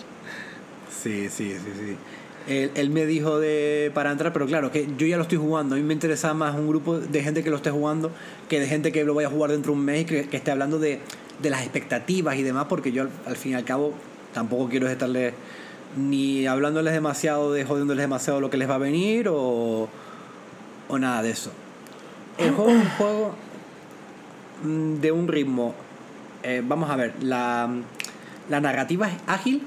Sí, sí, sí, sí. Él, él me dijo de para entrar, pero claro, que yo ya lo estoy jugando. A mí me interesa más un grupo de gente que lo esté jugando que de gente que lo vaya a jugar dentro de un mes y que, que esté hablando de, de las expectativas y demás, porque yo al, al fin y al cabo tampoco quiero estarles ni hablándoles demasiado de jodiéndoles demasiado lo que les va a venir o, o nada de eso. El juego es un [clears throat] juego mm, de un ritmo. eh, vamos a ver, la, la narrativa es ágil,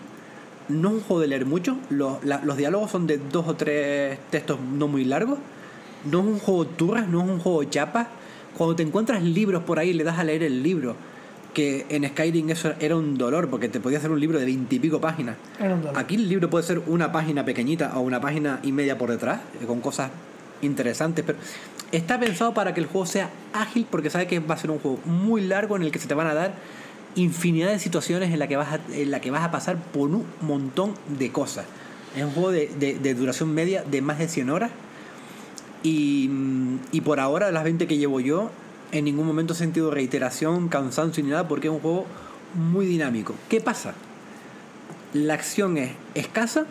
no es un juego de leer mucho, los, la- los diálogos son de dos o tres textos no muy largos, no es un juego turras, no es un juego chapa. Cuando te encuentras libros por ahí, le das a leer el libro, que en Skyrim eso era un dolor, porque te podía hacer un libro de veintipico páginas. Era un dolor. Aquí el libro puede ser una página pequeñita o una página y media por detrás, con cosas interesantes, pero está pensado para que el juego sea ágil porque sabe que va a ser un juego muy largo en el que se te van a dar infinidad de situaciones en la que vas a, en la que vas a pasar por un montón de cosas. Es un juego de, de- de duración media de más de 100 horas y, mm, y por ahora, las 20 que llevo yo, en ningún momento he sentido reiteración, cansancio ni nada porque es un juego muy dinámico. ¿Qué pasa? La acción es escasa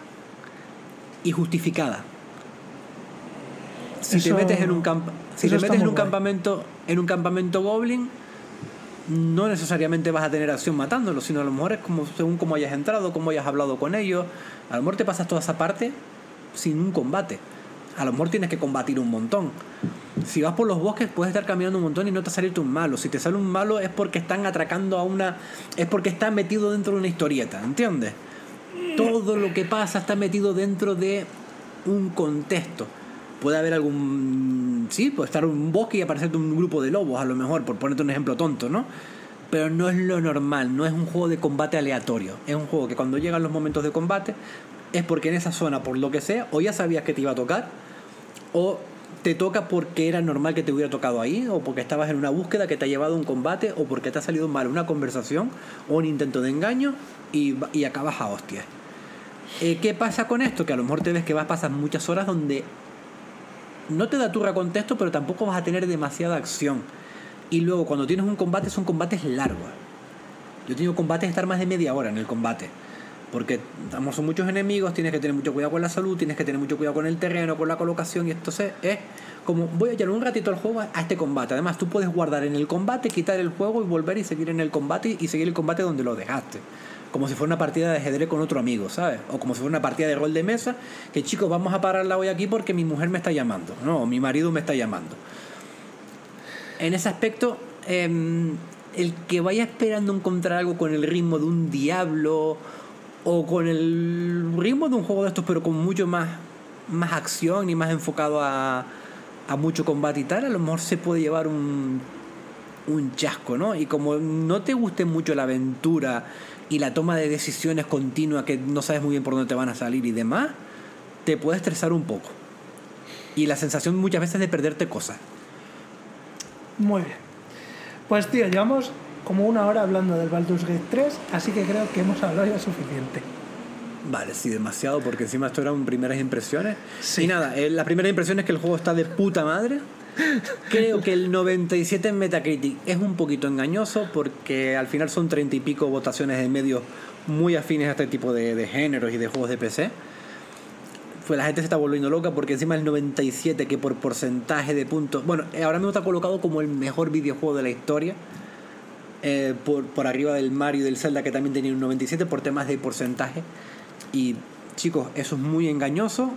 y justificada. Si te metes en un camp si te metes en un campamento en un campamento goblin no necesariamente vas a tener acción matándolo, sino a lo mejor es como según cómo hayas entrado, cómo hayas hablado con ellos. A lo mejor te pasas toda esa parte sin un combate. A lo mejor tienes que combatir un montón. Si vas por los bosques puedes estar caminando un montón y no te salirte un malo. Si te sale un malo es porque están atracando a una... es porque está metido dentro de una historieta, ¿entiendes? Todo lo que pasa está metido dentro de un contexto. Puede haber algún... Sí, puede estar un bosque y aparecerte un grupo de lobos, a lo mejor, por ponerte un ejemplo tonto, ¿no? Pero no es lo normal, no es un juego de combate aleatorio. Es un juego que cuando llegan los momentos de combate es porque en esa zona, por lo que sea, o ya sabías que te iba a tocar, o te toca porque era normal que te hubiera tocado ahí, o porque estabas en una búsqueda que te ha llevado a un combate, o porque te ha salido mal una conversación o un intento de engaño y, y acabas a hostias. Eh, ¿Qué pasa con esto? Que a lo mejor te ves que vas a pasar muchas horas donde no te da turra contexto, pero tampoco vas a tener demasiada acción. Y luego cuando tienes un combate son combates largos. Yo he tenido combates de estar más de media hora en el combate. Porque estamos son muchos enemigos, tienes que tener mucho cuidado con la salud, tienes que tener mucho cuidado con el terreno, con la colocación. Y entonces es como voy a echar un ratito al juego a a este combate. Además, tú puedes guardar en el combate, quitar el juego y volver y seguir en el combate y seguir el combate donde lo dejaste. Como si fuera una partida de ajedrez con otro amigo, ¿sabes? O como si fuera una partida de rol de mesa, que chicos, vamos a pararla hoy aquí porque mi mujer me está llamando, ¿no? O mi marido me está llamando. En ese aspecto, em, el que vaya esperando encontrar algo con el ritmo de un diablo o con el ritmo de un juego de estos, pero con mucho más, más acción y más enfocado a, a mucho combate y tal, a lo mejor se puede llevar un, un chasco, ¿no? Y como no te guste mucho la aventura y la toma de decisiones continua que no sabes muy bien por dónde te van a salir y demás, te puede estresar un poco. Y la sensación muchas veces de perderte cosas. Muy bien. Pues tío, llevamos como una hora hablando del Baldur's Gate 3, así que creo que hemos hablado ya suficiente. Vale, sí, demasiado, porque encima esto eran primeras impresiones. Sí. Y nada, eh, la primera impresión es que el juego está de puta madre. Creo que el 97 en Metacritic es un poquito engañoso porque al final son 30 y pico votaciones de medios muy afines a este tipo de, de géneros y de juegos de PC. Pues la gente se está volviendo loca porque encima el 97 que por porcentaje de puntos... Bueno, eh, ahora mismo está colocado como el mejor videojuego de la historia. eh, por, por arriba del Mario y del Zelda que también tenía un 97 por temas de porcentaje. Y chicos, eso es muy engañoso.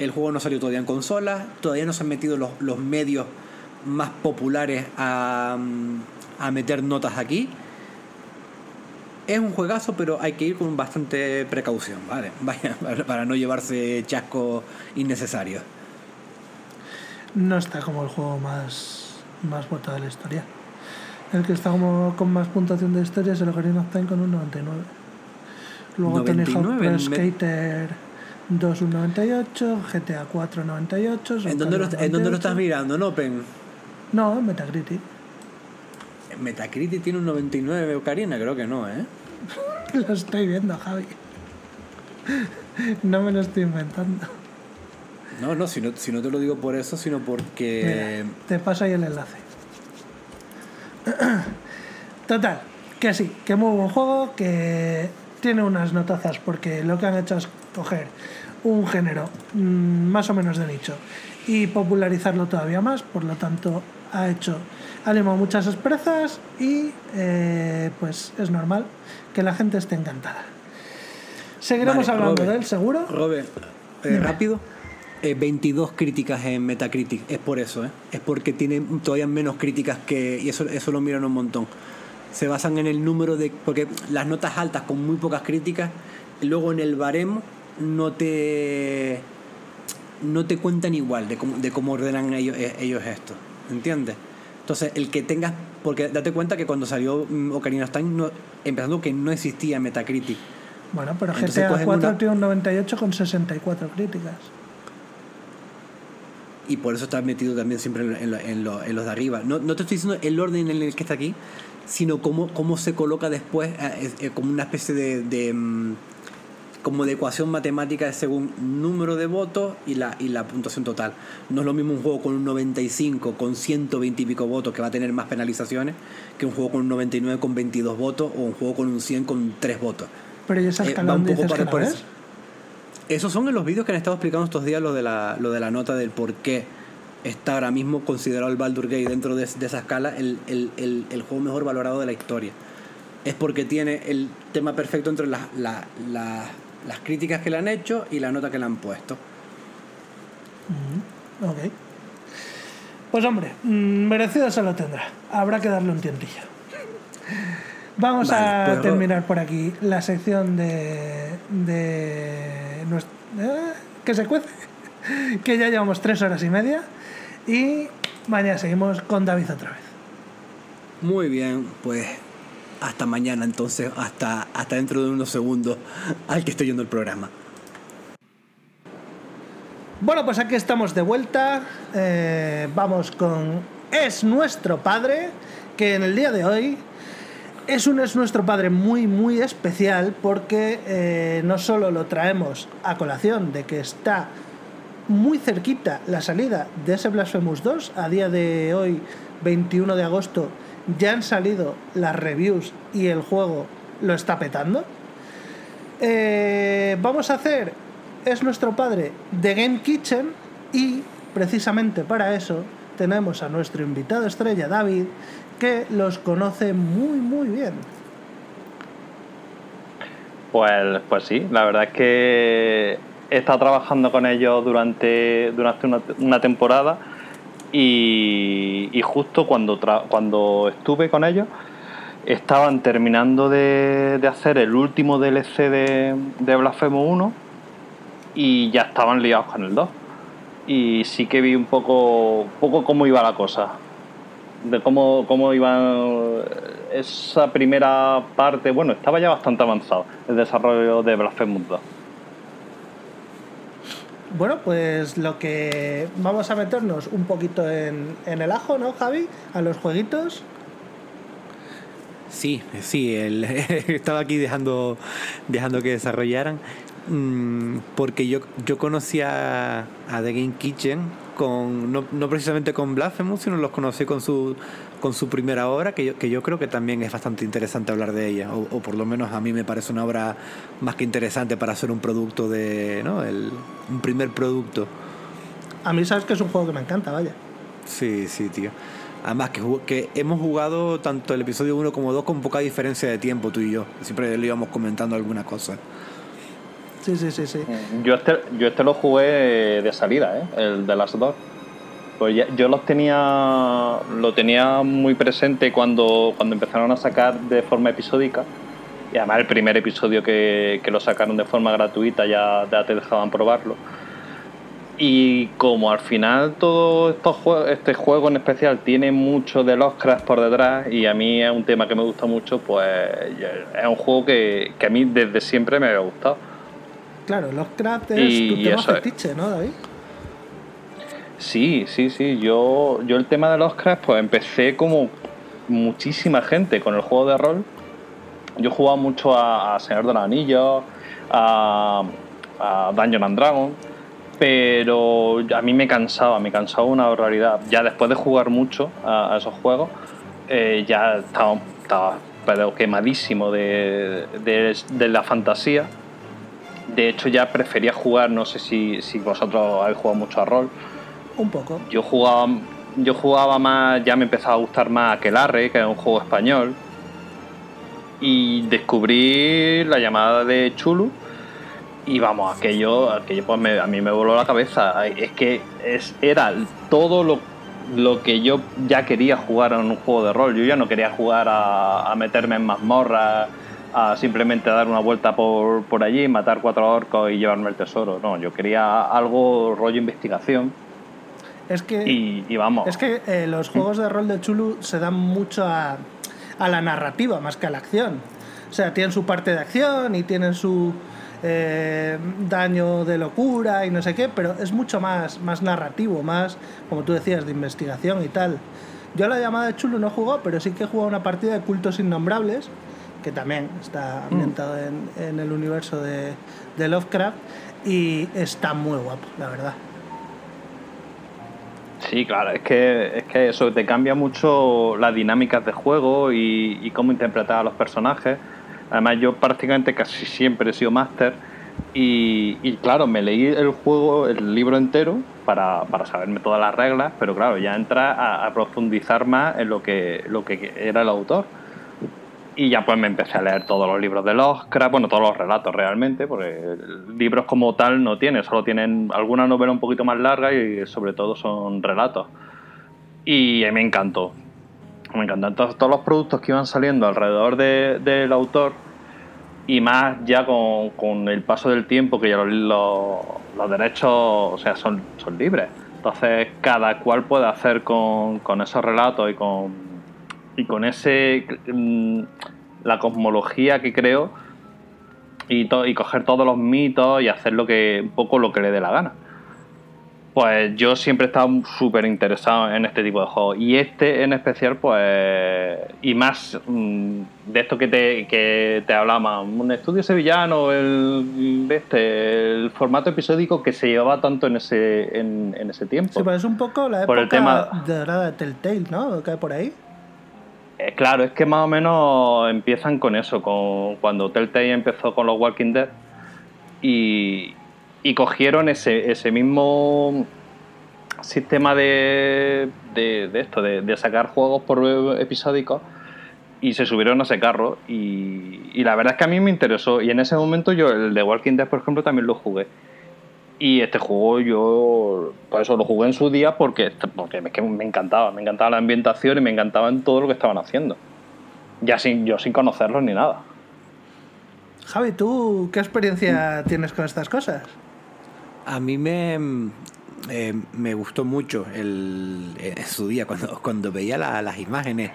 El juego no salió todavía en consola, todavía no se han metido los, los medios más populares a, mm, a meter notas aquí. Es un juegazo, pero hay que ir con bastante precaución, ¿vale? [laughs] Vaya, para- no llevarse chasco innecesario. No está como el juego más, más vuelto de la historia. El que está como con más puntuación de historia es el Ocarina of Time con un 99. Luego Tony Hawk 99, Pro me- Skater 2 un 98, GTA 4 98. ¿En dónde, lo, ¿En dónde lo estás 98. mirando, no, Pen? No, en Metacritic. Metacritic tiene un 99, Ocarina, creo que no, ¿eh? [laughs] Lo estoy viendo, Javi. No me lo estoy inventando. No, no, si no, si no te lo digo por eso, sino porque... Mira, te paso ahí el enlace. [clears throat] Total, que sí, que muy buen juego, que tiene unas notazas porque lo que han hecho es coger un género mm, más o menos de nicho y popularizarlo todavía más, por lo tanto ha hecho, ha animado muchas expresas y eh, pues es normal que la gente esté encantada. Seguiremos Vale, hablando Robert. de él, seguro. Robert, eh, rápido. Eh, 22 críticas en Metacritic, es por eso, ¿eh? Es porque tiene todavía menos críticas que... Y eso, eso lo miran un montón. Se basan en el número de... Porque las notas altas con muy pocas críticas, luego en el baremo no te... No te cuentan igual de cómo, de cómo ordenan ellos, eh, ellos esto. ¿Entiendes? Entonces, el que tengas... Porque date cuenta que cuando salió mm, Ocarina of Time, no, empezando que no existía Metacritic. Bueno, pero Entonces GTA cogen 4 una- tiene un 98 con 64 críticas. y por eso está metido también siempre en, lo- en lo- en lo- en los de arriba. No, no te estoy diciendo el orden en el que está aquí, sino cómo, cómo se coloca después eh, eh, como una especie de, de, mm, como de ecuación matemática según número de votos y la, y la puntuación total. No es lo mismo un juego con un 95 con 120 y pico votos que va a tener más penalizaciones que un juego con un 99 con 22 votos o un juego con un 100 con 3 votos. Pero ¿y esa Eh, va un poco para por eso. Esos son en los vídeos que han estado explicando estos días lo de la, lo de la nota del por qué está ahora mismo considerado el Baldur Gate dentro de, de esa escala el, el- el- el juego mejor valorado de la historia. Es porque tiene el tema perfecto entre las, la- la- las críticas que le han hecho y la nota que le han puesto. Ok. Pues hombre, mm, merecido se lo tendrá. Habrá que darle un tientillo. Vamos Vale, a pues, terminar por aquí la sección de. de. eh, que se cuece. [laughs] Que ya llevamos tres horas y media. Y mañana seguimos con David otra vez. Muy bien, pues hasta mañana entonces, hasta, hasta dentro de unos segundos al que estoy yendo el programa. Bueno, pues aquí estamos de vuelta. Eh, vamos con Es nuestro padre, que en el día de hoy es un Es nuestro padre muy, muy especial porque eh, no solo lo traemos a colación de que está muy cerquita la salida de ese Blasphemous 2, a día de hoy, 21 de agosto, ya han salido las reviews y el juego lo está petando. Eh, vamos a hacer Es nuestro padre de Game Kitchen y precisamente para eso tenemos a nuestro invitado estrella David que los conoce muy muy bien. Pues, pues sí, la verdad es que he estado trabajando con ellos durante, durante una, una temporada y, justo cuando, tra- cuando estuve con ellos estaban terminando de, de hacer el último DLC de, de Blasphemous 1 y ya estaban liados con el 2. Y sí que vi un poco, poco cómo iba la cosa de cómo, cómo iban esa primera parte, bueno, estaba ya bastante avanzado el desarrollo de Blasphemous 2. Bueno, pues lo que vamos a meternos un poquito en, en el ajo, ¿no, Javi? A los jueguitos. Sí, sí, el- [laughs] estaba aquí dejando, dejando que desarrollaran. mm, Porque yo, yo conocí a, a The Game Kitchen con, no, no precisamente con Blasphemous, sino los conocí con su, con su primera obra, que yo, que yo creo que también es bastante interesante hablar de ella, o, o por lo menos a mí me parece una obra más que interesante para hacer un producto de, ¿no? El, un primer producto. A mí sabes que es un juego que me encanta, vaya. Sí, sí, tío. Además que, que hemos jugado tanto el episodio 1 como 2 con poca diferencia de tiempo, tú y yo. Siempre le íbamos comentando alguna cosa. Sí, sí, sí, sí. Yo este, yo este lo jugué de salida, ¿eh? el de las dos. Pues ya- yo los tenía, lo tenía muy presente cuando, cuando empezaron a sacar de forma episódica. Y además el primer episodio que, que lo sacaron de forma gratuita ya, ya te dejaban probarlo. Y como al final todo estos juegos, este juego en especial tiene mucho de Lovecraft por detrás y a mí es un tema que me gusta mucho, pues es un juego que, que a mí desde siempre me ha gustado. Claro, Lovecraft es tu tema fetiche, ¿no, David? Sí, sí, sí. Yo, yo el tema de Lovecraft, pues empecé como muchísima gente con el juego de rol. Yo jugaba mucho a, Señor de los Anillos, a, a Dungeon and Dragon, pero a mí me cansaba, me cansaba una barbaridad. Ya después de jugar mucho a, esos juegos, eh, ya estaba, estaba pero quemadísimo de, de, la fantasía. De hecho, ya prefería jugar, no sé si, si vosotros habéis jugado mucho a rol. Un poco. Yo jugaba yo jugaba más, ya me empezaba a gustar más Aquelarre, que es un juego español. Y descubrí la llamada de Chulu. Y vamos, aquello, aquello pues a mí me voló la cabeza. Es que es, era todo lo, lo que yo ya quería jugar en un juego de rol. Yo ya no quería jugar a, meterme en mazmorras, a simplemente dar una vuelta por, por allí, matar cuatro orcos y llevarme el tesoro. No, yo quería algo rollo investigación es que, y, vamos. Es que eh, los juegos de rol de Chulu se dan mucho a, la narrativa más que a la acción. O sea, tienen su parte de acción y tienen su eh, daño de locura y no sé qué, pero es mucho más, más narrativo, más, como tú decías, de investigación y tal. Yo la llamada de Chulu no jugó, pero sí que he jugado una partida de cultos innombrables, que también está mm. ambientado en, en, el universo de, de Lovecraft, y está muy guapo, la verdad. Sí, claro, es que, es que eso te cambia mucho las dinámicas de juego y, cómo interpretar a los personajes. Además, yo prácticamente casi siempre he sido máster y, claro, me leí el juego, el libro entero para, para saberme todas las reglas, pero claro, ya entra a, a profundizar más en lo que, lo que era el autor. Y ya pues me empecé a leer todos los libros de Lovecraft, bueno, todos los relatos realmente, porque libros como tal no tiene, solo tienen alguna novela un poquito más larga y sobre todo son relatos. Y me encantó, me encantan todos, todos los productos que iban saliendo alrededor del autor y más ya con, el paso del tiempo que ya los, los, derechos o sea, son, son libres. Entonces cada cual puede hacer con, con esos relatos y con y con ese mm, la cosmología que creo y, y coger todos los mitos y hacer lo que un poco lo que le dé la gana. Pues yo siempre he estado súper interesado en este tipo de juegos. Y este en especial, pues. Y más mm, de esto que te, que te hablaba, un estudio sevillano, el, este, el formato episódico que se llevaba tanto en ese, en, ese tiempo. Sí, pues es un poco la época tema... de, de Telltale, ¿no? Que hay por ahí. Eh, claro, es que más o menos empiezan con eso, con cuando Telltale empezó con los Walking Dead y, cogieron ese, mismo sistema de, de, esto, de, sacar juegos por episódicos y se subieron a ese carro y, y, la verdad es que a mí me interesó y en ese momento yo el de Walking Dead por ejemplo también lo jugué y este juego yo, por eso lo jugué en su día porque, porque me encantaba, me encantaba la ambientación y me encantaba en todo lo que estaban haciendo. Ya sin, yo sin conocerlos ni nada. Javi, ¿tú qué experiencia tienes con estas cosas? A mí me, eh, me gustó mucho el, en su día, cuando, cuando veía las imágenes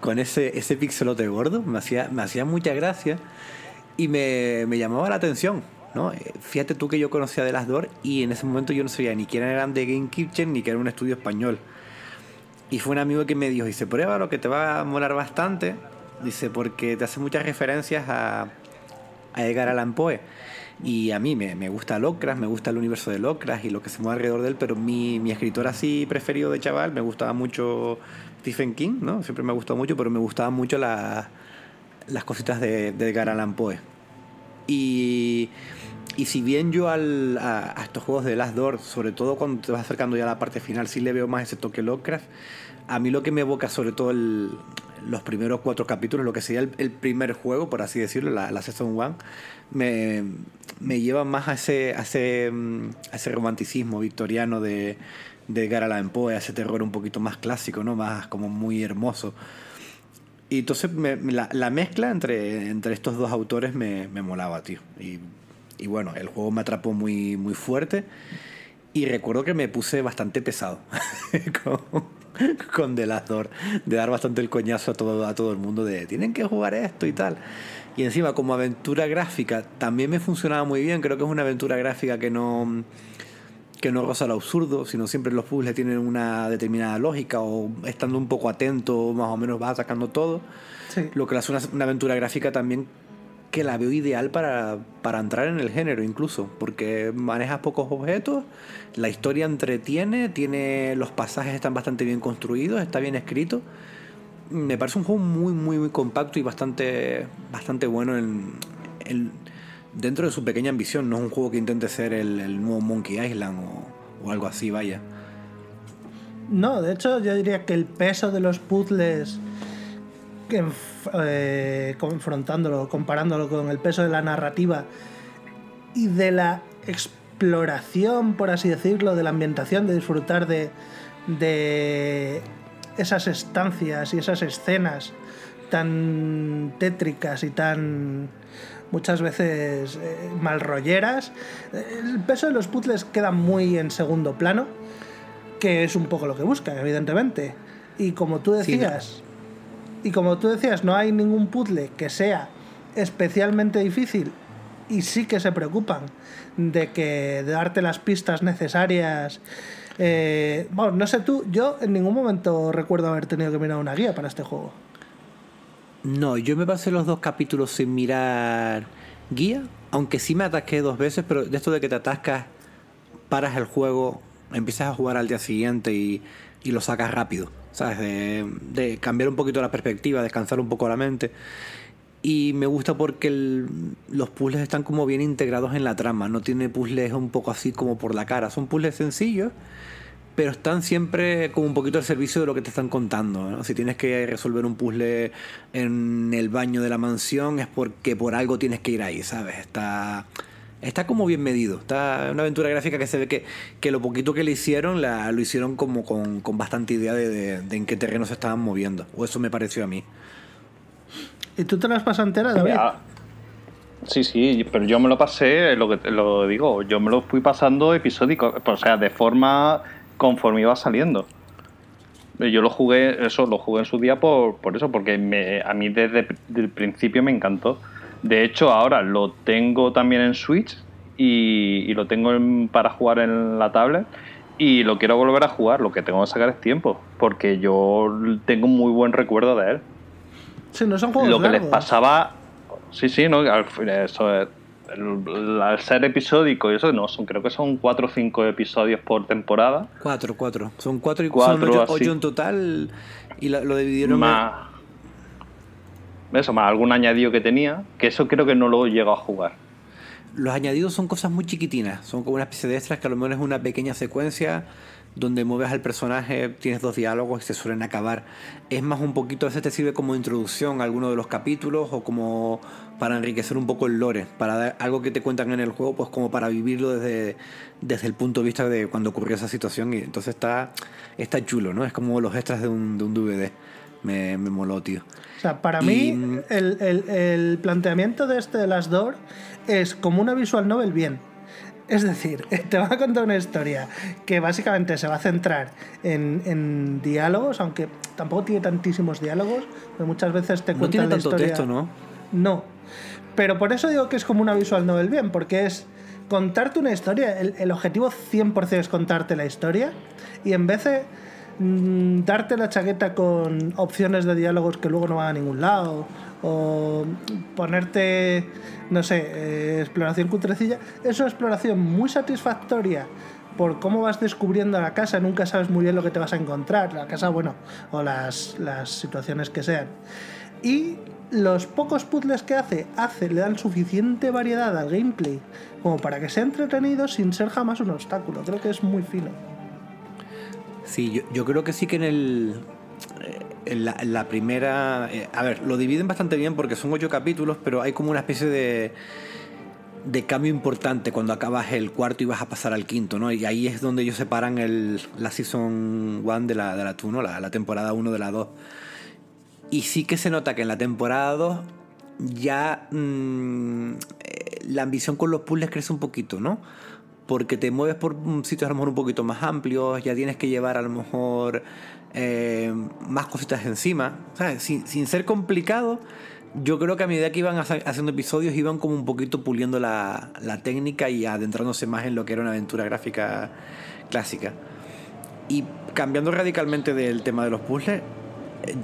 con ese, ese pixelote gordo, me hacía, me hacía mucha gracia y me, me llamaba la atención Eh, fíjate tú que yo conocía de las dos y en ese momento yo no sabía ni quién eran de Game Kitchen ni que era un estudio español. Y fue un amigo que me dijo, dice, prueba lo que te va a molar bastante, dice, porque te hace muchas referencias a, Edgar Allan Poe. Y a mí me, me gusta Lovecraft, me gusta el universo de Lovecraft y lo que se mueve alrededor de él, pero mi, mi escritor así preferido de chaval me gustaba mucho Stephen King, ¿no? Siempre me gustó mucho, pero me gustaban mucho las cositas de Edgar Allan Poe. Y y si bien yo al, a, estos juegos de Last Door, sobre todo cuando te vas acercando ya a la parte final, sí le veo más ese toque Lovecraft, a mí lo que me evoca sobre todo los primeros cuatro capítulos, lo que sería el, primer juego, por así decirlo, la, la Season 1, me, me, lleva más a ese, a ese, a ese romanticismo victoriano de, de Edgar a ese terror un poquito más clásico, ¿no? más como muy hermoso. Y entonces la, la, mezcla entre, entre estos dos autores me, me molaba, tío. Y y bueno, el juego me atrapó muy, muy fuerte. Y recuerdo que me puse bastante pesado [laughs] con, con The Last Door, de dar bastante el coñazo a todo, a todo el mundo de tienen que jugar esto y tal. Y encima, como aventura gráfica, también me funcionaba muy bien. Creo que es una aventura gráfica que no, que no roza lo absurdo, sino siempre los puzzles tienen una determinada lógica o estando un poco atento, más o menos vas sacando todo. Sí. Lo que le hace una, una aventura gráfica también que la veo ideal para, para entrar en el género incluso, porque manejas pocos objetos, la historia entretiene, tiene los pasajes están bastante bien construidos, está bien escrito. Me parece un juego muy, muy, muy compacto y bastante, bastante bueno en, en- dentro de su pequeña ambición. No es un juego que intente ser el, nuevo Monkey Island o, algo así, vaya. No, de hecho yo diría que el peso de los puzzles, eh, confrontándolo, comparándolo con el peso de la narrativa y de la exploración, por así decirlo, de la ambientación, de disfrutar de, de esas estancias y esas escenas tan tétricas y tan muchas veces eh, malrolleras, el peso de los puzzles queda muy en segundo plano que es un poco lo que buscan, evidentemente. Y como tú Sí, ¿no? decías, y como tú decías, no hay ningún puzzle que sea especialmente difícil y sí que se preocupan de que de darte las pistas necesarias. Eh, bueno, no sé tú, yo en ningún momento recuerdo haber tenido que mirar una guía para este juego. No, yo me pasé los dos capítulos sin mirar guía, aunque sí me atasqué dos veces, pero de esto de que te atascas, paras el juego, empiezas a jugar al día siguiente y, y lo sacas rápido, ¿sabes? De, de cambiar un poquito la perspectiva, descansar un poco la mente. Y me gusta porque los puzzles están como bien integrados en la trama, no tiene puzzles un poco así como por la cara, son puzzles sencillos, pero están siempre como un poquito al servicio de lo que te están contando. ¿no? Si tienes que resolver un puzzle en el baño de la mansión es porque por algo tienes que ir ahí, ¿sabes? Está, está como bien medido. Está una aventura gráfica que se ve que, que lo poquito que le hicieron la, lo hicieron como con, con bastante idea de, de- de en qué terreno se estaban moviendo. O eso me pareció a mí. ¿Y tú te las pasas entera, David? Ya. Sí, sí, pero yo me lo pasé, lo que te- lo digo, yo me lo fui pasando episódico, o sea, de forma conforme iba saliendo. Yo lo jugué, eso, lo jugué en su día por, por eso, porque me, a mí desde el principio me encantó. De hecho, ahora lo tengo también en Switch y, y lo tengo en- para jugar en la tablet y lo quiero volver a jugar. Lo que tengo que sacar es tiempo, porque yo tengo un muy buen recuerdo de él Sí, no son juegos lo que les pasaba sí sí no eso es- al ser episódico y eso no son creo que son cuatro o cinco episodios por temporada. Cuatro, cuatro. Son cuatro y Cuatro, son ocho, ocho en total y la- lo dividieron en- más eso más algún añadido que tenía que eso creo que no lo llego a jugar. Los añadidos son cosas muy chiquitinas, son como una especie de extras que a lo mejor es una pequeña secuencia donde mueves al personaje, tienes dos diálogos y se suelen acabar. Es más un poquito, a veces te sirve como introducción a alguno de los capítulos o como para enriquecer un poco el lore, para dar algo que te cuentan en el juego, pues como para vivirlo desde, desde el punto de vista de cuando ocurrió esa situación y entonces está, está chulo, ¿no? Es como los extras de un, de un DVD. Me, me moló, tío. O sea, para Y- mí, el, el- el planteamiento de este de Last Door es como una visual novel bien. Es decir, [laughs] te va a contar una historia que básicamente se va a centrar en, en diálogos, aunque tampoco tiene tantísimos diálogos, pero muchas veces te No cuentan tiene la tanto historia. texto, ¿no? No. Pero por eso digo que es como una visual novel bien, porque es contarte una historia. El, el objetivo 100% es contarte la historia. Y en vez de mm, darte la chaqueta con opciones de diálogos que luego no van a ningún lado, o ponerte, no sé, eh, exploración cutrecilla, es una exploración muy satisfactoria por cómo vas descubriendo la casa, nunca sabes muy bien lo que te vas a encontrar, la casa, bueno, o las, las situaciones que sean. Y los pocos puzzles que hace, hace, le dan suficiente variedad al gameplay como para que sea entretenido sin ser jamás un obstáculo. Creo que es muy fino. Sí, yo, yo creo que sí que en el. La, la primera. eh, a ver, lo dividen bastante bien porque son ocho capítulos, pero hay como una especie de. de cambio importante cuando acabas el cuarto y vas a pasar al quinto, ¿no? Y ahí es donde ellos separan el, la season 1 de la, de la 2, ¿no? La, la temporada 1 de la 2. Y sí que se nota que en la temporada 2 ya mm, eh, la ambición con los puzzles crece un poquito, ¿no? porque te mueves por sitios a lo mejor un poquito más amplios, ya tienes que llevar a lo mejor eh, más cositas encima. Sin, ser complicado, yo creo que a medida que iban haciendo episodios iban como un poquito puliendo la, la técnica y adentrándose más en lo que era una aventura gráfica clásica. Y cambiando radicalmente del tema de los puzzles,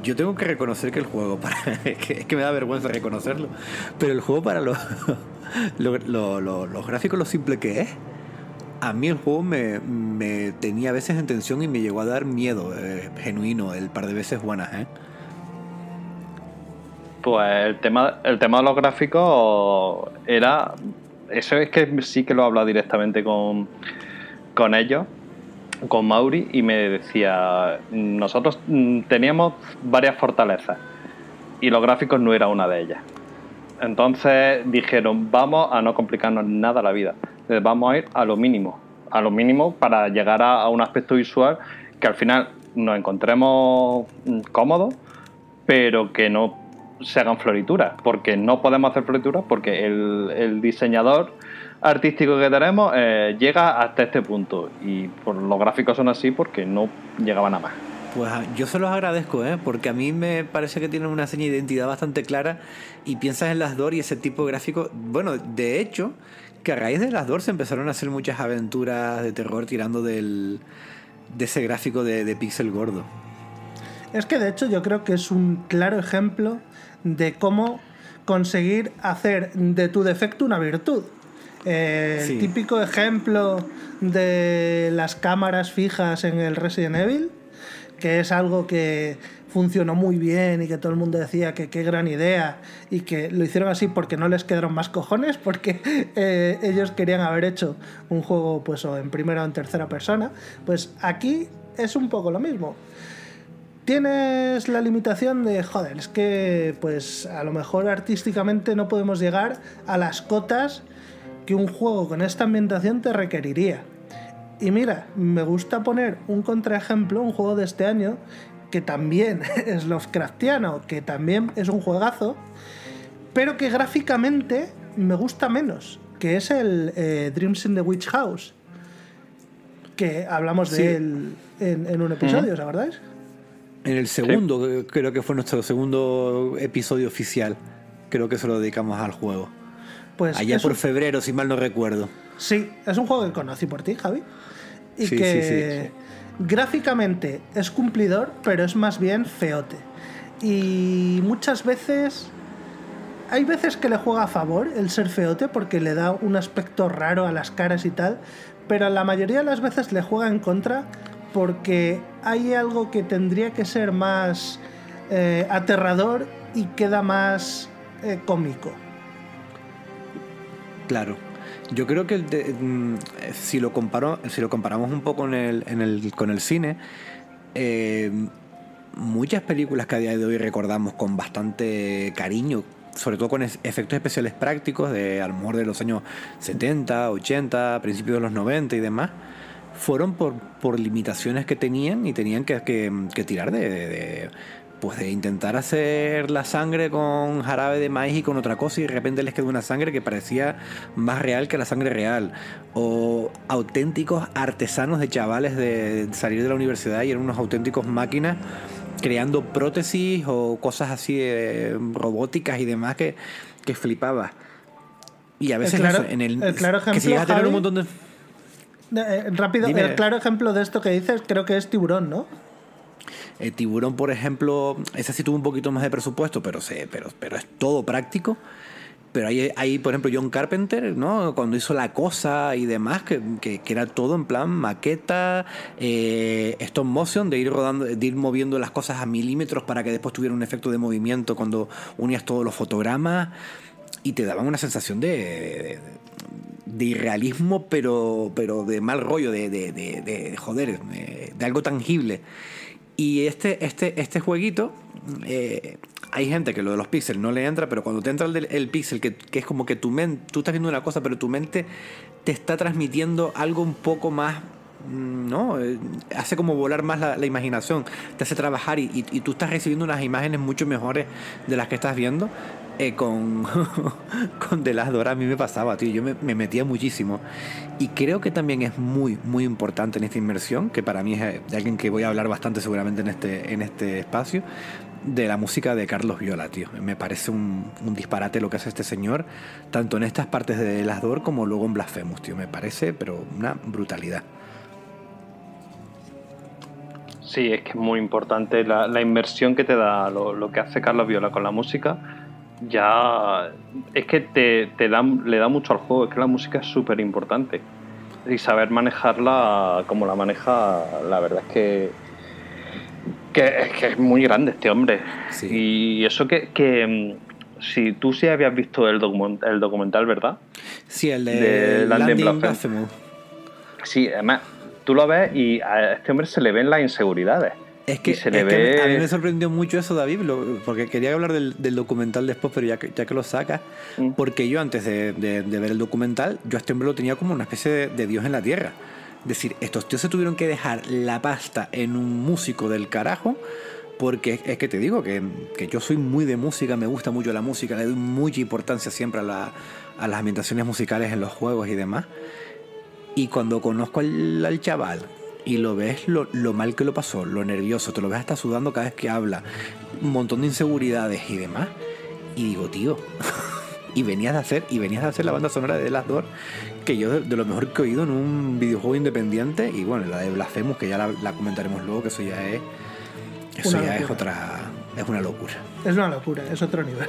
yo tengo que reconocer que el juego, [laughs] es, que, me da vergüenza reconocerlo, pero el juego para los, [laughs] los gráficos, lo simple que es, a mí el juego me, tenía a veces en tensión y me llegó a dar miedo eh, genuino el par de veces buenas. ¿eh? Pues el tema, el tema de los gráficos era. Eso es que sí que lo he hablado directamente con, con ellos con Mauri y me decía, nosotros mm, teníamos varias fortalezas y los gráficos no era una de ellas. Entonces dijeron, vamos a no complicarnos nada la vida, vamos a ir a lo mínimo, a lo mínimo para llegar a, un aspecto visual que al final nos encontremos cómodos, pero que no se hagan florituras, porque no podemos hacer florituras porque el, diseñador artístico que tenemos eh, llega hasta este punto. Y los gráficos son así porque no llegaban a más. Pues ah, yo se los agradezco, ¿eh? porque a mí me parece que tienen una seña de identidad bastante clara y piensas en las DOR y ese tipo de gráfico. Bueno, de hecho, que a raíz de las DOR se empezaron a hacer muchas aventuras de terror tirando del, de ese gráfico de, de pixel gordo. Es que de hecho yo creo que es un claro ejemplo de cómo conseguir hacer de tu defecto una virtud. Eh, el típico ejemplo de las cámaras fijas en el Resident Evil, que es algo que funcionó muy bien y que todo el mundo decía que qué gran idea y que lo hicieron así porque no les quedaron más cojones porque eh, ellos querían haber hecho un juego pues en primera o en tercera persona pues aquí es un poco lo mismo tienes la limitación de joder es que pues a lo mejor artísticamente no podemos llegar a las cotas que un juego con esta ambientación te requeriría. Y mira, me gusta poner un contraejemplo, un juego de este año, que también [laughs] es Lovecraftiano, que también es un juegazo, pero que gráficamente me gusta menos, que es el eh, Dreams in the Witch House, que hablamos de él en, un episodio, ¿os acordáis? En el segundo, creo que fue nuestro segundo episodio oficial, creo que se lo dedicamos al juego. Pues Allá por febrero, si mal no recuerdo. Sí, es un juego que conocí por ti, Javi. Y que gráficamente es cumplidor, pero es más bien feote. Y muchas veces. Hay veces que le juega a favor el ser feote porque le da un aspecto raro a las caras y tal, pero la mayoría de las veces le juega en contra porque hay algo que tendría que ser más eh, aterrador y queda más eh, cómico. Claro. Yo creo que mm, si, lo comparo, si lo comparamos un poco con el, con el cine, eh, muchas películas que a día de hoy recordamos con bastante cariño, sobre todo con efectos especiales prácticos de a lo mejor de los años 70, 80, principios de los 90 y demás, fueron por, limitaciones que tenían y tenían que, tirar de pues de intentar hacer la sangre con jarabe de maíz y con otra cosa y de repente les quedó una sangre que parecía más real que la sangre real. O auténticos artesanos de chavales de salir de la universidad y eran unos auténticos máquinas creando prótesis o cosas así de robóticas y demás que, que flipaba. Y a veces en el, claro ejemplo, tener un montón de... Eh, rápido, el claro ejemplo de esto que dices creo que es tiburón, ¿no? El tiburón, por ejemplo, ese sí tuvo un poquito más de presupuesto, pero, sé, pero, pero es todo práctico. Pero hay, hay, por ejemplo, John Carpenter, ¿no? Cuando hizo La Cosa y demás, que, que, era todo en plan maqueta, eh, stop motion, de ir rodando, de ir moviendo las cosas a milímetros para que después tuviera un efecto de movimiento cuando unías todos los fotogramas y te daban una sensación de, de, irrealismo, pero, pero de mal rollo, de, de joder, de algo tangible. Y este, este, este jueguito, eh, hay gente que lo de los píxeles no le entra, pero cuando te entra el, el píxel, que, es como que tu mente, tú estás viendo una cosa, pero tu mente te está transmitiendo algo un poco más mm, ¿no? Eh, hace como volar más la, imaginación, te hace trabajar y, tú estás recibiendo unas imágenes mucho mejores de las que estás viendo. Eh, con, [laughs] con The Last Door a mí me pasaba, tío. Yo me, me, metía muchísimo. Y creo que también es muy, muy importante en esta inmersión, que para mí es de alguien que voy a hablar bastante seguramente en este, en este espacio, de la música de Carlos Viola, tío. Me parece un, disparate lo que hace este señor, tanto en estas partes de The Last Door como luego en Blasphemous, tío. Me parece, pero una brutalidad. Sí, es que es muy importante la, la inversión que te da lo, lo, que hace Carlos Viola con la música. Ya es que te, te da, le da mucho al juego, es que la música es súper importante. Y saber manejarla como la maneja, la verdad es que, que, es, que es muy grande este hombre. Sí. Y eso que, que si tú sí habías visto el, document, el documental, ¿verdad? Sí, el de, de Landing. Sí, además tú lo ves y a este hombre se le ven las inseguridades. Es que, se le ve... que a mí me sorprendió mucho eso, David, porque quería hablar del, del, documental después, pero ya que, ya que lo sacas, mm. porque yo antes de, de, de, ver el documental, yo a este hombre lo tenía como una especie de, Dios en la tierra. Es decir, estos tíos se tuvieron que dejar la pasta en un músico del carajo, porque es que te digo que, que yo soy muy de música, me gusta mucho la música, le doy mucha importancia siempre a, la, a las ambientaciones musicales en los juegos y demás. Y cuando conozco al, al chaval y lo ves lo, lo, mal que lo pasó, lo nervioso, te lo ves hasta sudando cada vez que habla, un montón de inseguridades y demás. Y digo, tío, [laughs] y venías de hacer, y venías de hacer la banda sonora de The Last Door, que yo de, de, lo mejor que he oído en un videojuego independiente, y bueno, la de Blasphemous, que ya la, la comentaremos luego, que eso ya es. Eso Una ya locura. es otra. es una locura. Es una locura, es otro nivel.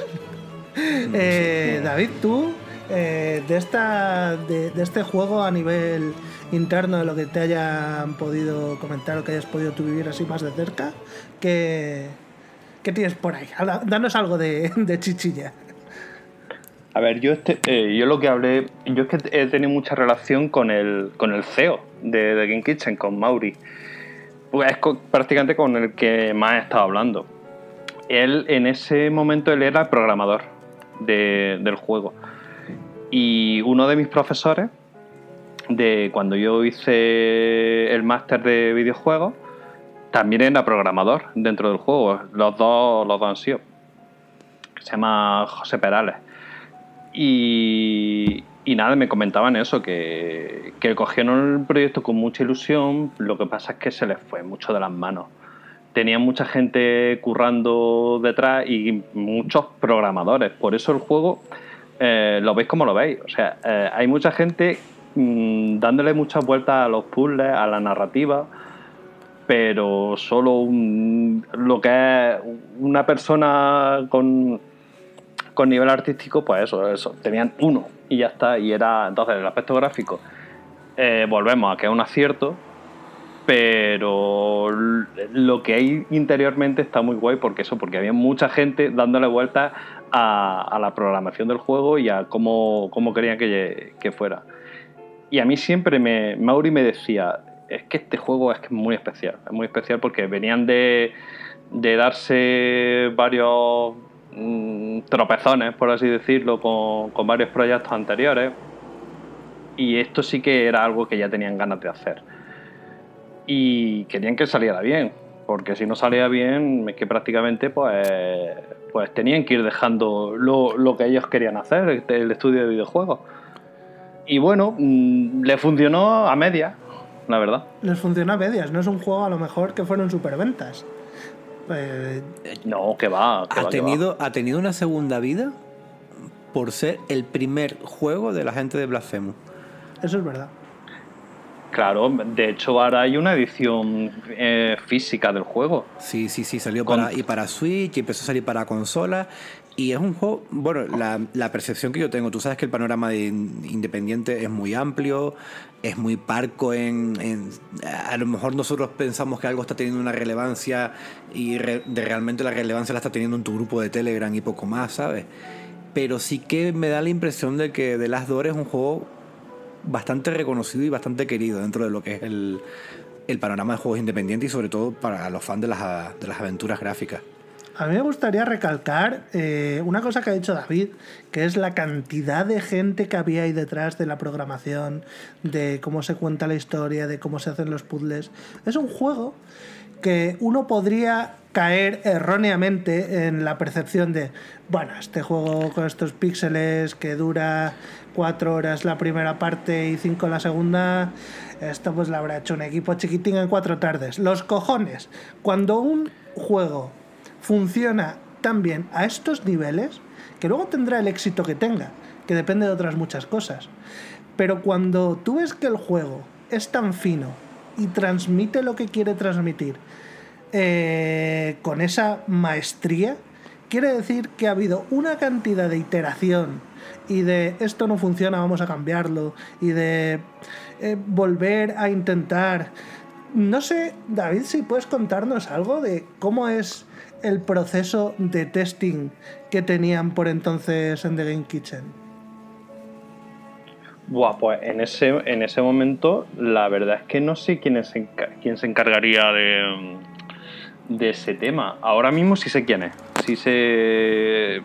eh, David, tú eh, de, esta, de, de, este juego a nivel interno, de lo que te hayan podido comentar o que hayas podido tú vivir así más de cerca, ¿qué, tienes por ahí? Danos algo de, chichilla. A ver, yo, este, eh, yo lo que hablé, yo es que he tenido mucha relación con el, CEO de, de Game Kitchen, con Mauri. Pues es prácticamente con el que más he estado hablando. Él, en ese momento, él era el programador de, del juego. Y uno de mis profesores, de cuando yo hice el máster de videojuegos, también era programador dentro del juego. Los dos, los dos han sido. Se llama José Perales. Y, y, nada, me comentaban eso, que, que, cogieron el proyecto con mucha ilusión, lo que pasa es que se les fue mucho de las manos. Tenían mucha gente currando detrás y muchos programadores. Por eso el juego eh, lo veis como lo veis. O sea, eh, hay mucha gente mmm, dándole muchas vueltas a los puzzles, a la narrativa, pero solo un, lo que es una persona con, con nivel artístico, pues eso, eso, tenían uno y ya está. Y era, entonces, el aspecto gráfico, eh, volvemos a que es un acierto, pero lo que hay interiormente está muy guay porque eso, porque había mucha gente dándole vueltas a, la programación del juego y a cómo, cómo querían que, que, fuera. Y a mí siempre me, Mauri me decía, es que este juego es, muy especial, es muy especial porque venían de, darse varios mmm, tropezones, por así decirlo, con, varios proyectos anteriores y esto sí que era algo que ya tenían ganas de hacer y querían que saliera bien, porque si no salía bien es que prácticamente pues, pues tenían que ir dejando lo, que ellos querían hacer, el estudio de videojuegos. Y bueno, mmm, le funcionó a medias, la verdad. Les funcionó a medias, no es un juego a lo mejor que fueron superventas. Eh... No, que va. Que ha, va, tenido, que va. ha tenido una segunda vida por ser el primer juego de la gente de Blasphemous. Eso es verdad. Claro, de hecho ahora hay una edición eh, física del juego. Sí, sí, sí, salió Con... para, y para Switch y empezó a salir para consola. Y es un juego, bueno, la, percepción que yo tengo, tú sabes que el panorama de independiente es muy amplio, es muy parco en, en, A lo mejor nosotros pensamos que algo está teniendo una relevancia y re, de realmente la relevancia la está teniendo en tu grupo de Telegram y poco más, ¿sabes? Pero sí que me da la impresión de que The Last Door es un juego bastante reconocido y bastante querido dentro de lo que es el, el panorama de juegos independientes y sobre todo para los fans de las, de las aventuras gráficas. A mí me gustaría recalcar eh, una cosa que ha dicho David, que es la cantidad de gente que había ahí detrás de la programación, de cómo se cuenta la historia, de cómo se hacen los puzzles. Es un juego que uno podría caer erróneamente en la percepción de, bueno, este juego con estos píxeles que dura cuatro horas la primera parte y cinco la segunda, esto pues lo habrá hecho un equipo chiquitín en cuatro tardes. Los cojones. Cuando un juego funciona tan bien a estos niveles, que luego tendrá el éxito que tenga, que depende de otras muchas cosas. Pero cuando tú ves que el juego es tan fino y transmite lo que quiere transmitir eh, con esa maestría, quiere decir que ha habido una cantidad de iteración y de esto no funciona, vamos a cambiarlo, y de eh, volver a intentar. No sé, David, si puedes contarnos algo de cómo es el proceso de testing que tenían por entonces en The Game Kitchen. Buah, pues en ese, en ese momento la verdad es que no sé quién, quién se encargaría de, ese tema. Ahora mismo sí sé quién es. Sí sé,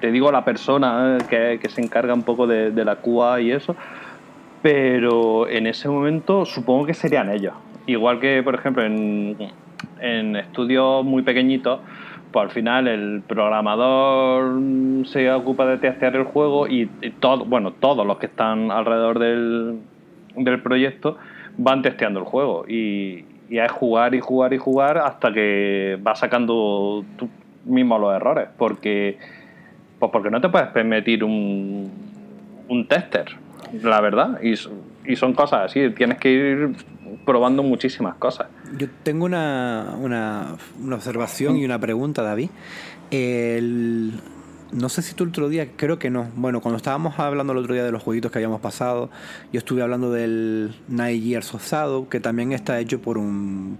te digo la persona que, que se encarga un poco de, de la QA y eso, pero en ese momento supongo que serían ellos. Igual que, por ejemplo, en, en estudios muy pequeñitos, pues al final el programador se ocupa de testear el juego y, todo, bueno, todos los que están alrededor del, del proyecto van testeando el juego. Y, y, es jugar y jugar y jugar hasta que vas sacando tú mismo los errores porque pues porque no te puedes permitir un, un tester la verdad. Y, y son cosas así tienes que ir probando muchísimas cosas. Yo tengo una, una, una observación y una pregunta, David. El, no sé si tú el otro día, creo que no. Bueno, cuando estábamos hablando el otro día de los jueguitos que habíamos pasado, yo estuve hablando del Night Years of Shadow, que también está hecho por un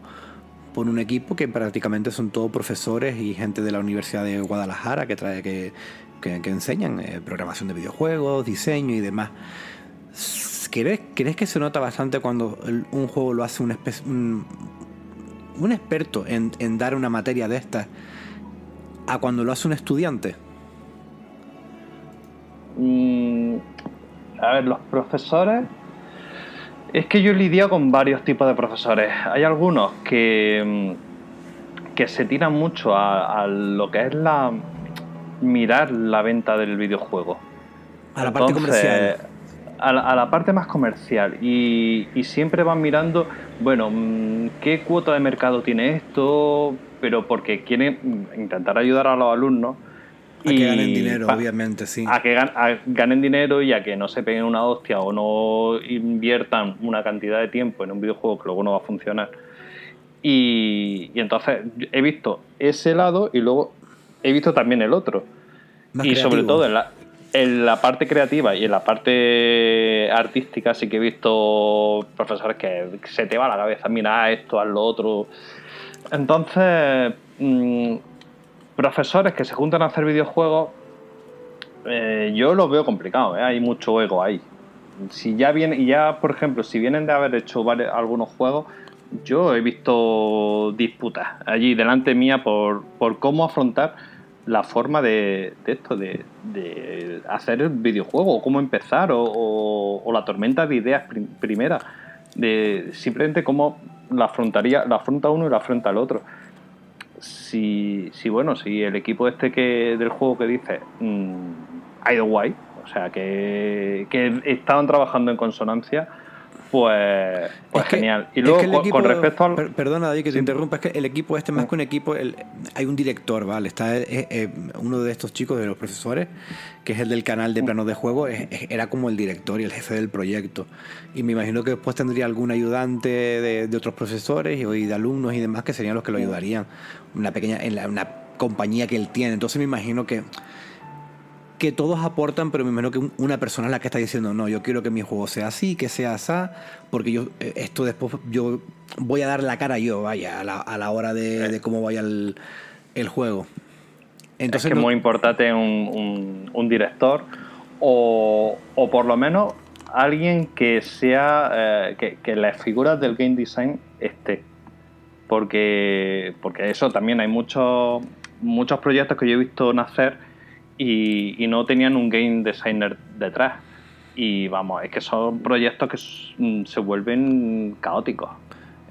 por un equipo que prácticamente son todos profesores y gente de la Universidad de Guadalajara que trae que, que, enseñan eh, programación de videojuegos, diseño y demás. ¿Crees, ¿Crees que se nota bastante cuando un juego lo hace un, un, un experto en, en, dar una materia de estas a cuando lo hace un estudiante? Mm, a ver, los profesores. Es que yo lidio con varios tipos de profesores. Hay algunos que, mm, que se tiran mucho a, a lo que es la mirar la venta del videojuego. A la Entonces, parte comercial a la, a la, parte más comercial y, y, siempre van mirando, bueno, qué cuota de mercado tiene esto, pero porque quieren intentar ayudar a los alumnos. A y que ganen dinero, pa, obviamente, sí. A que gan, a ganen dinero y a que no se peguen una hostia o no inviertan una cantidad de tiempo en un videojuego que luego no va a funcionar. Y, y entonces he visto ese lado y luego he visto también el otro. Más y creativo. sobre todo en la, en la parte creativa y en la parte artística sí que he visto profesores que se te va la cabeza, mira esto, haz lo otro. Entonces, mmm, profesores que se juntan a hacer videojuegos, eh, yo los veo complicados, ¿eh? hay mucho ego ahí. Si ya viene, y ya por ejemplo, si vienen de haber hecho varios, algunos juegos, yo he visto disputas allí delante mía por, por cómo afrontar la forma de, esto, de, hacer el videojuego, cómo empezar, o, la tormenta de ideas prim primera, de simplemente cómo la afrontaría, la afronta uno y la afronta el otro. Si, si bueno, si el equipo este que del juego que dice mmm, ido guay, o sea que, que estaban trabajando en consonancia, pues, pues es que, genial. Y luego, es que con, equipo, con, respecto al. Per, perdona, David, que te interrumpa. Es que el equipo este, más que un equipo, el, hay un director, ¿vale? Está eh, eh, uno de estos chicos, de los profesores, que es el del canal de planos de juego, es, era como el director y el jefe del proyecto. Y me imagino que después tendría algún ayudante de, de otros profesores y, y, de alumnos y demás que serían los que lo ayudarían. Una pequeña, en la, una compañía que él tiene. Entonces me imagino que que todos aportan, pero me imagino que una persona es la que está diciendo, no, yo quiero que mi juego sea así, que sea así, porque yo eh, esto después yo voy a dar la cara yo, vaya, a la, a la hora de, de, cómo vaya el, el juego. Entonces, es que no... es muy importante un, un, un director o, o, por lo menos alguien que sea, eh, que, que las figuras del game design esté. Porque, porque eso también hay muchos muchos proyectos que yo he visto nacer y, y no tenían un game designer detrás. Y vamos, es que son proyectos que mm, se vuelven caóticos.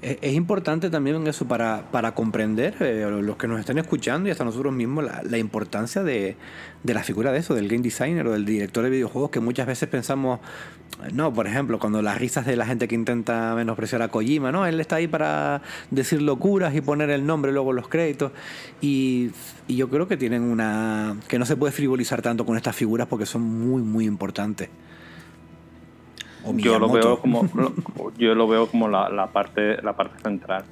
Es, importante también eso para, para comprender, eh, los que nos estén escuchando y hasta nosotros mismos, la, importancia de, de la figura de eso, del game designer o del director de videojuegos, que muchas veces pensamos, no, por ejemplo, cuando las risas de la gente que intenta menospreciar a Kojima, ¿no? Él está ahí para decir locuras y poner el nombre luego los créditos. Y, y yo creo que tienen una. que no se puede frivolizar tanto con estas figuras porque son muy, muy importantes. O yo lo veo como yo lo veo como la, la parte la parte central.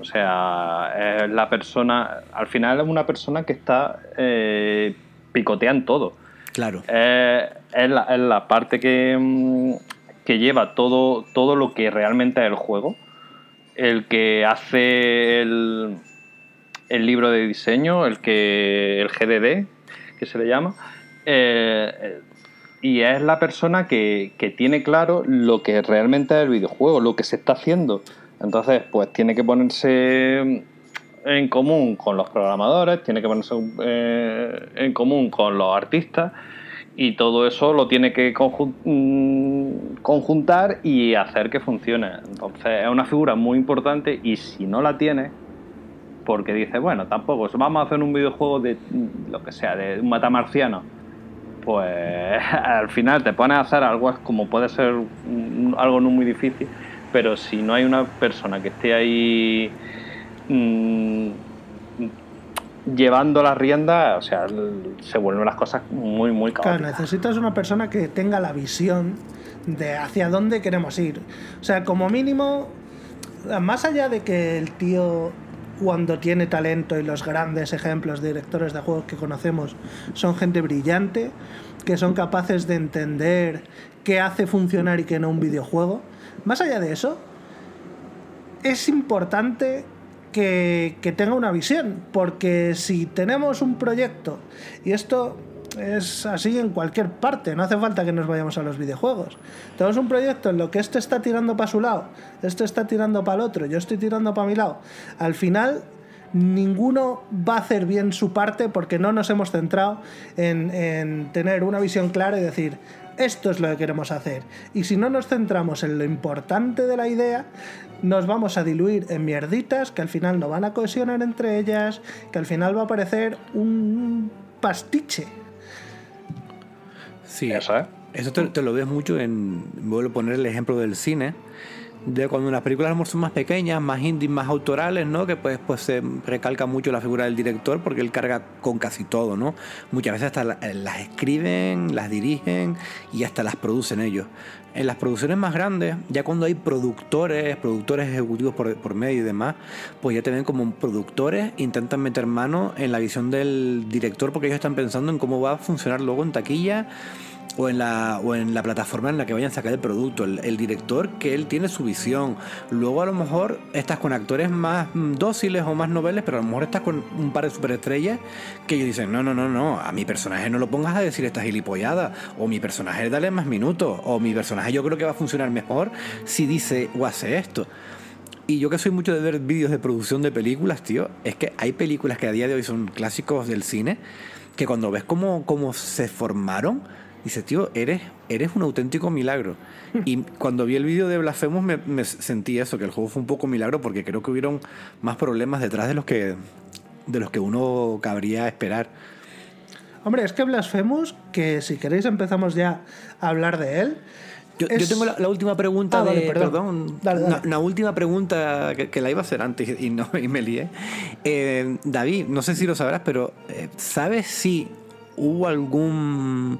O sea es la persona al final es una persona que está eh, picotea en todo. Claro. Eh, es, la, es la parte que, mm, que lleva todo todo lo que realmente es el juego. El que hace el, el libro de diseño el que el GDD que se le llama eh, y es la persona que, tiene claro lo que realmente es el videojuego, lo que se está haciendo. Entonces, pues tiene que ponerse en común con los programadores, tiene que ponerse eh, en común con los artistas y todo eso lo tiene que mm, conjuntar y hacer que funcione. Entonces, es una figura muy importante y si no la tiene, porque dice, bueno, tampoco, vamos a hacer un videojuego de mm, lo que sea, de un matamarciano pues [laughs] al final te pones a hacer algo como puede ser un- algo no muy difícil, pero si no hay una persona que esté ahí mm, llevando las riendas, o sea, se vuelven las cosas muy, muy Claro, caóticas. necesitas una persona que tenga la visión de hacia dónde queremos ir. O sea, como mínimo, más allá de que el tío cuando tiene talento y los grandes ejemplos de directores de juegos que conocemos son gente brillante, que son capaces de entender qué hace funcionar y qué no un videojuego. Más allá de eso, es importante que, que tenga una visión, porque si tenemos un proyecto, y esto es así en cualquier parte, no hace falta que nos vayamos a los videojuegos. Tenemos un proyecto en lo que este está tirando para su lado, este está tirando para el otro, yo estoy tirando para mi lado. Al final, ninguno va a hacer bien su parte porque no nos hemos centrado en, en tener una visión clara y decir, esto es lo que queremos hacer. Y si no nos centramos en lo importante de la idea, nos vamos a diluir en mierditas que al final no van a cohesionar entre ellas, que al final va a parecer un pastiche. Sí, Eso es. Eso te, te lo ves mucho en. Vuelvo a poner el ejemplo del cine. De cuando las películas son más pequeñas, más indies, más autorales, ¿no? Que pues, pues se recalca mucho la figura del director porque él carga con casi todo, ¿no? Muchas veces hasta eh, las escriben, las dirigen y hasta las producen ellos. En las producciones más grandes, ya cuando hay productores, productores ejecutivos por, medio y demás, pues ya te ven como productores, intentan meter mano en la visión del director porque ellos están pensando en cómo va a funcionar luego en taquilla o en la o en la plataforma en la que vayan a sacar el producto el, el director que él tiene su visión. Luego a lo mejor estás con actores más mm, dóciles o más noveles pero a lo mejor estás con un par de superestrellas que ellos dicen no no no no a mi personaje no lo pongas a decir esta gilipollada o mi personaje dale más minutos o mi personaje yo creo que va a funcionar mejor si dice o hace esto y yo que soy mucho de ver vídeos de producción de películas, tío, es que hay películas que a día de hoy son clásicos del cine, que cuando ves cómo, cómo se formaron, dices, tío, eres, eres un auténtico milagro. Y cuando vi el vídeo de Blasphemous me, me sentí eso, que el juego fue un poco milagro porque creo que hubieron más problemas detrás de los que, de los que uno cabría esperar. Hombre, es que Blasphemous, que si queréis empezamos ya a hablar de él. Yo, es- yo tengo la, la última pregunta Ah, de. vale, perdón. perdón. Dale, dale. Una, una última pregunta que, que la iba a hacer antes y, no, y me lié. Eh, David, no sé si lo sabrás, pero eh, ¿sabes si hubo algún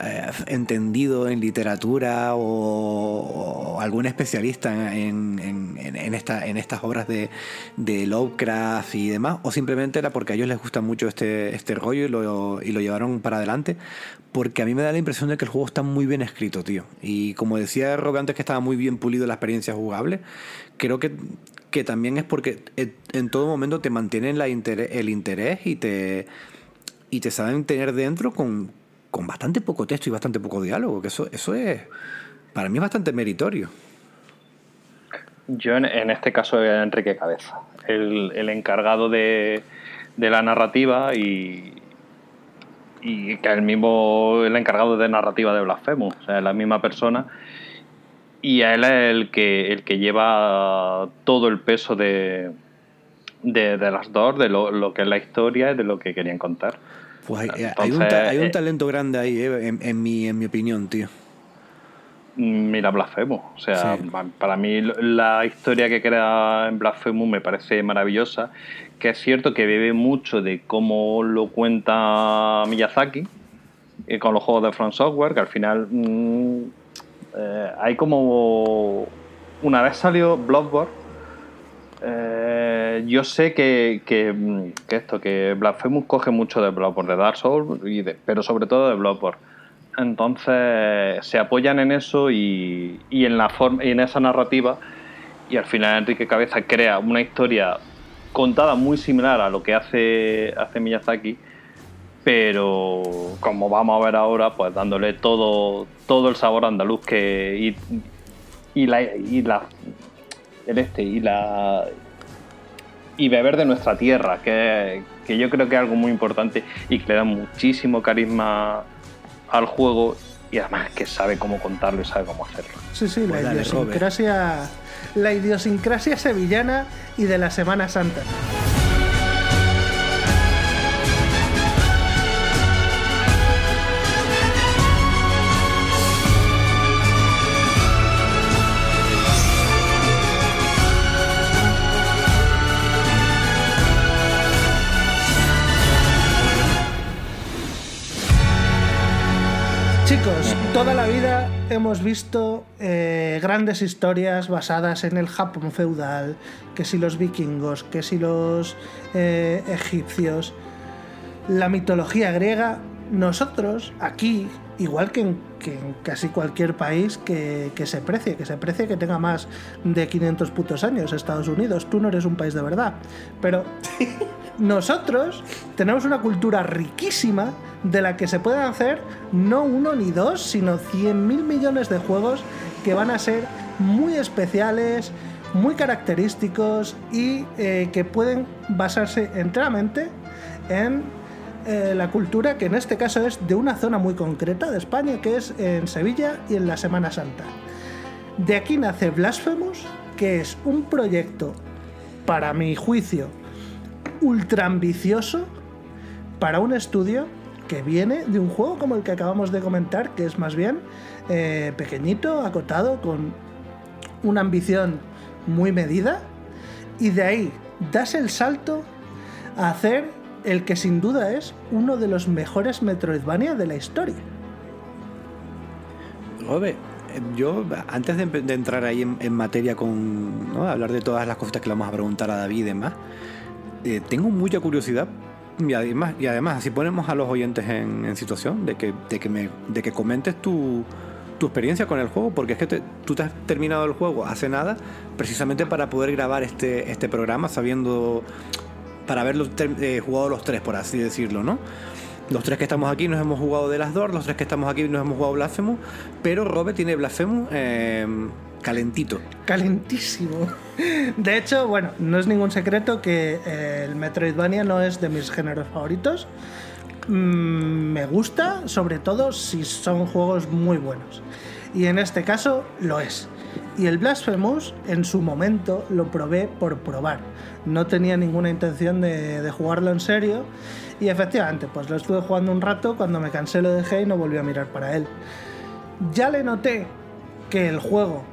eh, entendido en literatura o, algún especialista en, en- en- en esta, en estas obras de, Lovecraft y demás? ¿O simplemente era porque a ellos les gusta mucho este, este rollo y lo, llevaron para adelante? Porque a mí me da la impresión de que el juego está muy bien escrito, tío. Y como decía Rob antes que estaba muy bien pulido la experiencia jugable, creo que, también es porque en- en todo momento te mantienen la el interés y te, y te saben tener dentro con, con bastante poco texto y bastante poco diálogo. Que eso, eso es, para mí es bastante meritorio. Yo en, este caso era Enrique Cabeza, el, el encargado de, de la narrativa y, y que el mismo el encargado de narrativa de Blasphemous, o sea, la misma persona y a él es el que el que lleva todo el peso de, de, las dos, de lo, que es la historia y de lo que querían contar. Pues hay, un, hay un, eh, talento grande ahí, eh, en, mi, en mi opinión, tío. Mira, Blasphemous. O sea, para mí la historia que crea en Blasphemous me parece maravillosa. Que es cierto que bebe mucho de cómo lo cuenta Miyazaki eh, con los juegos de Front Software, que al final mm, eh, hay como. Una vez salió Bloodborne, eh, yo sé que, que, esto, que Blasphemous coge mucho de Bloodborne, de Dark Souls, pero sobre todo de Bloodborne. Entonces se apoyan en eso y, y en, la forma, y en esa narrativa y al final Enrique Cabeza crea una historia contada muy similar a lo que hace, hace Miyazaki, pero como vamos a ver ahora, pues dándole todo, todo el sabor andaluz que y la el este y la y beber de nuestra tierra, que, que yo creo que es algo muy importante y que le da muchísimo carisma al juego y además que sabe cómo contarlo y sabe cómo hacerlo. Sí, sí, la idiosincrasia, la idiosincrasia sevillana y de la Semana Santa. Chicos, toda la vida hemos visto eh, grandes historias basadas en el Japón feudal, que si los vikingos, que si los eh, egipcios, la mitología griega. Nosotros, aquí, igual que en, casi cualquier país que, que, se precie, que se precie que tenga más de 500 putos años, Estados Unidos, tú no eres un país de verdad, pero [laughs] nosotros tenemos una cultura riquísima de la que se pueden hacer no uno ni dos, sino 100 mil millones de juegos que van a ser muy especiales, muy característicos y eh, que pueden basarse enteramente en eh, la cultura que en este caso es de una zona muy concreta de España, que es en Sevilla y en la Semana Santa. De aquí nace Blasphemous, que es un proyecto, para mi juicio, ultra ambicioso para un estudio que viene de un juego como el que acabamos de comentar, que es más bien eh, pequeñito, acotado, con una ambición muy medida, y de ahí das el salto a hacer el que sin duda es uno de los mejores Metroidvania de la historia. Robe, yo antes de, entrar ahí en, materia con hablar de todas las cosas que le vamos a preguntar a David y demás, eh, tengo mucha curiosidad y además, y además, si ponemos a los oyentes en, situación de que, de que comentes tu, tu experiencia con el juego, porque es que tú te has terminado el juego hace nada, precisamente para poder grabar este, este programa, sabiendo, para haberlo eh, jugado los tres, por así decirlo, ¿no? Los tres que estamos aquí nos hemos jugado de las dos, los tres que estamos aquí nos hemos jugado Blasphemous, pero Robe tiene Blasphemous eh, calentito. Calentísimo. De hecho, bueno, no es ningún secreto que eh, el Metroidvania no es de mis géneros favoritos. Mm, me gusta, sobre todo si son juegos muy buenos. Y en este caso lo es. Y el Blasphemous en su momento lo probé por probar. No tenía ninguna intención de, jugarlo en serio. Y efectivamente, pues lo estuve jugando un rato, cuando me cansé lo dejé y no volví a mirar para él. Ya le noté que el juego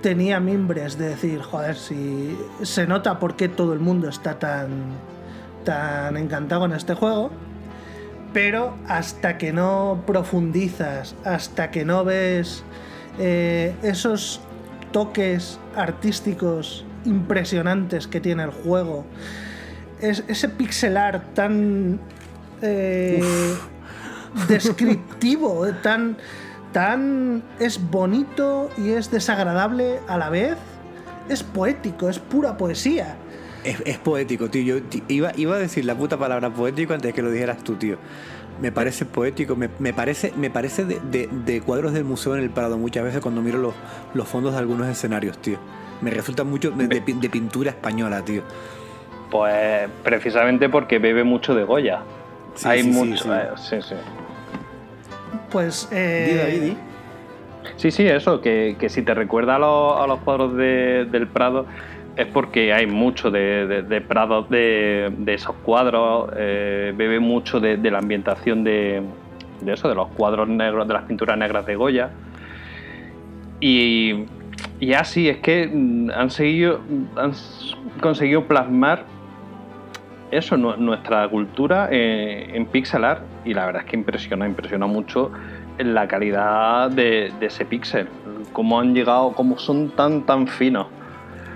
tenía mimbres de decir, joder, si se nota por qué todo el mundo está tan, tan encantado con este juego, pero hasta que no profundizas, hasta que no ves eh, esos toques artísticos impresionantes que tiene el juego, es, ese pixelar tan eh, descriptivo, [laughs] tan tan es bonito y es desagradable a la vez. Es poético, es pura poesía. Es, poético, tío. Yo iba, iba, a decir la puta palabra poético antes de que lo dijeras tú, tío. Me parece poético, me, parece, me parece de, cuadros del museo en el Prado muchas veces cuando miro los, los fondos de algunos escenarios, tío. Me resulta mucho de, pintura española, tío. Pues precisamente porque bebe mucho de Goya. Sí, Hay sí, sí, mucho. sí. eh, sí, sí. Pues. Eh, David, di. Sí, sí, eso, que, que si te recuerda a los, a los cuadros de- del Prado es porque hay mucho de, de, de esos cuadros, eh, bebe mucho de, la ambientación de, eso, de los cuadros negros, de las pinturas negras de Goya. Y, así es que mm, han, seguido, han s- conseguido plasmar eso, nu- nuestra cultura eh, en pixel art y la verdad es que impresiona, impresiona mucho la calidad de, de ese píxel, cómo han llegado, cómo son tan tan finos.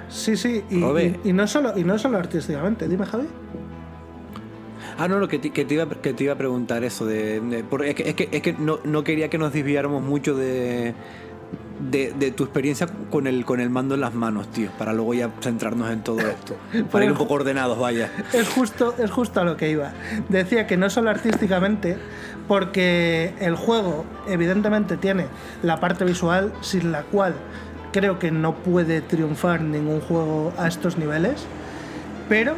Sí, sí. Y, Robe. y- y no solo, y no solo artísticamente. Dime, Javi. Ah, no, no, que te, que te iba, que te iba a preguntar eso. De, de- por- es que, es que, es que no, no quería que nos desviáramos mucho de, de, de tu experiencia con el, con el mando en las manos, tío, para luego ya centrarnos en todo esto. [laughs] Para ir un poco ordenados, vaya. Es justo, es justo a lo que iba. Decía que no solo artísticamente, porque el juego evidentemente tiene la parte visual sin la cual creo que no puede triunfar ningún juego a estos niveles, pero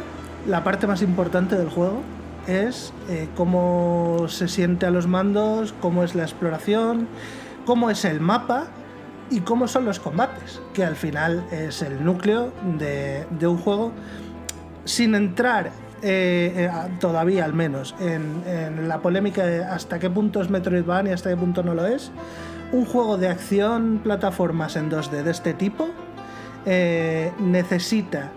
la parte más importante del juego es eh, cómo se siente a los mandos, cómo es la exploración, cómo es el mapa y cómo son los combates, que al final es el núcleo de, un juego sin entrar eh, eh, todavía al menos en, en la polémica de hasta qué punto es Metroidvania y hasta qué punto no lo es, un juego de acción plataformas en 2D de este tipo eh, necesita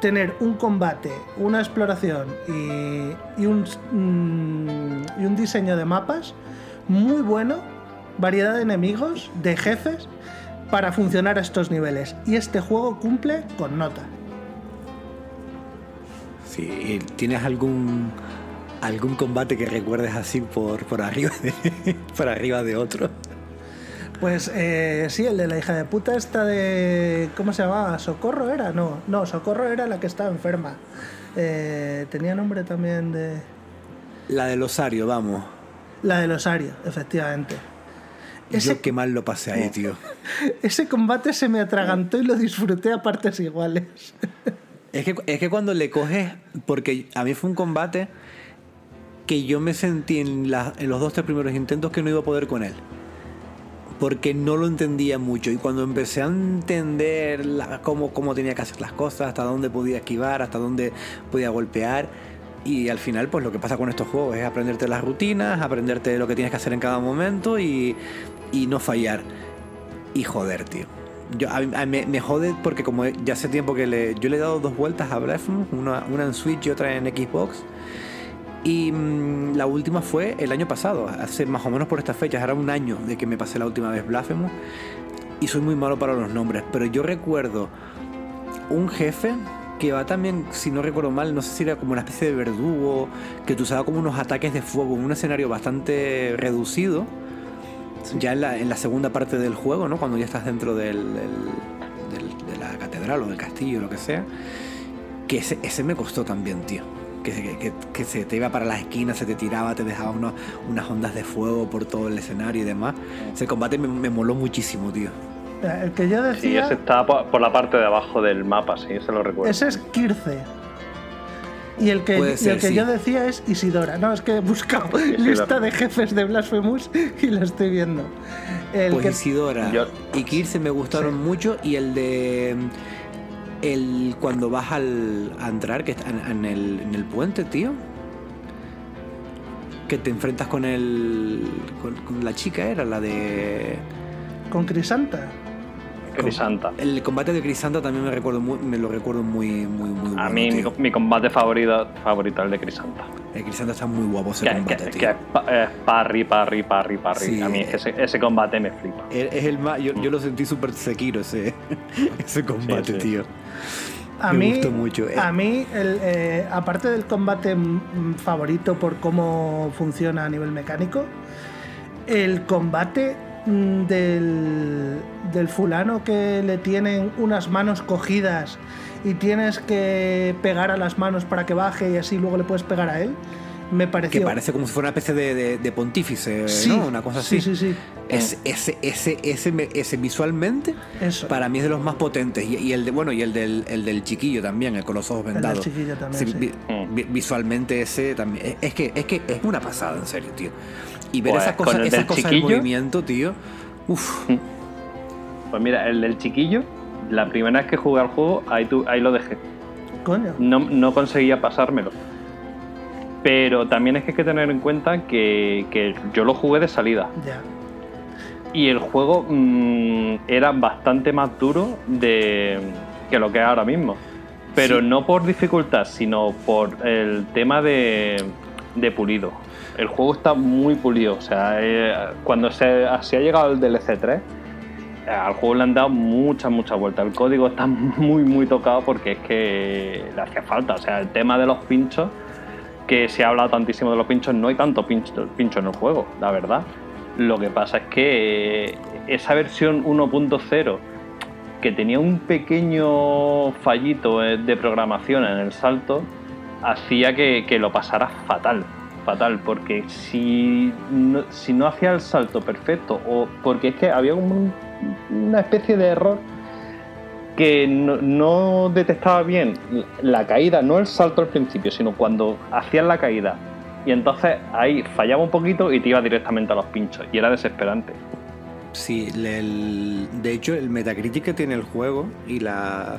tener un combate, una exploración y, mm, y un diseño de mapas muy bueno, variedad de enemigos, de jefes, para funcionar a estos niveles. Y este juego cumple con nota. Sí, ¿y ¿tienes algún algún combate que recuerdes así por, por arriba de, [laughs] por arriba de otro? Pues eh, sí, el de la hija de puta esta de... ¿Cómo se llamaba? ¿Socorro era? No, no, Socorro era la que estaba enferma. Eh, tenía nombre también de... La del osario, vamos. La del osario, efectivamente. Ese, Yo qué mal lo pasé ahí, [laughs] tío. ese combate se me atragantó y lo disfruté a partes iguales. Es que, es que cuando le coges, porque a mí fue un combate que yo me sentí en, la- en los dos, tres primeros intentos que no iba a poder con él. Porque no lo entendía mucho. Y cuando empecé a entender la- cómo, cómo tenía que hacer las cosas, hasta dónde podía esquivar, hasta dónde podía golpear. Y al final, pues lo que pasa con estos juegos es aprenderte las rutinas, aprenderte lo que tienes que hacer en cada momento y, y no fallar. Y joder, tío. Yo, a a me, me jode porque como ya hace tiempo que le, yo le he dado dos vueltas a Blasphemous, una, una en Switch y otra en Xbox. Y mm, la última fue el año pasado, hace más o menos por estas fechas, era un año de que me pasé la última vez Blasphemous. Y soy muy malo para los nombres, pero yo recuerdo un jefe que va también, si no recuerdo mal, no sé si era como una especie de verdugo, que te usaba como unos ataques de fuego en un escenario bastante reducido ya en la, en la segunda parte del juego, ¿no? Cuando ya estás dentro del, del- del- de la catedral o del castillo, lo que sea. Que ese, ese me costó también, tío. Que, se- que, que- se te iba para las esquinas, se te tiraba, te dejaba unos- unas ondas de fuego por todo el escenario y demás. Ese combate me, me moló muchísimo, tío. El que yo Sí, decía... ese está por, por la parte de abajo del mapa, sí, se lo recuerdo. Ese es Kirce. Y el que, Puede y ser, el que sí. yo decía es Isidora. No, es que he buscado [laughs] lista de jefes de Blasphemous y lo estoy viendo. El Pues que, Isidora Yo- y Kirse me gustaron Sí. mucho y el de el cuando vas al, a entrar que está en, el, en el puente, tío. Que te enfrentas con el con, con la chica era la de con Crisanta. Crisanta. el combate de Crisanta también me recuerdo muy, me lo recuerdo muy muy muy A bueno, mí mi, combate favorito, favorito es el de Crisanta. El Crisanta está muy guapo ese Que, combate, que- tío. que es pa- es parry, parry, parry, parry. Sí. A mí ese, ese combate me flipa. Es es el más, yo, yo lo sentí súper sequiro ese, [laughs] ese combate, Sí, sí. tío. A Me mí, gustó mucho, eh. A mí, el, eh, aparte del combate mm, favorito por cómo funciona a nivel mecánico, el combate mm, del, del fulano que le tienen unas manos cogidas y tienes que pegar a las manos para que baje y así luego le puedes pegar a él. me pareció. Que parece como si fuera una especie de, de- de pontífice, Sí, ¿no? Una cosa así. sí, sí, sí. Es- ese, ese, ese, ese visualmente, Eso. para mí es de los más potentes. Y, y el de, bueno, y el del, el del chiquillo también, el con los ojos del vendados. chiquillo también, sí. Mm. vi- visualmente ese también. Es- Es que, es que es una pasada, en serio, tío. Y ver Pues, esas con cosas, el esas del cosas del chiquillo- movimiento, tío. Uf. Pues mira, el del chiquillo, la primera vez que jugué al juego, ahí, tu- ahí lo dejé. Coño. No, no conseguía pasármelo. Pero también es que hay que tener en cuenta que, que yo lo jugué de salida. Ya. Y el juego mm, era bastante más duro de, que lo que es ahora mismo. Pero Sí. no por dificultad, sino por el tema de, de pulido. El juego está muy pulido. O sea, eh, cuando se, ha llegado el DLC 3, eh, al juego le han dado muchas, muchas vueltas. El código está [laughs] muy, muy tocado porque es que le hacía falta. O sea, el tema de los pinchos, que se ha hablado tantísimo de los pinchos, no hay tanto pincho, en el juego, la verdad. Lo que pasa es que eh, esa versión 1.0 que tenía un pequeño fallito eh, de programación en el salto, hacía que lo pasara fatal. Fatal, porque si no, si no hacía el salto perfecto, o porque es que había un- una especie de error que no, no detectaba bien la caída, no el salto al principio, sino cuando hacías la caída. Y entonces ahí fallaba un poquito y te iba directamente a los pinchos. Y era desesperante. Sí, de hecho el Metacritic que tiene el juego y la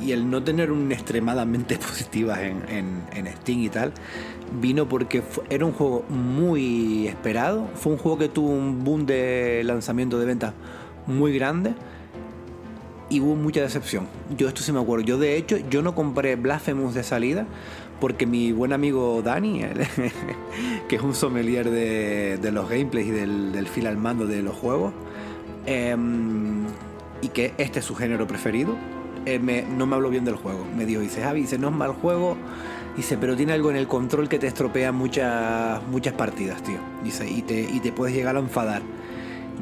y el no tener un extremadamente [laughs] positivas en, en- en Steam y tal vino porque era un juego muy esperado, fue un juego que tuvo un boom de lanzamiento de ventas muy grande y hubo mucha decepción. Yo esto sí me acuerdo. Yo de hecho yo no compré Blasphemous de salida porque mi buen amigo Dani, [laughs] que es un sommelier de, de los gameplays y del, fil al mando de los juegos, em, y que este es su género preferido, eh, no me habló bien del juego. Me dijo, dice, Javi, dice, no es mal juego, dice, pero tiene algo en el control que te estropea muchas, muchas partidas, tío. Dice, y te, y te puedes llegar a enfadar.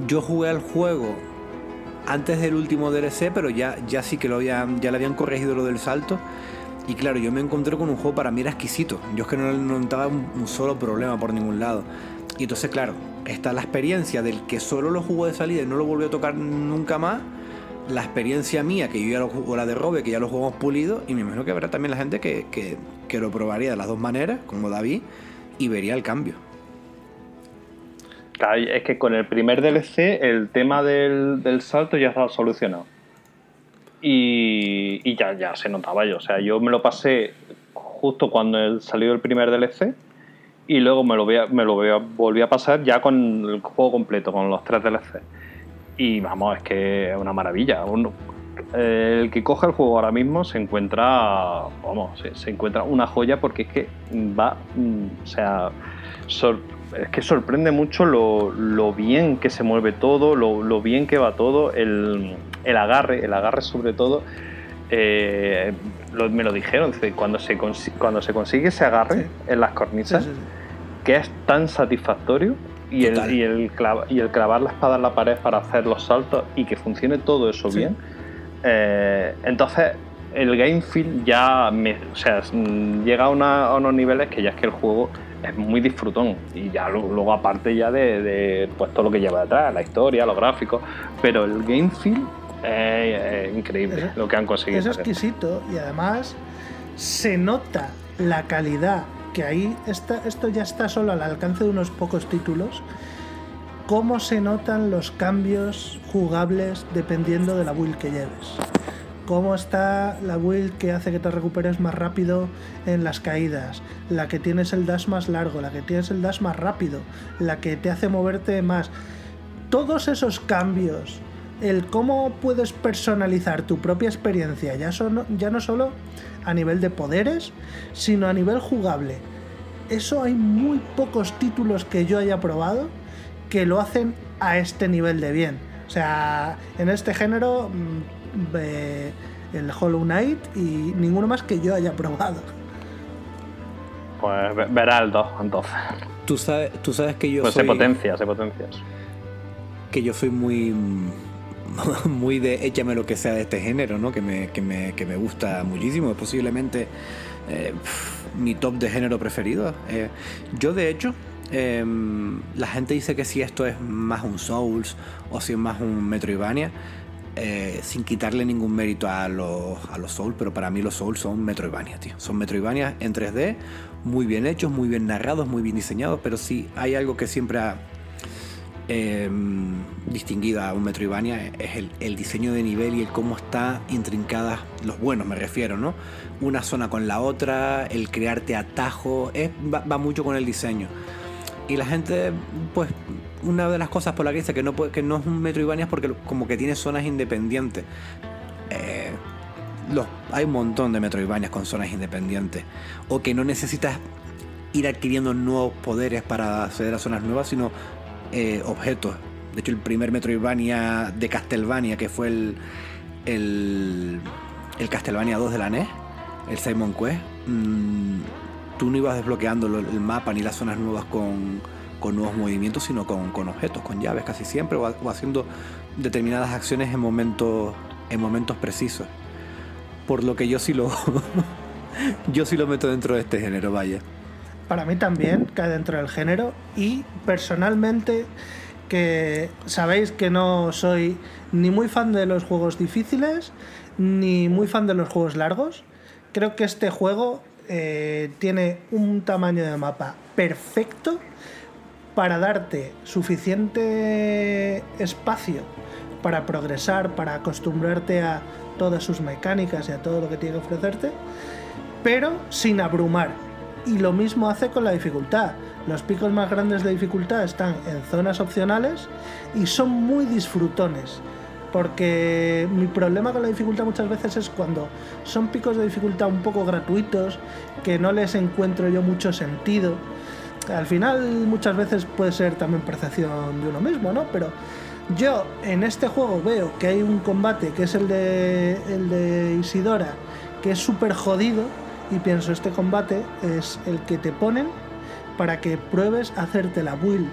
Yo jugué al juego antes del último DLC, pero ya, ya sí que lo habían, ya le habían corregido lo del salto. Y claro, yo me encontré con un juego para mí era exquisito. Yo es que no, no notaba un solo problema por ningún lado. Y entonces, claro, está la experiencia del que solo lo jugó de salida y no lo volvió a tocar nunca más. La experiencia mía, que yo ya lo o la de Robe, que ya lo jugamos pulido. Y me imagino que habrá también la gente que, que, que lo probaría de las dos maneras, como David, y vería el cambio. Es que con el primer DLC el tema del, del salto ya estaba solucionado. Y, y ya, ya se notaba yo. O sea, yo me lo pasé justo cuando salió el primer DLC y luego me lo, voy a- me lo voy a- volví a pasar ya con el juego completo, con los tres DLC. Y vamos, es que es una maravilla. El que coge el juego ahora mismo se encuentra, vamos, se, se encuentra una joya porque es que va, mm, o sea, sor- es que sorprende mucho lo, lo bien que se mueve todo, lo, lo bien que va todo, el, el agarre, el agarre sobre todo. eh, lo- me lo dijeron, cuando se, cuando se consigue ese agarre Sí. en las cornisas, sí, sí. que es tan satisfactorio y el, y, el clava- y el clavar la espada en la pared para hacer los saltos y que funcione todo eso Sí. bien. eh, entonces, el game feel ya me, o sea, llega a, una- a unos niveles que ya es que el juego es muy disfrutón y ya luego aparte ya de, de, pues todo lo que lleva detrás, la historia, los gráficos, pero el game feel es, es increíble Eso- lo que han conseguido. Es hacer. exquisito y además se nota la calidad que ahí está, esto ya está solo al alcance de unos pocos títulos. Cómo se notan los cambios jugables dependiendo de la build que lleves. Cómo está la build que hace que te recuperes más rápido en las caídas, la que tienes el dash más largo, la que tienes el dash más rápido, la que te hace moverte más. Todos esos cambios, el cómo puedes personalizar tu propia experiencia, ya, ya no solo a nivel de poderes, sino a nivel jugable. Eso hay muy pocos títulos que yo haya probado que lo hacen a este nivel de bien. O sea, en este género, mm, eh, el Hollow Knight y ninguno más que yo haya probado. Pues ve- verá el 2 entonces. Tú sabes, tú sabes que yo Pues soy... se potencia, se potencia. que yo soy muy [laughs] muy de échame lo que sea de este género, ¿no? Que me, que me, que me gusta muchísimo. Es posiblemente eh, mi top de género preferido. Eh, yo, de hecho, em, la gente dice que si esto es más un Souls o si es más un Metroidvania. Eh, sin quitarle ningún mérito a los, a los Souls, pero para mí los Souls son Metroidvania, tío. Son Metroidvania en 3D, muy bien hechos, muy bien narrados, muy bien diseñados, pero sí hay algo que siempre ha eh, distinguido a un Metroidvania, es el, diseño de nivel y el cómo está intrincada, los buenos me refiero, ¿no? Una zona con la otra, el crearte atajo, va, mucho con el diseño. Y la gente, pues, una de las cosas por la que dice que no, que no es un Metroidvania es porque como que tiene zonas independientes. Eh, hay un montón de Metroidvanias con zonas independientes. O que no necesitas ir adquiriendo nuevos poderes para acceder a zonas nuevas, sino eh, objetos. De hecho, el primer Metroidvania de Castlevania, que fue el, el, Castlevania 2 de la NES, el Simon Quest, mmm, tú no ibas desbloqueando el mapa ni las zonas nuevas con, con nuevos movimientos, sino con, con, objetos, con llaves casi siempre, o, o, haciendo determinadas acciones en momentos, en momentos precisos. Por lo que yo sí lo. [laughs] yo sí lo meto dentro de este género, vaya. Para mí también cae dentro del género y personalmente que sabéis que no soy ni muy fan de los juegos difíciles ni muy fan de los juegos largos. Creo que este juego eh, tiene un tamaño de mapa perfecto para darte suficiente espacio para progresar, para acostumbrarte a todas sus mecánicas y a todo lo que tiene que ofrecerte, pero sin abrumar. Y lo mismo hace con la dificultad. Los picos más grandes de dificultad están en zonas opcionales y son muy disfrutones. Porque mi problema con la dificultad muchas veces es cuando son picos de dificultad un poco gratuitos, que no les encuentro yo mucho sentido. Al final muchas veces puede ser también percepción de uno mismo, ¿no? Pero yo en este juego veo que hay un combate que es el de, el de Isidora, que es súper jodido, y pienso, este combate es el que te ponen para que pruebes hacerte la build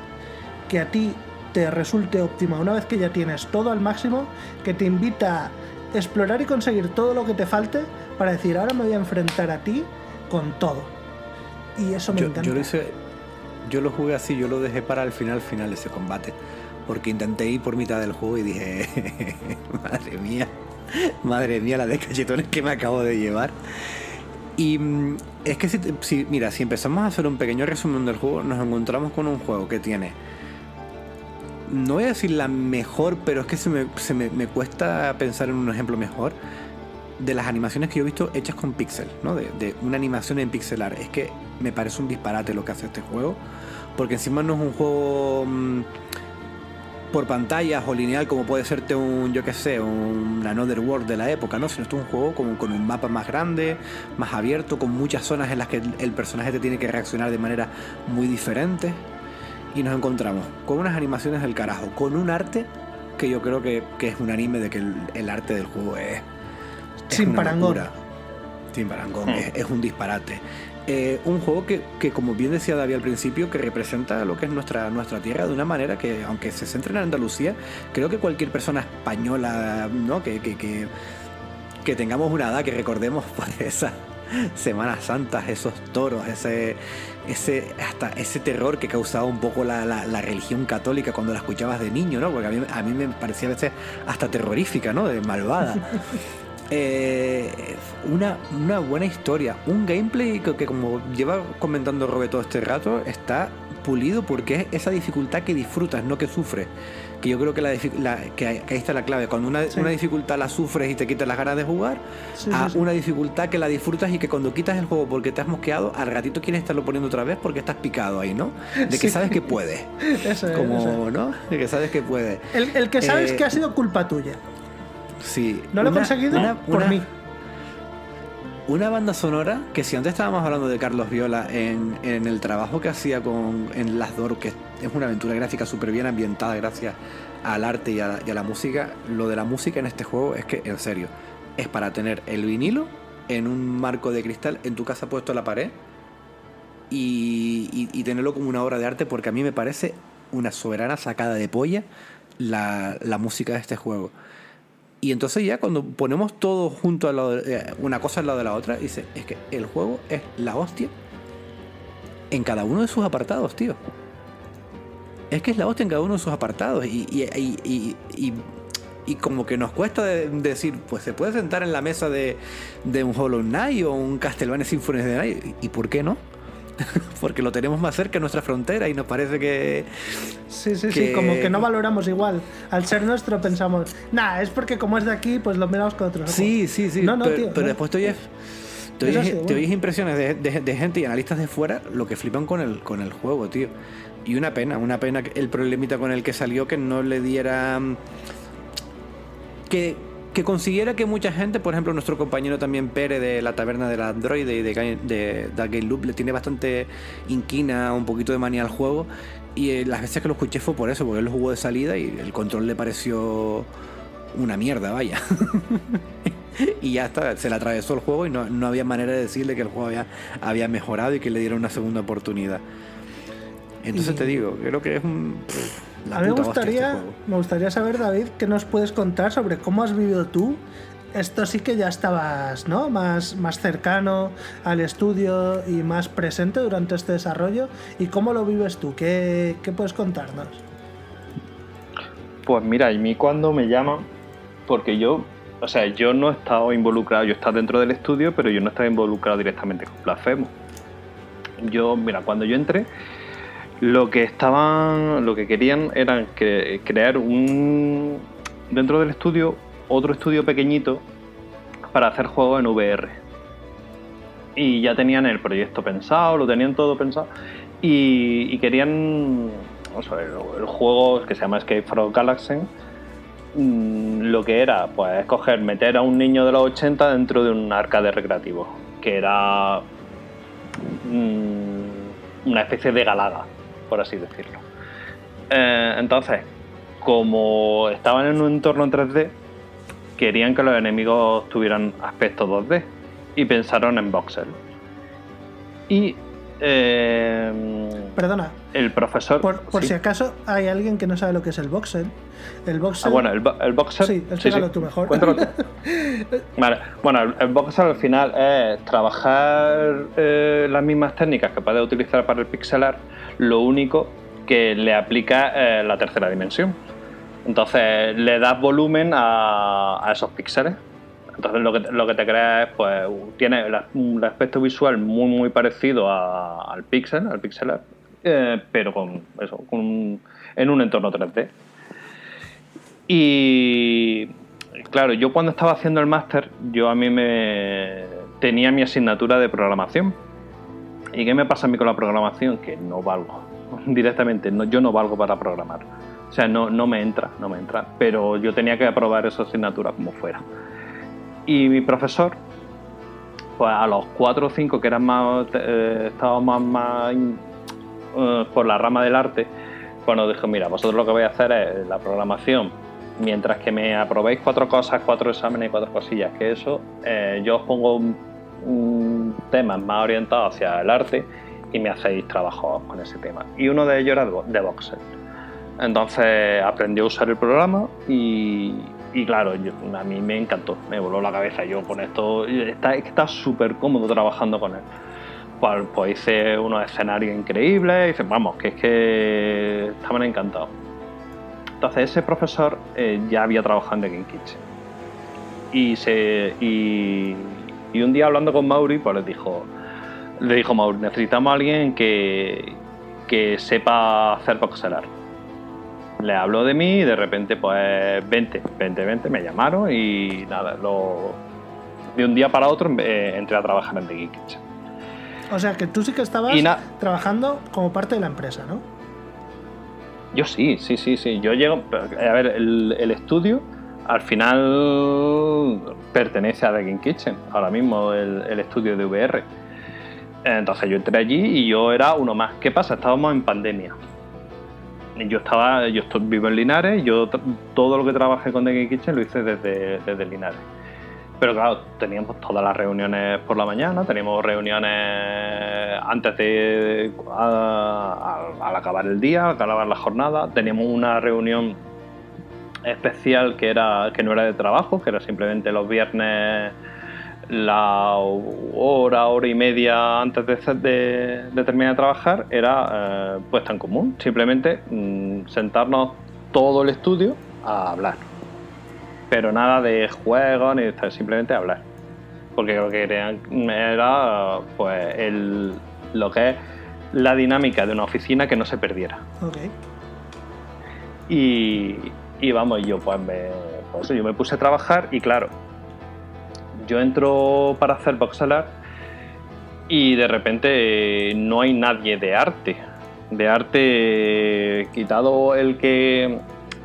que a ti te resulte óptima una vez que ya tienes todo al máximo, que te invita a explorar y conseguir todo lo que te falte para decir, ahora me voy a enfrentar a ti con todo. Y eso me yo, encanta. Yo lo, hice, yo lo jugué así, yo lo dejé para el final, final ese combate. Porque intenté ir por mitad del juego y dije, [laughs] madre mía, madre mía, la de cachetones que me acabo de llevar. Y mm, es que si, mira, si empezamos a hacer un pequeño resumen del juego, nos encontramos con un juego que tiene no voy a decir la mejor, pero es que se me, se me, me, cuesta pensar en un ejemplo mejor de las animaciones que yo he visto hechas con pixel, ¿no? De, una animación en pixelar. Es que me parece un disparate lo que hace este juego, porque encima no es un juego mmm, por pantallas o lineal como puede serte un, yo que sé, un Another World de la época, ¿no? Sino esto es un juego con, con un mapa más grande, más abierto, con muchas zonas en las que el, el personaje te tiene que reaccionar de manera muy diferente y nos encontramos con unas animaciones del carajo, con un arte que yo creo que, que es un anime de que el, el arte del juego es, es sin parangón. Locura. Sin parangón, hmm. es, es, un disparate. Eh, un juego que, que, como bien decía David al principio, que representa lo que es nuestra, nuestra tierra de una manera que, aunque se centre en Andalucía, creo que cualquier persona española, ¿no? Que, que, que, tengamos una edad, que recordemos [laughs] por esa, Semanas Santas, esos toros, ese, ese, hasta ese terror que causaba un poco la, la, la, religión católica cuando la escuchabas de niño, ¿no? Porque a mí, a mí me parecía a veces hasta terrorífica, ¿no? De malvada. [laughs] eh, una, una, buena historia, un gameplay que, que, como lleva comentando Robe todo este rato, está pulido porque es esa dificultad que disfrutas, no que sufres. Que yo creo que, la, la que, ahí está la clave. Cuando una, sí. una, dificultad la sufres y te quitas las ganas de jugar, sí, a sí, una dificultad que la disfrutas y que cuando quitas el juego porque te has mosqueado, al ratito quieres estarlo poniendo otra vez porque estás picado ahí, ¿no? De que sabes que puedes. [laughs] Eso es, Como, eso es. ¿no? De que sabes que puedes. El, el, que sabes eh, que ha sido culpa tuya. Sí. No lo he conseguido una, por una, mí. Una banda sonora que si antes estábamos hablando de Carlos Viola en, en el trabajo que hacía con en Las Dor, que es una aventura gráfica súper bien ambientada gracias al arte y a, la, y a, la, música, lo de la música en este juego es que, en serio, es para tener el vinilo en un marco de cristal en tu casa puesto a la pared y, y, y tenerlo como una obra de arte porque a mí me parece una soberana sacada de polla la, la música de este juego. Y entonces ya cuando ponemos todo junto a de- eh, una cosa al lado de la otra, dice, es que el juego es la hostia en cada uno de sus apartados, tío. Es que es la hostia en cada uno de sus apartados. Y, y, y- y- como que nos cuesta de- decir, pues se puede sentar en la mesa de, de un Hollow Knight o un Castlevania Symphony the Night. ¿Y por qué no? [laughs] Porque lo tenemos más cerca de nuestra frontera y nos parece que, Sí, sí, sí, como que no valoramos igual. Al ser nuestro pensamos, nah, es porque como es de aquí, pues lo miramos con otros ojos". Sí, sí, sí. No, no, pero, tío, pero no. después te oyes, te Es oyes- te oyes impresiones de, de- de gente y analistas de fuera lo que flipan con el, con el juego, tío. Y una pena, una pena el problemita con el que salió que no le diera. mm, Que, que consiguiera que mucha gente, por ejemplo, nuestro compañero también Pere de la taberna del Android y de, Ga- de, Dark Game Loop le tiene bastante inquina, un poquito de manía al juego. Y eh, las veces que lo escuché fue por eso, porque él lo jugó de salida y el control le pareció una mierda, vaya. [laughs] y ya está, se le atravesó el juego y no, no había manera de decirle que el juego había, había mejorado y que le diera una segunda oportunidad. Entonces Y- te digo, creo que es un. pff, A mí me este gustaría, me gustaría saber, David, qué nos puedes contar sobre cómo has vivido tú. Esto sí que ya estabas, ¿no? Más, más cercano al estudio y más presente durante este desarrollo. ¿Y cómo lo vives tú? ¿Qué, qué puedes contarnos? Pues mira, y mí cuando me llaman, porque yo, o sea, yo no he estado involucrado, yo he estado dentro del estudio, pero yo no estaba involucrado directamente con Blasphemous. Yo, mira, cuando yo entré, lo que estaban, lo que querían era crear un, dentro del estudio, otro estudio pequeñito para hacer juegos en VR. Y ya tenían el proyecto pensado, lo tenían todo pensado, y, y querían o sea, el, el juego que se llama Escape from Galaxy, mm, lo que era, pues escoger, meter a un niño de los 80 dentro de un arcade recreativo, que era mm, una especie de galaga, por así decirlo. Eh, entonces, como estaban en un entorno en 3D, querían que los enemigos tuvieran aspecto 2D y pensaron en voxel. Y eh, Perdona, el profesor. por, por sí. si acaso hay alguien que no sabe lo que es el voxel. El voxel. Ah, bueno, el, el voxel. Sí, explícalo tú mejor. Cuéntalo tú. [laughs] Vale, bueno, el, el voxel al final es trabajar eh, las mismas técnicas que puedes utilizar para el pixel art, lo único que le aplica eh, la tercera dimensión. Entonces le das volumen a, esos píxeles. Entonces lo que, lo que te crea es, pues, tiene un aspecto visual muy muy parecido al pixel, al pixel eh, pero con eso, en un entorno 3D. Y claro, yo cuando estaba haciendo el máster, yo a mí me tenía mi asignatura de programación. ¿Y qué me pasa a mí con la programación? Que no valgo [laughs] directamente, no, yo no valgo para programar. O sea, no, no me entra, no me entra. Pero yo tenía que aprobar esa asignatura como fuera. Y mi profesor, pues a los cuatro o cinco que eran más, eh, estábamos más, más eh, por la rama del arte, pues nos dijo, mira, vosotros lo que vais a hacer es la programación, mientras que me aprobéis cuatro cosas, cuatro exámenes y cuatro cosillas, que eso, eh, yo os pongo un temas más orientados hacia el arte y me hacéis trabajo con ese tema. Y uno de ellos era de vo- de Voxel. Entonces aprendí a usar el programa y, y claro, yo- a mí me encantó, me voló la cabeza. Yo con esto, está súper cómodo trabajando con él. Pues, pues hice unos escenarios increíbles, y dice, vamos, que es que estaban encantados. Entonces ese profesor eh, ya había trabajado en The Game Kitchen. Y, se, y, y un día hablando con Mauri, pues le dijo, le dijo Mauri, necesitamos a alguien que, que sepa hacer voxel art. Le habló de mí y de repente, pues, 20, 20, 20, me llamaron y nada, lo, de un día para otro eh, entré a trabajar en The Geek Kitchen. O sea que tú sí que estabas trabajando como parte de la empresa, ¿no? Yo sí, sí, sí, sí. Yo llego. A ver, el, el estudio al final pertenece a The Game Kitchen, ahora mismo el, estudio de VR. Entonces yo entré allí y yo era uno más. ¿Qué pasa? Estábamos en pandemia. Yo estaba, yo vivo en Linares, yo todo lo que trabajé con The Game Kitchen lo hice desde, desde Linares. Pero claro, teníamos todas las reuniones por la mañana, teníamos reuniones antes de. al acabar el día, al acabar la jornada, teníamos una reunión especial que era que no era de trabajo, que era simplemente los viernes la hora, hora y media antes de, de, terminar de trabajar era eh, puesta en común. Simplemente mm, sentarnos todo el estudio a hablar. Pero nada de juegos ni simplemente hablar. Porque lo que querían era pues el, lo que es la dinámica de una oficina que no se perdiera. Y, y, vamos, yo pues, me, pues yo me puse a trabajar y claro, yo entro para hacer voxelar y de repente no hay nadie de arte. De arte, quitado el que,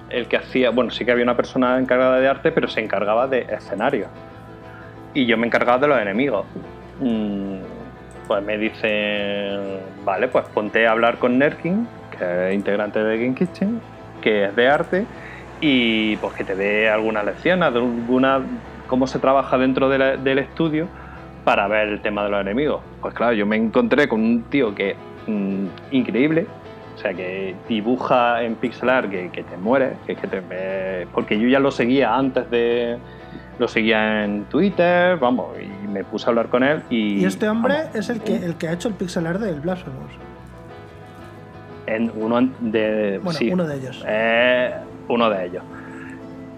el que hacía, bueno, sí que había una persona encargada de arte, pero se encargaba de escenario. Y yo me encargaba de los enemigos. Mm, pues me dicen, vale, pues ponte a hablar con Nerkin, que es integrante de Game Kitchen, que es de arte, y pues que te dé alguna lección, alguna cómo se trabaja dentro del estudio para ver el tema de los enemigos. Pues claro, yo me encontré con un tío que mm, increíble, o sea, que dibuja en pixel art que, te muere, que, que te, porque yo ya lo seguía antes de... Lo seguía en Twitter, vamos, y me puse a hablar con él y... Y este hombre es el que, el que ha hecho el pixel art del Blasphemous. En uno de... Bueno, uno de ellos. Eh, uno de ellos.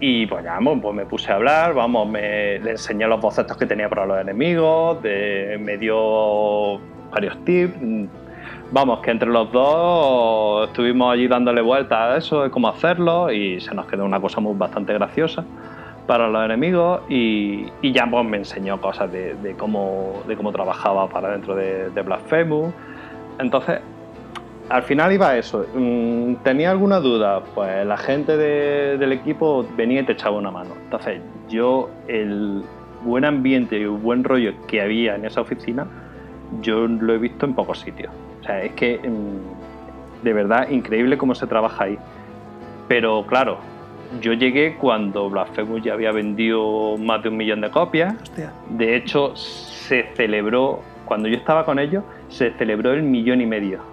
Y pues ya pues me puse a hablar, vamos, me, le enseñé los bocetos que tenía para los enemigos, me dio varios tips. Vamos, que entre los dos estuvimos allí dándole vueltas a eso, de cómo hacerlo, y se nos quedó una cosa muy bastante graciosa para los enemigos y, ya pues, me enseñó cosas de, cómo, de cómo trabajaba para dentro de, de Blasphemous. Entonces, al final iba a eso. Mm, ¿Tenía alguna duda? Pues la gente del equipo venía y te echaba una mano. Entonces, yo, el buen ambiente y el buen rollo que había en esa oficina, yo lo he visto en pocos sitios. O sea, es que mm, de verdad increíble cómo se trabaja ahí. Pero claro, yo llegué cuando Blasphemous ya había vendido más de un millón de copias. De hecho, se celebró, cuando yo estaba con ellos, se celebró el millón y medio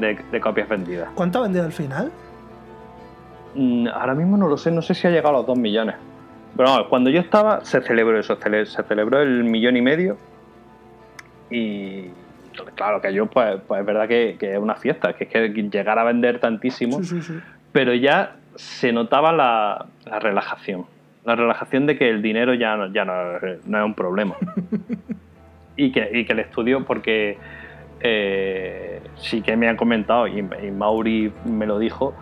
de, copias vendidas. ¿Cuánto ha vendido al final? Mm, ahora mismo no lo sé, no sé si ha llegado a los 2 millones. Pero cuando yo estaba se celebró eso, se celebró el millón y medio. Y claro que yo, pues, pues es verdad que, es una fiesta, que es que llegar a vender tantísimo. Pero ya se notaba la, relajación. La relajación de que el dinero ya no, ya no, es un problema. [laughs] y, que, y que el estudio, porque eh, sí que me han comentado, y, Mauri me lo dijo,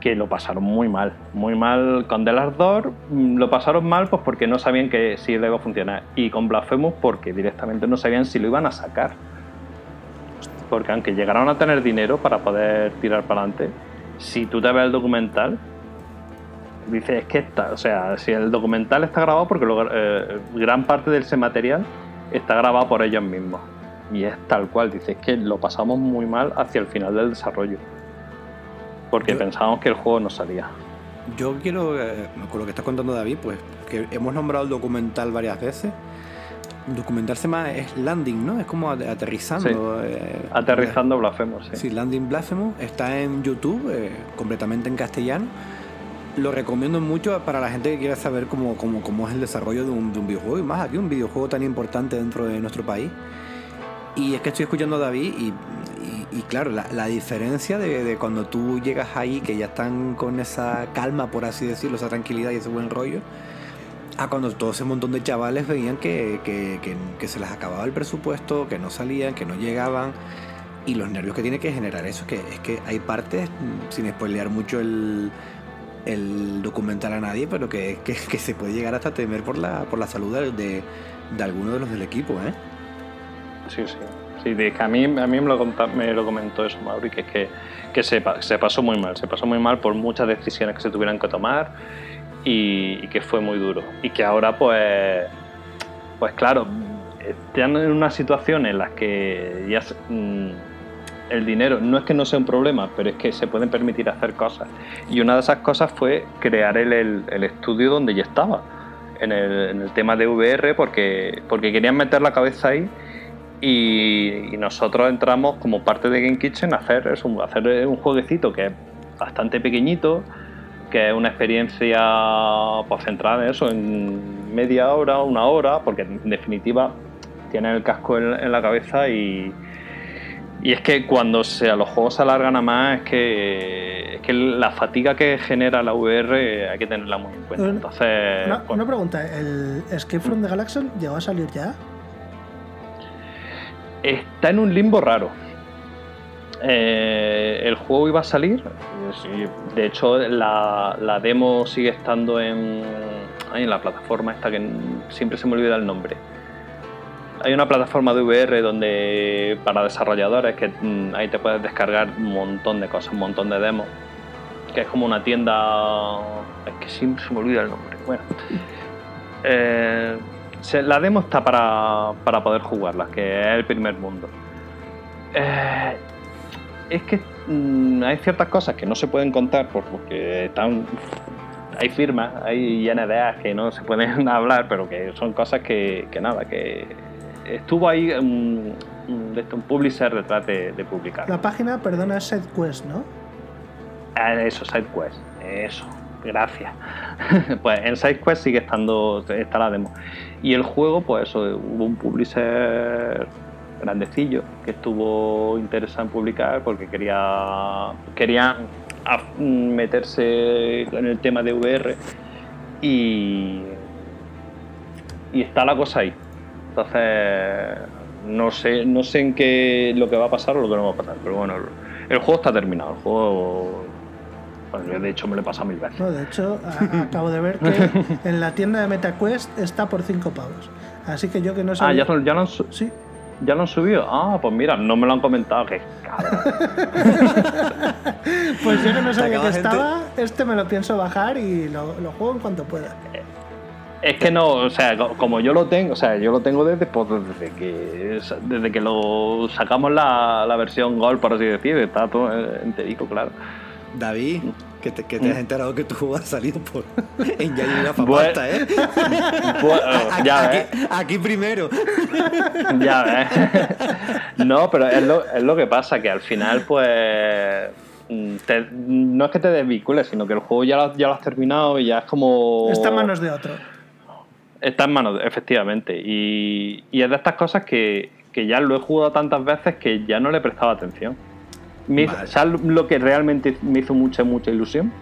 que lo pasaron muy mal, muy mal con The Last mm, lo pasaron mal pues porque no sabían que si iba a funcionar. Y con Blasphemous porque directamente no sabían si lo iban a sacar. Porque aunque llegaron a tener dinero para poder tirar para adelante, si tú te ves el documental, dices es que está, o sea, si el documental está grabado porque eh, gran parte de ese material está grabado por ellos mismos y es tal cual, dice, es que lo pasamos muy mal hacia el final del desarrollo. Porque pensábamos que el juego no salía. Yo quiero, eh, con lo que está contando David, pues que hemos nombrado el documental varias veces. Documentarse más es landing, ¿no? Es como aterrizando. Eh, aterrizando Blasphemous, sí. Sí, Landing Blasphemous está en YouTube, eh, completamente en castellano. Lo recomiendo mucho para la gente que quiera saber cómo, cómo, cómo es el desarrollo de un, de un videojuego y más aquí, un videojuego tan importante dentro de nuestro país. Y es que estoy escuchando a David y, claro, la, diferencia de, cuando tú llegas ahí, que ya están con esa calma, por así decirlo, esa tranquilidad y ese buen rollo, a cuando todo ese montón de chavales veían que, que, se les acababa el presupuesto, que no salían, que no llegaban, y los nervios que tiene que generar eso, que es que hay partes, sin spoilear mucho el, el documental a nadie, pero que, que, se puede llegar hasta temer por la, por la salud de, de alguno de los del equipo, ¿eh? Sí, sí. Que a mí, a mí me, lo me lo comentó eso, Mauri, que que, que se, pasó muy mal. Se pasó muy mal por muchas decisiones que se tuvieran que tomar y, que fue muy duro. Y que ahora, pues, pues claro, están en una situación en la que mm, el dinero no es que no sea un problema, pero es que se pueden permitir hacer cosas. Y una de esas cosas fue crear el, estudio donde yo estaba, en el, en el tema de VR, porque, porque querían meter la cabeza ahí y, nosotros entramos como parte de Game Kitchen a hacer, es un, hacer un jueguecito que es bastante pequeñito, que es una experiencia pues, centrada en eso, en media hora, una hora, porque en definitiva tienes el casco en, en la cabeza y, y es que cuando se, los juegos se alargan a más, es que, es que la fatiga que genera la VR hay que tenerla muy en cuenta. Entonces, Una, pues, una pregunta, ¿el Escape from the Galaxy llegó a salir ya? Está en un limbo raro. Eh, el juego iba a salir, de hecho la, demo sigue estando en, en la plataforma esta que siempre se me olvida el nombre. Hay una plataforma de VR donde para desarrolladores que mm, ahí te puedes descargar un montón de cosas, un montón de demos, que es como una tienda, es que siempre se me olvida el nombre. Bueno, eh, la demo está para, para poder jugarla, que es el primer mundo. Eh, es que mm, hay ciertas cosas que no se pueden contar por- porque están. Hay firmas, hay NDAs que no se pueden [laughs] hablar, pero que son cosas que, que nada, que estuvo ahí un, un, un publisher detrás de, de publicar. La página, perdona, es SideQuest, ¿no? Ah, Eso, SideQuest. Eso, gracias. [laughs] pues en SideQuest sigue estando, está la demo. Y el juego, pues eso, hubo un publisher grandecillo que estuvo interesado en publicar porque quería, quería a- meterse en el tema de VR y, y está la cosa ahí. Entonces, no sé, no sé en qué lo que va a pasar o lo que no va a pasar, pero bueno, el juego está terminado. El juego, bueno, yo de hecho me lo he pasado mil veces. No, de hecho, [laughs] acabo de ver que en la tienda de MetaQuest está por 5 pavos. Así que yo que no Ah, sabía... ¿ya, ya lo han, su- Sí, ya lo han subido. Ah, pues mira, no me lo han comentado. Que cabrón. [laughs] pues yo que no sabía que estaba, este me lo pienso bajar y lo, lo juego en cuanto pueda. Es que no, o sea, co- como yo lo tengo, o sea, yo lo tengo desde, pues, desde que desde que lo sacamos la, la versión Gold, por así decir, está todo enterico, claro. David, que te, que te has enterado que tu [laughs] juego ha salido por [laughs] en Bueno. famasta, ¿eh? [laughs] Bueno, Aquí, ya ves. aquí- aquí primero. Ya ves. No, pero es lo, es lo que pasa, que al final, pues. mm, te- no es que te desvincules, sino que el juego ya lo, ya lo has terminado y ya es como. Está en manos de otro. Está en manos, efectivamente. Y, y es de estas cosas que, que ya lo he jugado tantas veces que ya no le prestaba atención. Me hizo- Vale. ¿Sabes lo que realmente me hizo mucha, mucha ilusión?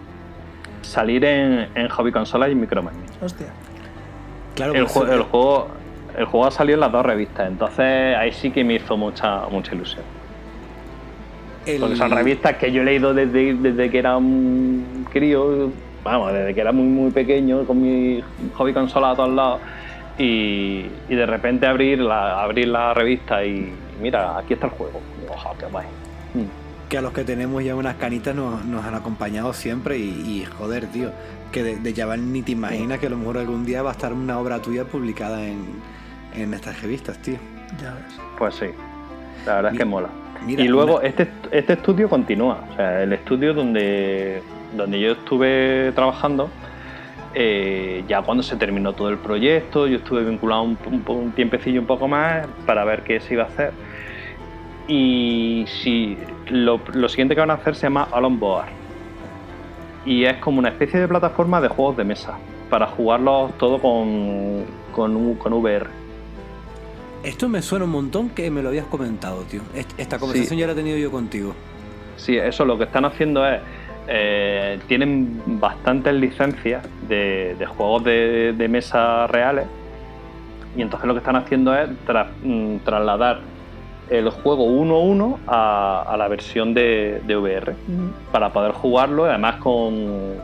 Salir en, en Hobby Consolas y en Micromania. Hostia. Claro, El, pues, jue- el juego, el juego ha salido en las dos revistas, entonces ahí sí que me hizo mucha, mucha ilusión. el- Porque son revistas que yo he leído desde, desde que era un crío, vamos, desde que era muy muy pequeño, con mi hobby consola a todos lados. Y, y de repente abrir la, abrir la revista y mira, aquí está el juego. Ojo, qué guay. Que a los que tenemos ya unas canitas nos, nos han acompañado siempre y, y, joder, tío, que de, de Java ni te imaginas que a lo mejor algún día va a estar una obra tuya publicada en, en estas revistas, tío. Ya ves. Pues sí, la verdad es que mola. mira, y luego una- este, este estudio continúa. O sea, el estudio donde, donde yo estuve trabajando, eh, ya cuando se terminó todo el proyecto, yo estuve vinculado un, un, un tiempecillo un poco más para ver qué se iba a hacer. Y si lo, lo siguiente que van a hacer se llama Alon Board. Y es como una especie de plataforma de juegos de mesa para jugarlos todo con, con, con VR. Esto me suena un montón que me lo habías comentado, tío. Est- Esta conversación ya la he tenido yo contigo. Sí, eso lo que están haciendo es. eh, tienen bastantes licencias de, de juegos de, de mesa reales. Y entonces lo que están haciendo es tra- mm, trasladar el juego 1-1 a, a la versión de, de VR para poder jugarlo y además con,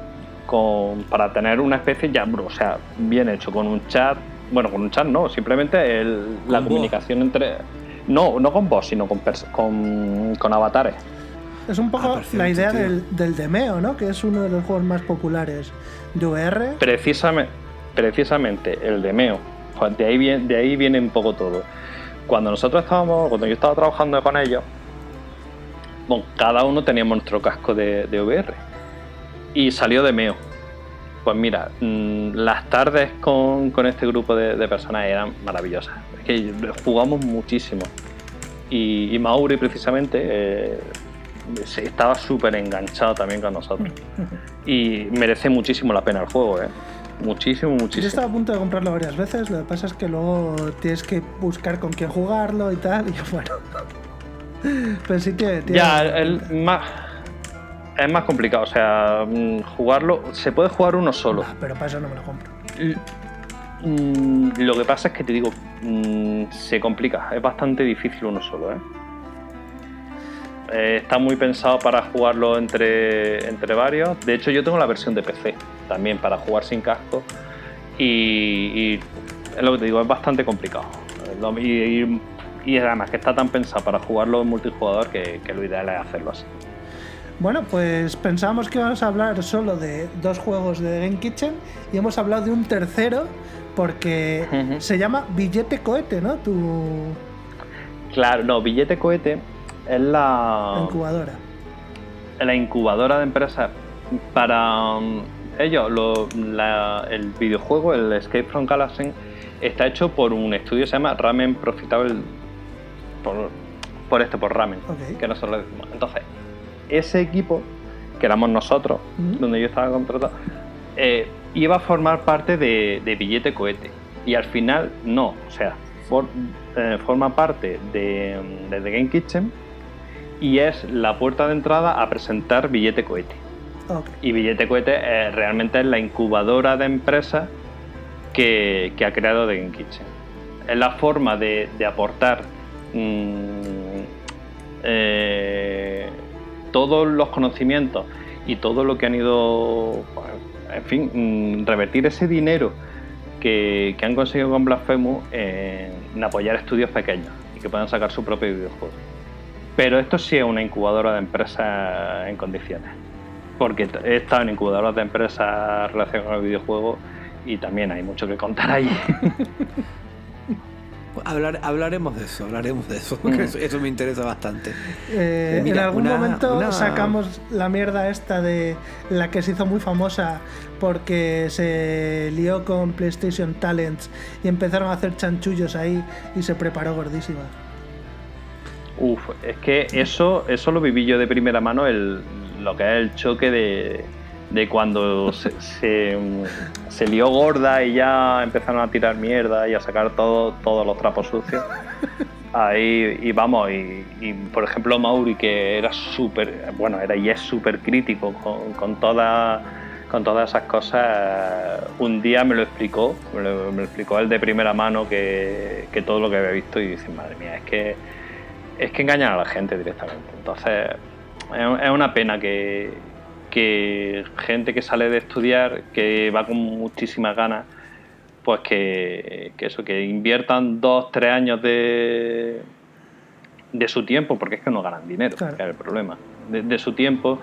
con- para tener una especie ya o sea bien hecho con un chat bueno con un chat no simplemente el- la voz. comunicación entre no no con voz sino con, con, con avatares Es un poco Ah, perfecto, la idea tío. del, del Demeo, ¿no? Que es uno de los juegos más populares de VR. Precisamente, precisamente el de Meo. Pues de ahí, viene, de ahí viene un poco todo. Cuando nosotros estábamos, cuando yo estaba trabajando con ellos, bueno, cada uno teníamos nuestro casco de, de VR. Y salió de Meo. Pues mira, mm, las tardes con, con este grupo de, de personas eran maravillosas. Es que jugamos muchísimo. Y, y Mauri, precisamente, eh, estaba súper enganchado también con nosotros. [laughs] Y merece muchísimo la pena el juego, ¿eh? Muchísimo, Yo muchísimo. estaba a punto de comprarlo varias veces, lo que pasa es que luego tienes que buscar con quién jugarlo y tal, [laughs] y bueno. Pero sí tiene. tiene Ya, el más, es más complicado, o sea, mm, jugarlo, se puede jugar uno solo. Ah, pero para eso no me lo compro. Mm, Lo que pasa es que te digo, mm, se complica, es bastante difícil uno solo, ¿eh? Eh, está muy pensado para jugarlo entre, entre varios. De hecho, yo tengo la versión de PC también para jugar sin casco. Y, y es lo que te digo, es bastante complicado. Y, y- y además que está tan pensado para jugarlo en multijugador que, que lo ideal es hacerlo así. Bueno, pues pensábamos que íbamos a hablar solo de dos juegos de Game Kitchen y hemos hablado de un tercero porque se llama Billete Cohete, ¿no? Tu Claro, no, Billete Cohete es la, incubadora. la incubadora de empresas para um, ellos. lo- la- el videojuego, el Escape from Galaxy, está hecho por un estudio que se llama Ramen Profitable. Por, por este, por Ramen, que nosotros le decimos. Entonces, ese equipo, que éramos nosotros, donde yo estaba contratado, eh, iba a formar parte de, de Billete Cohete. Y al final, no. O sea, for- eh, forma parte de, de The Game Kitchen y es la puerta de entrada a presentar Billete Cohete. Y Billete Cohete eh, realmente es la incubadora de empresas que, que ha creado The Game Kitchen. Es la forma de, de aportar mm, eh, todos los conocimientos y todo lo que han ido, pues, en fin, mm, revertir ese dinero que, que han conseguido con Blasphemous en apoyar estudios pequeños y que puedan sacar su propio videojuego. Pero esto sí es una incubadora de empresas en condiciones. Porque he estado en incubadoras de empresas relacionadas con el videojuego y también hay mucho que contar ahí. [laughs] Hablar, hablaremos de eso, hablaremos de eso, porque Mm. eso, eso me interesa bastante. Eh, Mira, en algún una- momento una- sacamos la mierda esta de la que se hizo muy famosa porque se lió con PlayStation Talents y empezaron a hacer chanchullos ahí y se preparó gordísima. Uf, es que eso, eso lo viví yo de primera mano, el, lo que es el choque de, de cuando [laughs] se, se, se lió gorda y ya empezaron a tirar mierda y a sacar todo, todos los trapos sucios. Ahí, y vamos, y, y, por ejemplo Mauri, que era súper, bueno, era y es súper crítico con, con, toda- con todas esas cosas, un día me lo explicó, me lo, me lo explicó él de primera mano que, que todo lo que había visto y dice, madre mía, es que es que engañan a la gente directamente. Entonces, es una pena que, que gente que sale de estudiar, que va con muchísimas ganas, pues que, que eso, que inviertan dos, tres años de, de su tiempo, porque es que no ganan dinero, Claro. que es el problema, de, de su tiempo,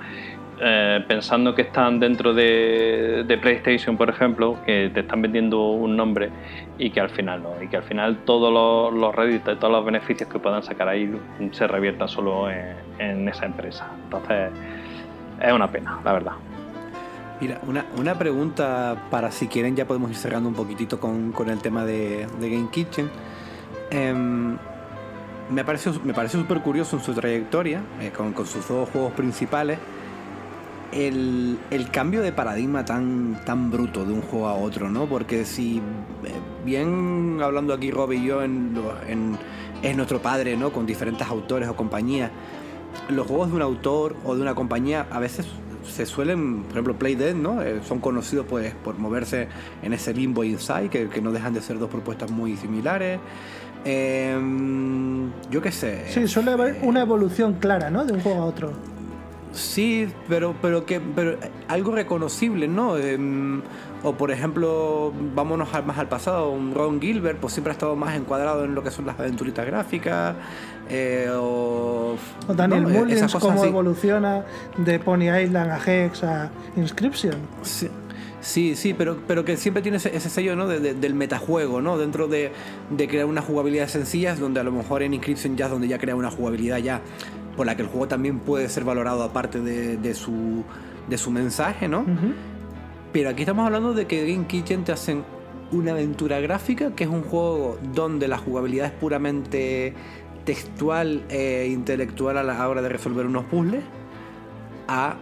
eh, pensando que están dentro de, PlayStation, por ejemplo, que te están vendiendo un nombre y que al final no, y que al final todos los, los réditos, todos los beneficios que puedan sacar ahí se reviertan solo en, esa empresa. Entonces, es una pena, la verdad. Mira, una, una pregunta para si quieren, ya podemos ir cerrando un poquitito con, con el tema de, Game Kitchen. Em, me parece me parece súper curioso en su trayectoria, eh, con, con sus dos juegos principales, el, el cambio de paradigma tan, tan bruto de un juego a otro, ¿no? Porque si eh, bien hablando aquí Rob y yo en, en- es nuestro padre, ¿no? Con diferentes autores o compañías, los juegos de un autor o de una compañía a veces se suelen, por ejemplo, Play Dead, ¿no? Eh, son conocidos pues por moverse en ese limbo inside, que, que no dejan de ser dos propuestas muy similares. Em, yo qué sé. Sí, suele haber una evolución clara, ¿no? De un juego a otro. Sí, pero, pero que pero algo reconocible, ¿no? Em, o por ejemplo, vámonos más al pasado, un Ron Gilbert pues siempre ha estado más encuadrado en lo que son las aventuritas gráficas. eh, o, O Daniel. Eh, Mullins, cómo así. evoluciona de Pony Island a Hex a Inscription. Sí, sí, sí, pero, pero que siempre tiene ese, ese sello ¿no? de- de- del metajuego, ¿no? Dentro de, de crear unas jugabilidades sencillas, donde a lo mejor en Inscription ya es donde ya crea una jugabilidad ya por la que el juego también puede ser valorado aparte de, de su, de su mensaje, ¿no? Pero aquí estamos hablando de que Game Kitchen te hacen una aventura gráfica, que es un juego donde la jugabilidad es puramente textual e intelectual a la hora de resolver unos puzzles a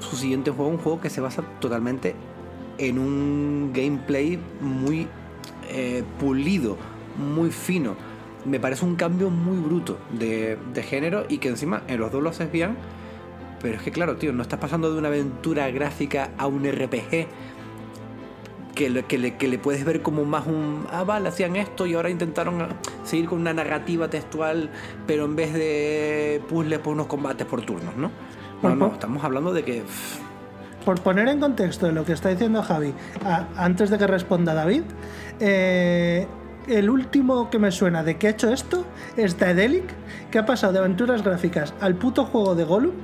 su siguiente juego, un juego que se basa totalmente en un gameplay muy eh, pulido, muy fino. Me parece un cambio muy bruto de, de género y que encima en los dos lo haces bien. Pero es que claro, tío, no estás pasando de una aventura gráfica a un RPG que le, que, le, que le puedes ver como más un. Ah, vale, hacían esto y ahora intentaron ah, seguir con una narrativa textual, pero en vez de puzzles, por unos combates por turnos, ¿no? Por- estamos hablando de que. Por poner en contexto lo que está diciendo Javi, a- antes de que responda David, eh, el último que me suena de que ha hecho esto es Daedalic, que ha pasado de aventuras gráficas al puto juego de Gollum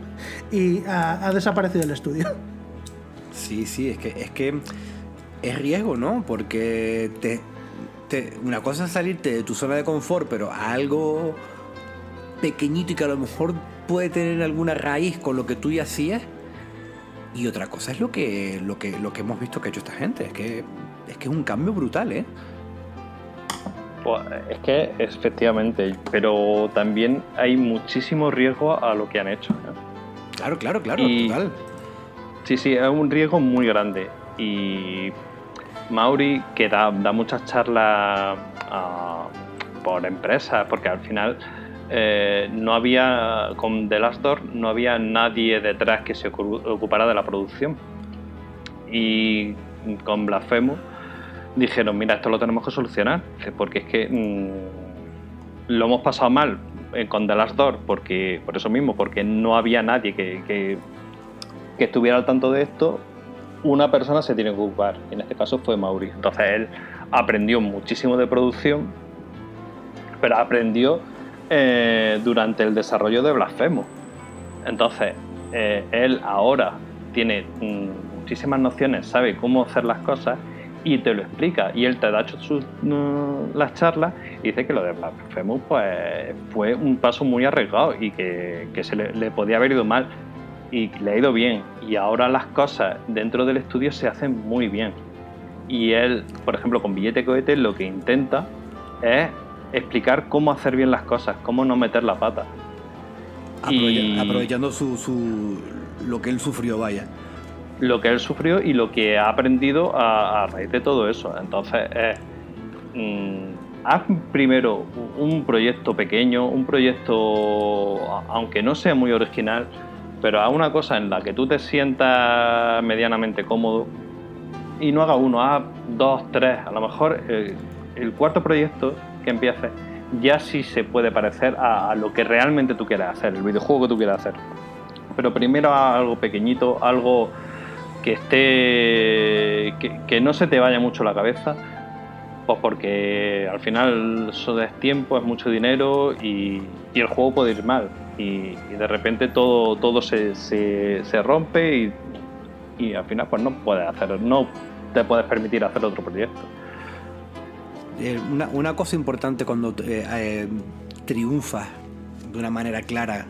y ha, desaparecido el estudio. Sí, sí, es que es que es riesgo, ¿no? Porque te, una cosa es salirte de tu zona de confort, pero algo pequeñito y que a lo mejor puede tener alguna raíz con lo que tú ya hacías. Y otra cosa es lo que, lo que, lo que hemos visto que ha hecho esta gente. Es que es que es un cambio brutal, ¿eh? Es que efectivamente, pero también hay muchísimo riesgo a lo que han hecho. ¿eh? Claro, claro, claro, Y- total. Sí, sí, es un riesgo muy grande. Y Mauri, que da, da muchas charlas ah, por empresas, porque al final eh, no había, con The Last Door, no había nadie detrás que se ocu- ocupara de la producción. Y con Blasphemous dijeron, mira, esto lo tenemos que solucionar, porque es que mm, lo hemos pasado mal eh, con The Last Door, porque, por eso mismo, porque no había nadie que, que- estuviera al tanto de esto, una persona se tiene que ocupar, en este caso fue Mauri. Entonces él aprendió muchísimo de producción, pero aprendió eh, durante el desarrollo de Blasphemous. Entonces, eh, él ahora tiene mm, muchísimas nociones, sabe cómo hacer las cosas y te lo explica. Y él te da sus, las charlas y dice que lo de Blasphemous pues, fue un paso muy arriesgado y que, que se le, le podía haber ido mal y le ha ido bien. Y ahora las cosas dentro del estudio se hacen muy bien. Y él, por ejemplo, con Billete Cohete lo que intenta es explicar cómo hacer bien las cosas, cómo no meter la pata. Aprovecha- y- Aprovechando su, su, lo que él sufrió, vaya. Lo que él sufrió y lo que ha aprendido a, raíz de todo eso. Entonces, es, mm, haz primero un proyecto pequeño, un proyecto, aunque no sea muy original, pero haz una cosa en la que tú te sientas medianamente cómodo y no haga uno, haz dos, tres. A lo mejor eh, el cuarto proyecto que empieces ya sí se puede parecer a, a lo que realmente tú quieres hacer, el videojuego que tú quieres hacer. Pero primero haz algo pequeñito, algo que esté. Que, no se te vaya mucho la cabeza, pues porque al final eso es tiempo, es mucho dinero y, el juego puede ir mal. Y, de repente todo, todo se, se, se rompe y, y al final pues no puedes hacer, no te puedes permitir hacer otro proyecto. Eh, una, una cosa importante cuando eh, eh, triunfas de una manera clara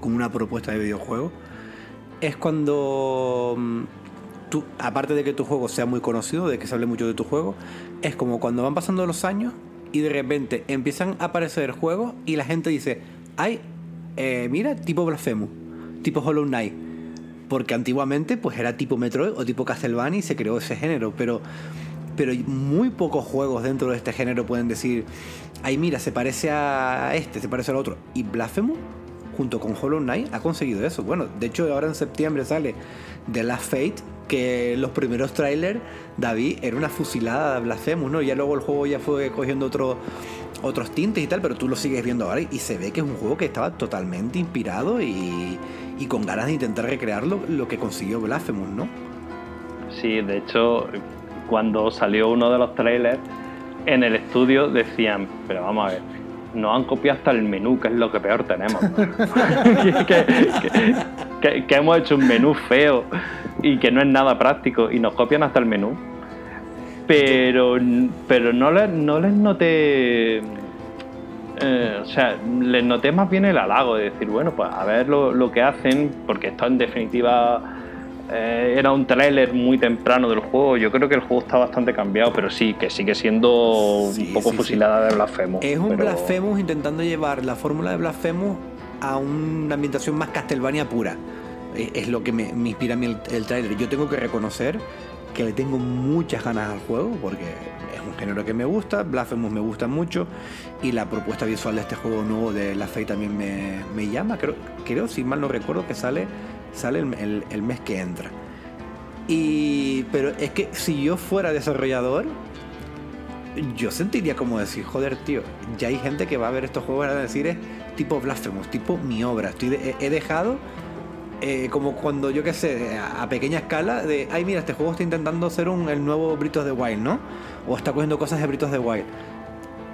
con una propuesta de videojuego es cuando mm, aparte de que tu juego sea muy conocido, de que se hable mucho de tu juego, es como cuando van pasando los años y de repente empiezan a aparecer juegos y la gente dice, ay, eh, mira, tipo Blasphemous, tipo Hollow Knight. Porque antiguamente pues era tipo Metroid o tipo Castlevania y se creó ese género, pero pero muy pocos juegos dentro de este género pueden decir, ay mira, se parece a este, se parece al otro. Y Blasphemous, junto con Hollow Knight, ha conseguido eso. Bueno, de hecho ahora en septiembre sale The Last Fate, que los primeros trailers, David, era una fusilada de Blasphemous, ¿no? Ya luego el juego ya fue cogiendo otro, otros tintes y tal, pero tú lo sigues viendo ahora y se ve que es un juego que estaba totalmente inspirado y, con ganas de intentar recrear lo, lo que consiguió Blasphemous, ¿no? Sí, de hecho, cuando salió uno de los trailers, en el estudio decían, pero vamos a ver, nos han copiado hasta el menú, que es lo que peor tenemos. [laughs] que, que- hemos hecho un menú feo y que no es nada práctico y nos copian hasta el menú. Pero, pero no, les, no les noté... eh, o sea, les noté más bien el halago de decir, bueno, pues a ver lo, lo que hacen, porque esto en definitiva eh, era un tráiler muy temprano del juego. Yo creo que el juego está bastante cambiado, pero sí, que sigue siendo Sí, un poco sí, fusilada de Blasphemous. Es un pero- Blasphemous intentando llevar la fórmula de Blasphemous a una ambientación más Castlevania pura. Es, es lo que me, me inspira a mí el, el tráiler. Yo tengo que reconocer que le tengo muchas ganas al juego porque es un género que me gusta, Blasphemous me gusta mucho y la propuesta visual de este juego nuevo de La Fe también me, me llama. Creo, creo, si mal no recuerdo, que sale, sale el, el- el mes que entra. Y, pero es que si yo fuera desarrollador, yo sentiría como decir, joder, tío, ya hay gente que va a ver estos juegos a decir es tipo Blasphemous, tipo mi obra. Estoy he, dejado eh, como cuando yo qué sé, a, pequeña escala, de, ay, mira, este juego está intentando hacer un, el nuevo Britos de Wild, ¿no? O está cogiendo cosas de Britos de Wild.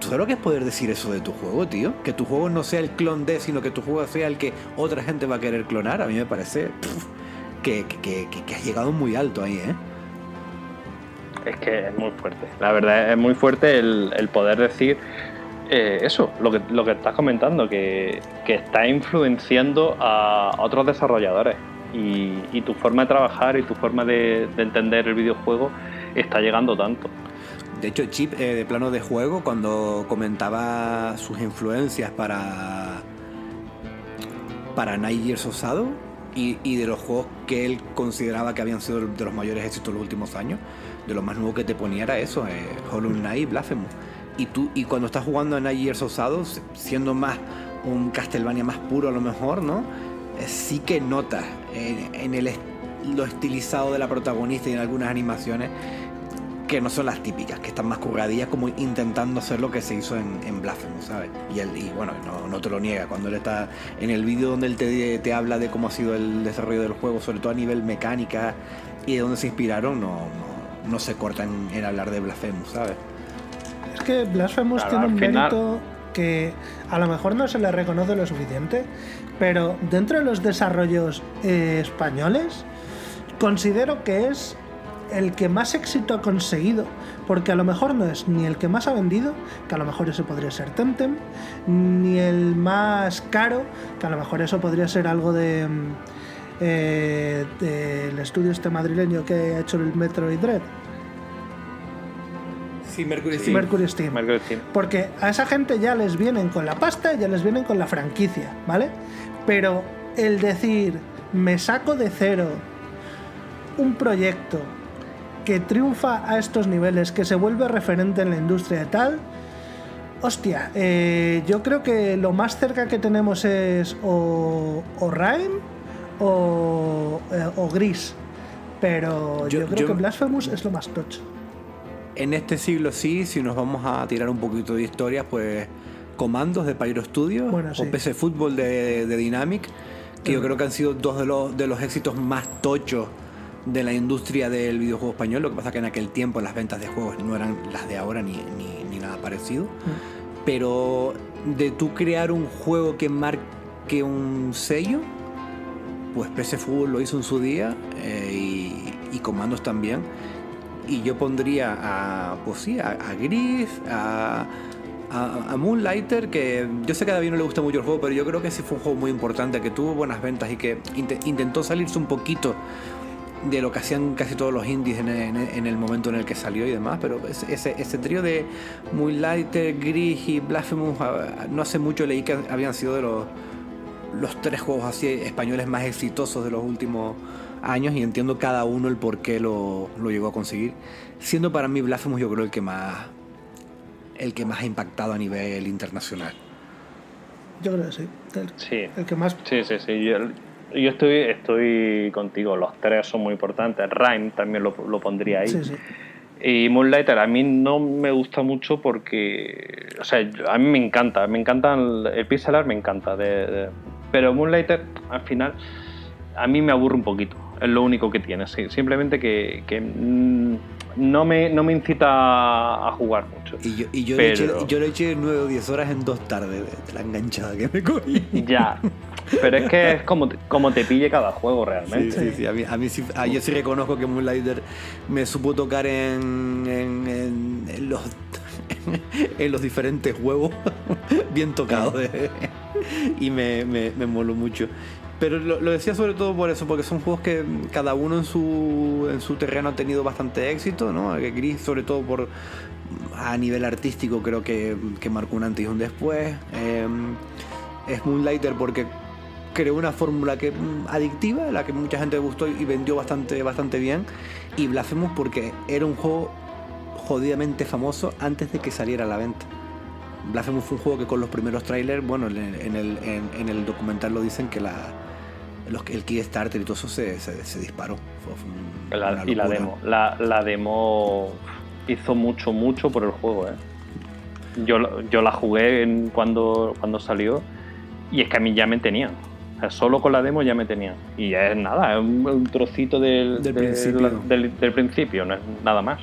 ¿Tú sabes lo que es poder decir eso de tu juego, tío? Que tu juego no sea el clon de, sino que tu juego sea el que otra gente va a querer clonar. A mí me parece que, que, que- has llegado muy alto ahí, ¿eh? Es que es muy fuerte. La verdad es muy fuerte el, el poder decir eh, eso, lo que, lo que estás comentando, que, está influenciando a otros desarrolladores. Y, y tu forma de trabajar y tu forma de entender el videojuego está llegando tanto. De hecho, Chip, eh, de plano de juego, cuando comentaba sus influencias para. para Night Shadow y, y de los juegos que él consideraba que habían sido de los mayores éxitos de los últimos años, de lo más nuevo que te ponía era eso, eh, Hollow Knight y Blasphemous. Y, tú, y cuando estás jugando a Night Shadow, siendo más un Castlevania más puro a lo mejor, ¿no? Eh, sí que notas en, en el lo estilizado de la protagonista y en algunas animaciones que no son las típicas, que están más curradillas como intentando hacer lo que se hizo en, en Blasphemous, ¿sabes? Y, él, y bueno, no, no te lo niega, cuando él está en el vídeo donde él te, te habla de cómo ha sido el desarrollo del juego, sobre todo a nivel mecánica y de dónde se inspiraron, no, no, no se cortan en hablar de Blasphemous, ¿sabes? Es que Blasphemous Claro, tiene un final- mérito que a lo mejor no se le reconoce lo suficiente, pero dentro de los desarrollos eh, españoles, considero que es el que más éxito ha conseguido, porque a lo mejor no es ni el que más ha vendido, que a lo mejor eso podría ser Temtem, ni el más caro, que a lo mejor eso podría ser algo de mm, eh, del estudio este madrileño que ha hecho el Metroid Dread, Sí, Mercury Mercury Steam. Mercury Steam. Porque a esa gente ya les vienen con la pasta, ya les vienen con la franquicia, ¿vale? Pero el decir, me saco de cero un proyecto que triunfa a estos niveles, que se vuelve referente en la industria de tal, hostia, eh, yo creo que lo más cerca que tenemos es o, o Rhyme o, eh, o Gris. Pero yo, Yo- creo yo- que Blasphemous es lo más tocho. En este siglo sí, si nos vamos a tirar un poquito de historia, pues Comandos de Pyro Studios Bueno, sí. o PC Fútbol de, de Dynamic, que yo creo que han sido dos de los, de los éxitos más tochos de la industria del videojuego español. Lo que pasa que en aquel tiempo las ventas de juegos no eran las de ahora ni, ni- ni nada parecido. Pero de tú crear un juego que marque un sello, pues PC Fútbol lo hizo en su día eh, y, y Comandos también. Y yo pondría a, pues sí, a, a Gris, a, a, a Moonlighter, que yo sé que a David no le gusta mucho el juego, pero yo creo que sí fue un juego muy importante, que tuvo buenas ventas y que inte- intentó salirse un poquito de lo que hacían casi todos los indies en el, en el momento en el que salió y demás, pero ese, ese, trío de Moonlighter, Gris y Blasphemous, ah, no hace mucho leí que habían sido de los, los tres juegos así españoles más exitosos de los últimos años y entiendo cada uno el por qué lo, lo llegó a conseguir. Siendo para mí Blasphemous yo creo el que más el que más ha impactado a nivel internacional. Yo creo que sí. El, Sí. el que más Sí, sí, sí. Yo, yo estoy, estoy contigo. Los tres son muy importantes. Rhyme también lo, lo pondría ahí. Sí, sí. Y Moonlighter a mí no me gusta mucho porque, o sea, a mí me encanta, me encanta el, el pixel art, me encanta, de- de- pero Moonlighter al final a mí me aburre un poquito, es lo único que tiene, sí, simplemente que, que, mm, no, me, no me incita a jugar mucho. Y yo, y yo, le, eché, Pero- yo le eché 9 o 10 horas en dos tardes de, la enganchada que me cogí. Ya, pero es que es como, te- como te pille cada juego Sí, realmente. sí, sí. A mí, a mí sí- ah, yo sí reconozco que Moonlighter me supo tocar en, en- en- en los, [laughs] en los diferentes juegos [laughs] bien tocados. [laughs] y me, me, me moló mucho. Pero lo, decía sobre todo por eso, porque son juegos que cada uno en su, en su terreno ha tenido bastante éxito, ¿no? Que Gris, sobre todo por a nivel artístico, creo que, que marcó un antes y un después. Eh, es Moonlighter porque creó una fórmula que mm, adictiva, la que mucha gente gustó y vendió bastante, bastante bien. Y Blasphemous porque era un juego jodidamente famoso antes de que saliera a la venta. Blasphemous fue un juego que con los primeros trailers, bueno, en el, en el, en- en el documental lo dicen que la, los, el Kickstarter y todo eso se, se, se disparó. Fue- fue un- La- una y la demo. La, la demo hizo mucho, mucho por el juego, ¿eh? Yo, yo la jugué en cuando, cuando salió y es que a mí ya me tenían. O sea, solo con la demo ya me tenían. Y es nada, es un, un trocito del, Del de principio. la- del, del principio, no es nada más.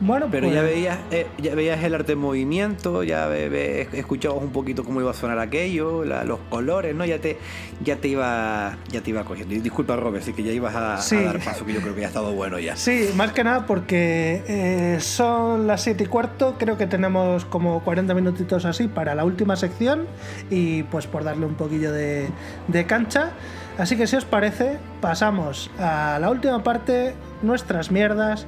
Bueno, Pero pues, ya veías, eh, ya veías el arte en movimiento, ya ve- ve- escuchabas un poquito cómo iba a sonar aquello, la- los colores, ¿no? Ya te, ya te iba, ya te iba cogiendo. Y disculpa, Robert, sí que ya ibas a, dar paso, que yo creo que ya ha estado bueno ya. Sí, más que nada porque eh, son las 7 y cuarto, creo que tenemos como 40 minutitos así para la última sección y pues por darle un poquillo de, de cancha. Así que si os parece, pasamos a la última parte, nuestras mierdas,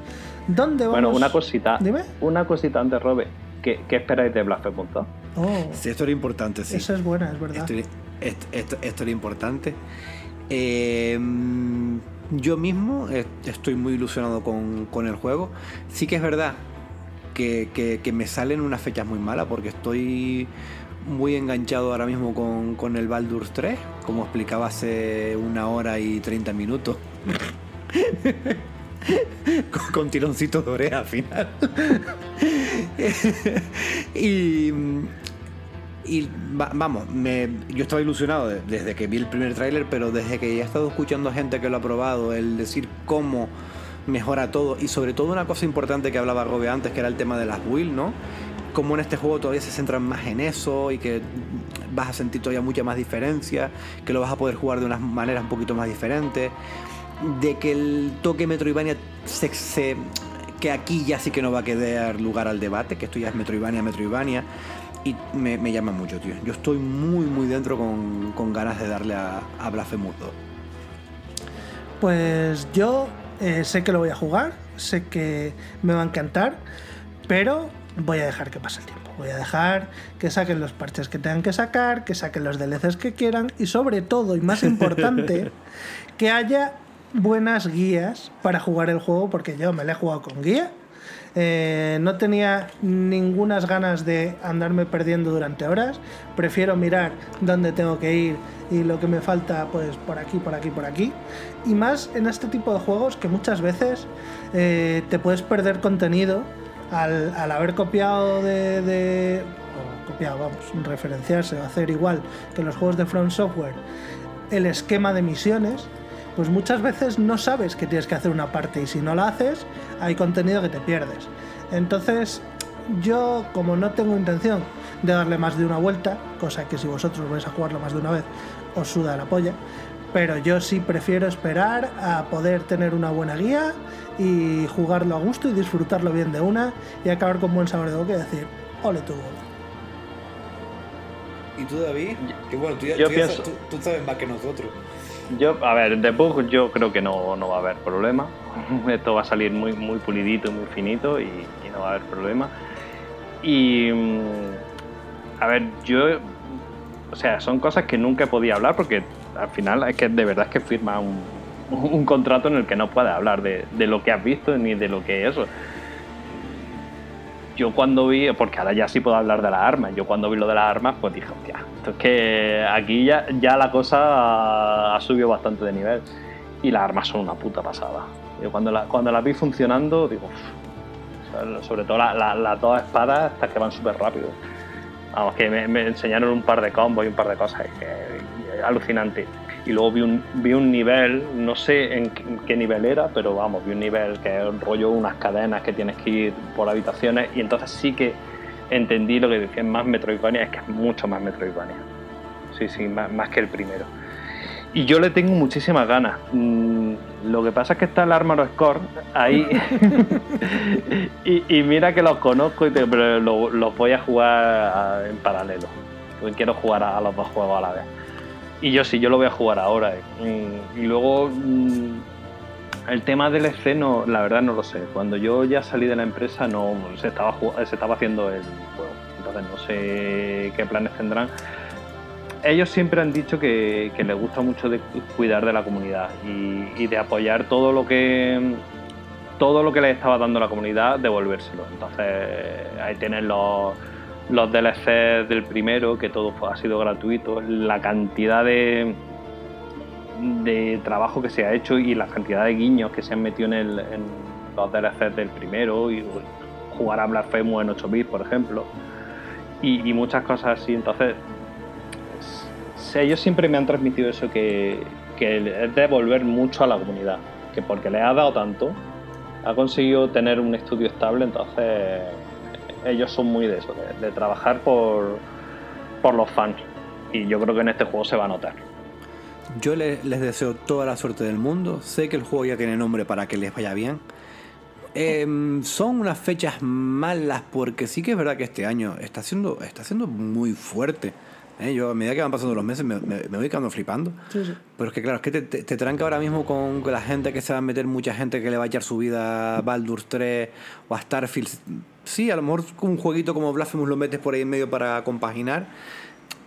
vamos... Bueno, una cosita. Dime. Una cosita antes, Robe. ¿Qué, qué esperáis de Blasphemous 2? Oh, Sí, esto era importante, sí. esa es buena, es verdad. Esto, esto, esto- esto era importante. Eh, yo mismo estoy muy ilusionado con, con el juego. Sí que es verdad que, que- que me salen unas fechas muy malas porque estoy muy enganchado ahora mismo con, con el Baldur's 3, como explicaba hace una hora y 30 minutos. [laughs] [laughs] con, con tironcitos de oreja al final. [laughs] y, y va- vamos, me- yo estaba ilusionado de- desde que vi el primer tráiler, pero desde que ya he estado escuchando gente que lo ha probado, el decir cómo mejora todo y sobre todo una cosa importante que hablaba Robe antes, que era el tema de las builds, ¿no? Como en este juego todavía se centran más en eso y que vas a sentir todavía mucha más diferencia, que lo vas a poder jugar de unas maneras un poquito más diferentes, de que el toque Metroidvania se, se- que aquí ya sí que no va a quedar lugar al debate, que esto ya es Metroidvania, Metroidvania, y me, me llama mucho, tío. Yo estoy muy, muy dentro con, con ganas de darle a, a Blasphemous 2. Pues yo eh, sé que lo voy a jugar, sé que me va a encantar, pero voy a dejar que pase el tiempo. Voy a dejar que saquen los parches que tengan que sacar, que saquen los DLCs que quieran y sobre todo, y más [laughs] importante, que haya buenas guías para jugar el juego, porque yo me lo he jugado con guía. Eh, no tenía ningunas ganas de andarme perdiendo durante horas. Prefiero mirar dónde tengo que ir y lo que me falta, pues por aquí, por aquí, por aquí. Y más en este tipo de juegos que muchas veces eh, te puedes perder contenido al, al haber copiado de, copiado, vamos, referenciarse o hacer igual que los juegos de From Software el esquema de misiones, pues muchas veces no sabes que tienes que hacer una parte y si no la haces, hay contenido que te pierdes. Entonces, yo como no tengo intención de darle más de una vuelta, cosa que si vosotros vais a jugarlo más de una vez, os suda la polla, pero yo sí prefiero esperar a poder tener una buena guía y jugarlo a gusto y disfrutarlo bien de una y acabar con buen sabor de boca y decir, ole tu. ¿Y tú, David? Que bueno, tú, ya- Yo tú ya pienso- tú sabes más que nosotros. Yo, a ver, de bug yo creo que no, no va a haber problema. [laughs] Esto va a salir muy, muy pulidito muy finito y, y no va a haber problema. Y, mm, a ver, yo, o sea, son cosas que nunca podía hablar porque al final es que de verdad es que firma un, [laughs] un contrato en el que no puedes hablar de, de lo que has visto ni de lo que es eso. Yo cuando vi, porque ahora ya sí puedo hablar de las armas, yo cuando vi lo de las armas, pues dije, hostia, esto es que aquí ya, ya la cosa ha, subido bastante de nivel. Y las armas son una puta pasada. Yo cuando, la, cuando las vi funcionando, digo, "Uf". O sea, sobre todo la- la- las dos espadas, estas que van súper rápido. Vamos, que me, enseñaron un par de combos y un par de cosas, que- alucinante. Y luego vi un, vi un nivel, no sé en qué, en qué nivel era, pero vamos, vi un nivel que es rollo unas cadenas que tienes que ir por habitaciones y entonces sí que entendí lo que decían más Metroidvania, es que es mucho más Metroidvania. Sí, sí, más, más que el primero. Y yo le tengo muchísimas ganas. Mm, lo que pasa es que está el Armor Score ahí. [laughs] y, y mira que los conozco, y te- pero lo- los voy a jugar a- en paralelo. Porque quiero jugar a, a los dos juegos a la vez. Y yo sí, yo lo voy a jugar ahora. eh. Mm, Y luego mm, el tema del esceno, la verdad no lo sé. Cuando yo ya salí de la empresa no se estaba se estaba haciendo el juego. Entonces no sé qué planes tendrán. Ellos siempre han dicho que, les gusta mucho de cuidar de la comunidad y, y de apoyar todo lo que todo lo que les estaba dando la comunidad, devolvérselo. Entonces ahí tienen los, los DLC del primero, que todo ha sido gratuito, la cantidad de, de trabajo que se ha hecho y la cantidad de guiños que se han metido en, el, en los DLCs del primero y jugar a Blasphemous en 8 bits, por ejemplo, y, muchas cosas así. Entonces, ellos siempre me han transmitido eso, que, que es devolver mucho a la comunidad, que porque le ha dado tanto, ha conseguido tener un estudio estable, entonces ellos son muy de eso, de, trabajar por, por los fans. Y yo creo que en este juego se va a notar. Yo le- les deseo toda la suerte del mundo. Sé que el juego ya tiene nombre para que les vaya bien. Em, son unas fechas malas porque sí que es verdad que este año está está siendo muy fuerte. ¿Eh? Yo a medida que van pasando los meses me, me- me voy quedando flipando. Sí, sí. Pero es que claro, es que te, te- te tranca ahora mismo con, con la gente que se va a meter, mucha gente que le va a echar su vida a Baldur's 3 o a Starfield. Sí, a lo mejor un jueguito como Blasphemous lo metes por ahí en medio para compaginar,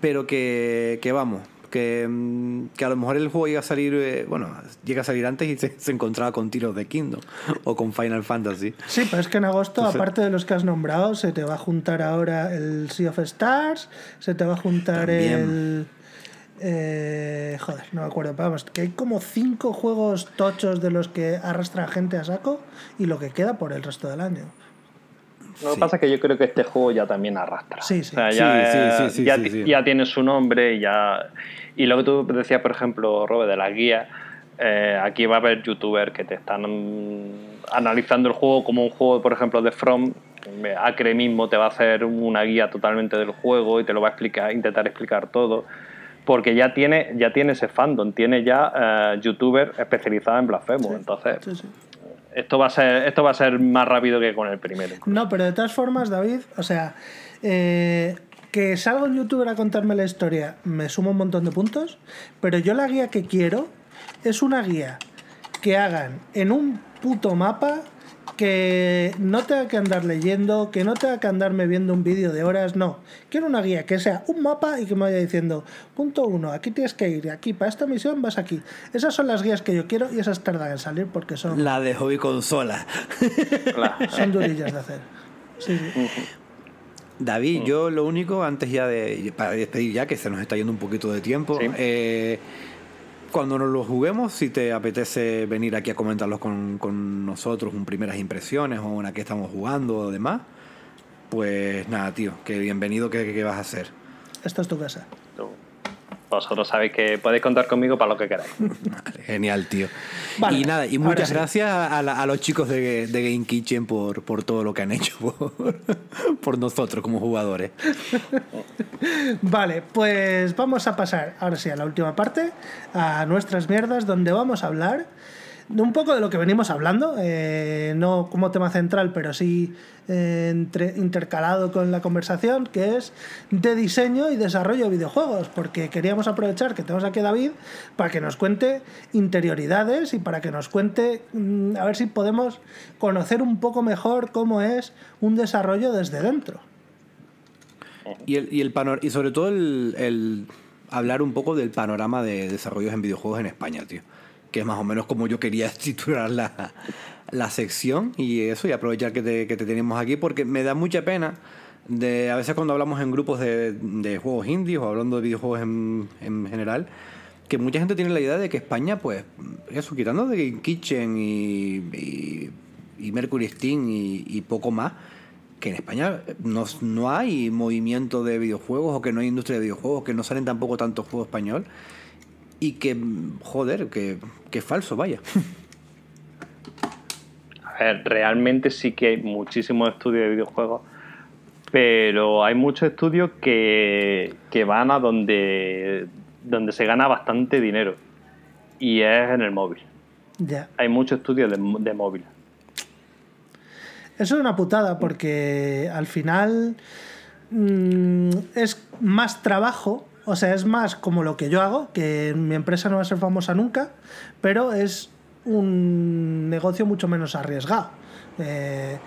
pero que, que vamos, que, mm, que a lo mejor el juego llega a salir, eh, bueno, llega a salir antes y se, se encontraba con tiros de Kingdom o con Final Fantasy. Sí, pero es que en agosto, Entonces- aparte de los que has nombrado, se te va a juntar ahora el Sea of Stars, se te va a juntar También. el... eh, joder, no me acuerdo, pero vamos, que hay como cinco juegos tochos de los que arrastra gente a saco y lo que queda por el resto del año. Lo que Sí. pasa es que yo creo que este juego ya también arrastra. Sí, sí. O sea, Sí, ya, sí, sí, sí, ya, sí, ti- sí. ya tiene su nombre y ya. Y lo que tú decías, por ejemplo, Robe, de las guías, eh, aquí va a haber youtubers que te están analizando el juego como un juego, por ejemplo, de From. Acre mismo te va a hacer una guía totalmente del juego y te lo va a explicar, intentar explicar todo. Porque ya tiene, ya tiene ese fandom, tiene ya eh, youtubers especializados en Blasphemous. Sí, Entonces, sí, sí. Esto va a ser, esto va a ser más rápido que con el primero. No, pero de todas formas, David, o sea, eh, que salga un youtuber a contarme la historia me suma un montón de puntos, pero yo la guía que quiero es una guía que hagan en un puto mapa que no tenga que andar leyendo, que no tenga que andarme viendo un vídeo de horas, no. Quiero una guía que sea un mapa y que me vaya diciendo, punto uno, aquí tienes que ir, aquí para esta misión vas aquí. Esas son las guías que yo quiero y esas tardan en salir porque son, La de hobby consola. Son durillas de hacer. Sí, sí. David, yo lo único, antes ya de. para despedir ya, que se nos está yendo un poquito de tiempo. Sí. eh, cuando nos lo juguemos, si te apetece venir aquí a comentarlos con, con nosotros, un primeras impresiones o una que estamos jugando o demás, pues nada, tío, que bienvenido, que, que vas a hacer. Esta es tu casa. Vosotros sabéis que podéis contar conmigo para lo que queráis. Vale, genial, tío. Vale, y nada, y muchas sí. gracias a, la- a los chicos de, de Game Kitchen por, por todo lo que han hecho por, [laughs] por nosotros como jugadores. Vale, pues vamos a pasar ahora sí a la última parte, a nuestras mierdas, donde vamos a hablar un poco de lo que venimos hablando, eh, no como tema central, pero sí eh, entre- intercalado con la conversación, que es de diseño y desarrollo de videojuegos, porque queríamos aprovechar que tenemos aquí David para que nos cuente interioridades y para que nos cuente, mm, a ver si podemos conocer un poco mejor cómo es un desarrollo desde dentro. Y, el, y, el panor- y sobre todo el hablar un poco del panorama de desarrollos en videojuegos en España, tío. Que es más o menos como yo quería [laughs] titular la, la sección y eso, y aprovechar que te, que te tenemos aquí, porque me da mucha pena de a veces cuando hablamos en grupos de, de juegos indies o hablando de videojuegos en, en general, que mucha gente tiene la idea de que España, pues, eso, quitando de Kitchen y, y, Mercury Steam y, y poco más, que en España no, no hay movimiento de videojuegos o que no hay industria de videojuegos, que no salen tampoco tantos juegos español y que, joder, que, que falso, vaya. [laughs] A ver, realmente sí que hay muchísimos estudios de videojuegos, pero hay muchos estudios que, que van a donde, donde se gana bastante dinero y es en el móvil. Ya. Hay muchos estudios de, de móvil. Eso es una putada porque al final mm, es más trabajo O sea, es más como lo que yo hago, que mi empresa no va a ser famosa nunca, pero es un negocio mucho menos arriesgado. Eh,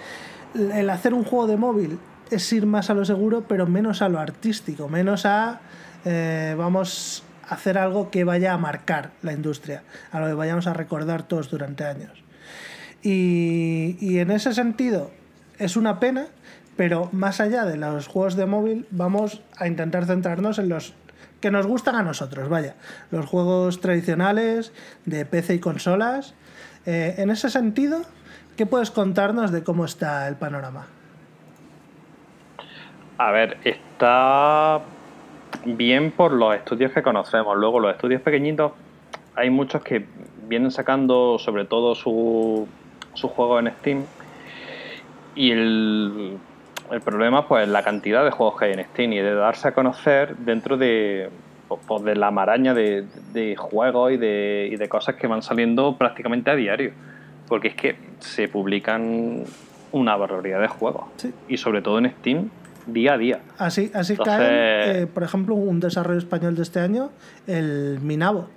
el hacer un juego de móvil es ir más a lo seguro, pero menos a lo artístico, menos a eh, vamos hacer algo que vaya a marcar la industria, a lo que vayamos a recordar todos durante años. Y en ese sentido es una pena, pero más allá de los juegos de móvil, vamos a intentar centrarnos en los que nos gustan a nosotros, vaya. Los juegos tradicionales de PC y consolas. Eh, en ese sentido, ¿qué puedes contarnos de cómo está el panorama? A ver, está bien por los estudios que conocemos. Luego, los estudios pequeñitos, hay muchos que vienen sacando sobre todo su, su juego en Steam. Y el, el problema, pues, la cantidad de juegos que hay en Steam y de darse a conocer dentro de, pues, de la maraña de, de juegos y de, y de cosas que van saliendo prácticamente a diario. Porque es que se publican una barbaridad de juegos. Sí. Y sobre todo en Steam, día a día. Así, así Entonces- cae, eh, por ejemplo, un desarrollo español de este año, el Minabo,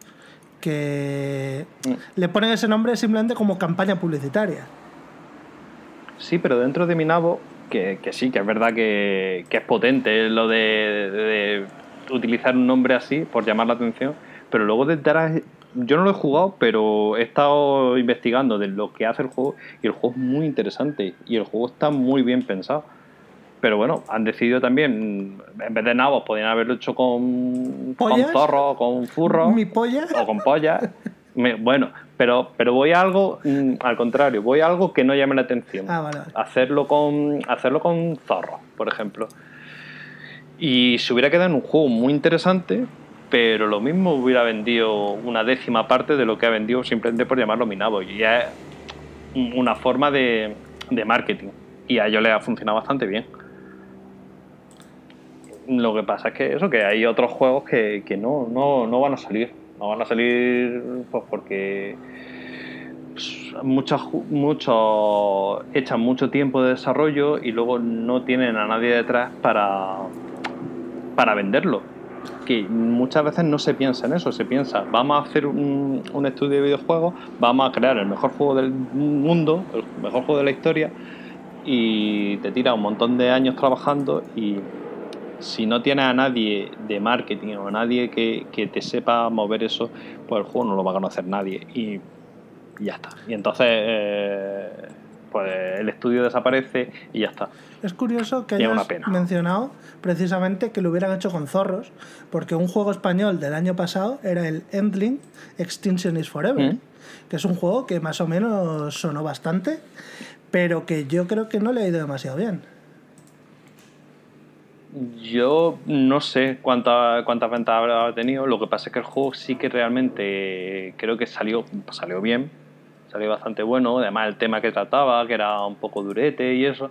que Mm. le ponen ese nombre simplemente como campaña publicitaria. Sí, pero dentro de Minabo, que, que sí, que es verdad que, que es potente lo de, de utilizar un nombre así por llamar la atención, pero luego detrás, yo no lo he jugado, pero he estado investigando de lo que hace el juego y el juego es muy interesante y el juego está muy bien pensado. Pero bueno, han decidido también, en vez de nabos, podrían haberlo hecho con, con ¿Pollas? zorro, con furro Mi polla. o con pollas. [laughs] Me- bueno, pero, pero voy a algo mm, al contrario, voy a algo que no llame la atención. Ah, vale. Hacerlo con hacerlo con zorro, por ejemplo. Y se hubiera quedado en un juego muy interesante, pero lo mismo hubiera vendido una décima parte de lo que ha vendido simplemente por llamarlo Minabo. Y es una forma de, de marketing. Y a ellos les ha funcionado bastante bien. Lo que pasa es que eso, que hay otros juegos que, que no, no, no van a salir. No van a salir pues porque pues, muchos, muchos echan mucho tiempo de desarrollo y luego no tienen a nadie detrás para, para venderlo. Que muchas veces no se piensa en eso, se piensa, vamos a hacer un, un estudio de videojuegos, vamos a crear el mejor juego del mundo, el mejor juego de la historia, y te tira un montón de años trabajando y si no tienes a nadie de marketing o a nadie que, que te sepa mover eso, pues el juego no lo va a conocer nadie y, ya está. Y entonces eh, pues el estudio desaparece y ya está. Es curioso que hayas mencionado precisamente que lo hubieran hecho con zorros, porque un juego español del año pasado era el Endling Extinction is Forever, Mm. que es un juego que más o menos sonó bastante, pero que yo creo que no le ha ido demasiado bien. Yo no sé cuánta- cuántas ventas habrá tenido. Lo que pasa es que el juego sí que realmente creo que salió, salió bien, salió bastante bueno. Además, el tema que trataba, que era un poco durete y eso.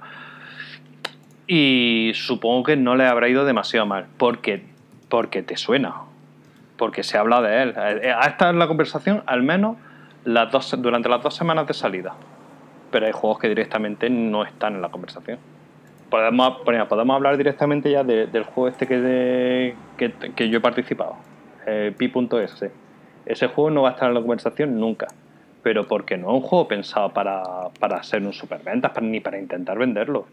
Y supongo que no le habrá ido demasiado mal, porque, porque te suena, porque se habla de él. Eh, Ha estado en la conversación al menos las dos, durante las dos semanas de salida. Pero hay juegos que directamente no están en la conversación podemos, podemos hablar directamente ya de- del juego este que, de- que, que yo he participado, eh, Pi.es. Ese juego no va a estar en la conversación nunca, pero porque no es un juego pensado para, para ser un superventas para- ni para intentar venderlo.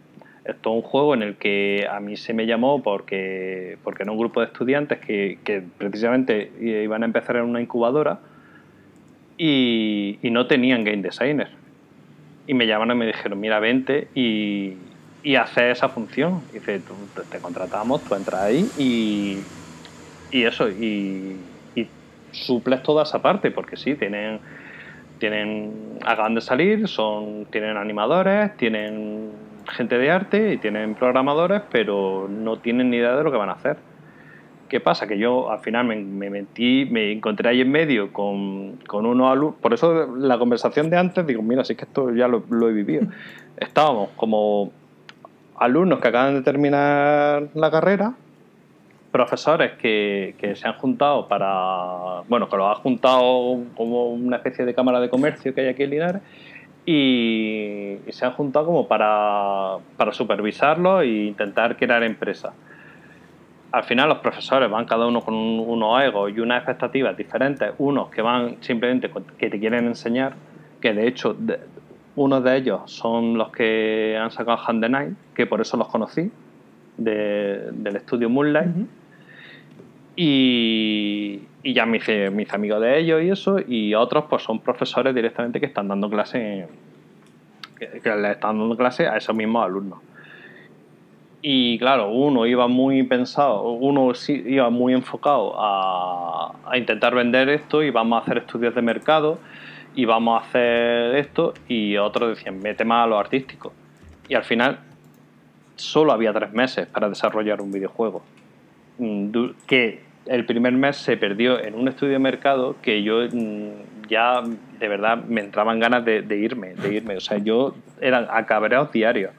Esto es un juego en el que a mí se me llamó porque, porque era un grupo de estudiantes que, que precisamente iban a empezar en una incubadora y, y no tenían game designer y me llamaron y me dijeron, mira, vente y, y hace esa función. Y dice, tú, te- contratamos, tú entras ahí y, y eso, y, y suples toda esa parte, porque sí, tienen, tienen acaban de salir, son, tienen animadores, tienen gente de arte y tienen programadores, pero no tienen ni idea de lo que van a hacer. ¿Qué pasa? Que yo al final me, me metí, me encontré ahí en medio con, con unos alumnos. Por eso la conversación de antes, digo, mira, si es que esto ya lo, lo he vivido. [laughs] Estábamos como alumnos que acaban de terminar la carrera, profesores que, que se han juntado para. Bueno, que los ha juntado como una especie de cámara de comercio que hay aquí en Linares. Y, y se han juntado como para, para supervisarlo e intentar crear empresas al final los profesores van cada uno con un- unos egos y unas expectativas diferentes, unos que van simplemente con- que te quieren enseñar, que de hecho de- unos de ellos son los que han sacado Hand the Night, que por eso los conocí, de- del estudio Moonlight. Y, y ya me hice, me hice amigo de ellos y eso, y otros pues son profesores directamente que están dando clase, que, que le están dando clase a esos mismos alumnos. Y claro, uno iba muy pensado, uno sí iba muy enfocado a, a intentar vender esto y vamos a hacer estudios de mercado y vamos a hacer esto, y otros decían, vete más a lo artístico. Y al final solo había tres meses para desarrollar un videojuego mm, que el primer mes se perdió en un estudio de mercado que yo mm, ya de verdad me entraban ganas de, de irme, de irme. O sea, yo eran acabreados diarios.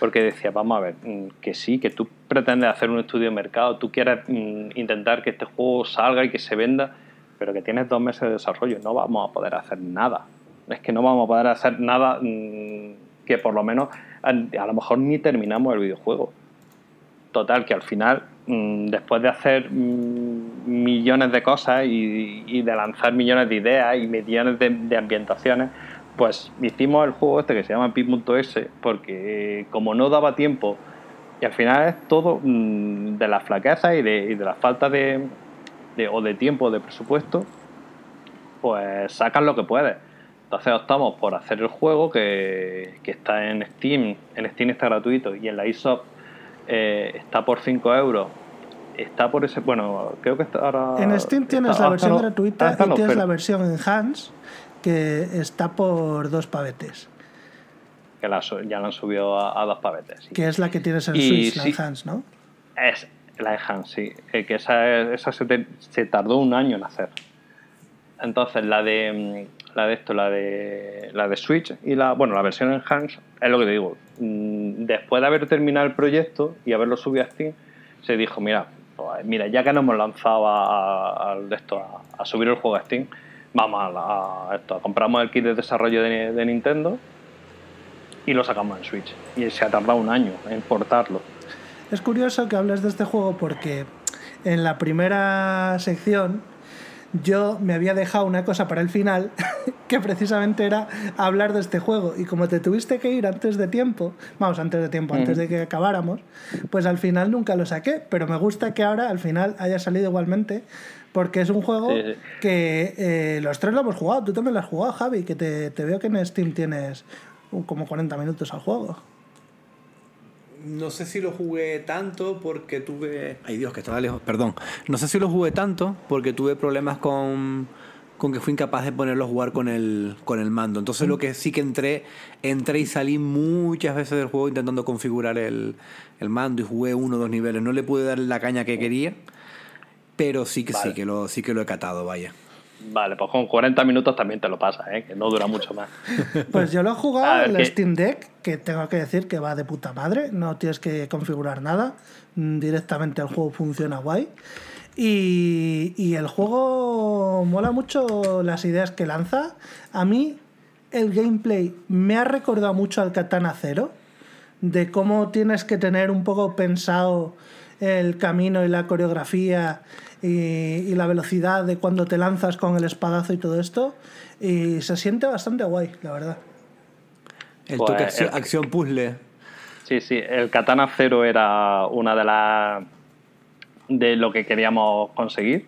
Porque decía, vamos a ver, mm, que sí, que tú pretendes hacer un estudio de mercado, tú quieres intentar que este juego salga y que se venda, pero que tienes dos meses de desarrollo, no vamos a poder hacer nada. Es que no vamos a poder hacer nada mm, que por lo menos a, lo mejor ni terminamos el videojuego. Total, que al final, mm, después de hacer mm, millones de cosas y, de lanzar millones de ideas y millones de, ambientaciones, pues hicimos el juego este que se llama Pi.s porque como no daba tiempo y al final es todo de la flaqueza y de, y de la falta de, de- o de tiempo o de presupuesto, pues sacan lo que puedes. Entonces optamos por hacer el juego que, que está en Steam, en Steam está gratuito y en la eShop eh, está por 5 euros. Está por ese, bueno, creo que está ahora... En Steam tienes está- la versión gratuita y tienes la versión Enhanced que está por dos pavetes, Que la ya la han subido a, a dos pavetes. sí. que es la que tienes en Y Switch, la. Enhanced, ¿no? Es la Enhance, sí. Eh, que esa, esa se, te- tardó un año en hacer. Entonces, la de mm, la de esto, la de la de Switch y la bueno, la versión Enhance, es lo que te digo. Mm, Después de haber terminado el proyecto y haberlo subido a Steam, se dijo, mira, pues, mira, ya que nos hemos lanzado a, esto, a, subir el juego a Steam, vamos a esto, compramos el kit de desarrollo de, de Nintendo y lo sacamos en Switch. Y se ha tardado un año en portarlo. Es curioso que hables de este juego porque en la primera sección yo me había dejado una cosa para el final [laughs] que precisamente era hablar de este juego y como te tuviste que ir antes de tiempo, vamos, antes de tiempo, antes de que acabáramos, pues al final nunca lo saqué, pero me gusta que ahora al final haya salido igualmente porque es un juego Sí, sí. que eh, los tres lo hemos jugado, tú también lo has jugado, Javi, que te, te veo que en Steam tienes como 40 minutos al juego. No sé si lo jugué tanto porque tuve. Ay Dios, que estaba lejos, perdón. No sé si lo jugué tanto porque tuve problemas con, con que fui incapaz de ponerlo a jugar con el, con el mando. Entonces lo que sí que entré, entré y salí muchas veces del juego intentando configurar el, el mando y jugué uno o dos niveles. No le pude dar la caña que quería, pero sí que sí que lo, sí que lo he catado, vaya. Vale, pues con 40 minutos también te lo pasas, ¿eh? que no dura mucho más. [laughs] Pues yo lo he jugado en el Steam Deck, que tengo que decir que va de puta madre, no tienes que configurar nada, mm, directamente el juego funciona guay. Y, y el juego mola mucho las ideas que lanza. A mí el gameplay me ha recordado mucho al Katana Zero, de cómo tienes que tener un poco pensado el camino y la coreografía y, y la velocidad de cuando te lanzas con el espadazo y todo esto. Y se siente bastante guay, la verdad. El Pues, toque acción, el- acción puzzle. Sí, sí, el Katana Zero era una de las. de lo que queríamos conseguir.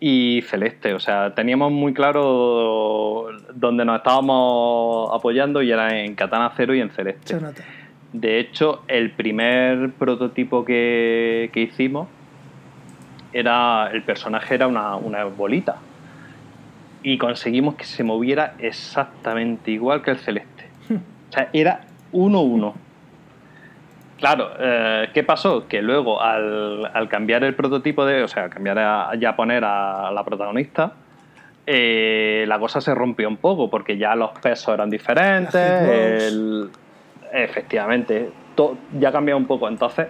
Y Celeste, o sea, teníamos muy claro dónde nos estábamos apoyando y era en Katana Zero y en Celeste. Se nota. De hecho, el primer prototipo que, que hicimos era. El personaje era una, una bolita. Y conseguimos que se moviera exactamente igual que el celeste. O sea, era 1-1. Claro, eh, ¿qué pasó? Que luego al, al cambiar el prototipo de. O sea, cambiar a, ya poner a la protagonista. eh, la cosa se rompió un poco porque ya los pesos eran diferentes. El- efectivamente, to- ya cambió un poco. Entonces,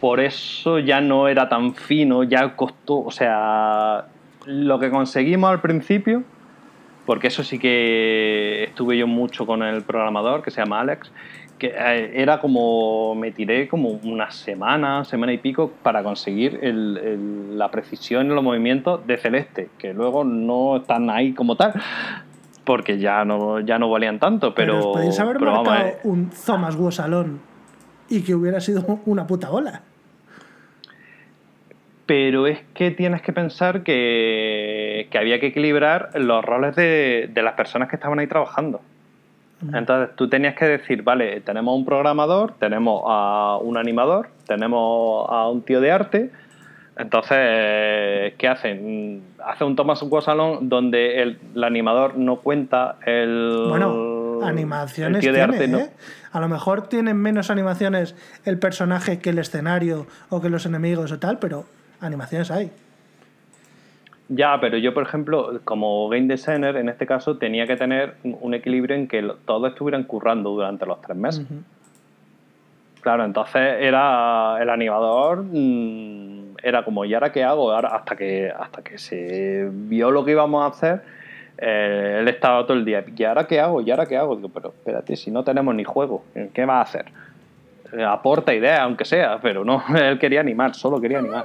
por eso ya no era tan fino, ya costó. O sea, lo que conseguimos al principio, porque eso sí que estuve yo mucho con el programador que se llama Alex, que eh, era como me tiré como una semana, semana y pico para conseguir el- el- la precisión en los movimientos de Celeste, que luego no están ahí como tal, porque ya no, ya no valían tanto, pero, podéis haber pero vamos, marcado eh, un Thomas Guosalón y que hubiera sido una puta bola. Pero es que tienes que pensar que, que había que equilibrar los roles de, de las personas que estaban ahí trabajando. Entonces tú tenías que decir, vale, tenemos un programador, tenemos a un animador, tenemos a un tío de arte. Entonces, ¿qué hacen? Hace un Thomas Salón donde el, el animador no cuenta el. Bueno, el animaciones tío de tiene, arte no. ¿eh? A lo mejor tienen menos animaciones el personaje que el escenario o que los enemigos o tal, pero animaciones hay. Ya, pero yo, por ejemplo, como game designer, en este caso, tenía que tener un equilibrio en que todos estuvieran currando durante los tres meses. Claro, entonces era el animador, mm, era como, ¿y ahora qué hago? Ahora, hasta, que, hasta que se vio lo que íbamos a hacer, eh, él estaba todo el día, ¿y ahora qué hago? ¿Y ahora qué hago? Digo, pero espérate, si no tenemos ni juego, ¿qué va a hacer? Eh, aporta ideas, aunque sea, pero no, [laughs] él quería animar, solo quería animar.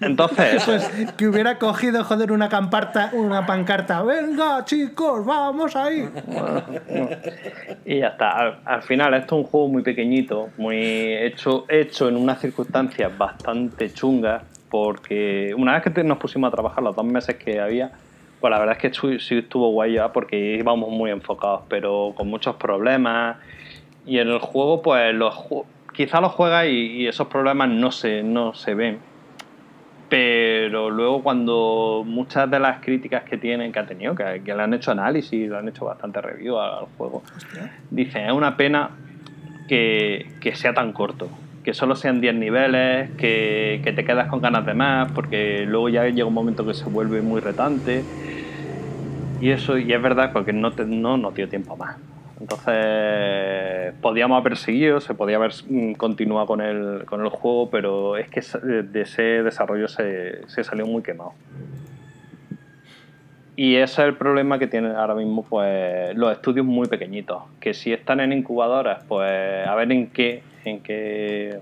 Entonces, [laughs] Pues que hubiera cogido, joder, una camparta, una pancarta. Venga, chicos, vamos ahí. Y ya está. Al, al final, esto es un juego muy pequeñito, muy hecho, hecho en unas circunstancias bastante chungas, porque una vez que te- nos pusimos a trabajar los dos meses que había, pues la verdad es que sí estuvo guay ya porque íbamos muy enfocados, pero con muchos problemas. Y en el juego, pues los quizá lo juegas y, y esos problemas no se, no se ven. Pero luego cuando muchas de las críticas que tienen, que ha tenido, que, que le han hecho análisis, le han hecho bastante review al, al juego, dicen, es una pena que, que sea tan corto, que solo sean 10 niveles, que, que te quedas con ganas de más, porque luego ya llega un momento que se vuelve muy retante. Y eso, y es verdad, porque no, te- no nos dio tiempo más. Entonces, podíamos haber seguido, se podía haber mm, continuado con el, con el juego, pero es que esa- de ese desarrollo se, se salió muy quemado. Y ese es el problema que tienen ahora mismo pues, los estudios muy pequeñitos, que si están en incubadoras, pues a ver en qué, en qué,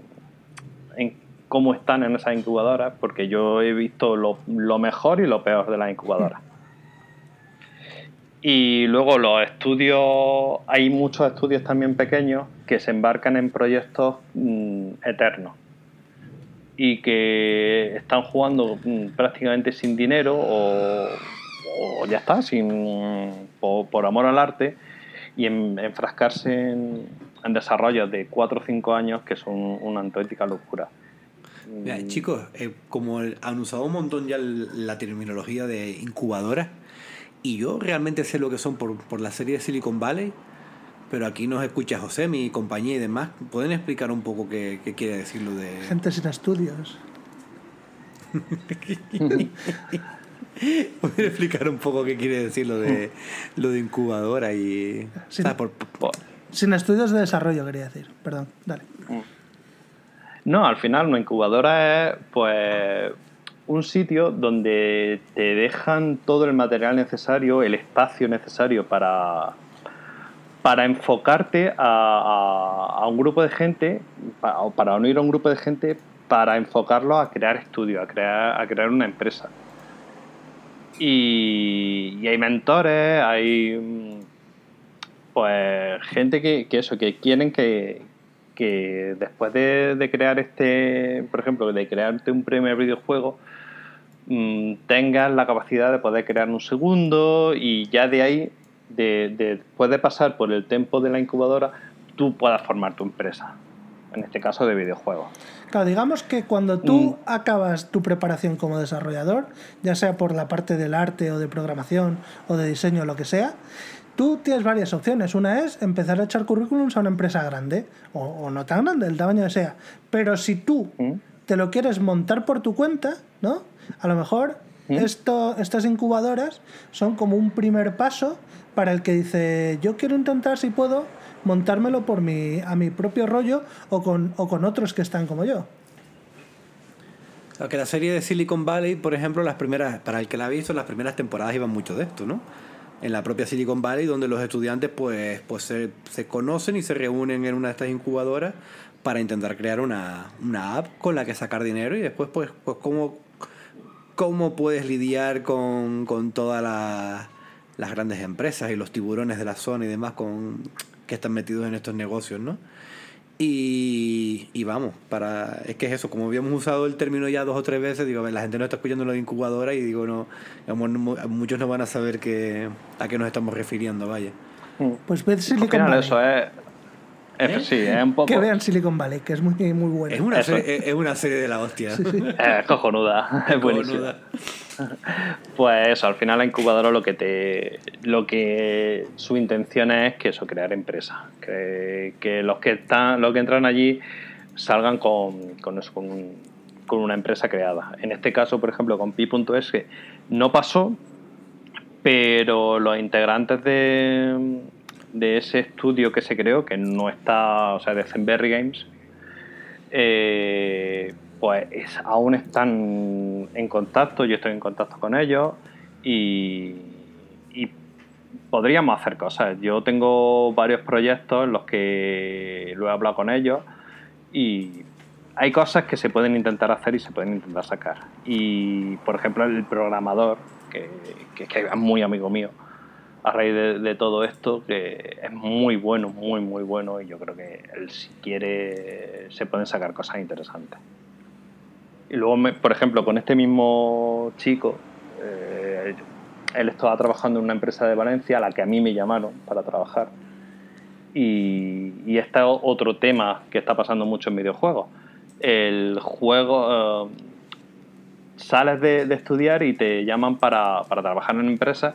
en cómo están en esas incubadoras, porque yo he visto lo, lo mejor y lo peor de las incubadoras. Y luego los estudios, hay muchos estudios también pequeños que se embarcan en proyectos mm, eternos y que están jugando mm, prácticamente sin dinero o, ya está, sin, por, amor al arte y en- enfrascarse en, desarrollos de 4 o 5 años que son una auténtica locura. Chicos, eh, como han usado un montón ya la terminología de incubadora, y yo realmente sé lo que son por, por la serie de Silicon Valley, pero aquí nos escucha José, mi compañía y demás. ¿Pueden explicar un poco qué, qué quiere decir lo de...? Gente sin estudios. [laughs] ¿Pueden explicar un poco qué quiere decir lo de, lo de incubadora y... Sí. o sea, por- por- Sin estudios de desarrollo, quería decir. Perdón, dale. No, al final una incubadora es pues un sitio donde te dejan todo el material necesario, el espacio necesario para, para enfocarte a, un grupo de gente, para unir a un grupo de gente para enfocarlo a crear estudios, a crear, a crear una empresa. Y, y hay mentores, hay pues gente que, que eso, que quieren que, que después de, crear este, por ejemplo, de crearte un primer videojuego, mm, tengas la capacidad de poder crear un segundo y ya de ahí, de, de- después de pasar por el tiempo de la incubadora, tú puedas formar tu empresa. En este caso de videojuegos. Claro, digamos que cuando tú acabas tu preparación como desarrollador, ya sea por la parte del arte o de programación o de diseño o lo que sea, tú tienes varias opciones. Una es empezar a echar currículums a una empresa grande o, o no tan grande, el tamaño que sea. Pero si tú ¿Mm? te lo quieres montar por tu cuenta, ¿no? A lo mejor esto, estas incubadoras son como un primer paso para el que dice, yo quiero intentar, si puedo, montármelo por mi, a mi propio rollo o con, o con otros que están como yo. Claro, que la serie de Silicon Valley, por ejemplo, las primeras, para el que la ha visto, las primeras temporadas iban mucho de esto, ¿no? en la propia Silicon Valley, donde los estudiantes pues, pues se, se conocen y se reúnen en una de estas incubadoras para intentar crear una, una app con la que sacar dinero y después pues, pues cómo, cómo puedes lidiar con, con todas las, las grandes empresas y los tiburones de la zona y demás con, que están metidos en estos negocios, ¿no? Y, y, vamos, para es que es eso, como habíamos usado el término ya dos o tres veces, digo, la gente no está escuchando lo de incubadora y digo, no, muchos no van a saber que, a qué nos estamos refiriendo, vaya. Pues ve Silicon Al final eso es, es- sí, es un poco... Que vean Silicon Valley, que es muy, muy bueno. Es una, serie, es una serie de la hostia. [laughs] Es cojonuda, [laughs] es buenísima. Cojonuda. Pues eso, al final la incubadora lo que te. lo que su intención es que eso, crear empresas. Que, que los que están, los que entran allí salgan con, con eso, con, un- con una empresa creada. En este caso, por ejemplo, con Pi.es, que no pasó, pero los integrantes de, de ese estudio que se creó, que no está, o sea, de Zenberry Games, eh, pues es- aún están en contacto, yo estoy en contacto con ellos y, podríamos hacer cosas. Yo tengo varios proyectos en los que lo he hablado con ellos y hay cosas que se pueden intentar hacer y se pueden intentar sacar. Y, por ejemplo, el programador, que es muy amigo mío, a raíz de, todo esto, que es muy bueno, muy, muy bueno, y yo creo que él, si quiere, se pueden sacar cosas interesantes. Y luego, me- por ejemplo, con este mismo chico, eh, él estaba trabajando en una empresa de Valencia a la que a mí me llamaron para trabajar. Y, y este es otro tema que está pasando mucho en videojuegos. El juego, eh, sales de, de estudiar y te llaman para, para trabajar en empresas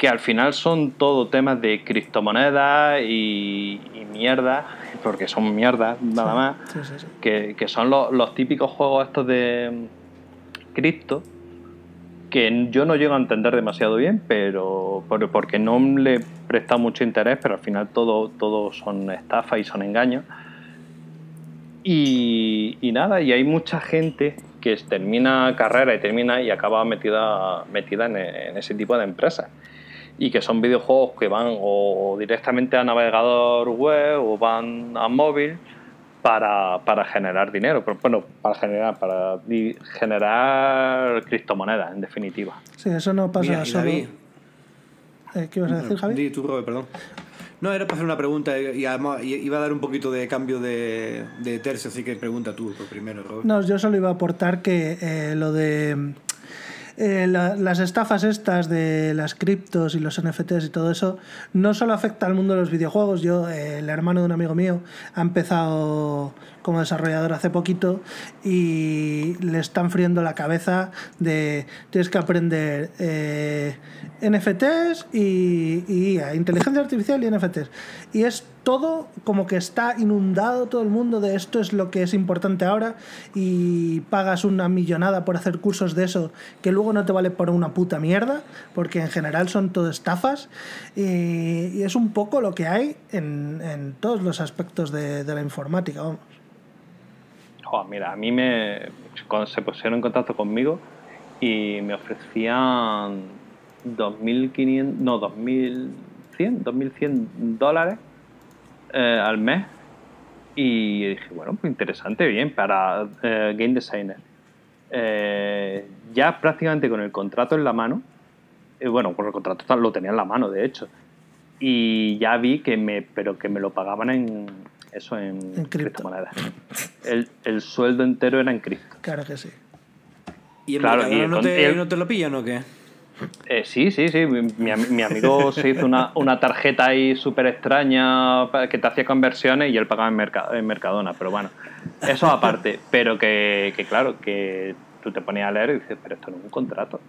que al final son todo temas de criptomonedas y, y mierda, porque son mierdas nada más, Sí, sí, sí. que, que son los, los típicos juegos estos de mm, cripto, que yo no llego a entender demasiado bien, pero por- porque no le he prestado mucho interés, pero al final todo, todo son estafas y son engaños. Y, y nada, y hay mucha gente que termina carrera y termina y acaba metida, metida en, en ese tipo de empresas. Y que son videojuegos que van o directamente a navegador web o van a móvil para, para generar dinero. Pero, bueno, para generar, para di- generar criptomonedas, en definitiva. Sí, eso no pasa Mira, solo. David, Eh, ¿Qué ibas a decir, Javi? Di tú, Robert, perdón. No, era para hacer una pregunta y además iba a dar un poquito de cambio de, de tercio, así que pregunta tú pues, primero, Robert. No, yo solo iba a aportar que eh, lo de eh, la- las estafas estas de las criptos y los NFTs y todo eso no solo afecta al mundo de los videojuegos. Yo, eh, el hermano de un amigo mío, ha empezado como desarrollador hace poquito y le están friendo la cabeza de tienes que aprender eh, NFTs y, y IA, inteligencia artificial y NFTs. Y es todo como que está inundado todo el mundo de esto es lo que es importante ahora y pagas una millonada por hacer cursos de eso que luego no te vale por una puta mierda porque en general son todo estafas y, es un poco lo que hay en, en todos los aspectos de, de la informática, vamos. Mira, a mí me se pusieron en contacto conmigo y me ofrecían 2.500, no, 2.100, 2.100 dólares eh, al mes y dije, bueno, pues interesante, bien, para eh, game designer. Eh, ya prácticamente con el contrato en la mano, bueno, con el contrato lo tenía en la mano, de hecho, y ya vi que me, pero que me lo pagaban en eso en, En cripto. criptomonedas. El, el sueldo entero era en cripto. Claro que sí. ¿Y el Claro, y el no, te, el- no te lo pillan o qué? Eh, sí, sí, sí. Mi, mi am- mi amigo se hizo una, una tarjeta ahí súper extraña que te hacía conversiones y él pagaba en, en Mercadona. Pero bueno, eso aparte. Pero que, que claro, que tú te ponías a leer y dices, pero esto no es un contrato.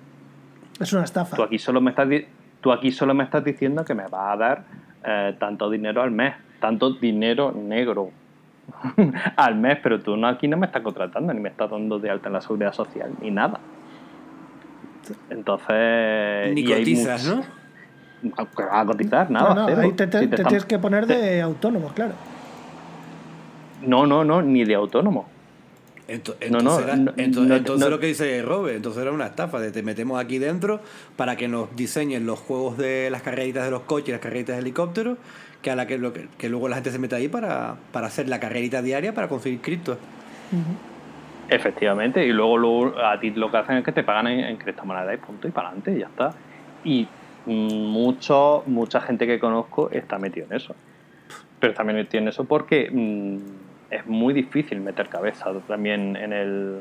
Es una estafa. Tú aquí solo me estás, tú aquí solo me estás diciendo que me vas a dar eh, tanto dinero al mes, tanto dinero negro [laughs] al mes, pero tú no, aquí no me estás contratando, ni me estás dando de alta en la seguridad social, ni nada. Entonces. Ni cotizas, much- ¿no? ¿Qué vas a cotizar? Nada, No, no, cero. ahí te, te- Si te te están- tienes que poner de autónomo, claro. No, no, no, ni de autónomo. Ento- No, no, entonces era- no, ento- no- entonces no- lo que dice Robert, entonces era una estafa, de te metemos aquí dentro para que nos diseñen los juegos de las carreritas de los coches, las carreritas de helicópteros, que a la que, lo que, que luego la gente se mete ahí para, para hacer la carrerita diaria para conseguir criptos. Efectivamente, y luego, luego a ti lo que hacen es que te pagan en, en criptomonedas y punto, y para adelante, y ya está. Y mucho, mucha gente que conozco está metido en eso. Pero también metido en eso porque mm, es muy difícil meter cabeza también en el,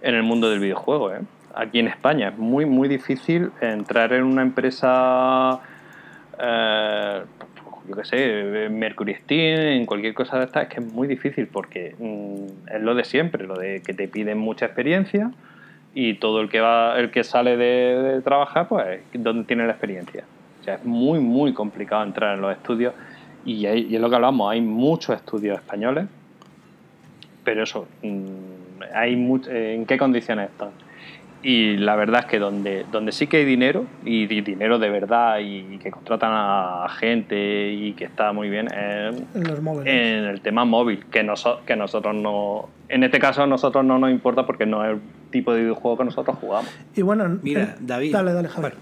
en el mundo del videojuego. ¿eh? Aquí en España es muy, muy difícil entrar en una empresa, eh, yo qué sé, Mercury Steam, en cualquier cosa de estas, es que es muy difícil porque mm, es lo de siempre, lo de que te piden mucha experiencia y todo el que va, el que sale de, trabajar, pues, ¿dónde tiene la experiencia? O sea, es muy, muy complicado entrar en los estudios y, hay- y es lo que hablamos, hay muchos estudios españoles, pero eso, mm, hay much- eh, ¿en qué condiciones están? Y la verdad es que donde, donde sí que hay dinero, y di- dinero de verdad, y, que contratan a gente y que está muy bien, es En los móviles. en el tema móvil, que, noso- que nosotros no. En este caso, a nosotros no nos importa porque no es el tipo de videojuego que nosotros jugamos. Y bueno, Mira, eh, David. Dale, dale, Javier.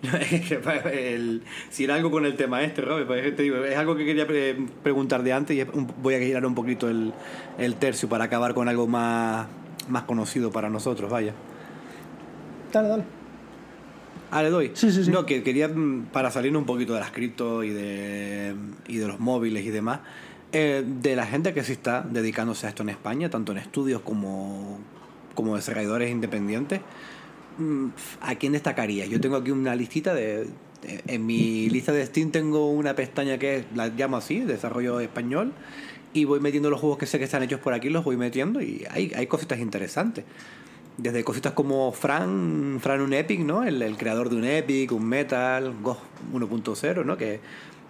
[laughs] El- si era algo con el tema este, Robert, pues es que te digo, es algo que quería pre- preguntar de antes y es un- voy a girar un poquito el, el tercio para acabar con algo más, más conocido para nosotros, vaya. Dale, dale. Ah, le doy. Sí, sí, sí. No, que quería, para salir un poquito de las cripto y de, y de los móviles y demás, eh, de la gente que sí está dedicándose a esto en España, tanto en estudios como, como desarrolladores independientes, mm, ¿a quién destacaría? Yo tengo aquí una listita de... de- En mi lista de Steam tengo una pestaña que es- la llamo así, desarrollo español, y voy metiendo los juegos que sé que están hechos por aquí, los voy metiendo y hay, hay cositas interesantes. Desde cositas como Fran, Fran un Epic, ¿no? El, el creador de un Epic, un Metal, Ghost 1.0, ¿no? Que,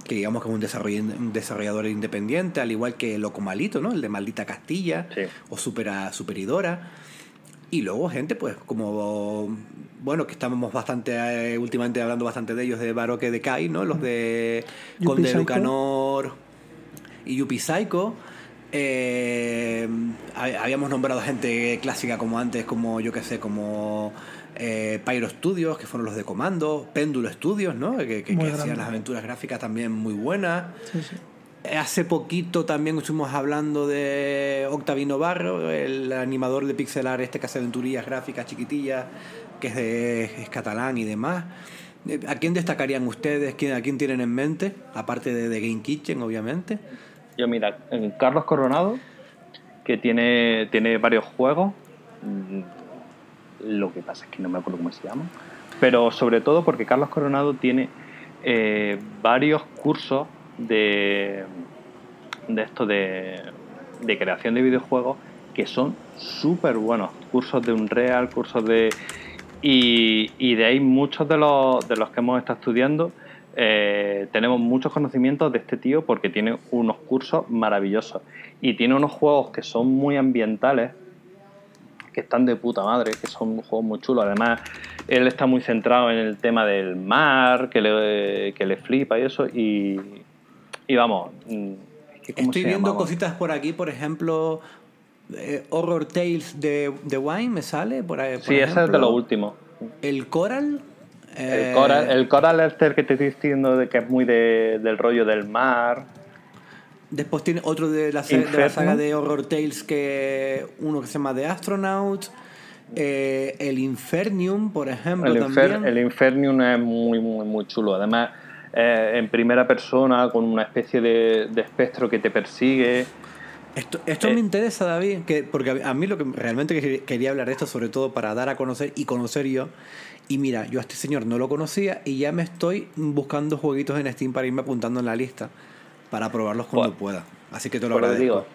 que digamos que es un, desarroll- un desarrollador independiente, al igual que Loco Malito, ¿no? El de Maldita Castilla, Sí. o Supera, Superidora. Y luego gente, pues, como... Bueno, que estamos bastante... eh, últimamente hablando bastante de ellos, de Baroque de Kai, ¿no? Los de Conde de Psycho. Lucanor y Yuppie Psycho. Eh, hab- habíamos nombrado gente clásica como antes, como yo que sé, como eh, Pyro Studios, que fueron los de Comando, Péndulo Studios, ¿no? Que, que- Muy que hacían las aventuras gráficas también muy buenas. Sí, sí. Hace poquito también estuvimos hablando de Octavino Barro, el animador de pixelar este que hace aventurillas gráficas chiquitillas, que es, de, es catalán y demás. Eh, ¿A quién destacarían ustedes? ¿Quién- ¿A quién tienen en mente? Aparte de, de Game Kitchen, obviamente. Yo, mira, en Carlos Coronado, que tiene, tiene varios juegos. mm, Lo que pasa es que no me acuerdo cómo se llama. Pero sobre todo porque Carlos Coronado tiene eh, varios cursos de, de esto de, de creación de videojuegos que son súper buenos. Cursos de Unreal, cursos de. Y, y de ahí muchos de los, de los que hemos estado estudiando eh, tenemos muchos conocimientos de este tío porque tiene unos cursos maravillosos y tiene unos juegos que son muy ambientales que están de puta madre, que son juegos muy chulos. Además, él está muy centrado en el tema del mar, que le, que le flipa y eso. Y, y vamos, mm, es que ¿cómo Estoy viendo cositas por aquí, por ejemplo, eh, Horror Tales de, de Wine, ¿me sale? Por, ahí, por Sí, ese es de lo último. El Coral. Eh, El Coral, el Coral que te estoy diciendo de que es muy de- del rollo del mar. Después tiene otro de la, de la saga de Horror Tales, que uno que se llama The Astronaut. eh, el Infernium, por ejemplo, El, Infer- también. el Infernium es muy, muy, muy chulo. Además, eh, en primera persona, con una especie de, de espectro que te persigue. Esto, esto Eh. me interesa, David, que, porque a mí lo que realmente que- quería hablar de esto, sobre todo para dar a conocer y conocer yo. Y mira, yo a este señor no lo conocía y ya me estoy buscando jueguitos en Steam para irme apuntando en la lista para probarlos cuando pueda. Así que te lo agradezco. digo,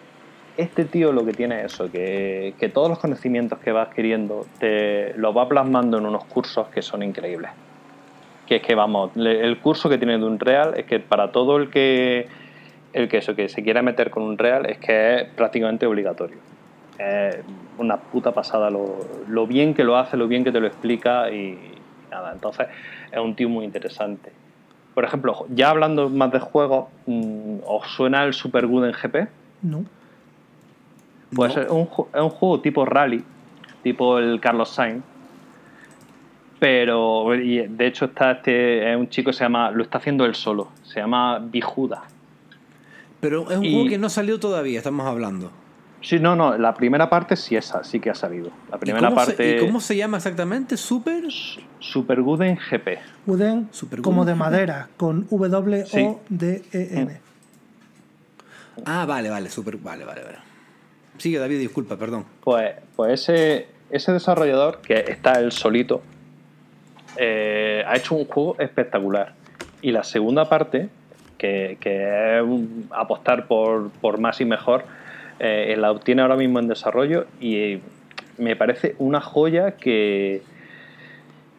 este tío lo que tiene es eso, que, que todos los conocimientos que va adquiriendo te los va plasmando en unos cursos que son increíbles. Que es que vamos, el curso que tiene de un real es que para todo el que el que eso que se quiera meter con un real es que es prácticamente obligatorio. Una puta pasada lo, lo bien que lo hace, lo bien que te lo explica y nada, entonces es un tío muy interesante. Por ejemplo, ya hablando más de juegos, mm, ¿os suena el Super Good en GP? No. Pues No. es, un, es un juego tipo rally, tipo el Carlos Sainz. Pero, y de hecho, está este, es un chico que se llama, lo está haciendo él solo, se llama Bijuda. Pero es un Y- juego que no salió todavía, estamos hablando. Sí, no, no, la primera parte sí, esa, sí que ha salido. La ¿Y primera se, parte. y cómo se llama exactamente? ¿Super? Super Gooden GP. Uden Super como de madera, con W Sí. O D E N. Ah, vale, vale, Super. Vale, vale, vale. Sigue, David, disculpa, perdón. Pues, pues ese, ese desarrollador, que está él solito, eh, ha hecho un juego espectacular. Y la segunda parte, que, que es un- apostar por, por más y mejor, eh, la obtiene ahora mismo en desarrollo y eh, me parece una joya que,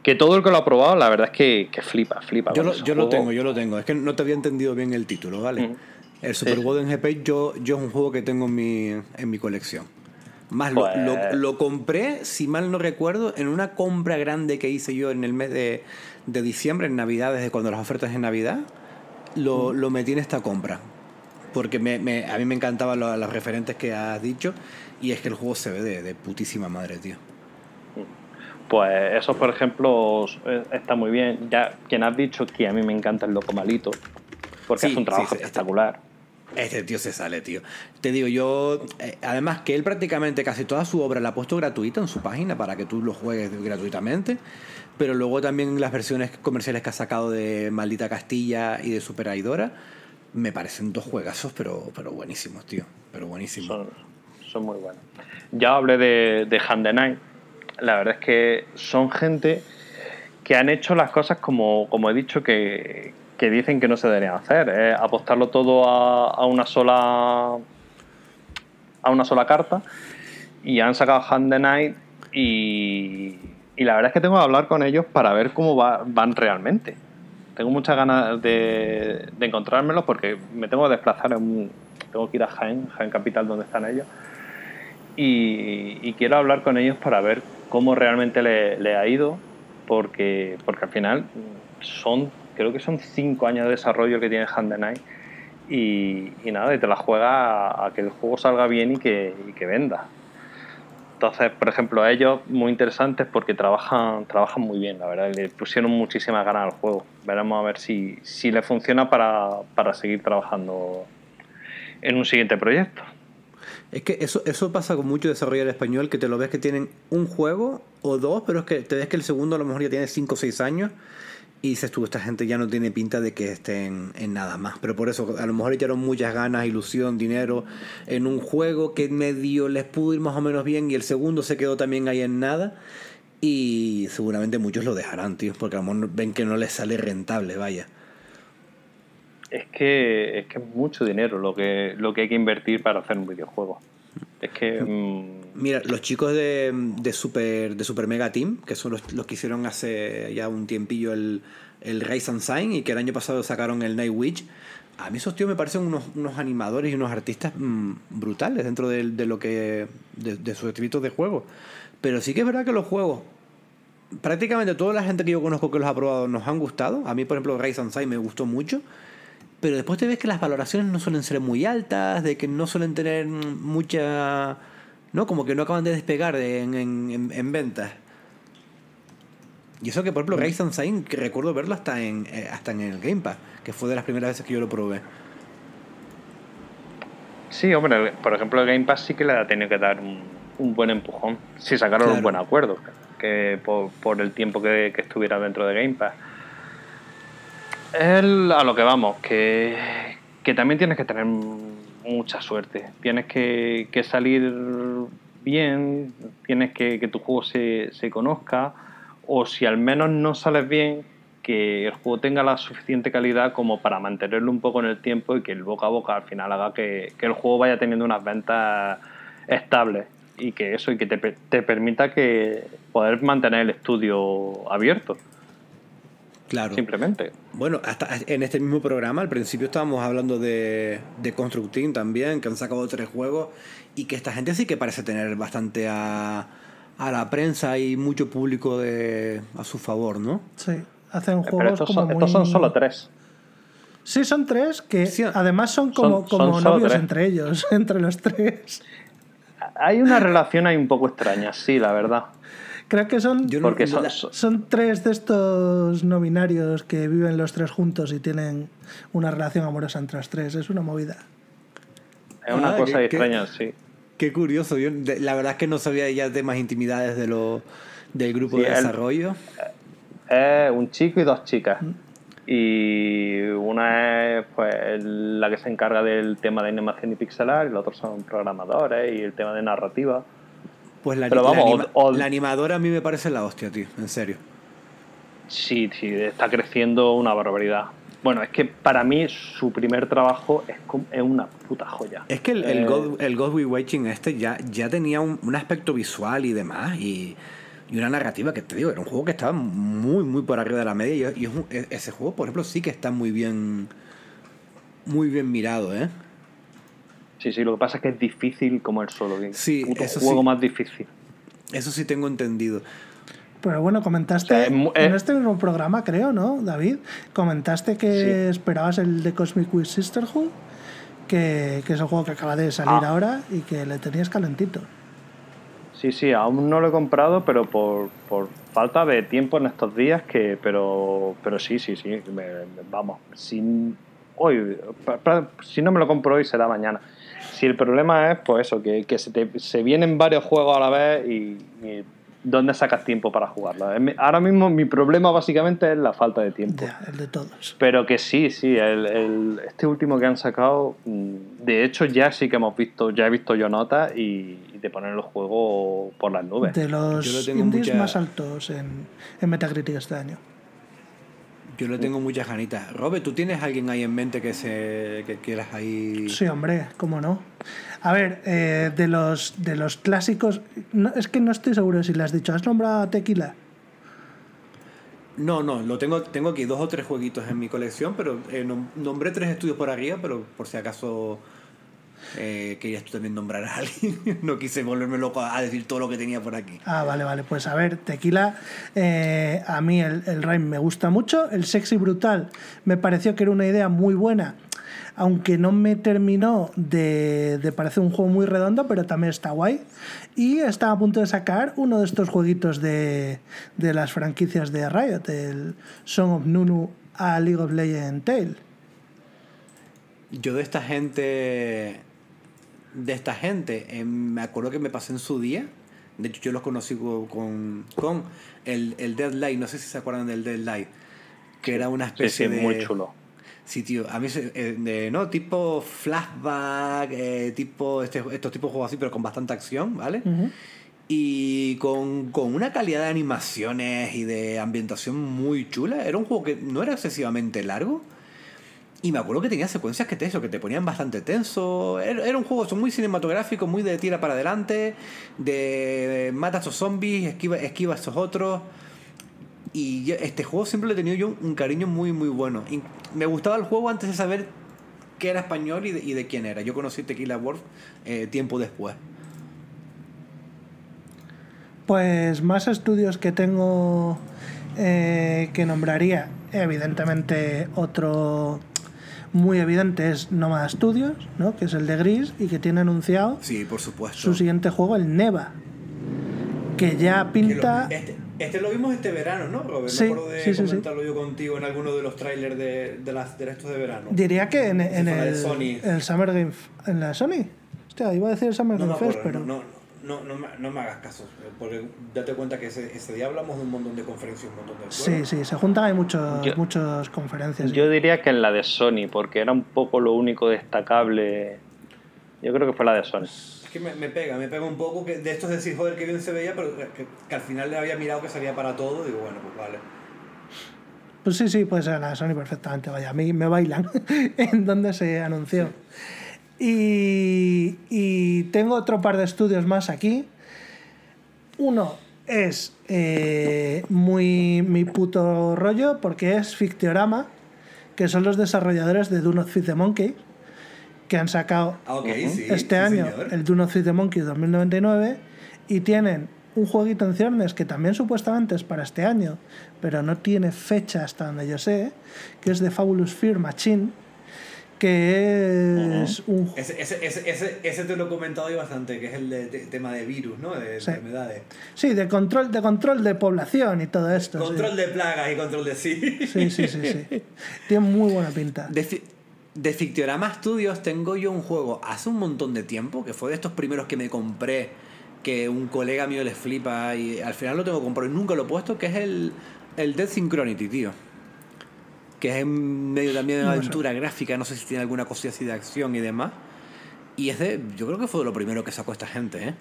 que todo el que lo ha probado, la verdad es que, que flipa, flipa. Yo, lo, yo tengo, yo lo tengo. Es que no te había entendido bien el título, ¿vale? Mm. El Super Sí. Golden GP yo, yo es un juego que tengo en mi, en mi colección. Más lo, Pues- lo, lo compré, si mal no recuerdo, en una compra grande que hice yo en el mes de, de diciembre, en Navidad, desde cuando las ofertas en Navidad, lo, Mm. lo metí en esta compra. Porque me, me- a mí me encantaban lo- los referentes que has dicho y es que el juego se ve de, de putísima madre, tío. Pues eso, por ejemplo, eh, está muy bien. Ya quien has dicho que a mí me encanta el Loco Malito, porque Sí, hace un trabajo sí, espectacular. Este tío se sale, tío. Te digo, yo. eh, además, que él prácticamente casi toda su obra la ha puesto gratuita en su página para que tú lo juegues gratuitamente. Pero luego también las versiones comerciales que ha sacado de Maldita Castilla y de Super Aidora me parecen dos juegazos, pero, pero buenísimos, tío. Pero buenísimos. Son, muy buenos. Ya hablé de, de Hand the Night. La verdad es que son gente que han hecho las cosas como, como he dicho que, que dicen que no se deberían hacer. Apostarlo todo a, a una sola a una sola carta y han sacado Hand the Night y, y la verdad es que tengo que hablar con ellos para ver cómo va- van realmente. Tengo muchas ganas de, de encontrármelos porque me tengo que desplazar, en tengo que ir a Jaén, Jaén Capital, donde están ellos. Y, quiero hablar con ellos para ver cómo realmente le, ha ido, porque, porque al final son, creo que son cinco años de desarrollo que tiene Hand Night. Y, nada, y te la juega a, que el juego salga bien y que venda. Entonces, por ejemplo, ellos muy interesantes porque trabajan, trabajan muy bien, la verdad. Le pusieron muchísimas ganas al juego. Veremos a ver si, si le funciona para, para seguir trabajando en un siguiente proyecto. Es que eso, eso pasa con mucho desarrollador español que te lo ves que tienen un juego o dos, pero es que te ves que el segundo a lo mejor ya tiene 5 o 6 años y tú, esta gente ya no tiene pinta de que estén en nada más. Pero por eso a lo mejor echaron muchas ganas, ilusión, dinero en un juego que medio les pudo ir más o menos bien y el segundo se quedó también ahí en nada. Y seguramente muchos lo dejarán, tío, porque a lo mejor ven que no les sale rentable, vaya. Es que es que mucho dinero lo que, lo que hay que invertir para hacer un videojuego. Es que mm, Mira, los chicos de, de Super de Super Mega Team, que son los, los que hicieron hace ya un tiempillo el, el Rise and Sign y que el año pasado sacaron el Night Witch, a mí esos tíos me parecen unos, unos animadores y unos artistas mm, brutales dentro de, de lo que de, de sus escritos de juego. Pero sí que es verdad que los juegos, prácticamente toda la gente que yo conozco que los ha probado nos han gustado. A mí, por ejemplo, Rise and Sign me gustó mucho. Pero después te ves que las valoraciones no suelen ser muy altas, de que no suelen tener mucha... ¿No? Como que no acaban de despegar en, en, en- en ventas. Y eso que, por ejemplo, Rise and Sign, que recuerdo verlo hasta en, eh, hasta en el Game Pass, que fue de las primeras veces que yo lo probé. sí, hombre, por ejemplo, el Game Pass sí que le ha tenido que dar un, un buen empujón. Si sacaron Claro. un buen acuerdo, que por, por el tiempo que, que estuviera dentro de Game Pass. Es a lo que vamos, que, también tienes que tener mucha suerte. Tienes que, que salir bien, tienes que que tu juego se, conozca, o si al menos no sales bien, que el juego tenga la suficiente calidad como para mantenerlo un poco en el tiempo y que el boca a boca al final haga que, el juego vaya teniendo unas ventas estables y que eso y que te, te permita que poder mantener el estudio abierto Claro. simplemente Bueno, hasta en este mismo programa, al principio estábamos hablando de, de Construct Team también, que han sacado tres juegos y que esta gente sí que parece tener bastante a, a la prensa y mucho público de, a su favor, ¿no? Sí, hacen pero juegos estos como son, estos son solo tres Sí, son tres que Sí, además son como, son- como novios entre ellos, [laughs] entre los tres. hay una relación ahí un poco extraña, sí, la verdad. Creo que son, Yo no- Porque son, son tres de estos no binarios que viven los tres juntos y tienen una relación amorosa entre los tres. Es una movida. es una Ah, cosa qué- qué- extraña, sí. Qué curioso. Yo, de- la verdad es que no sabía ya de más intimidades de lo, del grupo Sí, de el- desarrollo. Es un chico y dos chicas. Y una es pues la que se encarga del tema de animación y pixelar, y los otros son programadores y el tema de narrativa. Pues la, Pero la vamos, anima- o- o- la animadora a mí me parece la hostia, tío. En serio. Sí, sí, está creciendo una barbaridad. Bueno, es que para mí su primer trabajo es, es una puta joya. Es que el, el, Eh, God, el God We Watching este ya, ya tenía un, un aspecto visual y demás y, y una narrativa que te digo, era un juego que estaba muy, muy por arriba de la media y, y es un- e- ese juego, por ejemplo, sí que está muy bien muy bien mirado, ¿eh? Sí, sí, lo que pasa es que es difícil como el solo. que Sí, puto eso juego sí. más difícil. Eso sí tengo entendido. Pero bueno, comentaste O sea, es mu- en este mismo programa, creo, ¿no, David? Comentaste que Sí. esperabas el de Cosmic Wii Sisterhood, que, que es el juego que acaba de salir Ah. ahora y que le tenías calentito. Sí, sí, aún no lo he comprado, pero por, por falta de tiempo en estos días, que pero pero sí, sí, sí, me- me- vamos, sin hoy, si no me lo compro hoy será mañana. Si el problema es, pues eso, que, que se, te- se vienen varios juegos a la vez y, y ¿dónde sacas tiempo para jugarlo? Ahora mismo mi problema básicamente es la falta de tiempo. Ya, el de todos. Pero que sí, sí, el, el- este último que han sacado, mm, de hecho ya sí que hemos visto, ya he visto yo notas y, y te ponen los juegos por las nubes. De los tengo indies mucha- más altos en, en Metacritic este año. Yo le tengo muchas ganitas. Robert, ¿tú tienes alguien ahí en mente que se que quieras ahí? Sí, hombre, cómo no. A ver, eh, de los de los clásicos, no, es que no estoy seguro si le has dicho. ¿Has nombrado a Tequila? No, no, lo tengo, tengo aquí dos o tres jueguitos en mi colección, pero eh, nom- nombré tres estudios por arriba, pero por si acaso eh, querías tú también nombrar a alguien. [laughs] no quise volverme loco a decir todo lo que tenía por aquí. Ah, vale, vale. Pues a ver, Tequila, eh, a mí el, el Rhyme me gusta mucho. El Sexy Brutal me pareció que era una idea muy buena, aunque no me terminó de, de parecer un juego muy redondo, pero también está guay. Y está a punto de sacar uno de estos jueguitos de, de las franquicias de Riot, el Song of Nunu a League of Legends Tale. Yo de esta gente, de esta gente, eh, me acuerdo que me pasé en su día. De hecho, yo los conocí co- con, con el, el Deadlight, no sé si se acuerdan del Deadlight, que era una Sí, especie sí, de... muy chulo. Sí, tío, a mí, eh, de, ¿no? Tipo flashback, eh, tipo este, estos tipos de juegos así, pero con bastante acción, ¿vale? Y con, con una calidad de animaciones y de ambientación muy chula. Era un juego que no era excesivamente largo. Y me acuerdo que tenía secuencias que te, eso, que te ponían bastante tenso. Era, un juego muy cinematográfico, muy de tira para adelante, de mata a estos zombies, esquiva, esquiva a estos otros. Y este juego siempre le he tenido yo un, cariño muy, muy bueno. Me gustaba el juego antes de saber que era español y de, quién era. Yo conocí Tequila World eh, tiempo después. Pues más estudios que tengo eh, que nombraría, evidentemente otro muy evidente es Nomad Studios, ¿no? que es el de Gris y que tiene anunciado Sí, por supuesto. su siguiente juego, el Neva, que ya Que lo- pinta... este, este lo vimos este verano, ¿no, Robert? Sí, Me acuerdo de sí, sí, sí. comentarlo yo contigo en alguno de los trailers de, de, las, de estos de verano. Diría que en, en el, Sony. en el Summer Game... ¿En la Sony? Hostia, iba a decir el Summer No me Game Fest, pero... no, no, no, no, me, no me hagas caso, porque date cuenta que ese, ese día hablamos de un montón de conferencias, un montón de Sí, juegos. sí, se juntan, hay muchos, Yo- muchas conferencias. Yo diría que en la de Sony, porque era un poco lo único destacable. Yo creo que fue la de Sony. Es que me, me pega, me pega un poco que de estos decir, joder, que bien se veía, pero que, que al final le había mirado que salía para todo, digo, bueno, pues vale. Pues sí, sí, puede ser la Sony perfectamente. Vaya, a mí me bailan [laughs] en donde se anunció. Y, y tengo otro par de estudios más aquí. Uno es eh, muy mi puto rollo porque es Fictiorama, que son los desarrolladores de Do Not Feed the Monkey, que han sacado Ah, sí. este sí, año señor. el Do Not Feed the Monkey 2099 y tienen un jueguito en ciernes que también supuestamente es para este año, pero no tiene fecha hasta donde yo sé, que es de Fabulous Fear Machine, que es un Ese, ese, ese, ese, ese te lo he comentado yo bastante, que es el de, de- tema de virus, ¿no? De Sí. enfermedades. sí de control de control de población y todo esto. sí. Control de plagas y control de sí. Sí, sí, sí, sí. Tiene muy buena pinta. De, Fi- de Fictiorama Studios tengo yo un juego hace un montón de tiempo, que fue de estos primeros que me compré, que un colega mío les flipa y al final lo tengo comprado y nunca lo he puesto, que es el, el Death Synchronity, tío. Que es en medio también de No aventura gráfica, no sé si tiene alguna cosilla así de acción y demás. Y es de, yo creo que fue de lo primero que sacó esta gente, ¿eh?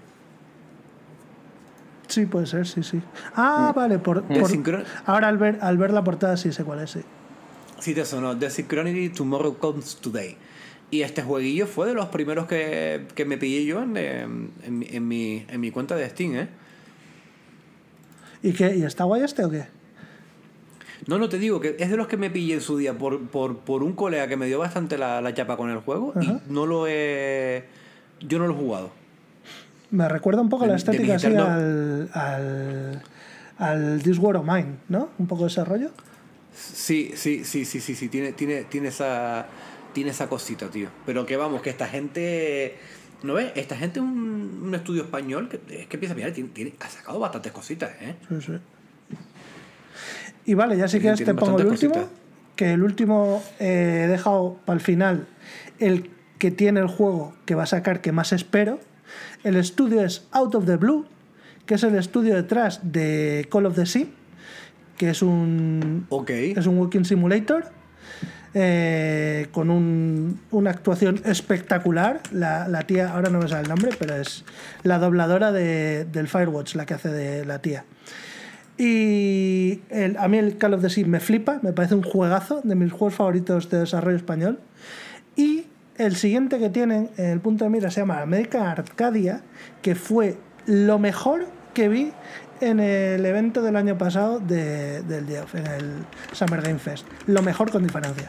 Sí, puede ser, sí, sí. Ah, vale, por, sincro- ahora al ver, al ver la portada sí sé cuál es, sí. Sí, te sonó. The Synchronity Tomorrow Comes Today. Y este jueguillo fue de los primeros que, que me pillé yo en, eh, en, mi- en mi, en mi cuenta de Steam, ¿eh? ¿Y qué? ¿Y está guay este o qué? No, no te digo que es de los que me pillé en su día por, por, por un colega que me dio bastante la, la chapa con el juego Ajá. y no lo he. Yo no lo he jugado. Me recuerda un poco De- la de estética así al, al, al This War of Mine, ¿no? Un poco ese rollo. Sí, sí, sí, sí, sí, sí. Tiene, tiene, tiene esa. Tiene esa cosita, tío. Pero que vamos, que esta gente. ¿No ves? Esta gente es un, un estudio español que es que empieza a mirar, tiene, tiene- ha sacado bastantes cositas, ¿eh? Sí, sí. Y vale, ya Tienen- este tienen pongo el último. Que el último eh, he dejado para el final el que tiene el juego que va a sacar que más espero. El estudio es Out of the Blue, que es el estudio detrás de Call of the Sea, que es un, es un walking simulator eh, con un- una actuación espectacular. La, la tía, ahora no me sale el nombre, pero es la dobladora de- del Firewatch, la que hace de la tía. Y el- a mí el Call of the Sea me flipa, me parece un juegazo, de mis juegos favoritos de desarrollo español. Y el siguiente que tienen en el punto de mira se llama American Arcadia, que fue lo mejor que vi en el evento del año pasado de, del Geoff, en el Summer Game Fest. Lo mejor con diferencia.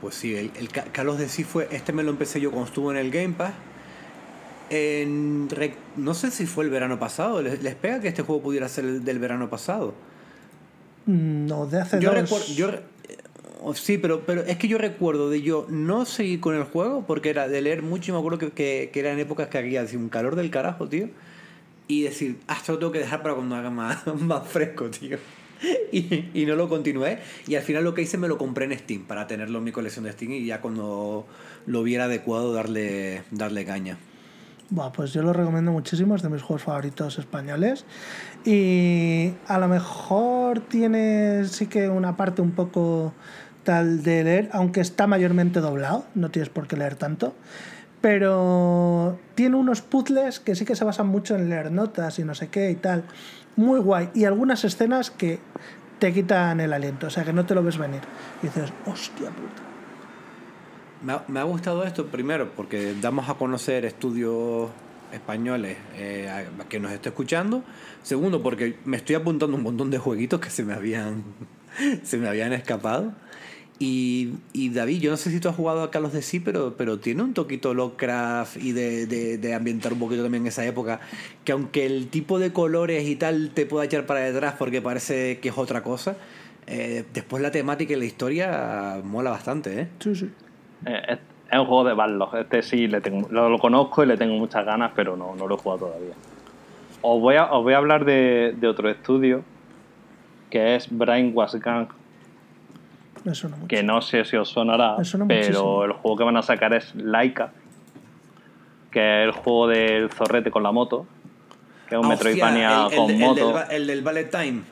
Pues sí, el, el Ca- Carlos de sí fue. Este me lo empecé yo cuando estuvo en el Game Pass. En, no sé si fue el verano pasado. ¿Les, les pega que este juego pudiera ser el del verano pasado? Mm, No, de hace Yo dos. Yo, eh, sí, pero, pero es que yo recuerdo de yo no seguir con el juego porque era de leer mucho y me acuerdo que, que, que eran épocas que había así, un calor del carajo, tío. Y decir, ah, esto lo tengo que dejar para cuando haga más, [laughs] más fresco, tío. [laughs] Y, y no lo continué. Y al final lo que hice me lo compré en Steam para tenerlo en mi colección de Steam y ya cuando lo viera adecuado darle, darle caña. Buah, pues yo lo recomiendo muchísimo, es de mis juegos favoritos españoles. Y a lo mejor tiene sí que una parte un poco tal de leer, aunque está mayormente doblado, no tienes por qué leer tanto. Pero tiene unos puzzles que sí que se basan mucho en leer notas y no sé qué y tal. Muy guay. Y algunas escenas que te quitan el aliento, o sea que no te lo ves venir. Y dices, hostia puta. Me ha, me ha gustado esto primero porque damos a conocer estudios españoles eh, a- que nos esté escuchando. Segundo, porque me estoy apuntando un montón de jueguitos que se me habían, [laughs] se me habían escapado. Y, y David, yo no sé si tú has jugado a Carlos de Sí, pero, pero tiene un toquito Lovecraft y de, de, de ambientar un poquito también esa época. Que aunque el tipo de colores y tal te pueda echar para detrás porque parece que es otra cosa, eh, después la temática y la historia mola bastante, ¿eh? Sí, sí. Eh, Es, es un juego de Barlog. Este sí le tengo, lo, lo conozco y le tengo muchas ganas, pero no, no lo he jugado todavía. Os voy a, os voy a hablar de, de otro estudio que es Brainwash Gang, Me suena mucho. que no sé si os sonará, Me suena pero muchísimo. el juego que van a sacar es Laika, que es el juego del zorrete con la moto, que es un Ah, Metroidvania el- el con el moto. del, el del Ballet Time.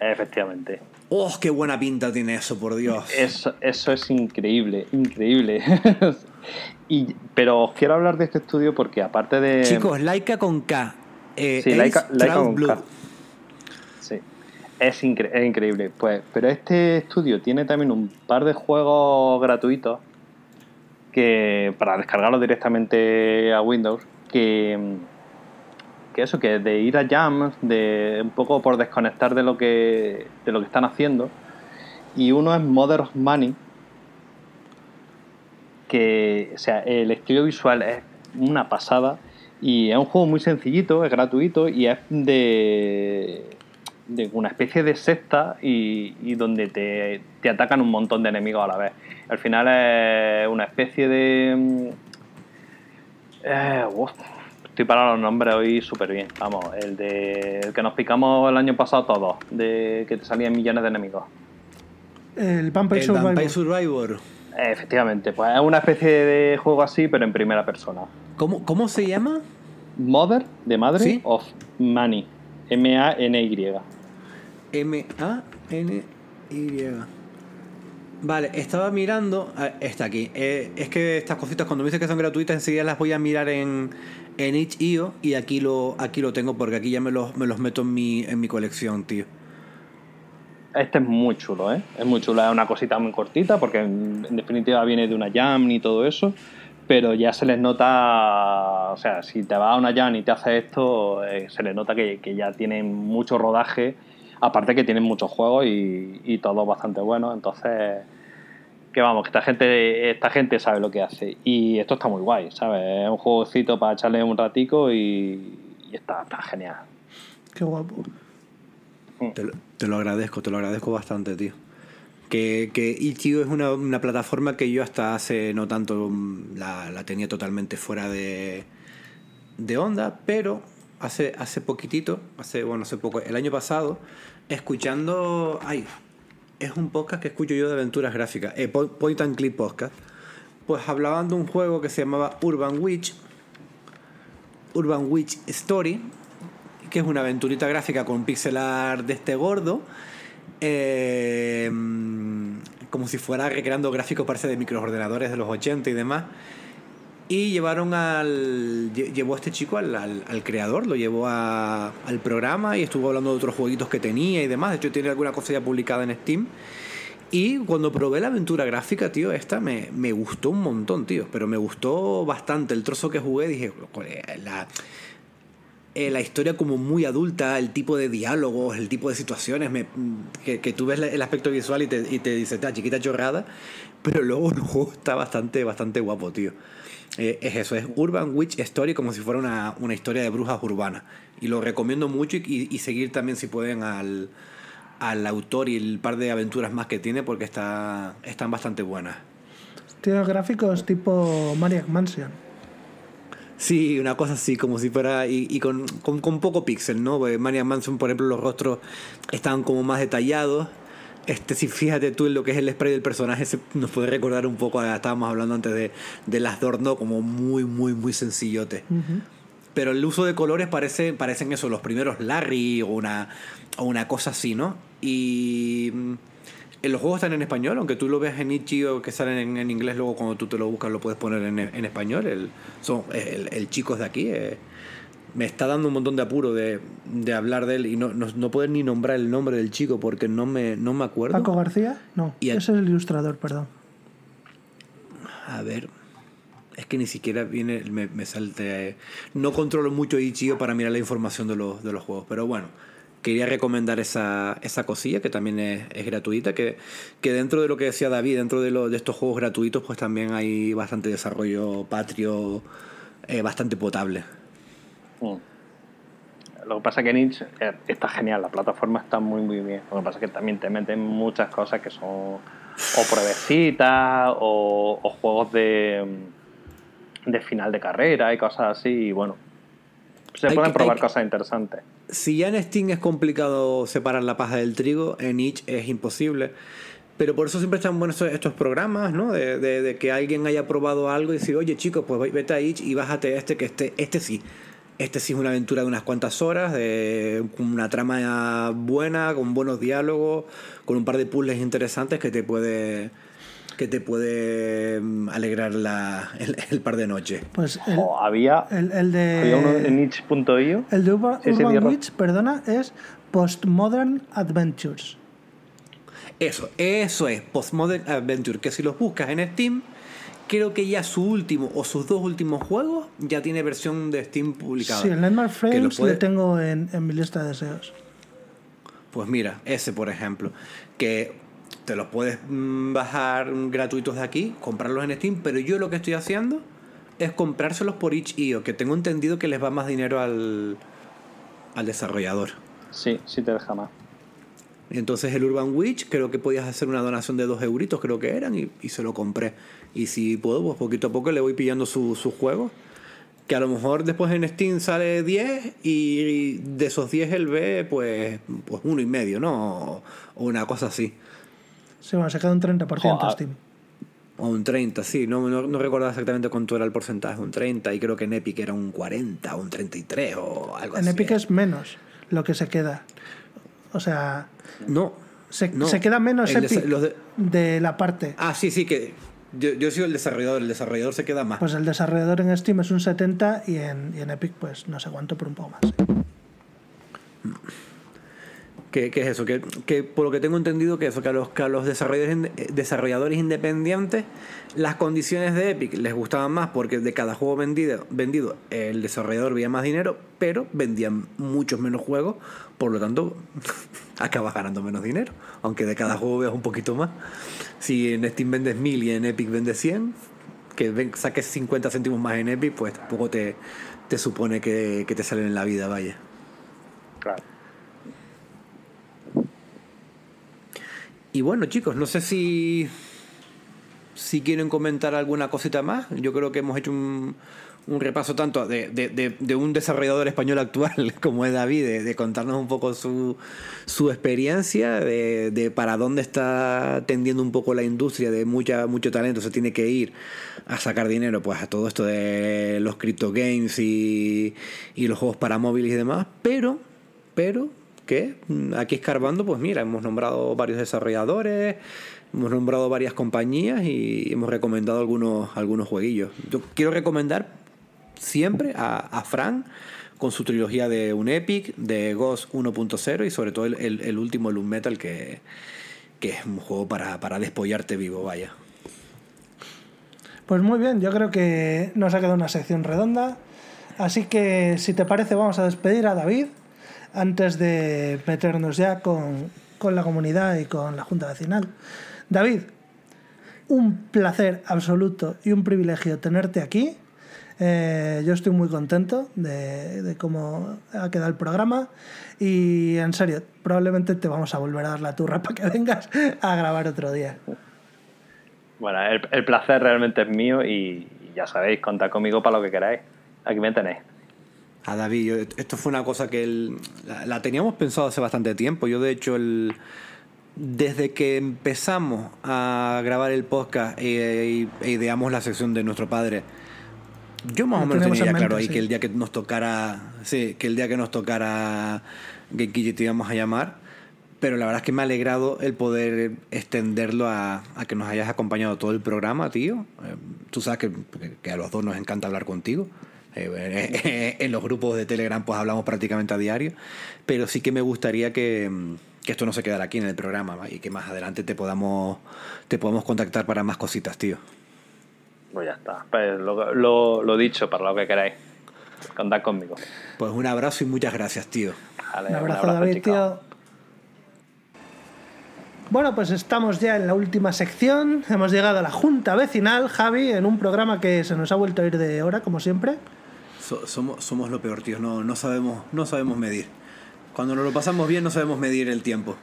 Efectivamente. ¡Oh, qué buena pinta tiene eso, por Dios! Eso, eso es increíble, increíble. [laughs] y, pero os quiero hablar de este estudio porque aparte de... Chicos, Laika con K. Eh, Sí, Laika, Laika con Blue. K. Sí, es, incre- es increíble. Pues, pero este estudio tiene también un par de juegos gratuitos que para descargarlos directamente a Windows que, que eso, que de ir a jams, de un poco por desconectar de lo que, de lo que están haciendo. Y uno es Mother of Money, que, o sea, el estilo visual es una pasada y es un juego muy sencillito, es gratuito y es de, de una especie de secta y, y donde te, te atacan un montón de enemigos a la vez. Al final es una especie de... mm, eh, estoy para los nombres hoy súper bien. Vamos, el de el que nos picamos el año pasado todos, de que te salían millones de enemigos. El Vampire El Survivor. Vampire Survivor. Efectivamente, pues es una especie de juego así, pero en primera persona. ¿Cómo, ¿Cómo se llama? Mother, de madre, Sí. of Money. M-A-N-Y. M-A-N-Y. Vale, estaba mirando. ah, Está aquí. Eh, es que estas cositas, cuando me dicen que son gratuitas, enseguida las voy a mirar en, en itch.io y aquí lo, aquí lo tengo porque aquí ya me los, me los meto en mi, en mi colección, tío. Este es muy chulo, ¿eh? Es muy chulo, es una cosita muy cortita porque en, definitiva viene de una jam y todo eso, pero ya se les nota, o sea, si te vas a una jam y te hace esto, eh, se les nota que, que ya tienen mucho rodaje, aparte que tienen muchos juegos y, y todos bastante buenos, entonces que vamos, que esta gente, esta gente sabe lo que hace y esto está muy guay, ¿sabes? Es un jueguecito para echarle un ratico y, y está, está genial. Qué guapo. Te lo, te lo agradezco, te lo agradezco bastante, tío. Que, que itch.io es una, una plataforma que yo hasta hace no tanto mm, la, la tenía totalmente fuera de, de onda, pero hace, hace poquitito, hace, bueno, hace poco, el año pasado, escuchando, ay, es un podcast que escucho yo de aventuras gráficas, eh, Po- Point and Click Podcast, pues hablaban de un juego que se llamaba Urban Witch, Urban Witch Story, que es una aventurita gráfica con pixel art de este gordo. eh, como si fuera recreando gráficos, parece, de microordenadores de los 80 y demás. Y llevaron al. lle- Llevó a este chico al, al- al creador, lo llevó a- al programa y estuvo hablando de otros jueguitos que tenía y demás. De hecho, tiene alguna cosa ya publicada en Steam. Y cuando probé la aventura gráfica, tío, esta me, me gustó un montón, tío. Pero me gustó bastante. El trozo que jugué, dije, "Joder, la, eh, la historia como muy adulta, el tipo de diálogos, el tipo de situaciones, me- que, que tú ves el aspecto visual y te, y te dices, ah, chiquita chorrada, pero luego el juego está bastante, bastante guapo, tío. Eh, es eso, es Urban Witch Story como si fuera una, una historia de brujas urbanas. Y lo recomiendo mucho y, y- y seguir también si pueden al, al autor y el par de aventuras más que tiene porque está, están bastante buenas. Tiene gráficos tipo Maniac Mansion. Sí, una cosa así, como si fuera. Y, y con, con, con poco píxel, ¿no? Porque Maniac Mansion, por ejemplo, los rostros están como más detallados. Este, si fíjate tú en lo que es el spray del personaje, se nos puede recordar un poco, a- estábamos hablando antes de, de las Dorno, como muy, muy, muy sencillote. Pero el uso de colores parece, parecen eso, los primeros Larry o una, o una cosa así, ¿no? Y mm, los juegos están en español, aunque tú lo veas en Itch.io que salen en, en inglés, luego cuando tú te lo buscas lo puedes poner en, en español. El, son, el, el chico es de aquí. eh, me está dando un montón de apuro de, de hablar de él y no, no, no poder ni nombrar el nombre del chico porque no me, no me acuerdo. Paco García, no, Y a- ese es el ilustrador, perdón. A ver. Es que ni siquiera viene, me, me salte. No controlo mucho Itch.io para mirar la información de los, de los juegos. Pero bueno, quería recomendar esa, esa cosilla que también es, es gratuita. Que, que dentro de lo que decía David, dentro de, lo- de estos juegos gratuitos, pues también hay bastante desarrollo patrio, eh, bastante potable. Mm. Lo que pasa es que Nietzsche eh, está genial, la plataforma está muy muy bien. Lo que pasa es que también te meten muchas cosas que son o pruebecitas o, o juegos de, de final de carrera y cosas así. Y bueno, se Hay pueden que- probar que- cosas interesantes. Si ya en Steam es complicado separar la paja del trigo, en Itch es imposible. Pero por eso siempre están buenos estos, estos programas, ¿no? De, de- de que alguien haya probado algo y decir, oye chicos, pues vete a Itch y bájate este, que este, este sí. Este sí es una aventura de unas cuantas horas, de con una trama buena, con buenos diálogos, con un par de puzzles interesantes que te puede que te puede mm, alegrar la, [laughs] el, el par de noches. Pues el, O había, el, el de. había uno en itch.io. El de Urban, Sí, Urban. Witch, perdona, es Postmodern Adventures. Eso, eso es Postmodern Adventure, que si los buscas en Steam, creo que ya su último o sus dos últimos juegos ya tiene versión de Steam publicada. Sí, el Nightmare Que lo Frames puede- le tengo en, en mi lista de deseos. Pues mira, ese por ejemplo, que te los puedes mm, bajar gratuitos de aquí, comprarlos en Steam, pero yo lo que estoy haciendo es comprárselos por itch.io, que tengo entendido que les va más dinero al, al desarrollador. Sí, sí te deja más. Entonces el Urban Witch creo que podías hacer una donación de dos euritos, creo que eran, y, y se lo compré. Y si puedo, pues poquito a poco le voy pillando sus su juegos. Que a lo mejor después en Steam sale 10 y de esos 10 él ve pues, pues uno y medio, ¿no? O una cosa así. Sí, bueno, se queda un 30% Joder. Steam. O un 30, sí, no, no, no recuerdo exactamente cuánto era el porcentaje, un 30 y creo que en Epic era un 40 o un 33 o algo En así. Epic es menos lo que se queda. O sea, No. se, no. se queda menos El Epic de- de la parte. Ah, sí, sí, que yo, yo soy el desarrollador, el desarrollador se queda más. Pues el desarrollador en Steam es un 70 y en, y en Epic pues no sé cuánto, pero un poco más. ¿Qué, qué es eso? Que, que por lo que tengo entendido que eso, que a los, que a los desarrolladores, desarrolladores independientes las condiciones de Epic les gustaban más porque de cada juego vendido, vendido el desarrollador veía más dinero, pero vendían muchos menos juegos, por lo tanto [laughs] acabas ganando menos dinero, aunque de cada juego veas un poquito más. Si en Steam vendes 1000 y en Epic vendes 100, que saques 50 céntimos más en Epic, pues tampoco te, te supone que, que te salen en la vida, vaya. Claro. Y bueno, chicos, no sé si, si quieren comentar alguna cosita más. Yo creo que hemos hecho un, un repaso tanto de, de- de- un desarrollador español actual [laughs] como es David, de, contarnos un poco su, su experiencia, de, de para dónde está tendiendo un poco la industria, de mucha, mucho talento se tiene que ir a sacar dinero, pues a todo esto de los crypto games y, y los juegos para móviles y demás. Pero, pero mm, aquí escarbando, pues mira, hemos nombrado varios desarrolladores, hemos nombrado varias compañías y hemos recomendado algunos, algunos jueguillos. Yo quiero recomendar siempre a, Fran con su trilogía de un Epic, de Ghost 1.0 y sobre todo el, el- el último Loom Metal que, que es un juego para, para despollarte vivo, vaya. Pues muy bien, yo creo que nos ha quedado una sección redonda. Así que si te parece vamos a despedir a David antes de meternos ya con, con la comunidad y con la Junta Vecinal. David, un placer absoluto y un privilegio tenerte aquí. Eh, yo estoy muy contento de, cómo ha quedado el programa y en serio, probablemente te vamos a volver a dar la turra [laughs] para que vengas a grabar otro día. Bueno, el, placer realmente es mío y ya sabéis, contad conmigo para lo que queráis. Aquí me tenéis. A David, yo- esto fue una cosa que él- la, la teníamos pensado hace bastante tiempo. Yo, de hecho, el, desde que empezamos a grabar el podcast e, e ideamos la sección de nuestro padre, yo más o menos tenía en ya claro ahí sí. que el día que nos tocara, sí, que el día que nos tocara Geekille te íbamos a llamar. Pero la verdad es que me ha alegrado el poder extenderlo a, a que nos hayas acompañado todo el programa, tío. Eh, tú sabes que, que a los dos nos encanta hablar contigo. Eh, [laughs] en los grupos de Telegram pues hablamos prácticamente a diario. Pero sí que me gustaría que, mm, que esto no se quedara aquí en el programa ¿va? y que más adelante te podamos, te podamos contactar para más cositas, tío. Pues ya está. Pues lo, lo, lo dicho, para lo que queráis. Contad conmigo. Pues un abrazo y muchas gracias, tío. Vale, Un abrazo, David, tío. Bueno, pues estamos ya en la última sección. Hemos llegado a la Junta Vecinal, Javi, en un programa que se nos ha vuelto a ir de hora, como siempre. So- somos, somos lo peor, tío. No, no, sabemos, no sabemos medir. Cuando nos lo pasamos bien no sabemos medir el tiempo.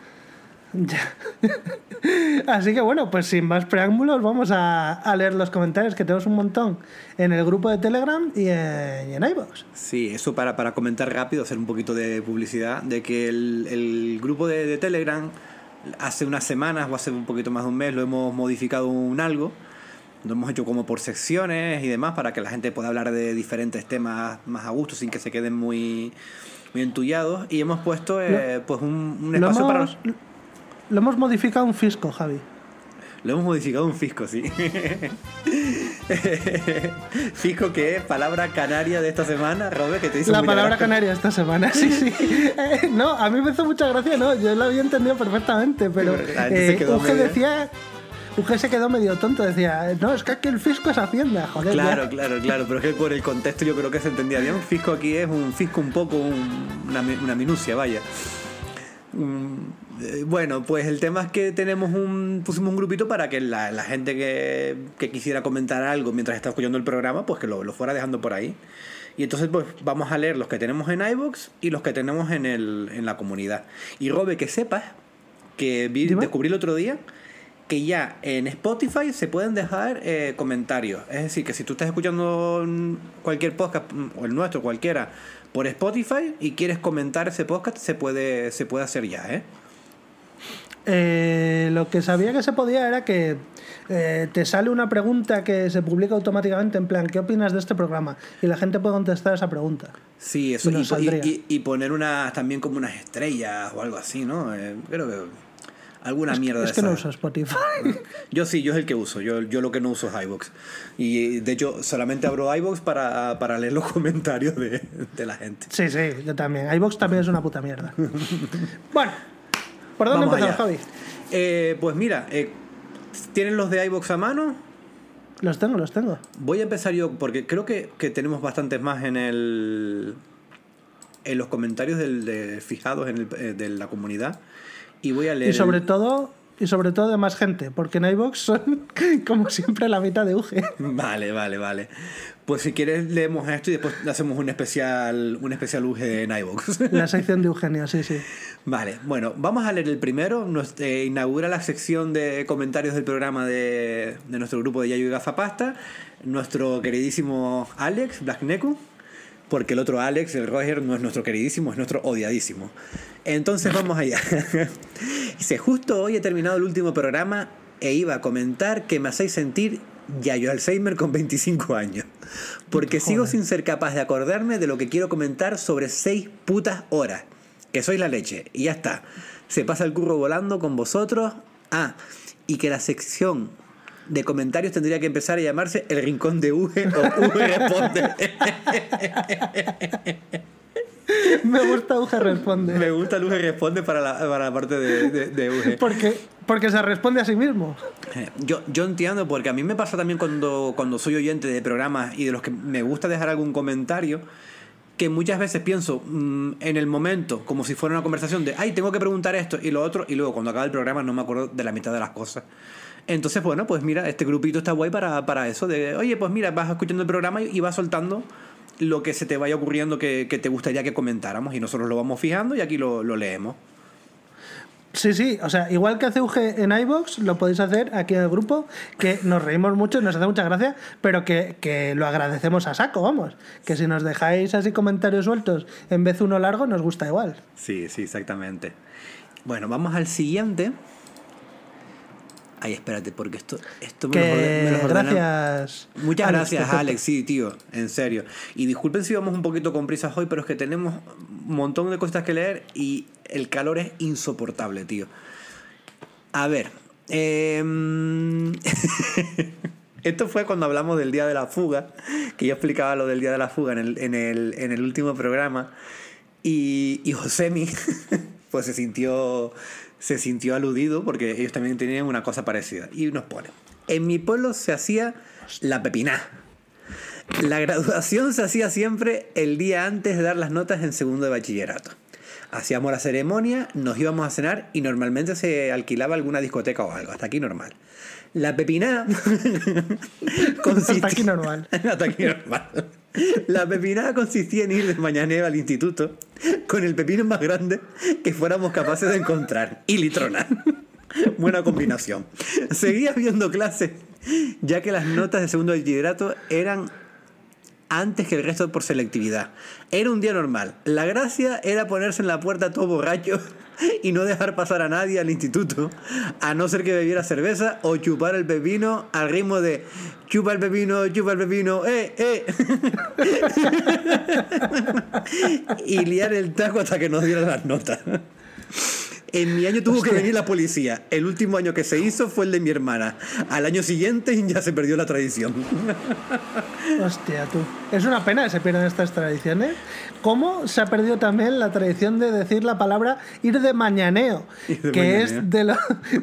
Ya. [laughs] Así que bueno, pues sin más preámbulos, vamos a, a leer los comentarios que tenemos un montón en el grupo de Telegram y en, y en iVoox. Sí, eso para, para comentar rápido, hacer un poquito de publicidad, de que el, el grupo de, de Telegram hace unas semanas o hace un poquito más de un mes lo hemos modificado un algo, lo hemos hecho como por secciones y demás para que la gente pueda hablar de diferentes temas más a gusto sin que se queden muy, muy entullados y hemos puesto eh, pues un, un Lo espacio para... hemos, lo hemos modificado un fisco, Javi. Lo hemos modificado un fisco, sí. [laughs] fisco que es palabra canaria de esta semana, Robert, que te hizo La palabra gracia. canaria esta semana, sí, sí. [laughs] Eh, no, a mí me hizo mucha gracia, no, yo lo había entendido perfectamente, pero se eh, quedó Uge medio- decía, Uge se quedó medio tonto, decía, no, es que aquí el fisco es Hacienda, joder. ya". Claro, claro, claro, pero es que por el contexto yo creo que se entendía bien. Un fisco aquí es un fisco un poco, un- una, una minucia, vaya. Mm, eh, Bueno, pues el tema es que tenemos un, pusimos un grupito para que la, la gente que, que quisiera comentar algo mientras está escuchando el programa, pues que lo, lo fuera dejando por ahí. Y entonces pues vamos a leer los que tenemos en iVoox y los que tenemos en, el, en la comunidad. Y Robe, que sepas que vi, descubrí el otro día que ya en Spotify se pueden dejar eh, comentarios. Es decir, que si tú estás escuchando cualquier podcast, mm, o el nuestro, cualquiera, por Spotify y quieres comentar ese podcast, se puede, se puede hacer ya, ¿eh? Eh, lo que sabía que se podía era que eh, te sale una pregunta que se publica automáticamente en plan, ¿qué opinas de este programa? Y la gente puede contestar esa pregunta. Sí, eso. Y- y poner unas también como unas estrellas o algo así, ¿no? Eh, creo que alguna mierda es de que no esas. uso Spotify. Yo sí, yo es el que uso. Yo, yo lo que no uso es iVoox. Y de hecho, solamente abro iVoox para, para leer los [laughs] comentarios de, de la gente. sí, sí, yo también. iVox también es una puta mierda. bueno, ¿por dónde Vamos empezamos, allá. Javi? Eh, pues mira, eh, ¿tienen los de iVoox a mano? Los tengo, los tengo. Voy a empezar yo porque creo que, que tenemos bastantes más en el en los comentarios del, de, fijados en el, eh, de la comunidad y voy a leer Y sobre el- todo, y sobre todo de más gente, porque en iVox son [laughs] como siempre la mitad de UG. Vale, vale, vale. Pues si quieres leemos esto y después hacemos un especial un especial UG en iVoox. [laughs] La sección de Eugenio, sí, sí. Vale, bueno, vamos a leer el primero. Nos eh, inaugura la sección de comentarios del programa de, de nuestro grupo de Yayo y Gafapasta. Nuestro queridísimo Alex, Black Neku. Porque el otro Alex, el Roger, no es nuestro queridísimo, es nuestro odiadísimo. Entonces vamos allá. [laughs] Dice, justo hoy he terminado el último programa e iba a comentar que me hacéis sentir Yayo Alzheimer con 25 años. Porque sigo sin ser capaz de acordarme de lo que quiero comentar sobre 6 putas horas. Que sois la leche. Y ya está. Se pasa el curro volando con vosotros. Ah, y que la sección de comentarios tendría que empezar a llamarse El Rincón de Uge o Uge Responde. [laughs] Me gusta UG Responde. Me gusta el Uge Responde para la, para la parte de, de, de Uge. Porque, porque se responde a sí mismo. Eh, Yo, yo entiendo, porque a mí me pasa también cuando, cuando soy oyente de programas y de los que me gusta dejar algún comentario, que muchas veces pienso mm, en el momento, como si fuera una conversación de, ay, tengo que preguntar esto y lo otro, y luego cuando acaba el programa no me acuerdo de la mitad de las cosas. Entonces, bueno, pues mira, este grupito está guay para, para eso, de, oye, pues mira, vas escuchando el programa y, vas soltando lo que se te vaya ocurriendo que, que te gustaría que comentáramos y nosotros lo vamos fijando y aquí lo, lo leemos. Sí, sí, o sea, igual que hace UG en iVox, lo podéis hacer aquí en el grupo, que nos reímos mucho nos hace mucha gracia, pero que, que lo agradecemos a saco, vamos. Que si nos dejáis así comentarios sueltos en vez de uno largo, nos gusta igual. Sí, sí, exactamente. Bueno, vamos al siguiente. Ay, espérate, porque esto, esto me, lo gracias. Muchas Alex, gracias. Alex. Sí, tío, en serio. Y disculpen si vamos un poquito con prisas hoy, pero es que tenemos un montón de cosas que leer y el calor es insoportable, tío. A ver. em, [laughs] Esto fue cuando hablamos del día de la fuga, que yo explicaba lo del día de la fuga en el, en el, en el último programa. Y, y Josemi, [laughs] pues se sintió, se sintió aludido porque ellos también tenían una cosa parecida. Y nos pone, en mi pueblo se hacía la pepiná. La graduación se hacía siempre el día antes de dar las notas en segundo de bachillerato. Hacíamos la ceremonia, nos íbamos a cenar y normalmente se alquilaba alguna discoteca o algo. Hasta aquí normal. La pepiná consistía... Hasta aquí normal. La pepinada consistía en ir de mañaneo al instituto con el pepino más grande que fuéramos capaces de encontrar y litronar. [laughs] Buena combinación. Seguía viendo clases, ya que las notas de segundo bachillerato eran antes que el resto por selectividad. Era un día normal. La gracia era ponerse en la puerta todo borracho [laughs] y no dejar pasar a nadie al instituto, a no ser que bebiera cerveza o chupar el pepino al ritmo de chupa el pepino, chupa el pepino, eh, eh. [laughs] y liar el taco hasta que nos dieran las notas. En mi año tuvo que venir la policía. El último año que se hizo fue el de mi hermana. Al año siguiente [laughs] ya se perdió la tradición. [laughs] Hostia, tú. Es una pena que se pierdan estas tradiciones. ¿Cómo se ha perdido también la tradición de decir la palabra ir de mañaneo? [laughs] Ir de que mañaneo. es de lo,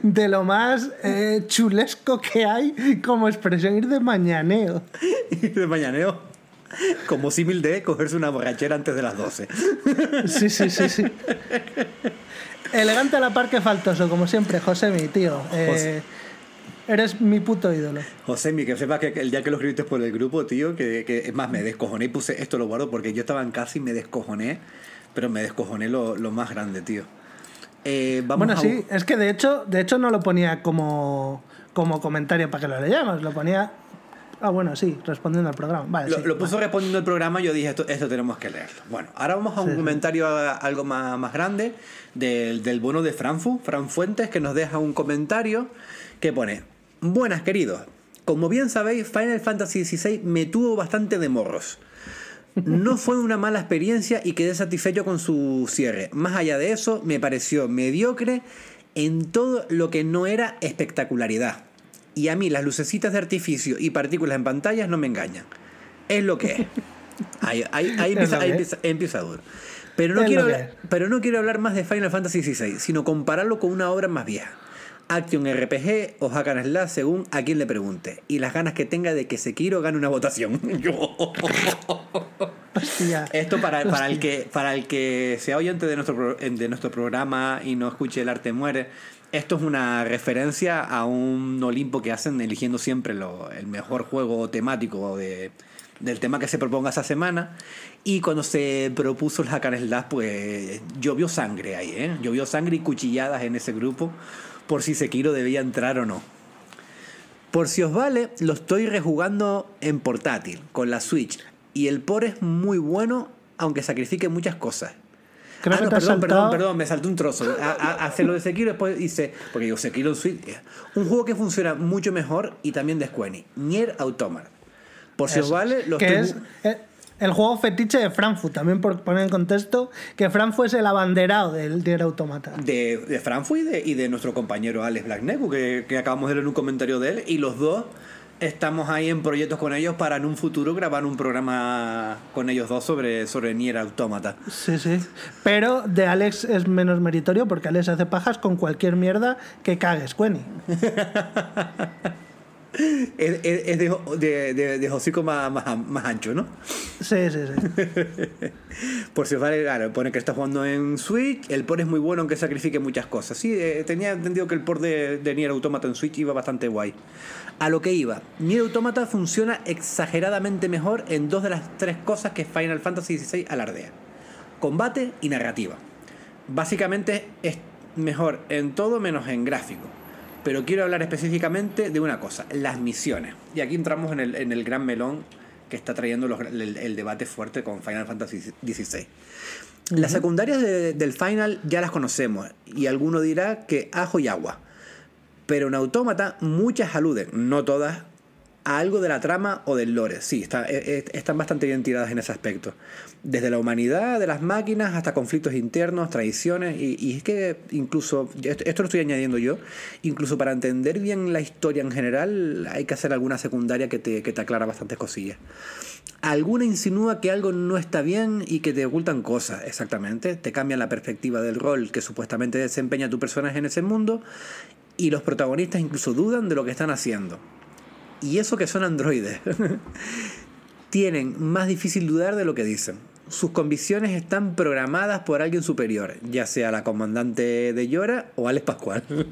de lo más eh, chulesco que hay como expresión, ir de mañaneo. Y de mañaneo. Como símil de cogerse una borrachera antes de las 12. Sí, sí, sí, sí. Elegante a la par que faltoso, como siempre, José, mi tío. Eh, eres mi puto ídolo. José, mi que sepas que el día que lo escribiste por el grupo, tío, que, que es más, me descojoné y puse esto lo guardo porque yo estaba en casa y me descojoné, pero me descojoné lo, lo más grande, tío. Eh, vamos Bueno, a sí, es que de hecho, de hecho no lo ponía como, como comentario para que lo leyamos, lo ponía. Ah, bueno, sí, respondiendo al programa. Vale, Lo, sí, lo puso respondiendo el programa yo dije, esto, esto tenemos que leerlo. Bueno, ahora vamos a un Sí, comentario a- algo más, más grande del, del bono de Franfu, Fran Fuentes, que nos deja un comentario que pone, buenas queridos, como bien sabéis, Final Fantasy XVI me tuvo bastante de morros. No [laughs] fue una mala experiencia y quedé satisfecho con su cierre. Más allá de eso, me pareció mediocre en todo lo que no era espectacularidad. Y a mí las lucecitas de artificio y partículas en pantallas no me engañan. Es lo que es. [laughs] Ahí, ahí- ahí empieza, ahí empieza- empieza duro. Pero no, Es quiero hablar, pero no quiero hablar más de Final Fantasy XVI, sino compararlo con una obra más vieja. Action RPG o Hack and Slash según a quien le pregunte. Y las ganas que tenga de que Sekiro gane una votación. [laughs] Hostia. Esto para, para, el que, para el que sea oyente de nuestro, de nuestro programa y no escuche El Arte Muere, esto es una referencia a un Olimpo que hacen eligiendo siempre lo- el mejor juego temático de, del tema que se proponga esa semana. Y cuando se propuso el Hack Slash, pues llovió sangre ahí, ¿eh? Llovió sangre y cuchilladas en ese grupo por si Sekiro debía entrar o no. Por si os vale, lo estoy rejugando en portátil, con la Switch. Y el por es muy bueno, aunque sacrifique muchas cosas. Creo ah, que no, te has perdón, perdón, perdón, me saltó un trozo. A- a- Hace lo de Sekiro, después dice, porque digo, Sekiro eh, Un juego que funciona mucho mejor y también de Square Nier Automata. Por si os vale, lo que es el juego fetiche de Frankfurt, también por poner en contexto que Frankfurt es el abanderado del Dier Automata. de, de Frankfurt y de, y de nuestro compañero Alex Blackneck, que, que acabamos de leer un comentario de él, y los dos estamos ahí en proyectos con ellos para en un futuro grabar un programa con ellos dos sobre, sobre Nier Automata. Sí, sí. Pero de Alex es menos meritorio porque Alex hace pajas con cualquier mierda que cagues, Queni. [laughs] Es, es- es de, de, de, de hocico más, más, más ancho, ¿no? Sí, sí, sí. [laughs] Por si os vale, claro, pone que está jugando en Switch, el port es muy bueno aunque sacrifique muchas cosas. Sí, eh, tenía entendido que el port de, de Nier Automata en Switch iba bastante guay. A lo que iba, Nier Automata funciona exageradamente mejor en dos de las tres cosas que Final Fantasy XVI alardea. Combate y narrativa. Básicamente es mejor en todo menos en gráfico. Pero quiero hablar específicamente de una cosa, las misiones. Y aquí entramos en el, en el gran melón que está trayendo los- el, el debate fuerte con Final Fantasy XVI. Las secundarias de- del Final ya las conocemos y alguno dirá que ajo y agua. Pero en Autómata muchas aluden, no todas, a algo de la trama o del lore. Sí, e- e- están bastante bien tiradas en ese aspecto. Desde la humanidad, de las máquinas, hasta conflictos internos, traiciones. Y, es que incluso, esto, esto lo estoy añadiendo yo, incluso para entender bien la historia en general hay que hacer alguna secundaria que te, que te aclara bastantes cosillas. Alguna insinúa que algo no está bien y que te ocultan cosas, exactamente. Te cambian la perspectiva del rol que supuestamente desempeña tu personaje en ese mundo y los protagonistas incluso dudan de lo que están haciendo. Y eso que son androides. [laughs] Tienen más difícil dudar de lo que dicen. Sus convicciones están programadas por alguien superior, ya sea la comandante de Llora o Alex Pascual. [laughs]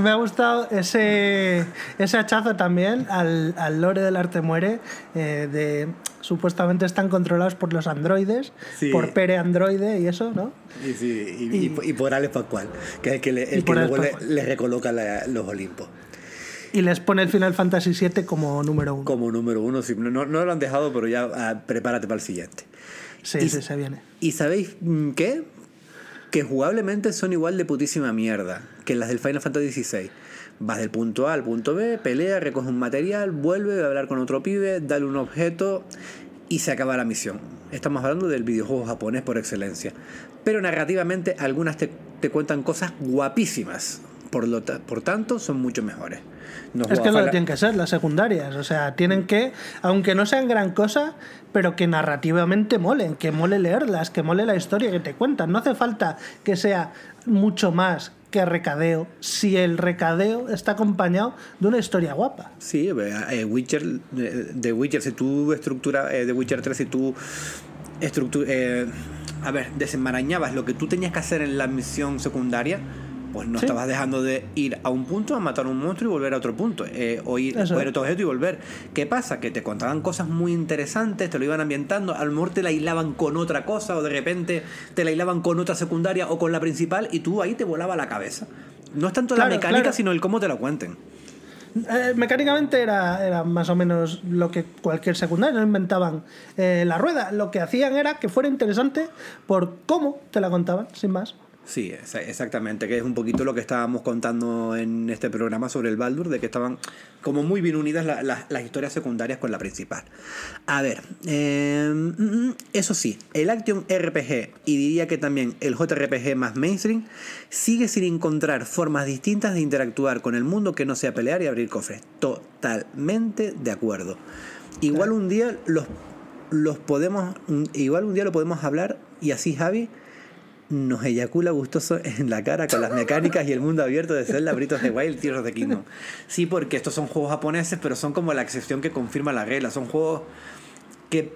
Me ha gustado ese, ese hachazo también al, al lore del arte muere, eh, de supuestamente están controlados por los androides, Sí. por Pere Androide y eso, ¿no? Y, sí, y, y- y por Alex Pascual, que es el que, le, el que luego le, recoloca la- los Olimpos. Y les pone el Final Fantasy VII como número uno. Como número uno, sí, no, no lo han dejado, pero ya ah, prepárate para el siguiente. Sí, y- sí, se viene. ¿Y sabéis mm, qué? Que jugablemente son igual de putísima mierda que las del Final Fantasy XVI. Vas del punto A al punto B, pelea, recoge un material, vuelve a hablar con otro pibe, dale un objeto y se acaba la misión. Estamos hablando del videojuego japonés por excelencia. Pero narrativamente algunas te, te cuentan cosas guapísimas. Por, lo ta- por tanto, son mucho mejores. No Es que es lo que tienen que ser, las secundarias. O sea, tienen que, aunque no sean gran cosa, pero que narrativamente molen, que mole leerlas, que mole la historia que te cuentan. No hace falta que sea mucho más que recadeo, si el recadeo está acompañado de una historia guapa. Sí, eh, Witcher, eh, de Witcher, si tú estructura eh, de Witcher 3, si tú estructu- eh, a ver, desenmarañabas lo que tú tenías que hacer en la misión secundaria, Pues no Sí. estabas dejando de ir a un punto a matar a un monstruo y volver a otro punto. eh, o ir, a otro objeto y volver. ¿Qué pasa? Que te contaban cosas muy interesantes, te lo iban ambientando, a lo mejor te la hilaban con otra cosa, o de repente te la hilaban con otra secundaria o con la principal, y tú ahí te volaba la cabeza. No es tanto la mecánica, claro. sino el cómo te la cuenten. Eh, mecánicamente era, era más o menos lo que cualquier secundario, no inventaban eh, la rueda. Lo que hacían era que fuera interesante por cómo te la contaban, sin más. Sí, exa- exactamente, que es un poquito lo que estábamos contando en este programa sobre el Baldur, de que estaban como muy bien unidas la- la- las historias secundarias con la principal. A ver, eh, mm, mm, eso sí, el Action RPG y diría que también el JRPG más mainstream sigue sin encontrar formas distintas de interactuar con el mundo que no sea pelear y abrir cofres. Totalmente de acuerdo. Igual un día los, los podemos, un- igual un día lo podemos hablar y así Javi nos eyacula gustoso en la cara con las mecánicas y el mundo abierto de Zelda, of the Wild, Tears the Kingdom. Sí, porque estos son juegos japoneses, pero son como la excepción que confirma la regla. Son juegos que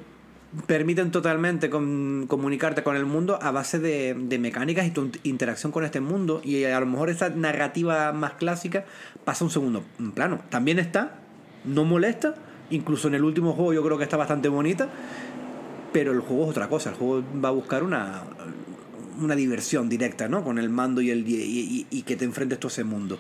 permiten totalmente com- comunicarte con el mundo a base de, de mecánicas y tu interacción con este mundo. Y a lo mejor esa narrativa más clásica pasa a un segundo plano. También está, no molesta. Incluso en el último juego yo creo que está bastante bonita. Pero el juego es otra cosa. El juego va a buscar una, una diversión directa, ¿no? Con el mando y, el, y, y- y que te enfrentes tú a ese mundo.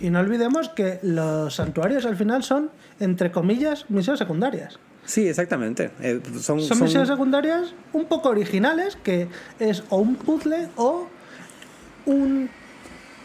Y no olvidemos que los santuarios al final son, entre comillas, misiones secundarias. Sí, exactamente. Eh, son, Son, son- misiones secundarias un poco originales, que es o un puzzle o un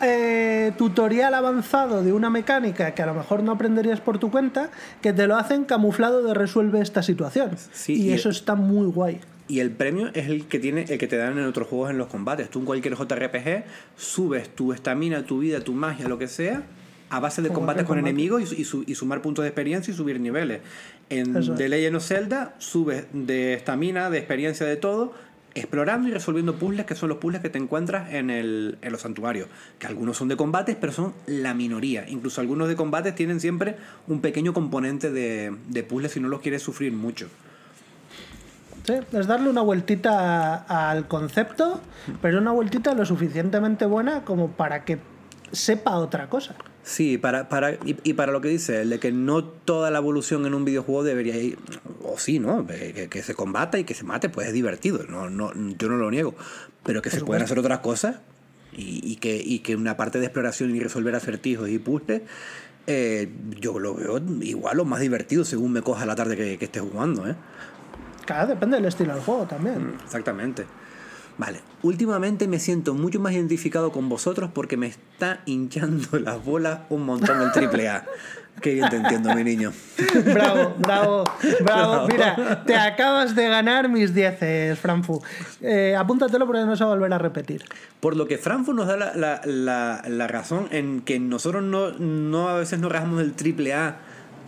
eh, tutorial avanzado de una mecánica que a lo mejor no aprenderías por tu cuenta, que te lo hacen camuflado de resuelve esta situación. Sí, y y- eso está muy guay. Y el premio es el que tiene, el que te dan en otros juegos en los combates. Tú en cualquier JRPG subes tu estamina, tu vida, tu magia, lo que sea, a base de combates que con combate. enemigos y, su- y su- y sumar puntos de experiencia y subir niveles. En es. The Legend of Zelda subes de estamina, de experiencia, de todo, explorando y resolviendo puzzles que son los puzzles que te encuentras en, el, en los santuarios. Que algunos son de combates, pero son la minoría. Incluso algunos de combates tienen siempre un pequeño componente de, de puzzles si no los quieres sufrir mucho. Sí, es darle una vueltita a- al concepto, pero una vueltita lo suficientemente buena como para que sepa otra cosa. Sí, para, para, y, y para lo que dice, el de que no toda la evolución en un videojuego debería ir, o sí, ¿no? Que, que se combata y que se mate, pues es divertido, no, no, yo no lo niego, pero que se pueden hacer otras cosas y, y que, y que una parte de exploración y resolver acertijos y puzzles, eh, yo lo veo igual o más divertido según me coja la tarde que, que esté jugando, ¿eh? Claro, depende del estilo del juego también. Exactamente. Vale, últimamente me siento mucho más identificado con vosotros porque me está hinchando [laughs] las bolas un montón el triple A. Qué bien te entiendo, mi niño. [laughs] Bravo, bravo, bravo. Bravo. Mira, te acabas de ganar mis 10, Franfu. Eh, apúntatelo porque no se va a volver a repetir. Por lo que Frankfurt nos da la, la- la- la razón en que nosotros no, no a veces no rajamos el triple A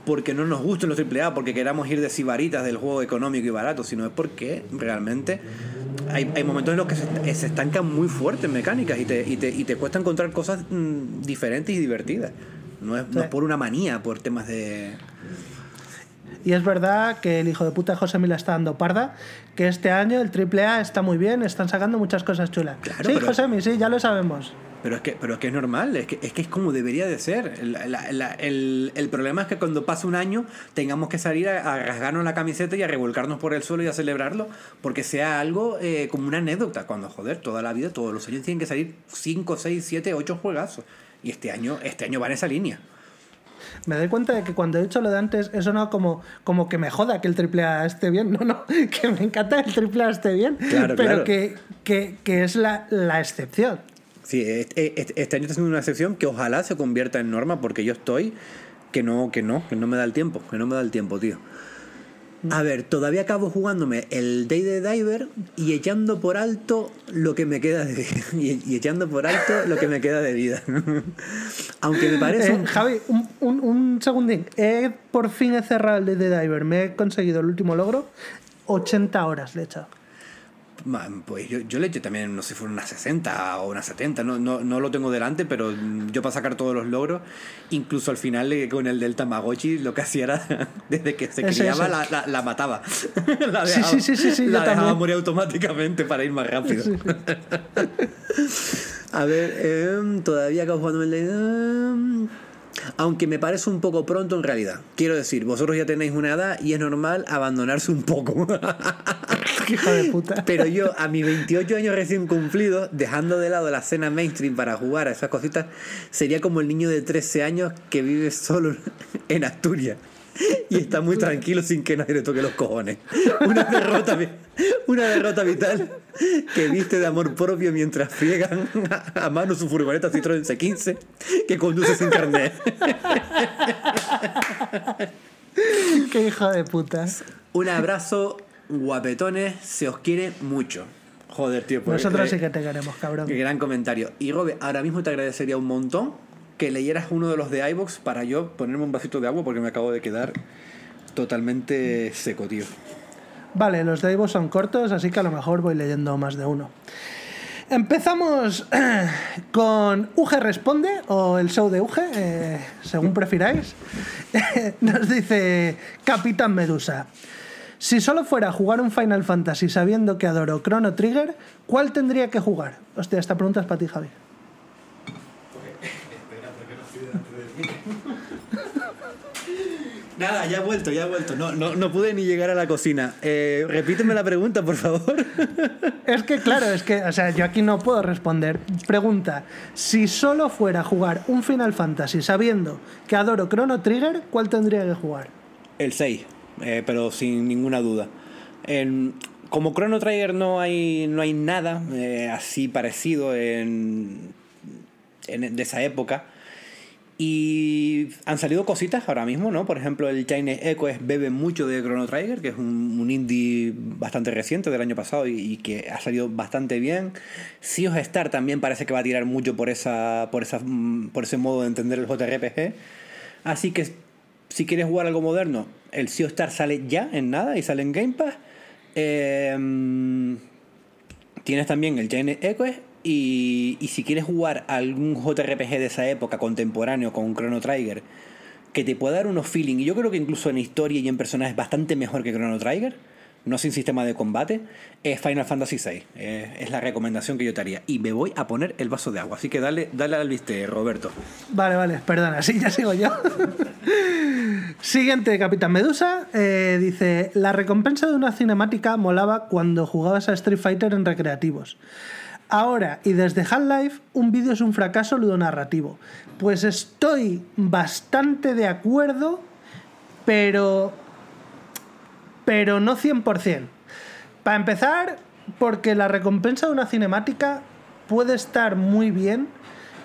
porque no nos gusten los triple A, porque queramos ir de sibaritas del juego económico y barato, sino es porque realmente hay, hay momentos en los que se, se estancan muy fuertes mecánicas y te, y te, y te cuesta encontrar cosas mm, diferentes y divertidas. No es, no es Sí. por una manía, por temas de... Y es verdad que el hijo de puta José Mila está dando parda, que este año el AAA está muy bien, están sacando muchas cosas chulas. Claro, sí, pero- José sí, ya lo sabemos. Pero es que, pero es que es normal, es que, es que es como debería de ser. La- la- la- el, el problema es que cuando pasa un año tengamos que salir a, a rasgarnos la camiseta y a revolcarnos por el suelo y a celebrarlo, porque sea algo eh, como una anécdota. Cuando, joder, toda la vida, todos los años tienen que salir 5, 6, 7, 8 juegazos. Y este año, este año va en esa línea. Me doy cuenta de que cuando he dicho lo de antes, eso no como, como que me joda que el AAA esté bien. [laughs] No, no, que me encanta que el AAA esté bien, Claro, pero claro. Que, que, que es la, la excepción. Sí, este, este- este año está siendo una excepción que ojalá se convierta en norma, porque yo estoy que no, que no, que no me da el tiempo, que no me da el tiempo, tío. A ver, todavía acabo jugándome el Day de Diver y echando por alto lo que me queda de [laughs] y, y echando por alto lo que me queda de vida. [laughs] Aunque me parece Eh, un- Javi, un, un, un segundín. He, por fin he cerrado el de The Diver. Me he conseguido el último logro. 80 horas le he echado. Pues yo, yo le eché también, no sé si fueron unas 60 o unas 70, no, no, no lo tengo delante, pero yo para sacar todos los logros, incluso al final con el del Tamagotchi, lo que hacía era, [laughs] desde que se criaba. La, la- la mataba. [laughs] La Sí, sí, sí, sí, sí, yo la dejaba también. morir automáticamente para ir más rápido. [laughs] A ver, em, todavía acabo jugando el aunque me parece un poco pronto en realidad. Quiero decir, vosotros ya tenéis una edad y es normal abandonarse un poco. [laughs] Hijo de puta. Pero yo, a mis 28 años recién cumplidos, dejando de lado la escena mainstream para jugar a esas cositas, sería como el niño de 13 años que vive solo en Asturias. [laughs] Y está muy tranquilo sin que nadie le toque los cojones. Una derrota, una derrota vital que viste de amor propio mientras friegan a mano su furgoneta Citroën C15 que conduce sin carnet. [laughs] Qué hijo de putas. Un abrazo, guapetones, se os quiere mucho. Joder, tío. Nosotros sí que te queremos, cabrón. Qué gran comentario. Y Robe, ahora mismo te agradecería un montón que leyeras uno de los de iVox para yo ponerme un vasito de agua porque me acabo de quedar totalmente seco, tío. Vale, los de Ivo son cortos, así que a lo mejor voy leyendo más de uno. Empezamos [clears throat] con UG Responde, o el show de UG, eh, según prefiráis. [laughs] Nos dice Capitán Medusa. Si solo fuera a jugar un Final Fantasy sabiendo que adoro Chrono Trigger, ¿cuál tendría que jugar? Hostia, esta pregunta es para ti, Javi. [laughs] Nada, ya he vuelto, ya he vuelto. No, no, no pude ni llegar a la cocina. Eh, repíteme la pregunta, por favor. [laughs] Es que, claro, es que, o sea, yo aquí no puedo responder. Pregunta: si solo fuera a jugar un Final Fantasy sabiendo que adoro Chrono Trigger, ¿cuál tendría que jugar? El 6, eh, pero sin ninguna duda. En- como Chrono Trigger no hay, no hay nada eh, así parecido en, en- de esa época. Y han salido cositas ahora mismo, ¿no? Por ejemplo, el Chinese Echo bebe mucho de Chrono Trigger, que es un, indie bastante reciente del año pasado y, que ha salido bastante bien. Sea Star también parece que va a tirar mucho por, esa, por, esa, mm, por ese modo de entender el JRPG. Así que si quieres jugar algo moderno, el Sea Star sale ya en nada y sale en Game Pass. Eh, tienes también el Giant Echo y, si quieres jugar algún JRPG de esa época contemporáneo con un Chrono Trigger que te pueda dar unos feeling, y yo creo que incluso en historia y en personajes bastante mejor que Chrono Trigger, no sin sistema de combate, es Final Fantasy VI. Es la recomendación que yo te haría. Y me voy a poner el vaso de agua. Así que dale, dale al viste, Roberto. Vale, vale, perdona, [laughs] sí, ya sigo yo. Siguiente, Capitán Medusa. eh, dice: La recompensa de una cinemática molaba cuando jugabas a Street Fighter en recreativos. Ahora y desde Half-Life, un vídeo es un fracaso ludonarrativo. Pues estoy bastante de acuerdo, pero. Pero no 100%. Para empezar, porque la recompensa de una cinemática puede estar muy bien.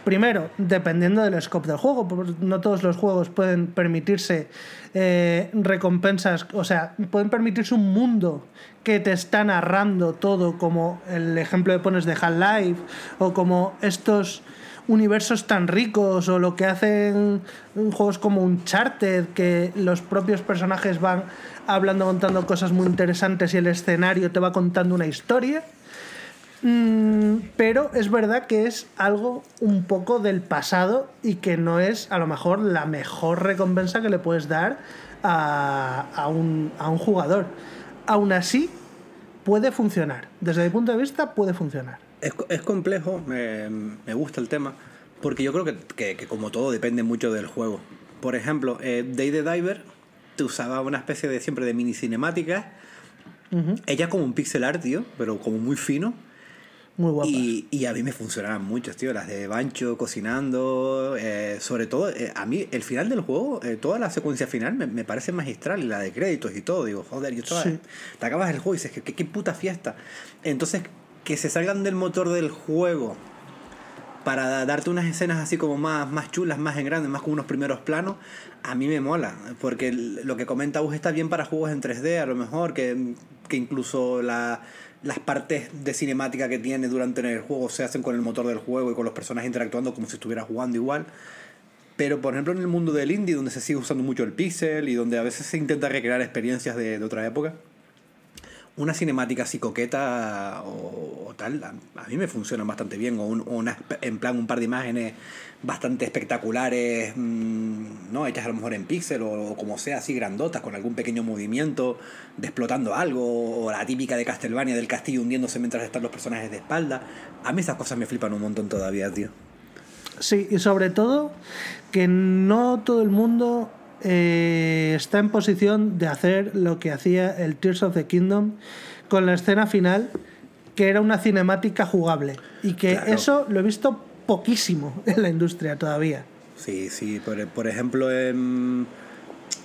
Primero, dependiendo del scope del juego, porque no todos los juegos pueden permitirse eh, recompensas, o sea, pueden permitirse un mundo que te está narrando todo, como el ejemplo que pones de Half-Life, o como estos universos tan ricos, o lo que hacen juegos como Uncharted, que los propios personajes van hablando, contando cosas muy interesantes y el escenario te va contando una historia. Mm, pero es verdad que es algo un poco del pasado y que no es a lo mejor la mejor recompensa que le puedes dar a, un jugador. Aún así, puede funcionar. Desde mi punto de vista, puede funcionar. Es, es complejo, me, me gusta el tema, porque yo creo que, que- que como todo depende mucho del juego. Por ejemplo, eh, Day the Diver te usaba una especie de siempre de mini cinemáticas, ella como un pixel art, tío, pero como muy fino. Muy guapa. Y, y a mí me funcionaban muchas, tío. Las de Bancho cocinando. eh, sobre todo, eh, a mí el final del juego, eh, toda la secuencia final me, me parece magistral. Y la de créditos y todo. Digo, joder, yo estaba. Sí. Te acabas el juego y dices, ¿qué, qué puta fiesta. Entonces, que se salgan del motor del juego para darte unas escenas así como más, más chulas, más en grande, más como unos primeros planos, a mí me mola. Porque lo que comenta Gus está bien para juegos en 3D, a lo mejor, que, que incluso la, las partes de cinemática que tiene durante el juego se hacen con el motor del juego y con los personajes interactuando como si estuviera jugando igual. Pero, por ejemplo, en el mundo del indie, donde se sigue usando mucho el pixel y donde a veces se intenta recrear experiencias de, otra época, una cinemática así coqueta o, tal, a, mí me funcionan bastante bien. O, un- en plan un par de imágenes bastante espectaculares, mm, ¿no? Hechas a lo mejor en píxel o, o como sea, así grandotas, con algún pequeño movimiento de explotando algo, o la típica de Castlevania del castillo hundiéndose mientras están los personajes de espalda. A mí esas cosas me flipan un montón todavía, tío. Sí, y sobre todo que no todo el mundo eh, está en posición de hacer lo que hacía el Tears of the Kingdom con la escena final, que era una cinemática jugable. Y que Claro. eso lo he visto poquísimo en la industria todavía. Sí, sí, por, por ejemplo en,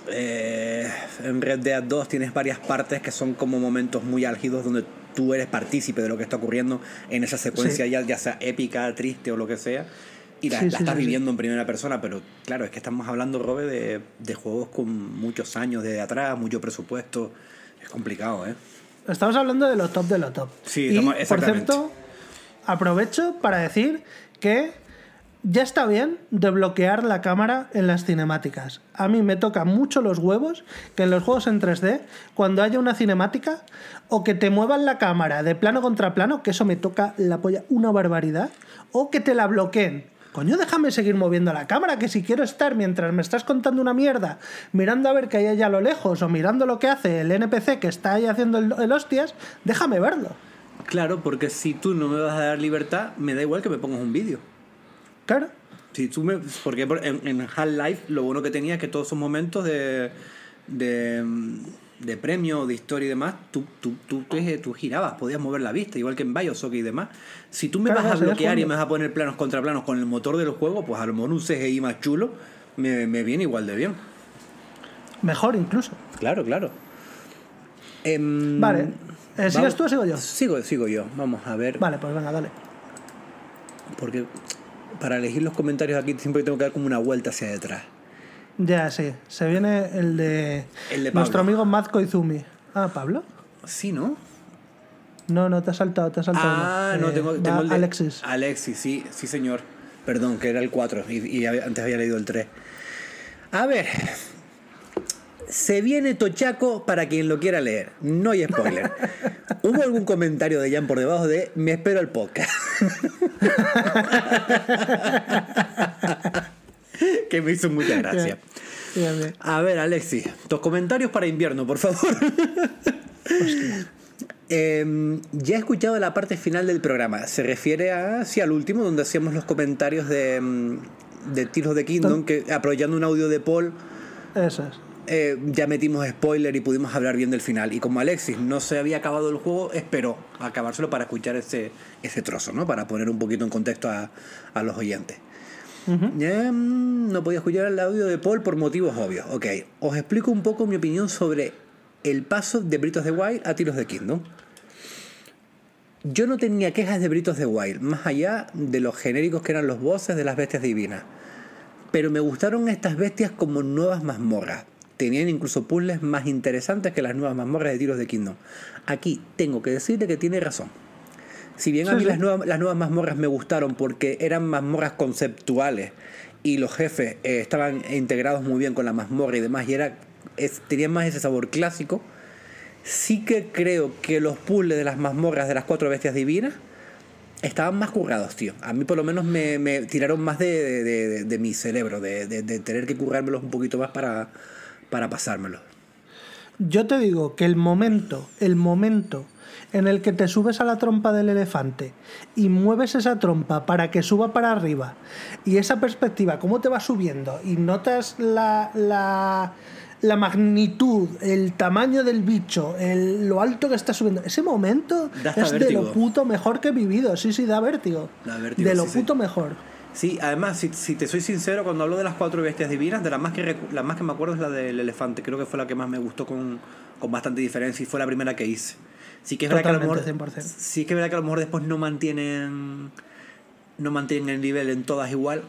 eh, en Red Dead 2 tienes varias partes que son como momentos muy álgidos donde tú eres partícipe de lo que está ocurriendo en esa secuencia, Sí. ya, ya sea épica, triste o lo que sea, y la, Sí, la sí, estás sí, sí. viviendo en primera persona, pero claro, es que estamos hablando, Robe, de, de juegos con muchos años de atrás, mucho presupuesto, es complicado, ¿eh? Estamos hablando de lo top de lo top. Sí, y, estamos- por cierto, aprovecho para decir que ya está bien de bloquear la cámara en las cinemáticas. A mí me toca mucho los huevos que en los juegos en 3D, cuando haya una cinemática, o que te muevan la cámara de plano contra plano, que eso me toca la polla una barbaridad, o que te la bloqueen. Coño, déjame seguir moviendo la cámara, que si quiero estar mientras me estás contando una mierda, mirando a ver qué hay allá a lo lejos, o mirando lo que hace el NPC que está ahí haciendo el hostias, déjame verlo. Claro, porque si tú no me vas a dar libertad, me da igual que me pongas un vídeo. Claro. Si tú me, porque por- en, en Half-Life lo bueno que tenía es que todos esos momentos de, de, de premio, de historia y demás, tú, tú, tú, tú girabas, podías mover la vista, igual que en Bioshock y demás. Si tú me Claro, vas a bloquear y me vas a poner planos contra planos con el motor del juego, pues a lo mejor un CGI más chulo me, me viene igual de bien. Mejor incluso. Claro, claro. Em, Vale. Eh, ¿Sigues vamos- tú o sigo yo? Sigo, sigo yo. Vamos a ver. Vale, pues venga, dale. Porque para elegir los comentarios aquí siempre tengo que dar como una vuelta hacia detrás. Ya, sí. Se viene el de, El de nuestro amigo Mazko Izumi. Ah, ¿Pablo? Sí, ¿no? No, no, te has saltado, te has saltado. Ah, uno. no, Eh, tengo, el de Alexis. Alexis, sí, sí, señor. Perdón, que era el 4 y, y antes había leído el 3. A ver. Se viene Tochaco para quien lo quiera leer. No hay spoiler. [laughs] ¿Hubo algún comentario de Jan por debajo de me espero el podcast? [laughs] que me hizo mucha gracia. A ver, Alexis, tus comentarios para invierno, por favor. Em, ya he escuchado la parte final del programa. Se refiere a, sí, al último, donde hacíamos los comentarios de, em, de of the Kingdom, que aprovechando un audio de Paul, Eso es. Eh, ya metimos spoiler y pudimos hablar bien del final. Y como Alexis no se había acabado el juego, esperó acabárselo para escuchar ese, ese trozo, ¿no? Para poner un poquito en contexto a, a los oyentes. Mm, no podía escuchar el audio de Paul por motivos obvios. Ok, os explico un poco mi opinión sobre el paso de Britos de Wild a Tiros de Kingdom. Yo no tenía quejas de Britos de Wild, más allá de los genéricos que eran los bosses de las bestias divinas. Pero me gustaron estas bestias como nuevas mazmorras. Tenían incluso puzzles más interesantes que las nuevas mazmorras de Tiros de Kingdom. Aquí tengo que decirte que tiene razón. Si bien a mí sí. Las, nuevas, las nuevas mazmorras me gustaron porque eran mazmorras conceptuales y los jefes eh, estaban integrados muy bien con la mazmorra y demás y era, es- tenían más ese sabor clásico, sí que creo que los puzzles de las mazmorras de las cuatro bestias divinas estaban más currados, tío. A mí por lo menos me, me tiraron más de, de- de- de mi cerebro, de tener que currármelos un poquito más para, para pasármelos. Yo te digo que el momento, el momento en el que te subes a la trompa del elefante y mueves esa trompa para que suba para arriba y esa perspectiva, cómo te va subiendo y notas la, la, la magnitud, el tamaño del bicho, el- lo alto que está subiendo, ese momento es de lo puto mejor que he vivido. Sí, sí, da vértigo. Da vértigo, de lo sí, sí. puto mejor. Sí, además, si, si te soy sincero, cuando hablo de las cuatro bestias divinas, de la más que, la más que me acuerdo es la del elefante. Creo que fue la que más me gustó con, con bastante diferencia y fue la primera que hice. Sí que es verdad que a lo mejor, Totalmente, 100%. sí que es verdad que a lo mejor después no mantienen no mantienen el nivel en todas igual,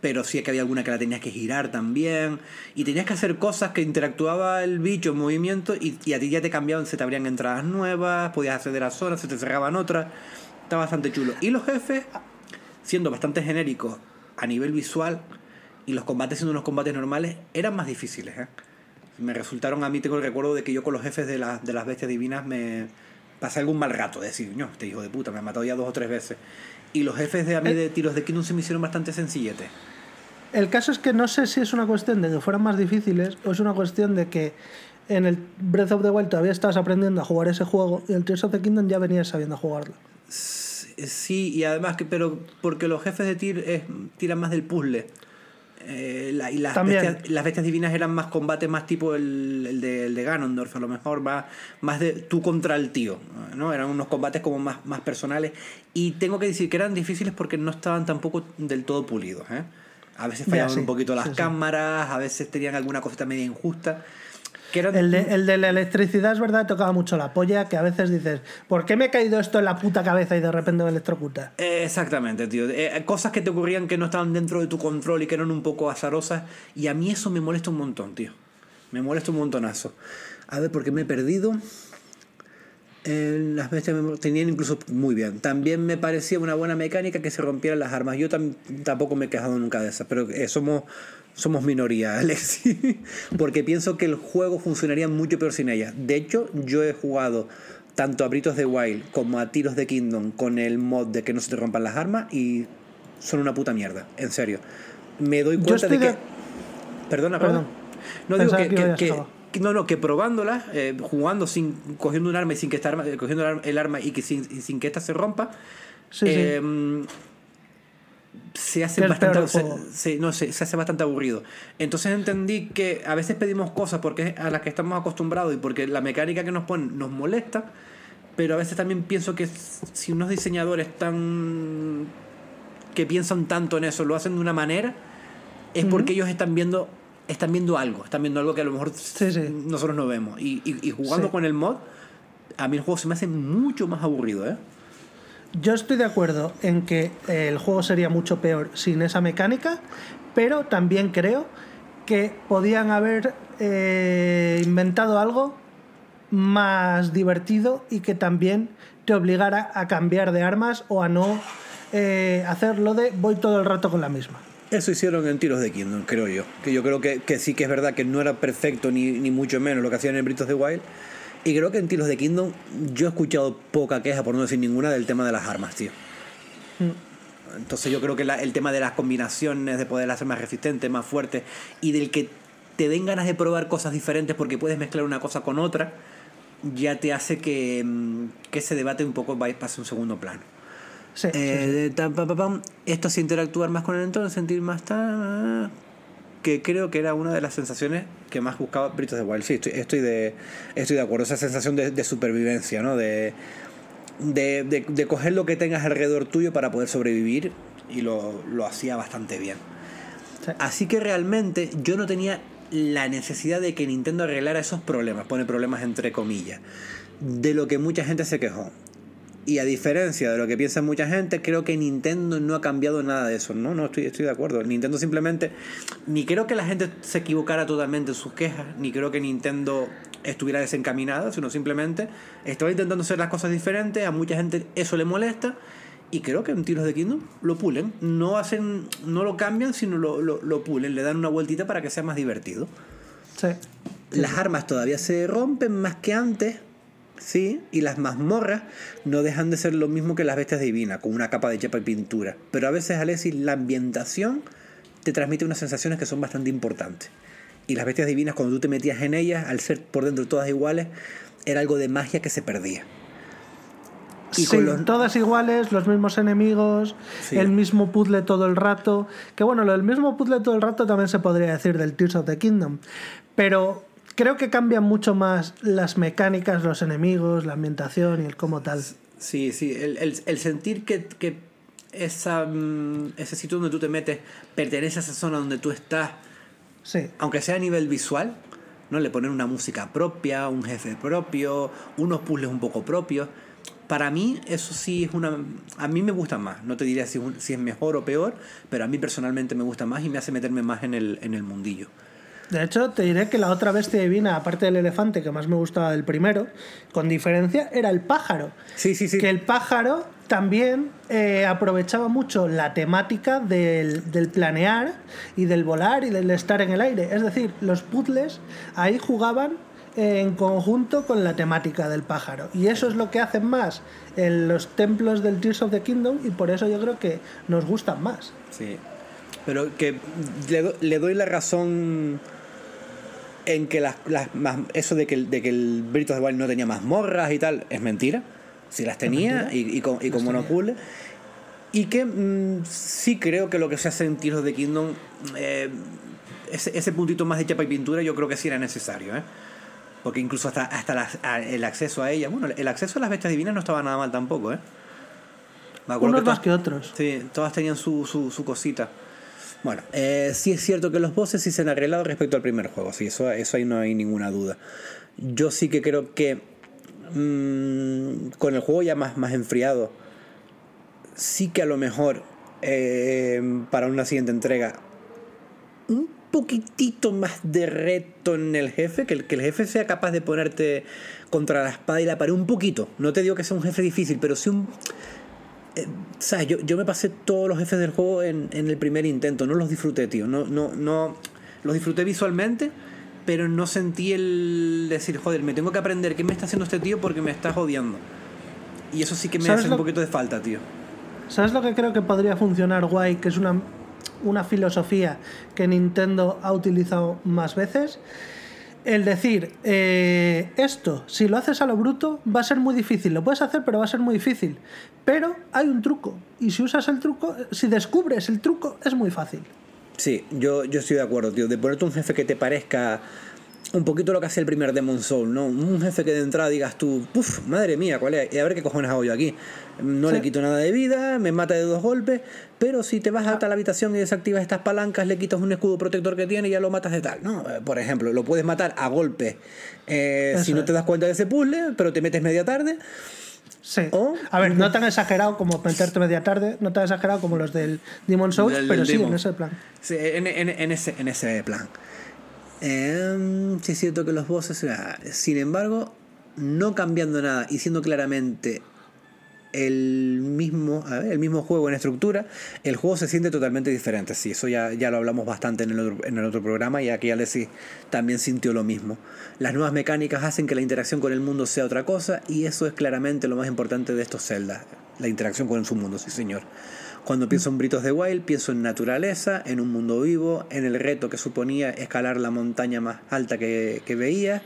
pero sí que había alguna que la tenías que girar también y tenías que hacer cosas que interactuaba el bicho en movimiento y, y a ti ya te cambiaban, se te abrían entradas nuevas, podías acceder a zonas, se te cerraban otras. Está bastante chulo. Y los jefes, siendo bastante genéricos a nivel visual y los combates siendo unos combates normales, eran más difíciles. ¿eh? Me resultaron, a mí tengo el recuerdo de que yo con los jefes de, la- de las bestias divinas me pasé algún mal rato, de decir, no, este hijo de puta me ha matado ya dos o tres veces. Y los jefes de a mí Eh. de tiros de Kingdom se me hicieron bastante sencilletes. El caso es que no sé si es una cuestión de que fueran más difíciles o es una cuestión de que en el Breath of the Wild todavía estabas aprendiendo a jugar ese juego y el Tears of the Kingdom ya venías sabiendo jugarlo. Sí, y además que, pero porque los jefes de tir es, tiran más del puzzle. Eh, la- y las bestias, las bestias divinas eran más combate, más tipo el, el de, el de Ganondorf, a lo mejor más, más de tú contra el tío, ¿no? Eran unos combates como más, más personales. Y tengo que decir que eran difíciles porque no estaban tampoco del todo pulidos, ¿eh? A veces Ya, fallaban sí, un poquito las sí, sí. cámaras, a veces tenían alguna cosita media injusta. El de, el de la electricidad es verdad, tocaba mucho la polla, que a veces dices, ¿por qué me ha caído esto en la puta cabeza y de repente me electrocuta? Eh, Exactamente, tío. Eh, cosas que te ocurrían que no estaban dentro de tu control y que eran un poco azarosas. Y a mí eso me molesta un montón, tío. Me molesta un montonazo. A ver, porque me he perdido. Eh, las bestias me- tenían incluso muy bien. También me parecía una buena mecánica que se rompieran las armas. Yo tam- tampoco me he quejado nunca de eso, pero somos, somos minoría, [laughs] Alexi. Porque pienso que el juego funcionaría mucho peor sin ellas. De hecho, yo he jugado tanto a Britos de Wild como a Tiros de Kingdom con el mod de que no se te rompan las armas y son una puta mierda, en serio. Me doy cuenta de que... de- Perdona, Perdón. perdón. No digo Pensaba que, que que- no, no, que probándolas, eh, jugando sin, cogiendo un arma y sin que esta arma, eh, cogiendo el arma, y que sin, y sin que esta se rompa, Sí, sí. Se hace bastante peor el se, juego. se- no, se, se hace bastante aburrido. Entonces entendí que a veces pedimos cosas porque a las que estamos acostumbrados y porque la mecánica que nos ponen nos molesta, pero a veces también pienso que si unos diseñadores tan que piensan tanto en eso lo hacen de una manera es porque ellos están viendo están viendo algo, están viendo algo que a lo mejor Sí, sí. nosotros no vemos. Y, y- y jugando Sí. con el mod, a mí el juego se me hace mucho más aburrido, ¿eh? Yo estoy de acuerdo en que eh, el juego sería mucho peor sin esa mecánica, pero también creo que podían haber eh, inventado algo más divertido y que también te obligara a cambiar de armas o a no eh, hacerlo de voy todo el rato con la misma. Eso hicieron en Tiros de Kingdom, creo yo. Que yo creo que, que sí que es verdad que no era perfecto ni, ni mucho menos lo que hacían en Britos de Wild. Y creo que en Tiros de Kingdom yo he escuchado poca queja, por no decir ninguna, del tema de las armas, tío. Entonces yo creo que la- el tema de las combinaciones, de poder hacer más resistente, más fuerte, y del que te den ganas de probar cosas diferentes porque puedes mezclar una cosa con otra, ya te hace que, mm, que ese debate un poco vaya- pase a un segundo plano. Sí, sí, Eh, sí. tam, pam, pam, pam. Esto es interactuar más con el entorno, sentir más ta- que creo que era una de las sensaciones que más buscaba Britos de Wild. Sí, estoy, estoy, de, estoy de acuerdo. Esa sensación de, de supervivencia, ¿no? De, de, de- de coger lo que tengas alrededor tuyo para poder sobrevivir y lo, lo hacía bastante bien. Sí. Así que realmente yo no tenía la necesidad de que Nintendo arreglara esos problemas, pone problemas entre comillas, de lo que mucha gente se quejó. Y a diferencia de lo que piensa mucha gente, creo que Nintendo no ha cambiado nada de eso. No, no, estoy, estoy de acuerdo. Nintendo simplemente, ni creo que la gente se equivocara totalmente en sus quejas, ni creo que Nintendo estuviera desencaminada, sino simplemente estaba intentando hacer las cosas diferentes, a mucha gente eso le molesta, y creo que en Tiros de Kingdom lo pulen. No hacen, no lo cambian, sino lo, lo, lo pulen, le dan una vueltita para que sea más divertido. Sí. Las armas todavía se rompen más que antes, sí, y las mazmorras no dejan de ser lo mismo que las bestias divinas, con una capa de chepa y pintura. Pero a veces, Alexis, la ambientación te transmite unas sensaciones que son bastante importantes. Y las bestias divinas, cuando tú te metías en ellas, al ser por dentro todas iguales, era algo de magia que se perdía. Y sí, con los- todas iguales, los mismos enemigos, Sí. el mismo puzzle todo el rato. Que bueno, lo del mismo puzzle todo el rato también se podría decir del Tears of the Kingdom. Pero creo que cambian mucho más las mecánicas, los enemigos, la ambientación y el cómo tal. Sí, sí, el, el- el sentir que, que esa, mm, ese sitio donde tú te metes pertenece a esa zona donde tú estás, Sí. aunque sea a nivel visual, ¿no? Le ponen una música propia, un jefe propio, unos puzzles un poco propios. Para mí, eso sí es una. A mí me gusta más. No te diría si, si es mejor o peor, pero a mí personalmente me gusta más y me hace meterme más en el, en el mundillo. De hecho, te diré que la otra bestia divina, aparte del elefante, que más me gustaba del primero, con diferencia, era el pájaro. Sí, sí, sí. Que el pájaro también eh, aprovechaba mucho la temática del, del planear y del volar y del estar en el aire. Es decir, los puzzles ahí jugaban en conjunto con la temática del pájaro. Y eso es lo que hacen más en los templos del Tears of the Kingdom y por eso yo creo que nos gustan más. Sí. Pero que le, do- le doy la razón en que las, las más- eso de que, de que el of the Wild no tenía mazmorras y tal es mentira. Si las tenía y, y con, y con monopuzzle. Y que mm, sí creo que lo que se hace en Tears of the Kingdom, eh, ese, ese puntito más de chapa y pintura, yo creo que sí era necesario. ¿eh? Porque incluso hasta, hasta las- a- el acceso a ella, bueno, el acceso a las bestias divinas no estaba nada mal tampoco. ¿eh? Me acuerdo Unos todas- más que otros. Sí, todas tenían su, su, su cosita. Bueno, eh, sí es cierto que los bosses sí se han arreglado respecto al primer juego, sí, eso, eso ahí no hay ninguna duda. Yo sí que creo que mm, con el juego ya más, más enfriado, sí que a lo mejor eh, para una siguiente entrega un poquitito más de reto en el jefe, que el, que el jefe sea capaz de ponerte contra la espada y la pared un poquito. No te digo que sea un jefe difícil, pero sí un... eh, ¿Sabes? Yo, yo me pasé todos los jefes del juego en, en el primer intento, no los disfruté, tío. No, no, no, los disfruté visualmente, pero no sentí el decir, joder, me tengo que aprender qué me está haciendo este tío porque me está jodiendo. Y eso sí que me ¿Sabes hace lo- un poquito de falta, tío. ¿Sabes lo que creo que podría funcionar guay? Que es una, una filosofía que Nintendo ha utilizado más veces. El decir, eh, esto, si lo haces a lo bruto, va a ser muy difícil. Lo puedes hacer, pero va a ser muy difícil. Pero hay un truco. Y si usas el truco, si descubres el truco, es muy fácil. Sí, yo, yo estoy de acuerdo, tío. De ponerte un jefe que te parezca un poquito lo que hacía el primer Demon Soul, ¿no? Un jefe que de entrada digas tú, puf, madre mía, ¿cuál es? Y a ver qué cojones hago yo aquí. No Sí. le quito nada de vida, me mata de dos golpes, pero si te vas hasta la habitación y desactivas estas palancas, le quitas un escudo protector que tiene y ya lo matas de tal. No, Eh, por ejemplo, lo puedes matar a golpes eh, si no te das cuenta de ese puzzle, pero te metes media tarde. Sí. O- A ver, no [laughs] tan exagerado como meterte media tarde, no tan exagerado como los del Demon Souls, Del- pero del sí, Demon. en ese plan. Sí, en, en- en ese, en ese plan. Em, sí es cierto que los bosses... ah, Sin embargo, no cambiando nada y siendo claramente el mismo, el mismo juego en estructura, el juego se siente totalmente diferente. Sí, eso ya, ya lo hablamos bastante en el, otro, programa y aquí Alessi también sintió lo mismo. Las nuevas mecánicas hacen que la interacción con el mundo sea otra cosa y eso es claramente lo más importante de estos Zelda, la interacción con su mundo, sí señor. Cuando pienso en Britos de Wild, pienso en naturaleza, en un mundo vivo, en el reto que suponía escalar la montaña más alta que, veía,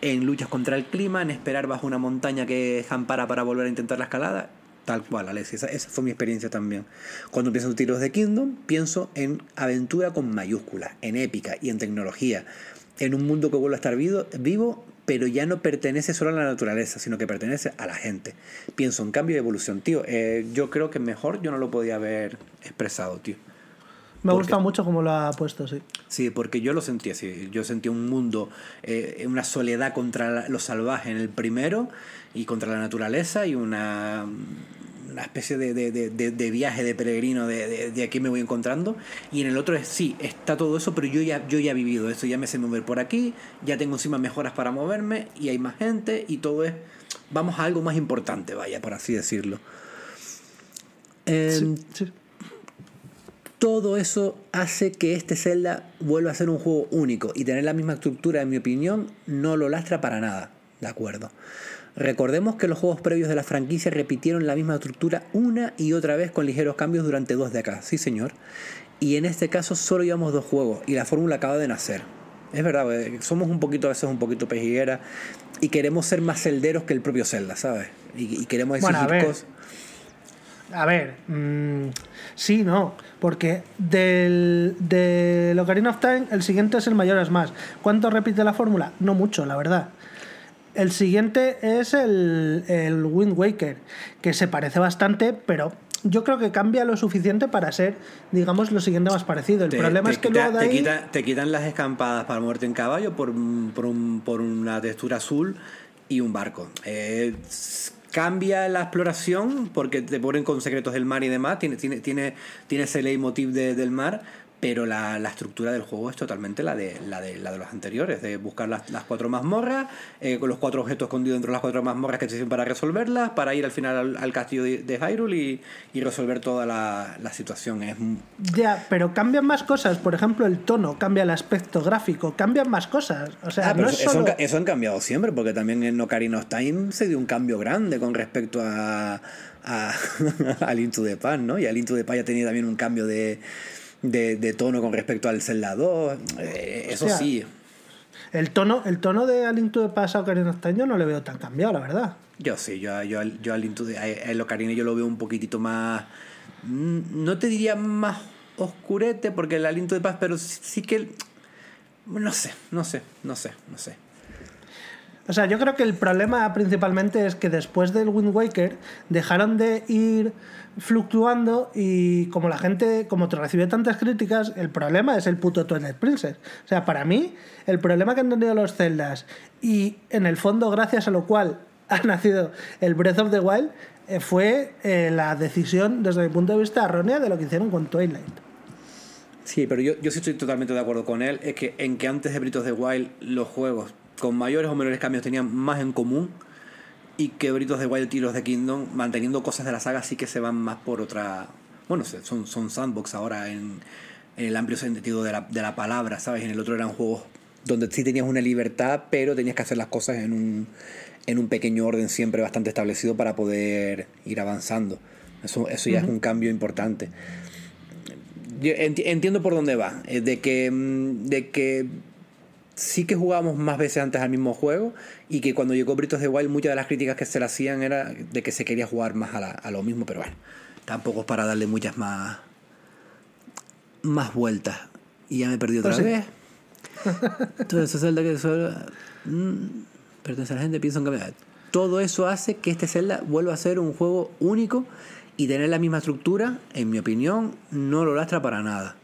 en luchas contra el clima, en esperar bajo una montaña que jampara para volver a intentar la escalada. Tal cual, Alessi, esa, esa fue mi experiencia también. Cuando pienso en Tiros de Kingdom, pienso en aventura con mayúsculas, en épica y en tecnología, en un mundo que vuelve a estar vivo pero ya no pertenece solo a la naturaleza, sino que pertenece a la gente. Pienso en cambio de evolución, tío. eh, yo creo que mejor yo no lo podía haber expresado, tío. Me ha ¿Por gustado mucho como lo ha puesto, sí. Sí, porque yo lo sentí así. Yo sentí un mundo, eh, una soledad contra lo salvaje en el primero y contra la naturaleza y una, una especie de, de- de- viaje de peregrino de, aquí me voy encontrando. Y en el otro es, sí, está todo eso, pero yo ya, yo ya he vivido eso, ya me sé mover por aquí, ya tengo encima mejoras para moverme y hay más gente y todo es, vamos a algo más importante, vaya, por así decirlo. Em, Sí. Todo eso hace que este Zelda vuelva a ser un juego único y tener la misma estructura, en mi opinión, no lo lastra para nada. ¿De acuerdo? Recordemos que los juegos previos de la franquicia repitieron la misma estructura una y otra vez con ligeros cambios durante dos décadas, sí señor. Y en este caso solo llevamos dos juegos y la fórmula acaba de nacer. Es verdad, eh, somos un poquito a veces un poquito pejiguera y queremos ser más celderos que el propio Zelda, ¿sabes? Y, y queremos exigir Bueno, a ver. cosas. A ver, mm, sí, no, porque del, de Ocarina of Time el siguiente es el mayor es más. ¿Cuánto repite la fórmula? No mucho, la verdad. El siguiente es el, el Wind Waker, que se parece bastante, pero yo creo que cambia lo suficiente para ser, digamos, lo siguiente más parecido. El Te- problema te es que quita- luego de te, ahí... quita- te quitan las escampadas para moverte en caballo por, por, un- por una textura azul y un barco. Eh, cambia la exploración porque te ponen con secretos del mar y demás. Tiene, tiene, tiene, tiene ese leitmotiv de- del mar. Pero la, la, estructura del juego es totalmente la de, la de, la de los anteriores, de buscar las, las cuatro mazmorras, eh, con los cuatro objetos escondidos dentro de las cuatro mazmorras que te sirven para resolverlas, para ir al final al, al castillo de, de, Hyrule y, y resolver toda la, la, situación. Es... Ya, pero cambian más cosas, por ejemplo el tono, cambia el aspecto gráfico, cambian más cosas. O sea, ah, no es eso, solo... eso, han cambiado siempre, porque también en Ocarina of Time se dio un cambio grande con respecto a, a, [laughs] al Into the Past, ¿no? Y al Into the Past ya tenía también un cambio de de, de, tono con respecto al Zelda 2. Eh, eso o sea, sí. El tono, el tono de Al Into the Past a Ocarina of Time yo no le veo tan cambiado, la verdad. Yo sí, yo, yo, yo al Into the, el Ocarina yo lo veo un poquitito más. mm, No te diría más oscurete, porque el Aliento de Paz, pero sí, sí que. No sé, no sé, no sé, no sé. O sea, yo creo que el problema principalmente es que después del Wind Waker dejaron de ir fluctuando y como la gente, como te recibió tantas críticas, el problema es el puto Twilight Princess. O sea, para mí, el problema que han tenido los Zeldas y en el fondo gracias a lo cual [laughs] ha nacido el Breath of the Wild eh, fue eh, la decisión desde mi punto de vista errónea de lo que hicieron con Twilight. Sí, pero yo, yo sí estoy totalmente de acuerdo con él. Es que en que antes de Breath of the Wild los juegos con mayores o menores cambios tenían más en común y que of the Wild y los de Kingdom, manteniendo cosas de la saga, sí que se van más por otra. Bueno, son, son sandbox ahora en, en el amplio sentido de la, de la, palabra, ¿sabes? En el otro eran juegos donde sí tenías una libertad, pero tenías que hacer las cosas en un, en un pequeño orden siempre bastante establecido para poder ir avanzando. Eso, eso ya uh -huh. es un cambio importante. Yo entiendo por dónde va, eh, de que, de que sí que jugábamos más veces antes al mismo juego y que cuando llegó of the Wild muchas de las críticas que se le hacían era de que se quería jugar más a, la, a lo mismo, pero bueno, tampoco es para darle muchas más más vueltas. Y ya me perdido otra pues vez. Todo eso Zelda que solo mmm, pertenece a la gente, pienso en cambiar. Todo eso hace que este Zelda vuelva a ser un juego único y tener la misma estructura, en mi opinión, no lo lastra para nada.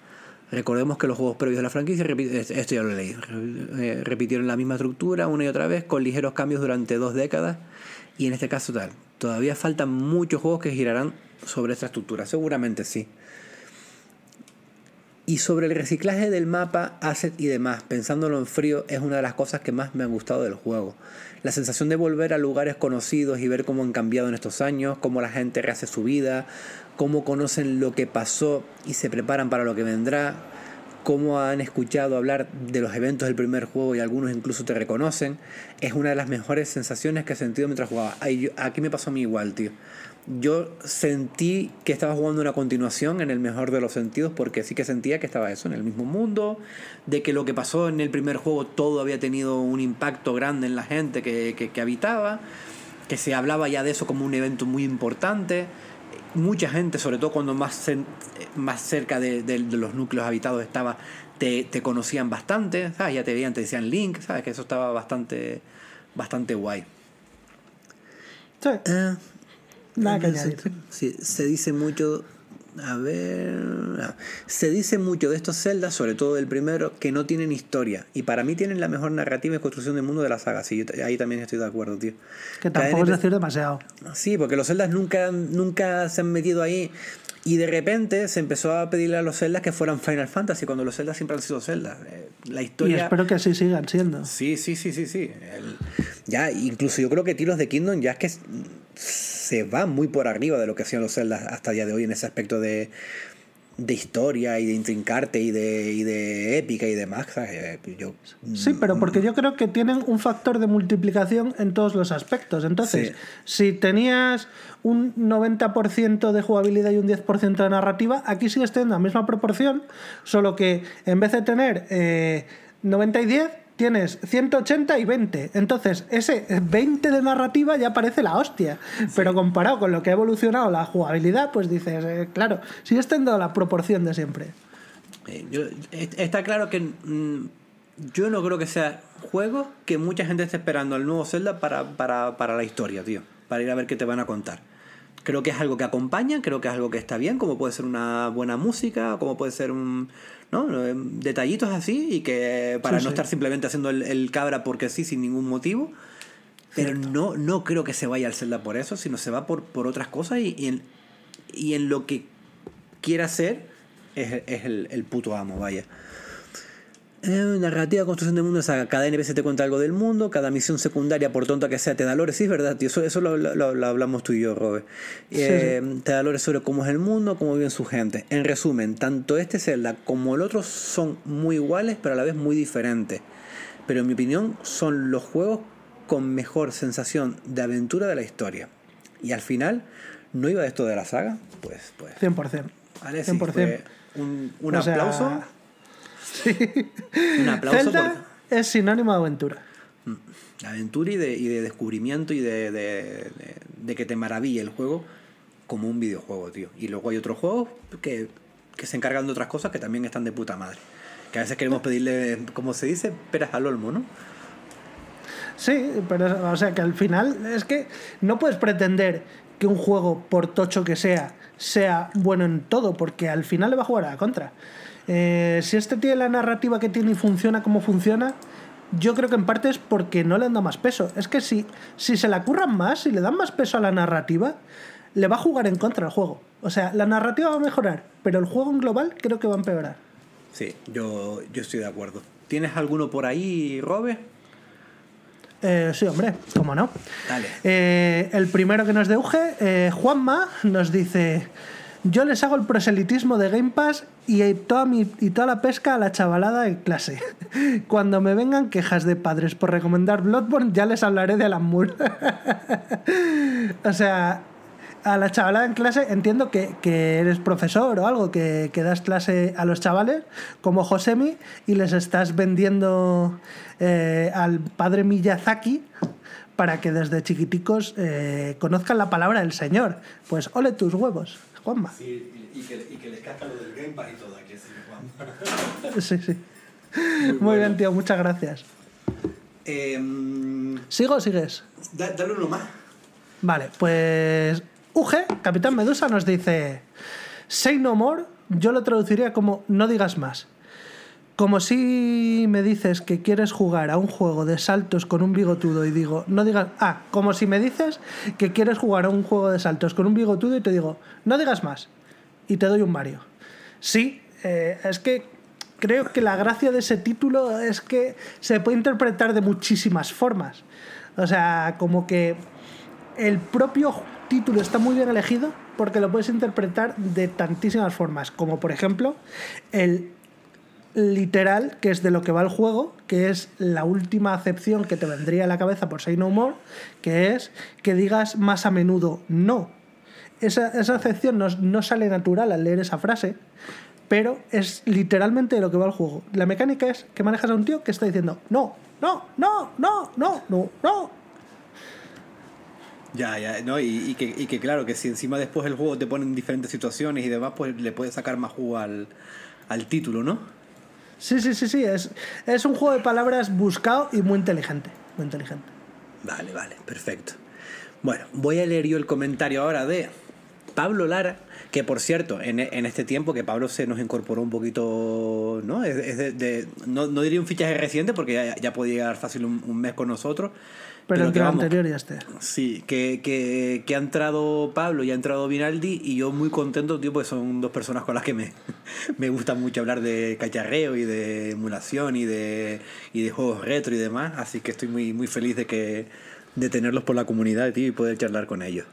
Recordemos que los juegos previos de la franquicia, esto ya lo eh, repitieron la misma estructura una y otra vez con ligeros cambios durante dos décadas y en este caso tal. Todavía faltan muchos juegos que girarán sobre esta estructura, seguramente sí. Y sobre el reciclaje del mapa, asset y demás, pensándolo en frío, es una de las cosas que más me han gustado del juego. La sensación de volver a lugares conocidos y ver cómo han cambiado en estos años, cómo la gente rehace su vida, cómo conocen lo que pasó y se preparan para lo que vendrá, cómo han escuchado hablar de los eventos del primer juego y algunos incluso te reconocen, es una de las mejores sensaciones que he sentido mientras jugaba. Aquí me pasó a mí igual, tío. Yo sentí que estaba jugando una continuación en el mejor de los sentidos porque sí que sentía que estaba eso, en el mismo mundo, de que lo que pasó en el primer juego todo había tenido un impacto grande en la gente que, que, que habitaba, que se hablaba ya de eso como un evento muy importante mucha gente, sobre todo cuando más, más cerca de, de, de, los núcleos habitados estaba, te, te, conocían bastante, ¿sabes? Ya te veían, te decían link, ¿sabes? Que eso estaba bastante, bastante guay. Sí. Uh, Nada que. Sí, se dice mucho a ver. Se dice mucho de estos celdas, sobre todo del primero, que no tienen historia. Y para mí tienen la mejor narrativa y construcción del mundo de la saga. Sí, yo ahí también estoy de acuerdo, tío. Que tampoco es decir demasiado. Sí, porque los celdas nunca, nunca se han metido ahí. Y de repente se empezó a pedirle a los celdas que fueran Final Fantasy, cuando los celdas siempre han sido celdas. La historia. Y espero que así sigan siendo. Sí, sí, sí, sí, sí. El... Ya, incluso yo creo que Tiros de Kingdom ya es que se va muy por arriba de lo que hacían los celdas hasta el día de hoy en ese aspecto de, de historia y de intrincarte y de, y de épica y demás. Yo, sí, pero porque yo creo que tienen un factor de multiplicación en todos los aspectos. Entonces, sí. si tenías un 90% de jugabilidad y un 10% de narrativa, aquí sigues teniendo la misma proporción, solo que en vez de tener eh, 90 y 10, tienes 180 y 20. Entonces, ese 20 de narrativa ya parece la hostia. Sí. Pero comparado con lo que ha evolucionado la jugabilidad, pues dices, eh, claro, sigue teniendo la proporción de siempre. Eh, yo, está claro que mmm, yo no creo que sea juego que mucha gente esté esperando al nuevo Zelda para, para, para la historia, tío. Para ir a ver qué te van a contar creo que es algo que acompaña, creo que es algo que está bien, como puede ser una buena música, como puede ser un, ¿no? detallitos así y que para sí, no sí. estar simplemente haciendo el, el, cabra porque sí, sin ningún motivo. Pero no, no creo que se vaya al Zelda por eso, sino se va por, por otras cosas y, y, en, y en lo que quiera hacer es, es el, el puto amo, vaya. Eh, narrativa, construcción del mundo, o sea, cada NPC te cuenta algo del mundo, cada misión secundaria, por tonta que sea, te da lore, sí es verdad, tío, eso, eso lo, lo- lo hablamos tú y yo, Robert. Eh, Te da lore sobre cómo es el mundo, cómo viven su gente. En resumen, tanto este Zelda como el otro son muy iguales, pero a la vez muy diferentes. Pero en mi opinión, son los juegos con mejor sensación de aventura de la historia. Y al final, ¿no iba esto de la saga? Pues, pues. 100%. Vale, sí, 100%. fue un, un O sea, aplauso. Sí. Un aplauso Zelda por es sinónimo de aventura. de aventura y de, y de descubrimiento y de, de- de- de que te maraville el juego como un videojuego, tío. Y luego hay otros juegos que, que se encargan de otras cosas que también están de puta madre. Que a veces queremos pedirle, como se dice, peras al olmo, ¿no? Sí, pero o sea que al final es que no puedes pretender que un juego, por tocho que sea, sea bueno en todo, porque al final le va a jugar a la contra. Eh, si este tiene la narrativa que tiene y funciona como funciona, yo creo que en parte es porque no le han dado más peso. Es que si, si se la curran más, si le dan más peso a la narrativa, le va a jugar en contra el juego. O sea, la narrativa va a mejorar, pero el juego en global creo que va a empeorar. Sí, yo, yo estoy de acuerdo. ¿Tienes alguno por ahí, Robe? Eh, sí, hombre, cómo no. Dale. Eh, el primero que nos deuje, eh, Juanma, nos dice: Yo les hago el proselitismo de Game Pass y toda, mi, la pesca a la chavalada en clase. [laughs] Cuando me vengan quejas de padres por recomendar Bloodborne, ya les hablaré de Alan Moore. [laughs] o sea, a la chavalada en clase entiendo que, eres profesor o algo, que, que das clase a los chavales, como Josemi, y les estás vendiendo eh, al padre Miyazaki para que desde chiquiticos eh, conozcan la palabra del Señor. Pues ole tus huevos, Juanma. Sí, y, que, les casca lo del Game Pass y todo aquí, así Juan. Sí, sí. Muy, bien, tío, muchas gracias. Em, ¿Sigo o sigues? dale uno más. Vale, pues UG, Capitán Medusa, nos dice: Say no more, yo lo traduciría como no digas más. Como si me dices que quieres jugar a un juego de saltos con un bigotudo y digo, no digas. Ah, como si me dices que quieres jugar a un juego de saltos con un bigotudo y te digo, no digas más. Y te doy un Mario. Sí, eh, es que creo que la gracia de ese título es que se puede interpretar de muchísimas formas. O sea, como que el propio título está muy bien elegido porque lo puedes interpretar de tantísimas formas, como por ejemplo el literal, que es de lo que va el juego, que es la última acepción que te vendría a la cabeza por Say No More, que es que digas más a menudo no. Esa, esa acepción no, no sale natural al leer esa frase, pero es literalmente de lo que va el juego. La mecánica es que manejas a un tío que está diciendo no, no, no, no, no, no, no, Ya, ya, no, y, y que, y que claro, que si encima después el juego te pone en diferentes situaciones y demás, pues le puedes sacar más jugo al, al título, ¿no? Sí, sí, sí, sí. Es, es un juego de palabras buscado y muy inteligente. Muy inteligente. Vale, vale, perfecto. Bueno, voy a leer yo el comentario ahora de Pablo Lara, que por cierto, en, en este tiempo que Pablo se nos incorporó un poquito, ¿no? Es, de, no, diría un fichaje reciente porque ya, podía llegar fácil un mes con nosotros. Pero, entre que el anterior y este. Sí, que, que, que ha entrado Pablo y ha entrado Vinaldi y yo muy contento, tío, porque son dos personas con las que me, [laughs] me gusta mucho hablar de cacharreo y de emulación y de, y de juegos retro y demás, así que estoy muy, muy feliz de que de tenerlos por la comunidad, tío, y poder charlar con ellos.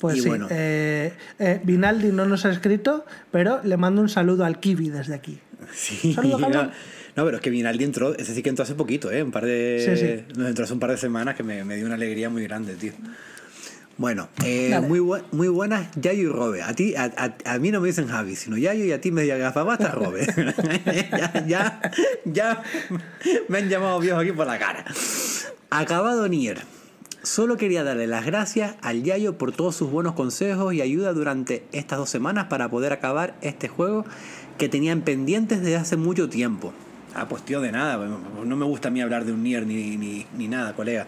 Pues Y sí. bueno. eh, eh, Vinaldi no nos ha escrito, pero le mando un saludo al Kiwi desde aquí. [laughs] Sí, Saludos, no, pero es que Vinaldi entró, ese sí que entró hace poquito, ¿eh? Un par de, Sí, sí. Nos entró hace un par de semanas que me, me dio una alegría muy grande, tío. Bueno, eh, muy, bu- muy buenas Yayo y Robe. A, ti, a, a- a mí no me dicen Javi, sino Yayo y a ti me gafabasta Robe. [laughs] [laughs] ya, ya, ya me han llamado viejo aquí por la cara. Acabado Nier. Solo quería darle las gracias al Yayo por todos sus buenos consejos y ayuda durante estas dos semanas para poder acabar este juego que tenían pendientes desde hace mucho tiempo. Ah, pues de nada. No me gusta a mí hablar de un Nier ni, ni, ni nada, colega.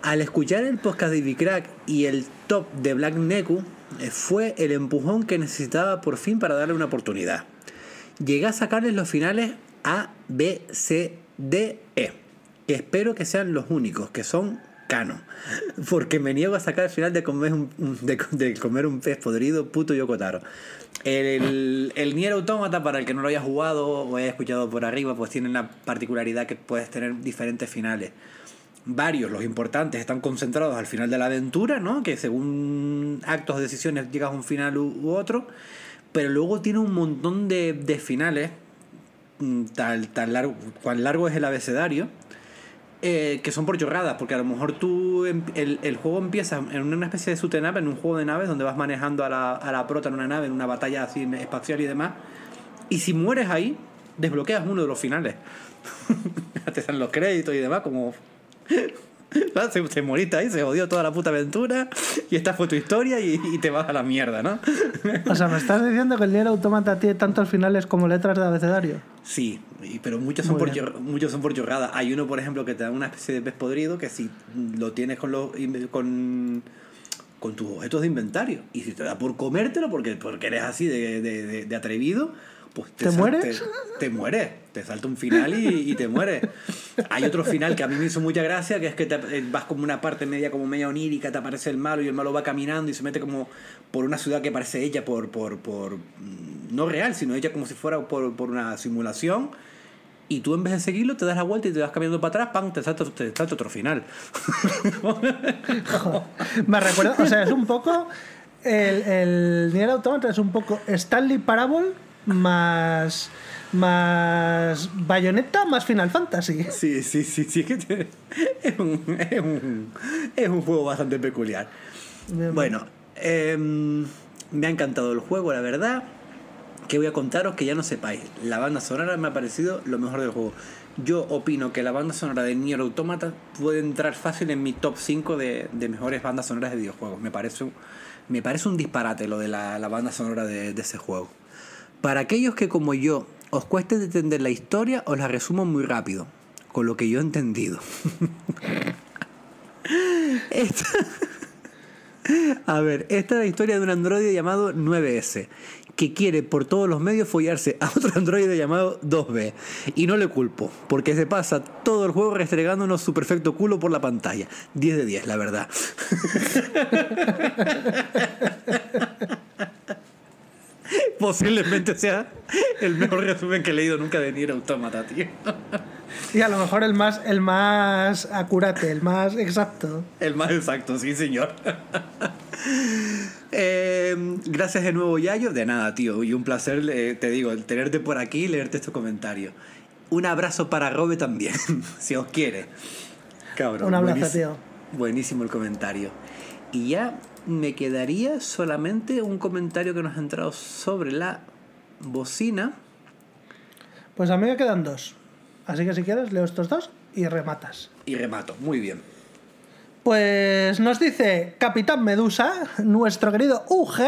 Al escuchar el podcast de Ivicrack y el top de Black Neku, eh, fue el empujón que necesitaba por fin para darle una oportunidad. Llegué a sacarles los finales A, B, C, D, E, espero que sean los únicos, que son Cano. Porque me niego a sacar el final de comer un, de comer un pez podrido, puto Yokotaro. El, el Nier Automata, para el que no lo haya jugado o haya escuchado por arriba, pues tiene la particularidad que puedes tener diferentes finales. Varios, los importantes, están concentrados al final de la aventura, ¿no? Que según actos, decisiones, llegas a un final u, u otro. Pero luego tiene un montón de, de finales, mm, tal, tan largo, cuán largo es el abecedario, eh, que son por chorradas, porque a lo mejor tú, em- el, juego empieza en una especie de up, en un juego de naves, donde vas manejando a la, a la prota en una nave, en una batalla así espacial y demás, y si mueres ahí, desbloqueas uno de los finales. [laughs] Te dan los créditos y demás, como... [laughs] Ah, Se, se moriste ahí, se jodió toda la puta aventura y esta fue tu historia y, y te vas a la mierda, ¿no? O sea, me estás diciendo que el Nier Automata tiene tantos finales como letras de abecedario. Sí, pero muchos son, Muy por muchos son por chorrada. Hay uno, por ejemplo, que te da una especie de pez podrido que si lo tienes con los con, con tus objetos de inventario y si te da por comértelo porque, porque eres así de, de- de- de atrevido, pues ¿Te mueres? Te, te mueres, te salta un final y, y te mueres. Hay otro final que a mí me hizo mucha gracia, que es que te- eh, vas como una parte media como media onírica, te aparece el malo y el malo va caminando y se mete como por una ciudad que parece hecha por, por, por mm, no real, sino hecha como si fuera por, por una simulación. Y tú en vez de seguirlo te das la vuelta y te vas caminando para atrás, ¡pam! te salta, te salta otro final. [laughs] Me recuerda, o sea, es un poco. El, el Nier Automata es un poco Stanley Parable más. más. Bayonetta más Final Fantasy. Sí, sí, sí, sí, es que te- es, un, es, un, es un juego bastante peculiar. Bien, Bueno, em, me ha encantado el juego, la verdad. Que voy a contaros que ya no sepáis. La banda sonora me ha parecido lo mejor del juego. Yo opino que la banda sonora de Nier Automata puede entrar fácil en mi top 5 de, de mejores bandas sonoras de videojuegos. Me parece un, me parece un disparate lo de la, la banda sonora de, de ese juego. Para aquellos que como yo os cueste entender la historia, os la resumo muy rápido, con lo que yo he entendido. [laughs] Esta- [laughs] A ver, esta es la historia de un androide llamado 9S, que quiere por todos los medios follarse a otro androide llamado 2B. Y no le culpo, porque se pasa todo el juego restregándonos su perfecto culo por la pantalla. 10 de 10, la verdad. [laughs] [laughs] Posiblemente sea el mejor resumen que he leído nunca de Nier Automata, tío. Y a lo mejor el más, el más acurate, el más exacto. El más exacto, sí, señor. [laughs] Eh, gracias de nuevo, Yayo. De nada, tío. Y un placer, eh, te digo, el tenerte por aquí y leerte estos comentarios. Un abrazo para Robe también, [laughs] si os quiere. Cabrón. Un abrazo, buenísimo- tío. Buenísimo el comentario. Y ya me quedaría solamente un comentario que nos ha entrado sobre la bocina. Pues a mí me quedan dos. Así que si quieres, leo estos dos y rematas. Y remato. Muy bien. Pues nos dice Capitán Medusa, nuestro querido UG,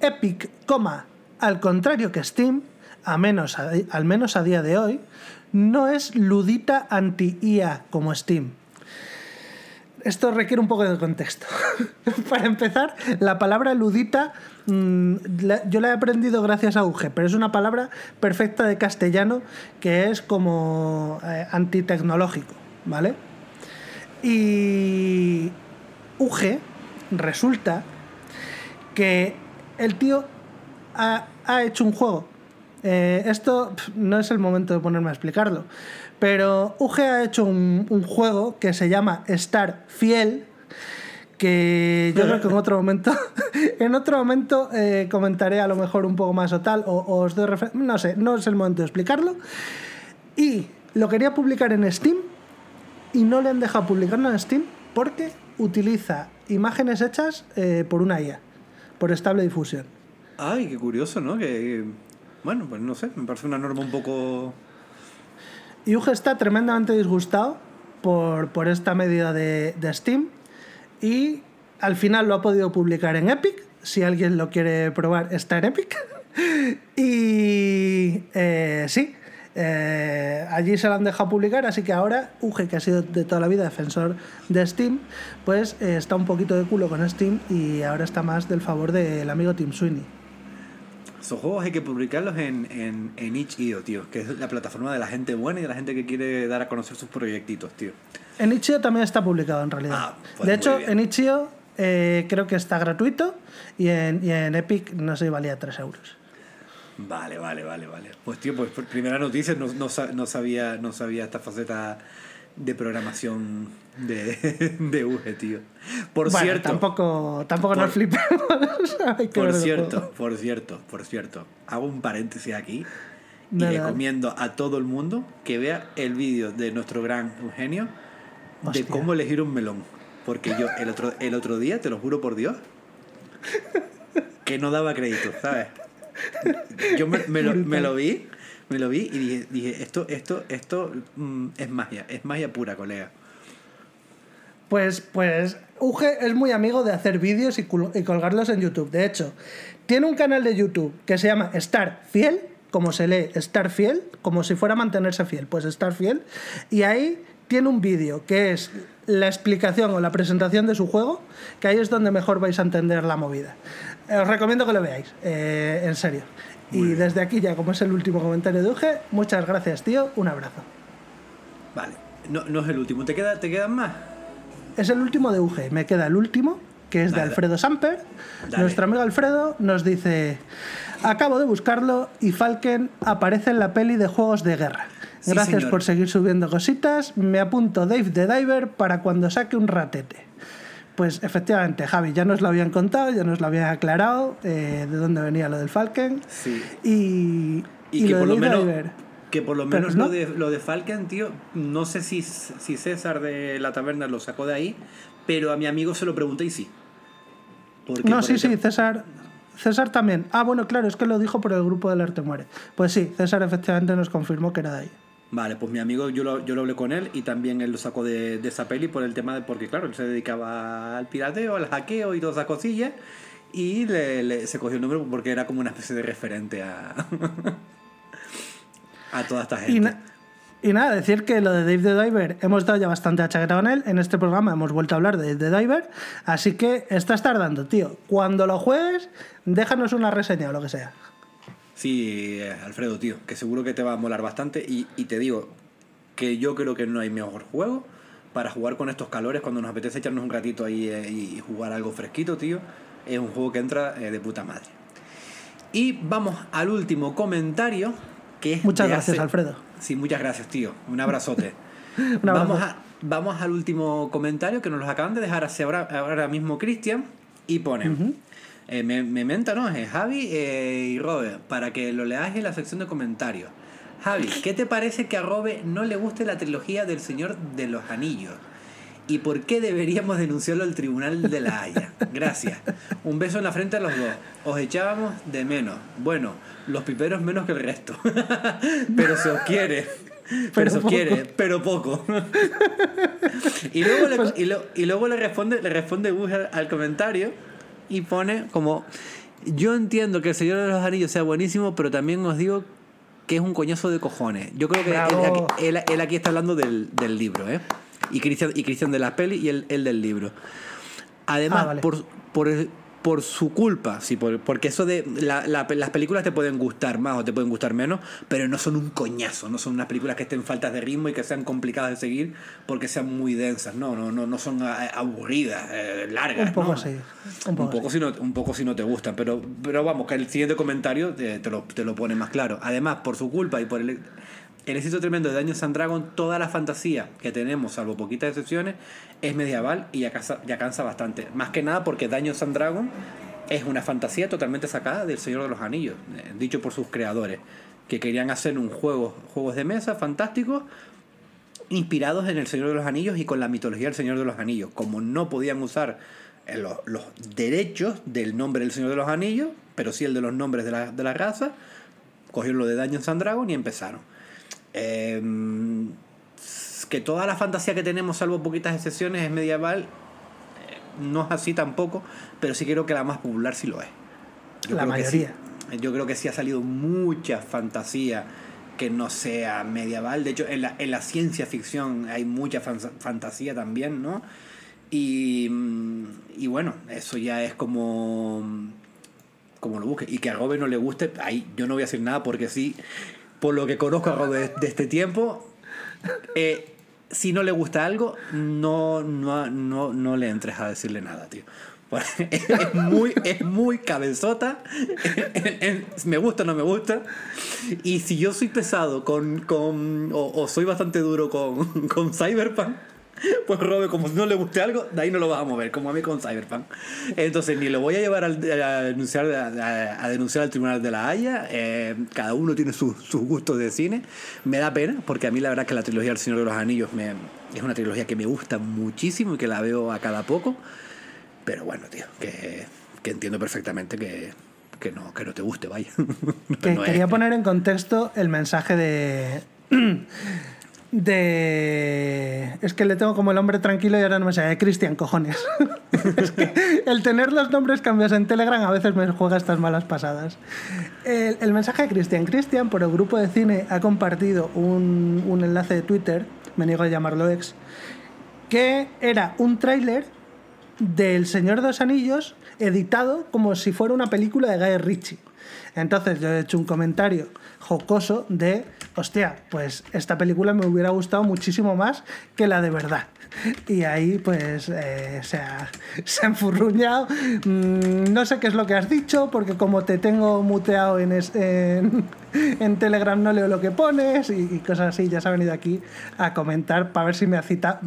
Epic, coma, al contrario que Steam, a menos a- al menos a día de hoy, no es ludita anti-IA como Steam. Esto requiere un poco de contexto. [laughs] Para empezar, la palabra ludita mm, yo la he aprendido gracias a UG, pero es una palabra perfecta de castellano que es como eh, antitecnológico, ¿vale? Y UG resulta que el tío ha, hecho un juego. Eh, esto no es el momento de ponerme a explicarlo. Pero UG ha hecho un, juego que se llama Star Fiel. Que yo creo que en otro momento, [laughs] en otro momento eh, comentaré a lo mejor un poco más o tal, o, os doy refer- No sé, no es el momento de explicarlo. Y lo quería publicar en Steam y no le han dejado publicarlo en Steam porque utiliza imágenes hechas eh, por una IA, por estable difusión. Ay, qué curioso, ¿no? Que, bueno, pues no sé, me parece una norma un poco... Y Uge está tremendamente disgustado por, por esta medida de, de Steam y al final lo ha podido publicar en Epic. Si alguien lo quiere probar, está en Epic. [laughs] y eh, sí, eh, allí se lo han dejado publicar, así que ahora Uge, que ha sido de toda la vida defensor de Steam, pues eh, está un poquito de culo con Steam y ahora está más del favor del amigo Tim Sweeney. Esos juegos hay que publicarlos en, en, en itch.io, tío, que es la plataforma de la gente buena y de la gente que quiere dar a conocer sus proyectitos, tío. En Itch.io también está publicado en realidad. Ah, pues de hecho, bien. en Itch.io eh, creo que está gratuito y en, y en Epic no sé, valía 3 euros. Vale, vale, vale, vale. Pues tío, pues por primera noticia no, no, sa- no sabía, no sabía esta faceta de programación de, [laughs] de UGE, tío. Por Bueno, cierto, tampoco, tampoco Por- nos flipemos. [laughs] Por cierto, por cierto, por cierto, hago un paréntesis aquí y dale. recomiendo a todo el mundo que vea el vídeo de nuestro gran Eugenio de Hostia. cómo elegir un melón. Porque yo el otro, el otro día, te lo juro por Dios, que no daba crédito, ¿sabes? Yo me, me lo, me lo vi, me lo vi y dije, dije esto, esto, esto mm, es magia, es magia pura, colega. Pues, pues Uge es muy amigo de hacer vídeos y, colgarlos en YouTube. De hecho, tiene un canal de YouTube que se llama Estar Fiel, como se lee Estar Fiel, como si fuera mantenerse fiel, pues Estar Fiel. Y ahí tiene un vídeo que es la explicación o la presentación de su juego, que ahí es donde mejor vais a entender la movida. Os recomiendo que lo veáis, eh, en serio. Y desde aquí ya, como es el último comentario de Uge, muchas gracias, tío. Un abrazo. Vale, no, no es el último, ¿te, queda, te quedan más? Es el último de UG. Me queda el último, que es de. Alfredo Samper. Dale. Nuestro amigo Alfredo nos dice: Acabo de buscarlo y Falken aparece en la peli de juegos de guerra. Gracias por seguir subiendo cositas. Me apunto Dave the Diver para cuando saque un ratete. Pues efectivamente, Javi, ya nos lo habían contado, ya nos lo habían aclarado eh, de dónde venía lo del Falken. Sí. Y, Y, que, lo por lo menos, que por lo menos no. lo, de, lo de Falcon, tío, no sé si, si César de la taberna lo sacó de ahí, pero a mi amigo se lo pregunté y sí. Porque No, sí, sí, César. César también. Ah, bueno, claro, es que lo dijo por el grupo del Arte Muere. Pues sí, César efectivamente nos confirmó que era de ahí. Vale, pues mi amigo yo lo, yo lo hablé con él y también él lo sacó de, de esa peli por el tema de, porque claro, él se dedicaba al pirateo, al hackeo y todas esas cosillas y le, le- se cogió el nombre porque era como una especie de referente a, [laughs] a toda esta gente. Y, na- y nada, decir que lo de Dave the Diver hemos dado ya bastante a chaqueta con él. En este programa hemos vuelto a hablar de Dave the Diver. Así que estás tardando, tío. Cuando lo juegues, déjanos una reseña o lo que sea. Sí, eh, Alfredo, tío, que seguro que te va a molar bastante. Y, y te digo que yo creo que no hay mejor juego para jugar con estos calores cuando nos apetece echarnos un ratito ahí eh, y jugar algo fresquito, tío. Es un juego que entra eh, de puta madre. Y vamos al último comentario, que es Muchas gracias, hace- Alfredo. Sí, muchas gracias, tío. Un abrazote. [laughs] Un abrazo. Vamos, a- vamos al último comentario que nos los acaban de dejar hace ahora, ahora mismo Cristian y ponen. Eh, me, me menta, ¿no? Es Javi eh, y Robert, para que lo leáis en la sección de comentarios. Javi, ¿qué te parece que a Robert no le guste la trilogía del Señor de los Anillos? ¿Y por qué deberíamos denunciarlo al Tribunal de la Haya? Gracias. Un beso en la frente a los dos. Os echábamos de menos. Bueno, los piperos menos que el resto. [laughs] Pero se os quiere. Pero, Pero se os quiere, pero poco. [laughs] y, luego le, y, lo- y luego le responde, le responde al, al comentario y pone como... Yo entiendo que el Señor de los Anillos sea buenísimo, pero también os digo que es un coñazo de cojones. Yo creo que él, él- él aquí está hablando del, del libro, ¿eh? Y Cristian, y de la peli y él, él del libro. Además, Ah, vale. por, por, por su culpa, sí, por- porque eso de la- la- las películas te pueden gustar más o te pueden gustar menos, pero no son un coñazo, no son unas películas que estén faltas de ritmo y que sean complicadas de seguir porque sean muy densas, no, no, no, no son eh, aburridas, eh, largas. Un poco ¿no? así, un poco poco si no, un poco si no te gustan, pero, pero vamos, que el siguiente comentario te, te lo, te lo pone más claro. Además, por su culpa y por el, el éxito tremendo de Dungeons and Dragons, toda la fantasía que tenemos, salvo poquitas excepciones, es medieval y ya cansa, ya cansa bastante. Más que nada porque Dungeons and Dragons es una fantasía totalmente sacada del Señor de los Anillos, eh, dicho por sus creadores, que querían hacer un juego, juegos de mesa fantásticos inspirados en el Señor de los Anillos y con la mitología del Señor de los Anillos. Como no podían usar eh, los, los derechos del nombre del Señor de los Anillos, pero sí el de los nombres de la, de la raza, cogieron lo de Dungeons and Dragons y empezaron. Em, que toda la fantasía que tenemos, salvo poquitas excepciones, es medieval, eh, no es así tampoco, pero sí creo que la más popular sí lo es. La creo que sí. mayoría. Yo creo que sí ha salido mucha fantasía que no sea medieval. De hecho, en la, en la ciencia ficción hay mucha fan- fantasía también, ¿no? Y, mm, y bueno, eso ya es como, como lo busque. Y que a Robert no le guste, ahí yo no voy a decir nada porque sí, por lo que conozco a Robert de, de este tiempo, eh, si no le gusta algo, no, no, no, no le entres a decirle nada, tío. [laughs] Es muy, es muy cabezota. [laughs] Me gusta o no me gusta. Y si yo soy pesado con, con o, o soy bastante duro con, [laughs] con Cyberpunk, pues Robe, como si no le guste algo, de ahí no lo vas a mover, como a mí con Cyberpunk. Entonces, ni lo voy a llevar al- a, denunciar, a, a denunciar al Tribunal de la Haya. eh, cada uno tiene sus sus gustos de cine. Me da pena, porque a mí la verdad que la trilogía del Señor de los Anillos me, es una trilogía que me gusta muchísimo y que la veo a cada poco. Pero bueno, tío, que, que entiendo perfectamente que, que, no, que no te guste, vaya. [laughs] Que No es- quería poner en contexto el mensaje de. [clears throat] De. Es que le tengo como el hombre tranquilo y ahora no me sale. Cristian, cojones. [laughs] es que el tener los nombres cambiados en Telegram a veces me juega estas malas pasadas. El, el mensaje de Cristian. Cristian, por el grupo de cine, ha compartido un, un enlace de Twitter, me niego a llamarlo ex, que era un tráiler del Señor de los Anillos editado como si fuera una película de Guy Ritchie. Entonces yo he hecho un comentario jocoso de, hostia, pues esta película me hubiera gustado muchísimo más que la de verdad. Y ahí pues eh, se, ha, se ha enfurruñado. Mm, no sé qué es lo que has dicho, porque como te tengo muteado en, es- en, [laughs] Telegram no leo lo que pones y, cosas así. Ya se ha venido aquí a comentar para ver si me, acita,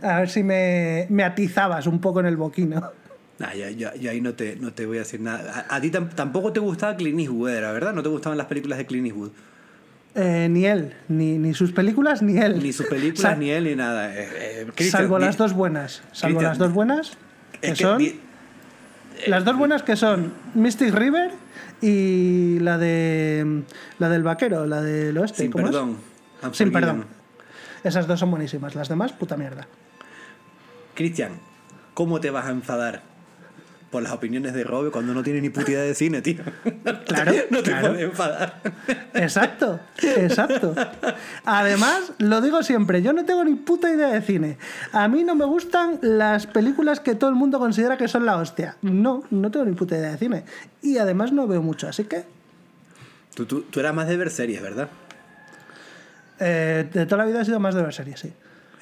a ver si me, me atizabas un poco en el boquino. Nah, yo, yo- yo ahí no te, no te voy a decir nada. A, a ti tam- tampoco te gustaba Clint Eastwood, era, ¿verdad? No te gustaban las películas de Clint Eastwood. Eh, ni él, ni, ni sus películas, ni él. Ni sus películas, ni él, ni nada. Eh, eh, Salvo las dos buenas. Salvo las dos buenas, que, es que son. di- las dos buenas que son Mystic River y la de. La del vaquero, la del oeste. Sin perdón. Sin perdón. Esas dos son buenísimas. Las demás, puta mierda. Cristian, ¿cómo te vas a enfadar por las opiniones de Robe cuando no tiene ni puta idea de cine, tío? [laughs] Claro, [laughs] no te claro. puedes enfadar. Exacto, exacto. Además, lo digo siempre, yo no tengo ni puta idea de cine. A mí no me gustan las películas que todo el mundo considera que son la hostia. No, no tengo ni puta idea de cine. Y además no veo mucho, así que Tú, tú, tú eras más de ver series, ¿verdad? eh, de toda la vida he sido más de ver series, sí.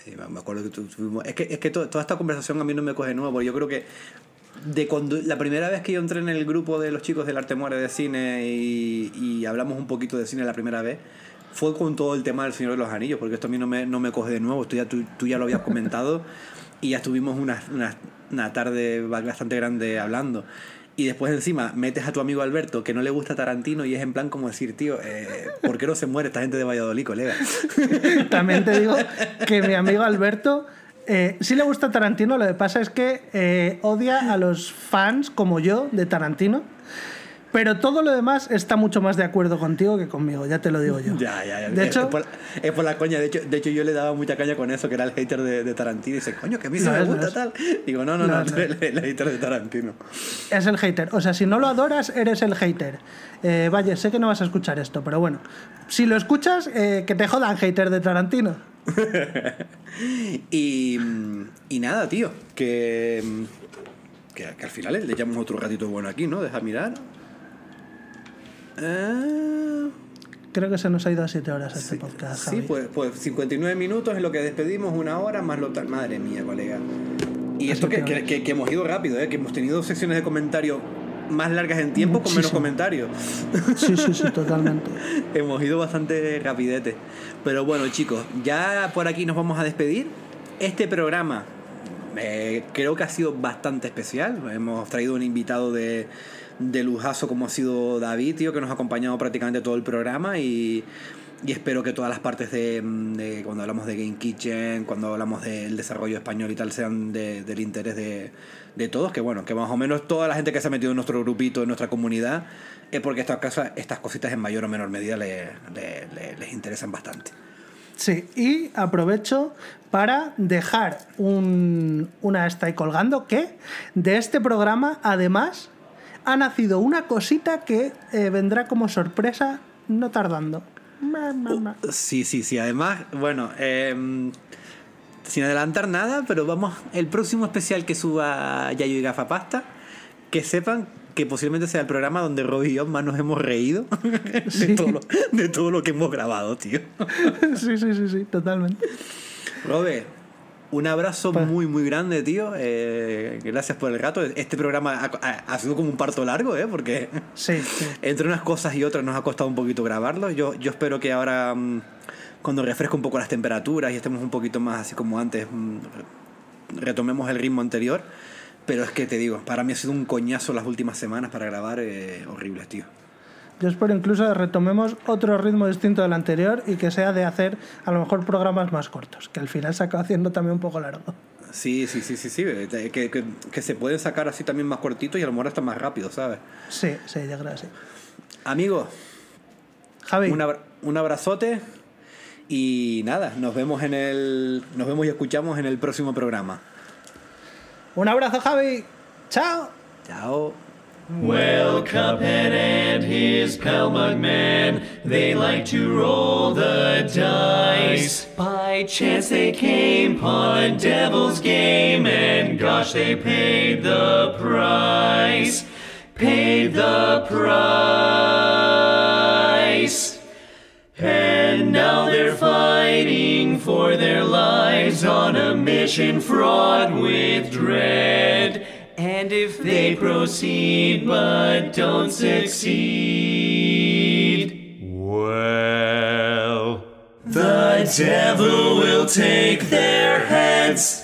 Sí, me acuerdo que tuvimos- Es que, es que to- toda esta conversación a mí no me coge nueva, porque yo creo que de cuando la primera vez que yo entré en el grupo de los chicos del Arte Muere de Cine y, y hablamos un poquito de cine la primera vez, fue con todo el tema del Señor de los Anillos, porque esto a mí no me, no me coge de nuevo, esto tú, ya lo habías comentado y ya estuvimos una, una, una tarde bastante grande hablando. Y después encima metes a tu amigo Alberto que no le gusta Tarantino y es en plan como decir, tío, eh, ¿por qué no se muere esta gente de Valladolid, colega? También te digo que mi amigo Alberto eh, sí le gusta Tarantino, lo que pasa es que eh, odia a los fans como yo de Tarantino. Pero todo lo demás está mucho más de acuerdo contigo que conmigo, ya te lo digo yo. [laughs] Ya, ya, ya. De Es- hecho, es por, es por la coña. De hecho, de hecho, yo le daba mucha caña con eso, que era el hater de, de Tarantino. Y dice, coño, que a mí No me es, no gusta es. tal. Digo, no, no, no, No tú no [laughs] eres el, hater de Tarantino. es el hater. O sea, si no lo adoras, eres el hater. Eh, vaya, sé que no vas a escuchar esto, pero bueno. Si lo escuchas, eh, que te jodan, hater de Tarantino. [laughs] Y, y nada, tío, que, que, que al final le echamos otro ratito bueno aquí, ¿no? Deja mirar. Ah, Creo que se nos ha ido a 7 horas este podcast. sí, pues, pues 59 minutos es lo que despedimos, una hora más lo tal. Madre mía, colega. Y esto que, que, que- que hemos ido rápido, ¿eh? que hemos tenido secciones de comentarios más largas en tiempo con menos comentarios. Sí, sí, sí, totalmente. [laughs] Hemos ido bastante rapidete. Pero bueno, chicos, ya por aquí nos vamos a despedir. Este programa eh, creo que ha sido bastante especial. Hemos traído un invitado de, de lujazo como ha sido David, tío, que nos ha acompañado prácticamente todo el programa y, y espero que todas las partes de, de cuando hablamos de Game Kitchen, cuando hablamos del desarrollo español y tal, sean de- del interés de, de todos. Que bueno, que más o menos toda la gente que se ha metido en nuestro grupito, en nuestra comunidad, es porque estas cosas, estas cositas en mayor o menor medida le- le- le- les interesan bastante. Sí, y aprovecho para dejar un, una ahí colgando que de este programa, además, ha nacido una cosita que eh, vendrá como sorpresa no tardando. Ma, ma, ma. Sí, sí, sí. Además, bueno, em, sin adelantar nada, pero vamos, el próximo especial que suba Yayo y Gafapasta, que sepan que posiblemente sea el programa donde Rob y yo más nos hemos reído [laughs] de, todo lo, de todo lo que hemos grabado, tío. [laughs] sí, sí, sí, sí, totalmente. Robe, un abrazo muy, muy grande, tío. Eh, gracias por el rato. Este programa ha, ha- ha sido como un parto largo, ¿eh? Porque Sí, sí. [laughs] entre unas cosas y otras nos ha costado un poquito grabarlo. Yo, yo espero que ahora, mm, cuando refresque un poco las temperaturas y estemos un poquito más así como antes, mm, retomemos el ritmo anterior. Pero es que te digo, para mí ha sido un coñazo las últimas semanas para grabar eh, horribles, tío. Yo espero incluso que retomemos otro ritmo distinto del anterior y que sea de hacer a lo mejor programas más cortos, que al final se acaba haciendo también un poco largo. Sí, sí, sí, sí, sí. Que, que, que se pueden sacar así también más cortitos y a lo mejor hasta más rápido, ¿sabes? Sí, sí, yo creo que sí. Amigos, Javi, un, abra- un abrazote y nada, nos vemos en el nos vemos y escuchamos en el próximo programa. un abrazo, Javi. Chao. Chao. Well, Cuphead and his pal Mugman, they like to roll the dice. By chance they came upon a devil's game, and gosh, they paid the price. Paid the price. And now they're fighting for their lives on a mission fraught with dread. And if they proceed but don't succeed, well, the devil will take their heads